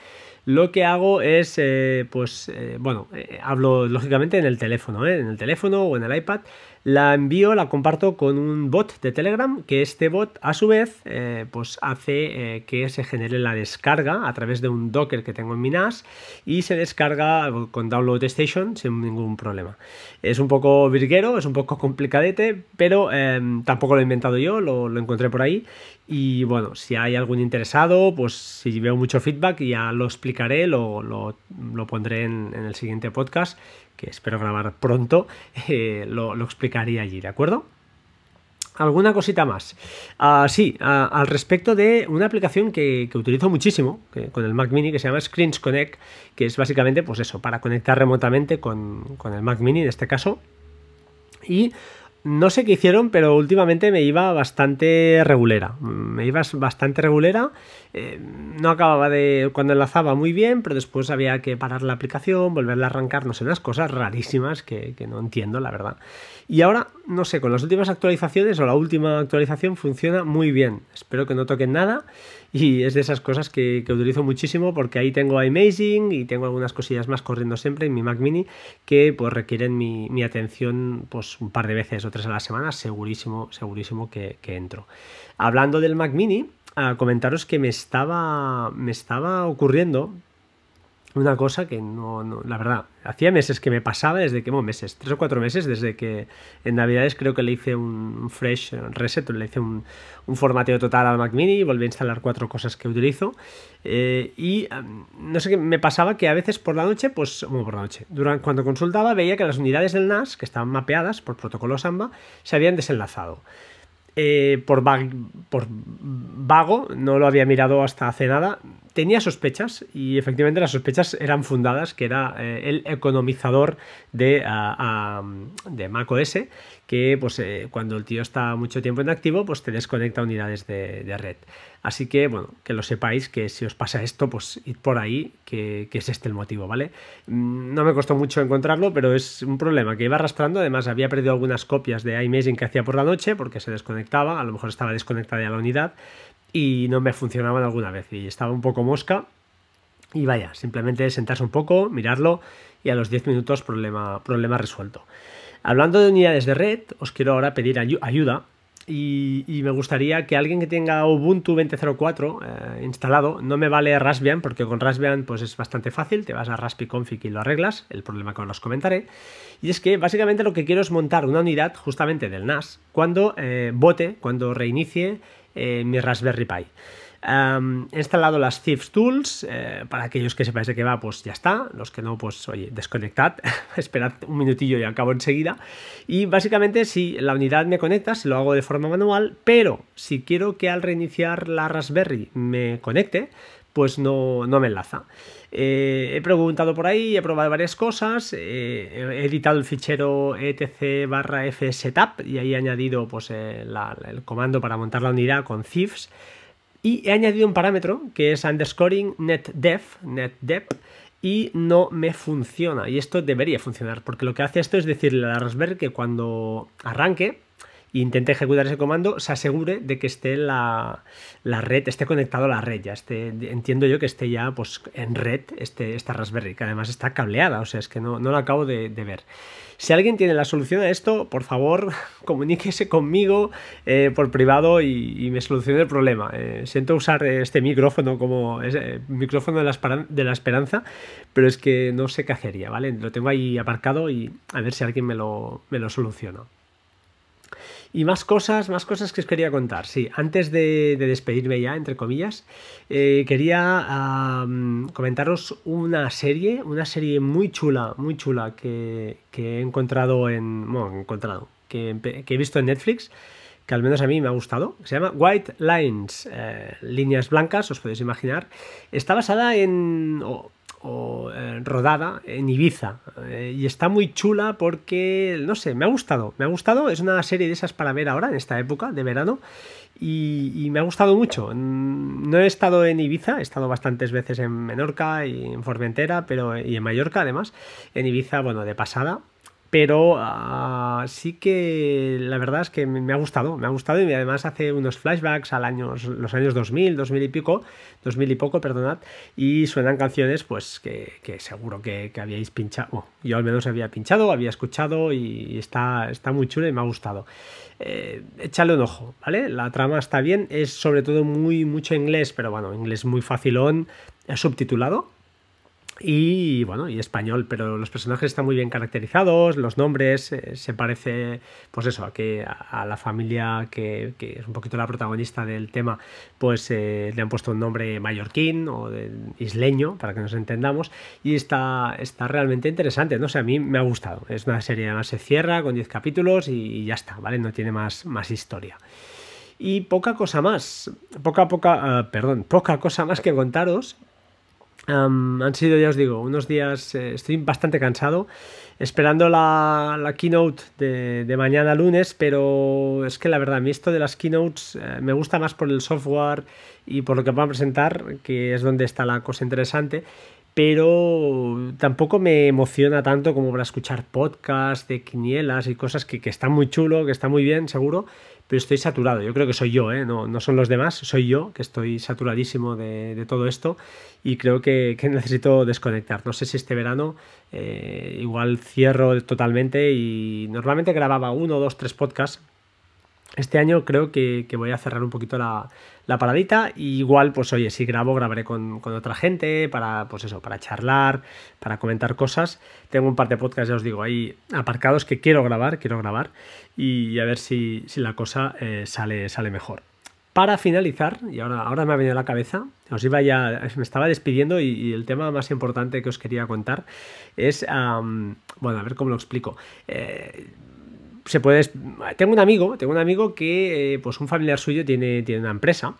lo que hago es, eh, pues, eh, bueno, hablo lógicamente en el teléfono, en el teléfono o en el iPad, la envío, la comparto con un bot de Telegram, que este bot a su vez eh, pues hace eh, que se genere la descarga a través de un Docker que tengo en mi NAS y se descarga con Download Station sin ningún problema. Es un poco virguero, es un poco complicadete, pero em, tampoco lo he inventado yo, lo, encontré por ahí y bueno, si hay algún interesado, pues si veo mucho feedback ya lo explicaré, lo, lo, pondré en, el siguiente podcast que espero grabar pronto, eh, lo, explicaría allí, ¿de acuerdo? ¿Alguna cosita más? Ah, sí, ah, al respecto de una aplicación que, utilizo muchísimo con el Mac Mini que se llama Screens Connect, que es básicamente, pues eso, para conectar remotamente con, con el Mac Mini en este caso. Y no sé qué hicieron, pero últimamente me iba bastante regulera. Me iba bastante regulera. Eh, no acababa de. Cuando enlazaba muy bien, pero después había que parar la aplicación, volverla a arrancar, no sé, unas cosas rarísimas que, no entiendo, la verdad. Y ahora, no sé, con las últimas actualizaciones o la última actualización funciona muy bien. Espero que no toquen nada. Y es de esas cosas que, utilizo muchísimo porque ahí tengo Amazing y tengo algunas cosillas más corriendo siempre en mi Mac Mini que pues requieren mi, atención pues un par de veces o tres a la semana, segurísimo, segurísimo que, entro. Hablando del Mac Mini, a comentaros que me estaba, me estaba ocurriendo una cosa que no, la verdad, hacía meses que me pasaba, desde que, bueno, meses, tres o cuatro meses, desde que en Navidades creo que le hice un fresh reset, le hice un, un formateo total al Mac Mini, volví a instalar cuatro cosas que utilizo. Eh, y no sé qué, me pasaba que a veces por la noche, pues, bueno, por la noche, durante, cuando consultaba veía que las unidades del NAS, que estaban mapeadas por protocolo Samba, se habían desenlazado. Eh, por, vago, no lo había mirado hasta hace nada, tenía sospechas y efectivamente las sospechas eran fundadas, que era eh, el economizador de, de Mac OS, que pues, eh, cuando el tío está mucho tiempo en activo, pues te desconecta unidades de, red. Así que, bueno, que lo sepáis, que si os pasa esto, pues id por ahí, que, es este el motivo, ¿vale? Mm, no me costó mucho encontrarlo, pero es un problema que iba arrastrando. Además, había perdido algunas copias de iMaging que hacía por la noche, porque se desconectaba, a lo mejor estaba desconectada ya la unidad, y no me funcionaban alguna vez, y estaba un poco mosca. Y vaya, simplemente sentarse un poco, mirarlo, y a los 10 minutos problema, problema resuelto. Hablando de unidades de red, os quiero ahora pedir ayuda y, me gustaría que alguien que tenga Ubuntu 20.04 eh, instalado, no me vale Raspbian, porque con Raspbian pues es bastante fácil, te vas a Config y lo arreglas, el problema que os comentaré. Y es que básicamente lo que quiero es montar una unidad justamente del NAS cuando eh, bote, cuando reinicie eh, mi Raspberry Pi he instalado las Thieves Tools. Eh, para aquellos que sepáis de qué va, pues ya está. Los que no, pues oye, desconectad. Esperad un minutillo y acabo enseguida. Y básicamente, si la unidad me conecta, se lo hago de forma manual. Pero si quiero que al reiniciar la Raspberry me conecte, pues no, me enlaza. Eh, he preguntado por ahí, he probado varias cosas, eh, he editado el fichero etc barra fsetup y ahí he añadido pues, el comando para montar la unidad con Thieves y he añadido un parámetro que es underscoring netdef, netdef, y no me funciona. Y esto debería funcionar, porque lo que hace esto es decirle a la Raspberry que cuando arranque e intente ejecutar ese comando, se asegure de que esté la, la red, esté conectado a la red, ya esté, entiendo yo que esté ya pues, en red este, esta Raspberry, que además está cableada, o sea, es que no, no lo acabo de, ver. Si alguien tiene la solución a esto, por favor, comuníquese conmigo eh, por privado y, me solucione el problema. Eh, siento usar este micrófono como ese micrófono de la, de la, esperanza, pero es que no sé qué hacería, ¿vale? Lo tengo ahí aparcado y a ver si alguien me lo, me lo soluciona. Y más cosas, más cosas que os quería contar. Sí, antes de, despedirme ya, entre comillas, eh, quería comentaros una serie, una serie muy chula, muy chula que, he encontrado en. Bueno, encontrado, que, he visto en Netflix que al menos a mí me ha gustado. Se llama White Lines, eh, líneas blancas, os podéis imaginar. Está basada en eh, rodada en Ibiza. Eh, y está muy chula porque, no sé, me ha gustado. Me ha gustado. Es una serie de esas para ver ahora, en esta época de verano. Y, me ha gustado mucho. No he estado en Ibiza, he estado bastantes veces en Menorca y en Formentera, pero y en Mallorca además. En Ibiza, bueno, de pasada pero ah, sí que la verdad es que me ha gustado, me ha gustado y además hace unos flashbacks al año, los años 2000, 2000 y pico, 2000 y poco, perdonad, y suenan canciones pues que, seguro que, habíais pinchado, yo al menos había pinchado, había escuchado y está, está muy chulo y me ha gustado. Eh, échale un ojo, ¿vale? La trama está bien, es sobre todo muy mucho inglés, pero bueno, inglés muy facilón, subtitulado, y bueno, y español, pero los personajes están muy bien caracterizados, los nombres eh, se parece, pues eso, a que a, la familia que, es un poquito la protagonista del tema, pues eh, le han puesto un nombre mallorquín o de, isleño, para que nos entendamos, y está, está realmente interesante, no sé, a mí me ha gustado, es una serie, además se cierra con 10 capítulos y, ya está, ¿vale? No tiene más, más historia. Y poca cosa más, poca, poca, uh, perdón, poca cosa más que contaros, han sido, ya os digo, unos días, eh, estoy bastante cansado, esperando la, keynote de, mañana lunes, pero es que la verdad, a mí esto de las keynotes eh, me gusta más por el software y por lo que van a presentar, que es donde está la cosa interesante, pero tampoco me emociona tanto como para escuchar podcasts de quinielas y cosas que, que están muy chulo, que está muy bien, seguro, pero estoy saturado. Yo creo que soy yo, ¿eh? no, no son los demás, soy yo que estoy saturadísimo de, todo esto y creo que, necesito desconectar. No sé si este verano eh, igual cierro totalmente y normalmente grababa uno, dos, tres podcasts este año creo que, voy a cerrar un poquito la, paradita. Y igual, pues oye, si grabo, grabaré con, otra gente para, pues eso, para charlar, para comentar cosas. Tengo un par de podcasts, ya os digo, ahí aparcados que quiero grabar, quiero grabar. Y a ver si, la cosa eh, sale, sale mejor. Para finalizar, y ahora, ahora me ha venido a la cabeza, os iba ya, me estaba despidiendo y, el tema más importante que os quería contar es, bueno, a ver cómo lo explico. Eh, se puede. Tengo un amigo, tengo un amigo que, eh, pues un familiar suyo tiene, tiene una empresa.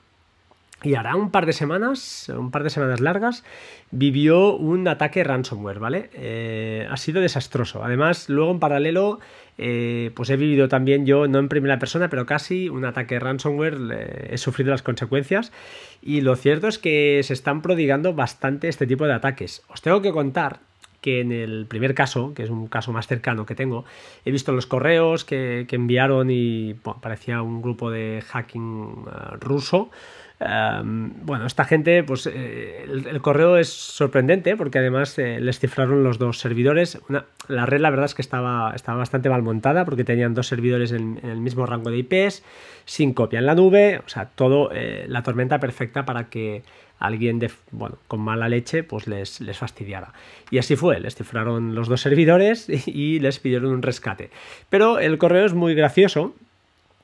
Y hará un par de semanas, un par de semanas largas, vivió un ataque ransomware, ¿vale? Eh, ha sido desastroso. Además, luego en paralelo, eh, pues he vivido también yo, no en primera persona, pero casi un ataque ransomware, he sufrido las consecuencias. Y lo cierto es que se están prodigando bastante este tipo de ataques. Os tengo que contar que en el primer caso, que es un caso más cercano que tengo, he visto los correos que, enviaron y parecía un grupo de hacking eh, ruso. Em, bueno, esta gente, pues eh, el, correo es sorprendente porque además eh, les cifraron los dos servidores. la red, la verdad es que estaba, estaba bastante mal montada porque tenían dos servidores en el mismo rango de IPs, sin copia en la nube, o sea, todo la tormenta perfecta para que alguien de, bueno, con mala leche pues les, les fastidiara. Y así fue, les cifraron los dos servidores y, les pidieron un rescate. Pero el correo es muy gracioso.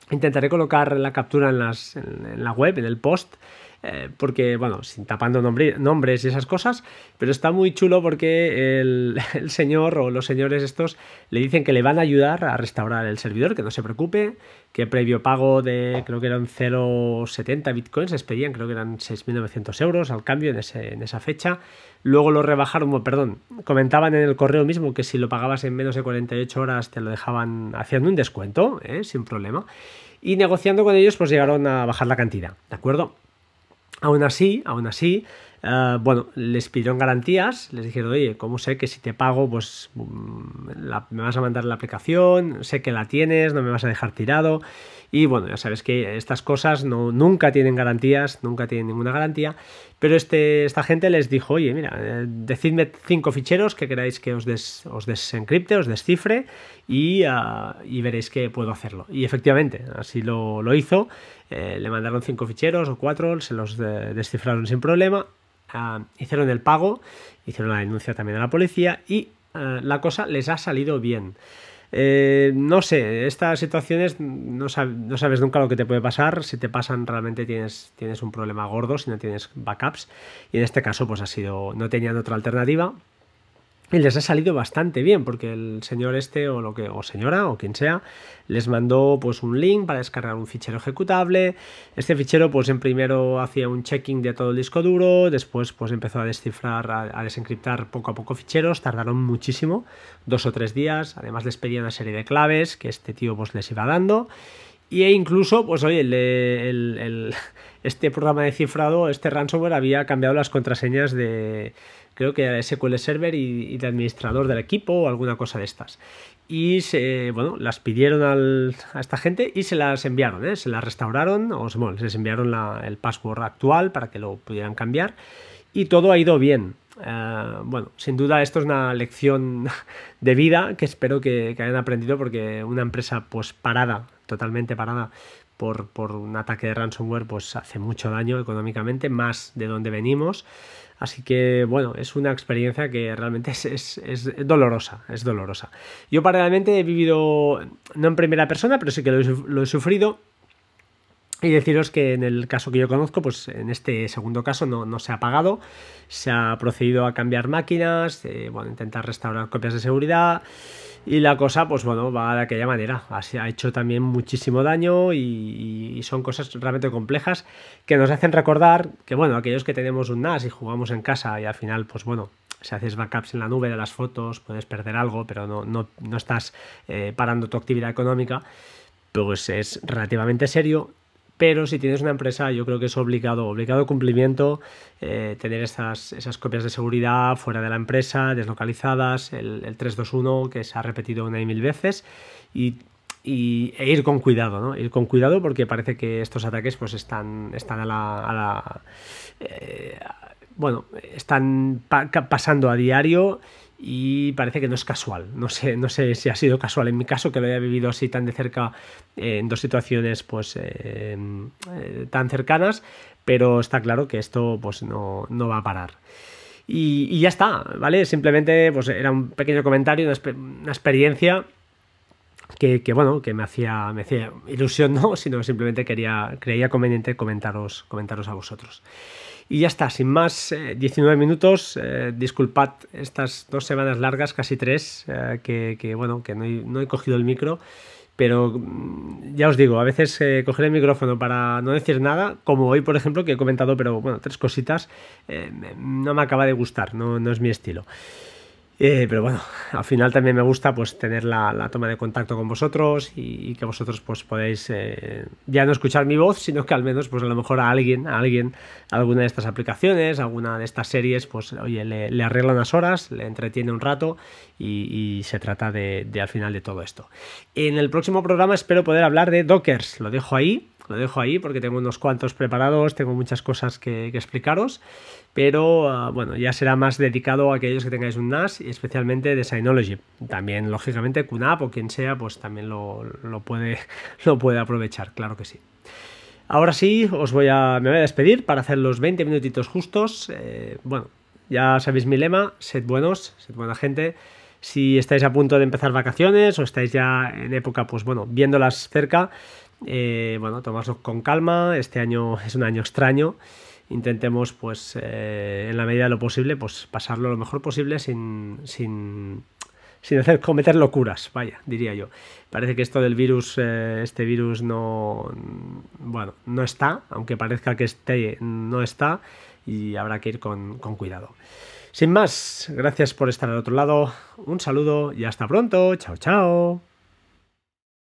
Intentaré colocar la captura en, las, en la web, en el post, eh, porque, bueno, sin tapando nombres y esas cosas, pero está muy chulo porque el, señor o los señores estos le dicen que le van a ayudar a restaurar el servidor, que no se preocupe, que previo pago de, creo que eran 0,70 bitcoins, les pedían, creo que eran 6.900 euros al cambio en, esa fecha. Luego lo rebajaron, perdón, comentaban en el correo mismo que si lo pagabas en menos de 48 horas te lo dejaban haciendo un descuento, ¿eh? sin problema. Y negociando con ellos, pues llegaron a bajar la cantidad, ¿de acuerdo? Aún así, aún así, eh, bueno, les pidieron garantías, les dijeron, oye, ¿cómo sé que si te pago, pues mm, me vas a mandar la aplicación, sé que la tienes, no me vas a dejar tirado? Y bueno, ya sabes que estas cosas no, nunca tienen garantías, nunca tienen ninguna garantía, pero este, esta gente les dijo, oye, mira, eh, decidme cinco ficheros que queráis que os, os desencripte, os descifre y, ah, y, veréis que puedo hacerlo. Y efectivamente, así lo, lo hizo, eh, le mandaron cinco ficheros o cuatro, se los descifraron sin problema, ah, hicieron el pago, hicieron la denuncia también a la policía y ah, la cosa les ha salido bien. Eh, no sé, estas situaciones no, sabes nunca lo que te puede pasar. Si te pasan, realmente tienes, tienes un problema gordo si no tienes backups. Y en este caso, pues ha sido, no tenían otra alternativa. Y les ha salido bastante bien, porque el señor este, o lo que, o señora, o quien sea, les mandó pues un link para descargar un fichero ejecutable. Este fichero, pues en primero hacía un checking de todo el disco duro, después pues empezó a descifrar, a, desencriptar poco a poco ficheros, tardaron muchísimo, dos o tres días, además les pedía una serie de claves que este tío pues les iba dando. Y e incluso, pues oye, el, este programa de cifrado, este ransomware había cambiado las contraseñas de creo que SQL Server y, de administrador del equipo o alguna cosa de estas. Y se, bueno, las pidieron a esta gente y se las enviaron, ¿eh? se las restauraron, o bueno, les enviaron el password actual para que lo pudieran cambiar y todo ha ido bien. Eh, bueno, sin duda esto es una lección de vida que espero que, hayan aprendido porque una empresa pues parada, totalmente parada por, por, un ataque de ransomware pues hace mucho daño económicamente, más de donde venimos. Así que, bueno, es una experiencia que realmente es, dolorosa, es dolorosa. Yo paralelamente he vivido, no en primera persona, pero sí que lo he, sufrido. Y deciros que en el caso que yo conozco, pues en este segundo caso no, se ha pagado, se ha procedido a cambiar máquinas, eh, bueno, intentar restaurar copias de seguridad, y la cosa, pues bueno, va de aquella manera. Ha hecho también muchísimo daño y, son cosas realmente complejas que nos hacen recordar que, bueno, aquellos que tenemos un NAS y jugamos en casa y al final, pues bueno, si haces backups en la nube de las fotos, puedes perder algo, pero no, no, no estás eh, parando tu actividad económica, pues es relativamente serio pero si tienes una empresa yo creo que es obligado, obligado cumplimiento eh, tener esas, esas copias de seguridad fuera de la empresa, deslocalizadas, el, 321 que se ha repetido una y mil veces y, e ir con cuidado, ¿no? Ir con cuidado porque parece que estos ataques pues están, están a la... Eh, bueno, están pasando a diario y parece que no es casual. No sé, no sé si ha sido casual en mi caso, que lo haya vivido así tan de cerca en dos situaciones pues eh, eh, tan cercanas, pero está claro que esto pues no, va a parar. Y, ya está, ¿vale? Simplemente pues era un pequeño comentario, una, experiencia que, bueno, que me hacía, me hacía ilusión, no, sino simplemente quería, creía conveniente comentaros, comentaros a vosotros. Y ya está, sin más, 19 eh, minutos. Eh, disculpad estas dos semanas largas, casi tres, eh, que, bueno, que no he, cogido el micro. Pero mm, ya os digo, a veces coger el micrófono para no decir nada, como hoy, por ejemplo, que he comentado, pero bueno, tres cositas, no me acaba de gustar, no, no es mi estilo. Eh, pero bueno, al final también me gusta pues tener la, toma de contacto con vosotros y, que vosotros pues podéis eh, ya no escuchar mi voz, sino que al menos pues a lo mejor a alguien, a alguien, alguna de estas aplicaciones, alguna de estas series, pues oye, le, le arregla unas horas, le entretiene un rato y, se trata de, al final de todo esto. En el próximo programa espero poder hablar de Dockers, lo dejo ahí, lo dejo ahí porque tengo unos cuantos preparados, tengo muchas cosas que explicaros pero ah, bueno, ya será más dedicado a aquellos que tengáis un NAS y especialmente de Synology. También, lógicamente, QNAP o quien sea, pues también lo, puede, lo puede aprovechar, claro que sí. Ahora sí, os voy a, me voy a despedir para hacer los 20 minutitos justos. Eh, bueno, ya sabéis mi lema, sed buenos, sed buena gente. Si estáis a punto de empezar vacaciones o estáis ya en época, pues bueno, viéndolas cerca, eh, bueno, tomadlo con calma. Este año es un año extraño intentemos, pues, eh, en la medida de lo posible, pues pasarlo lo mejor posible sin, sin, sin hacer cometer locuras, vaya, diría yo. Parece que esto del virus, eh, este virus no, bueno, no está, aunque parezca que esté, no está, y habrá que ir con, con cuidado. Sin más, gracias por estar al otro lado, un saludo y hasta pronto, chao chao.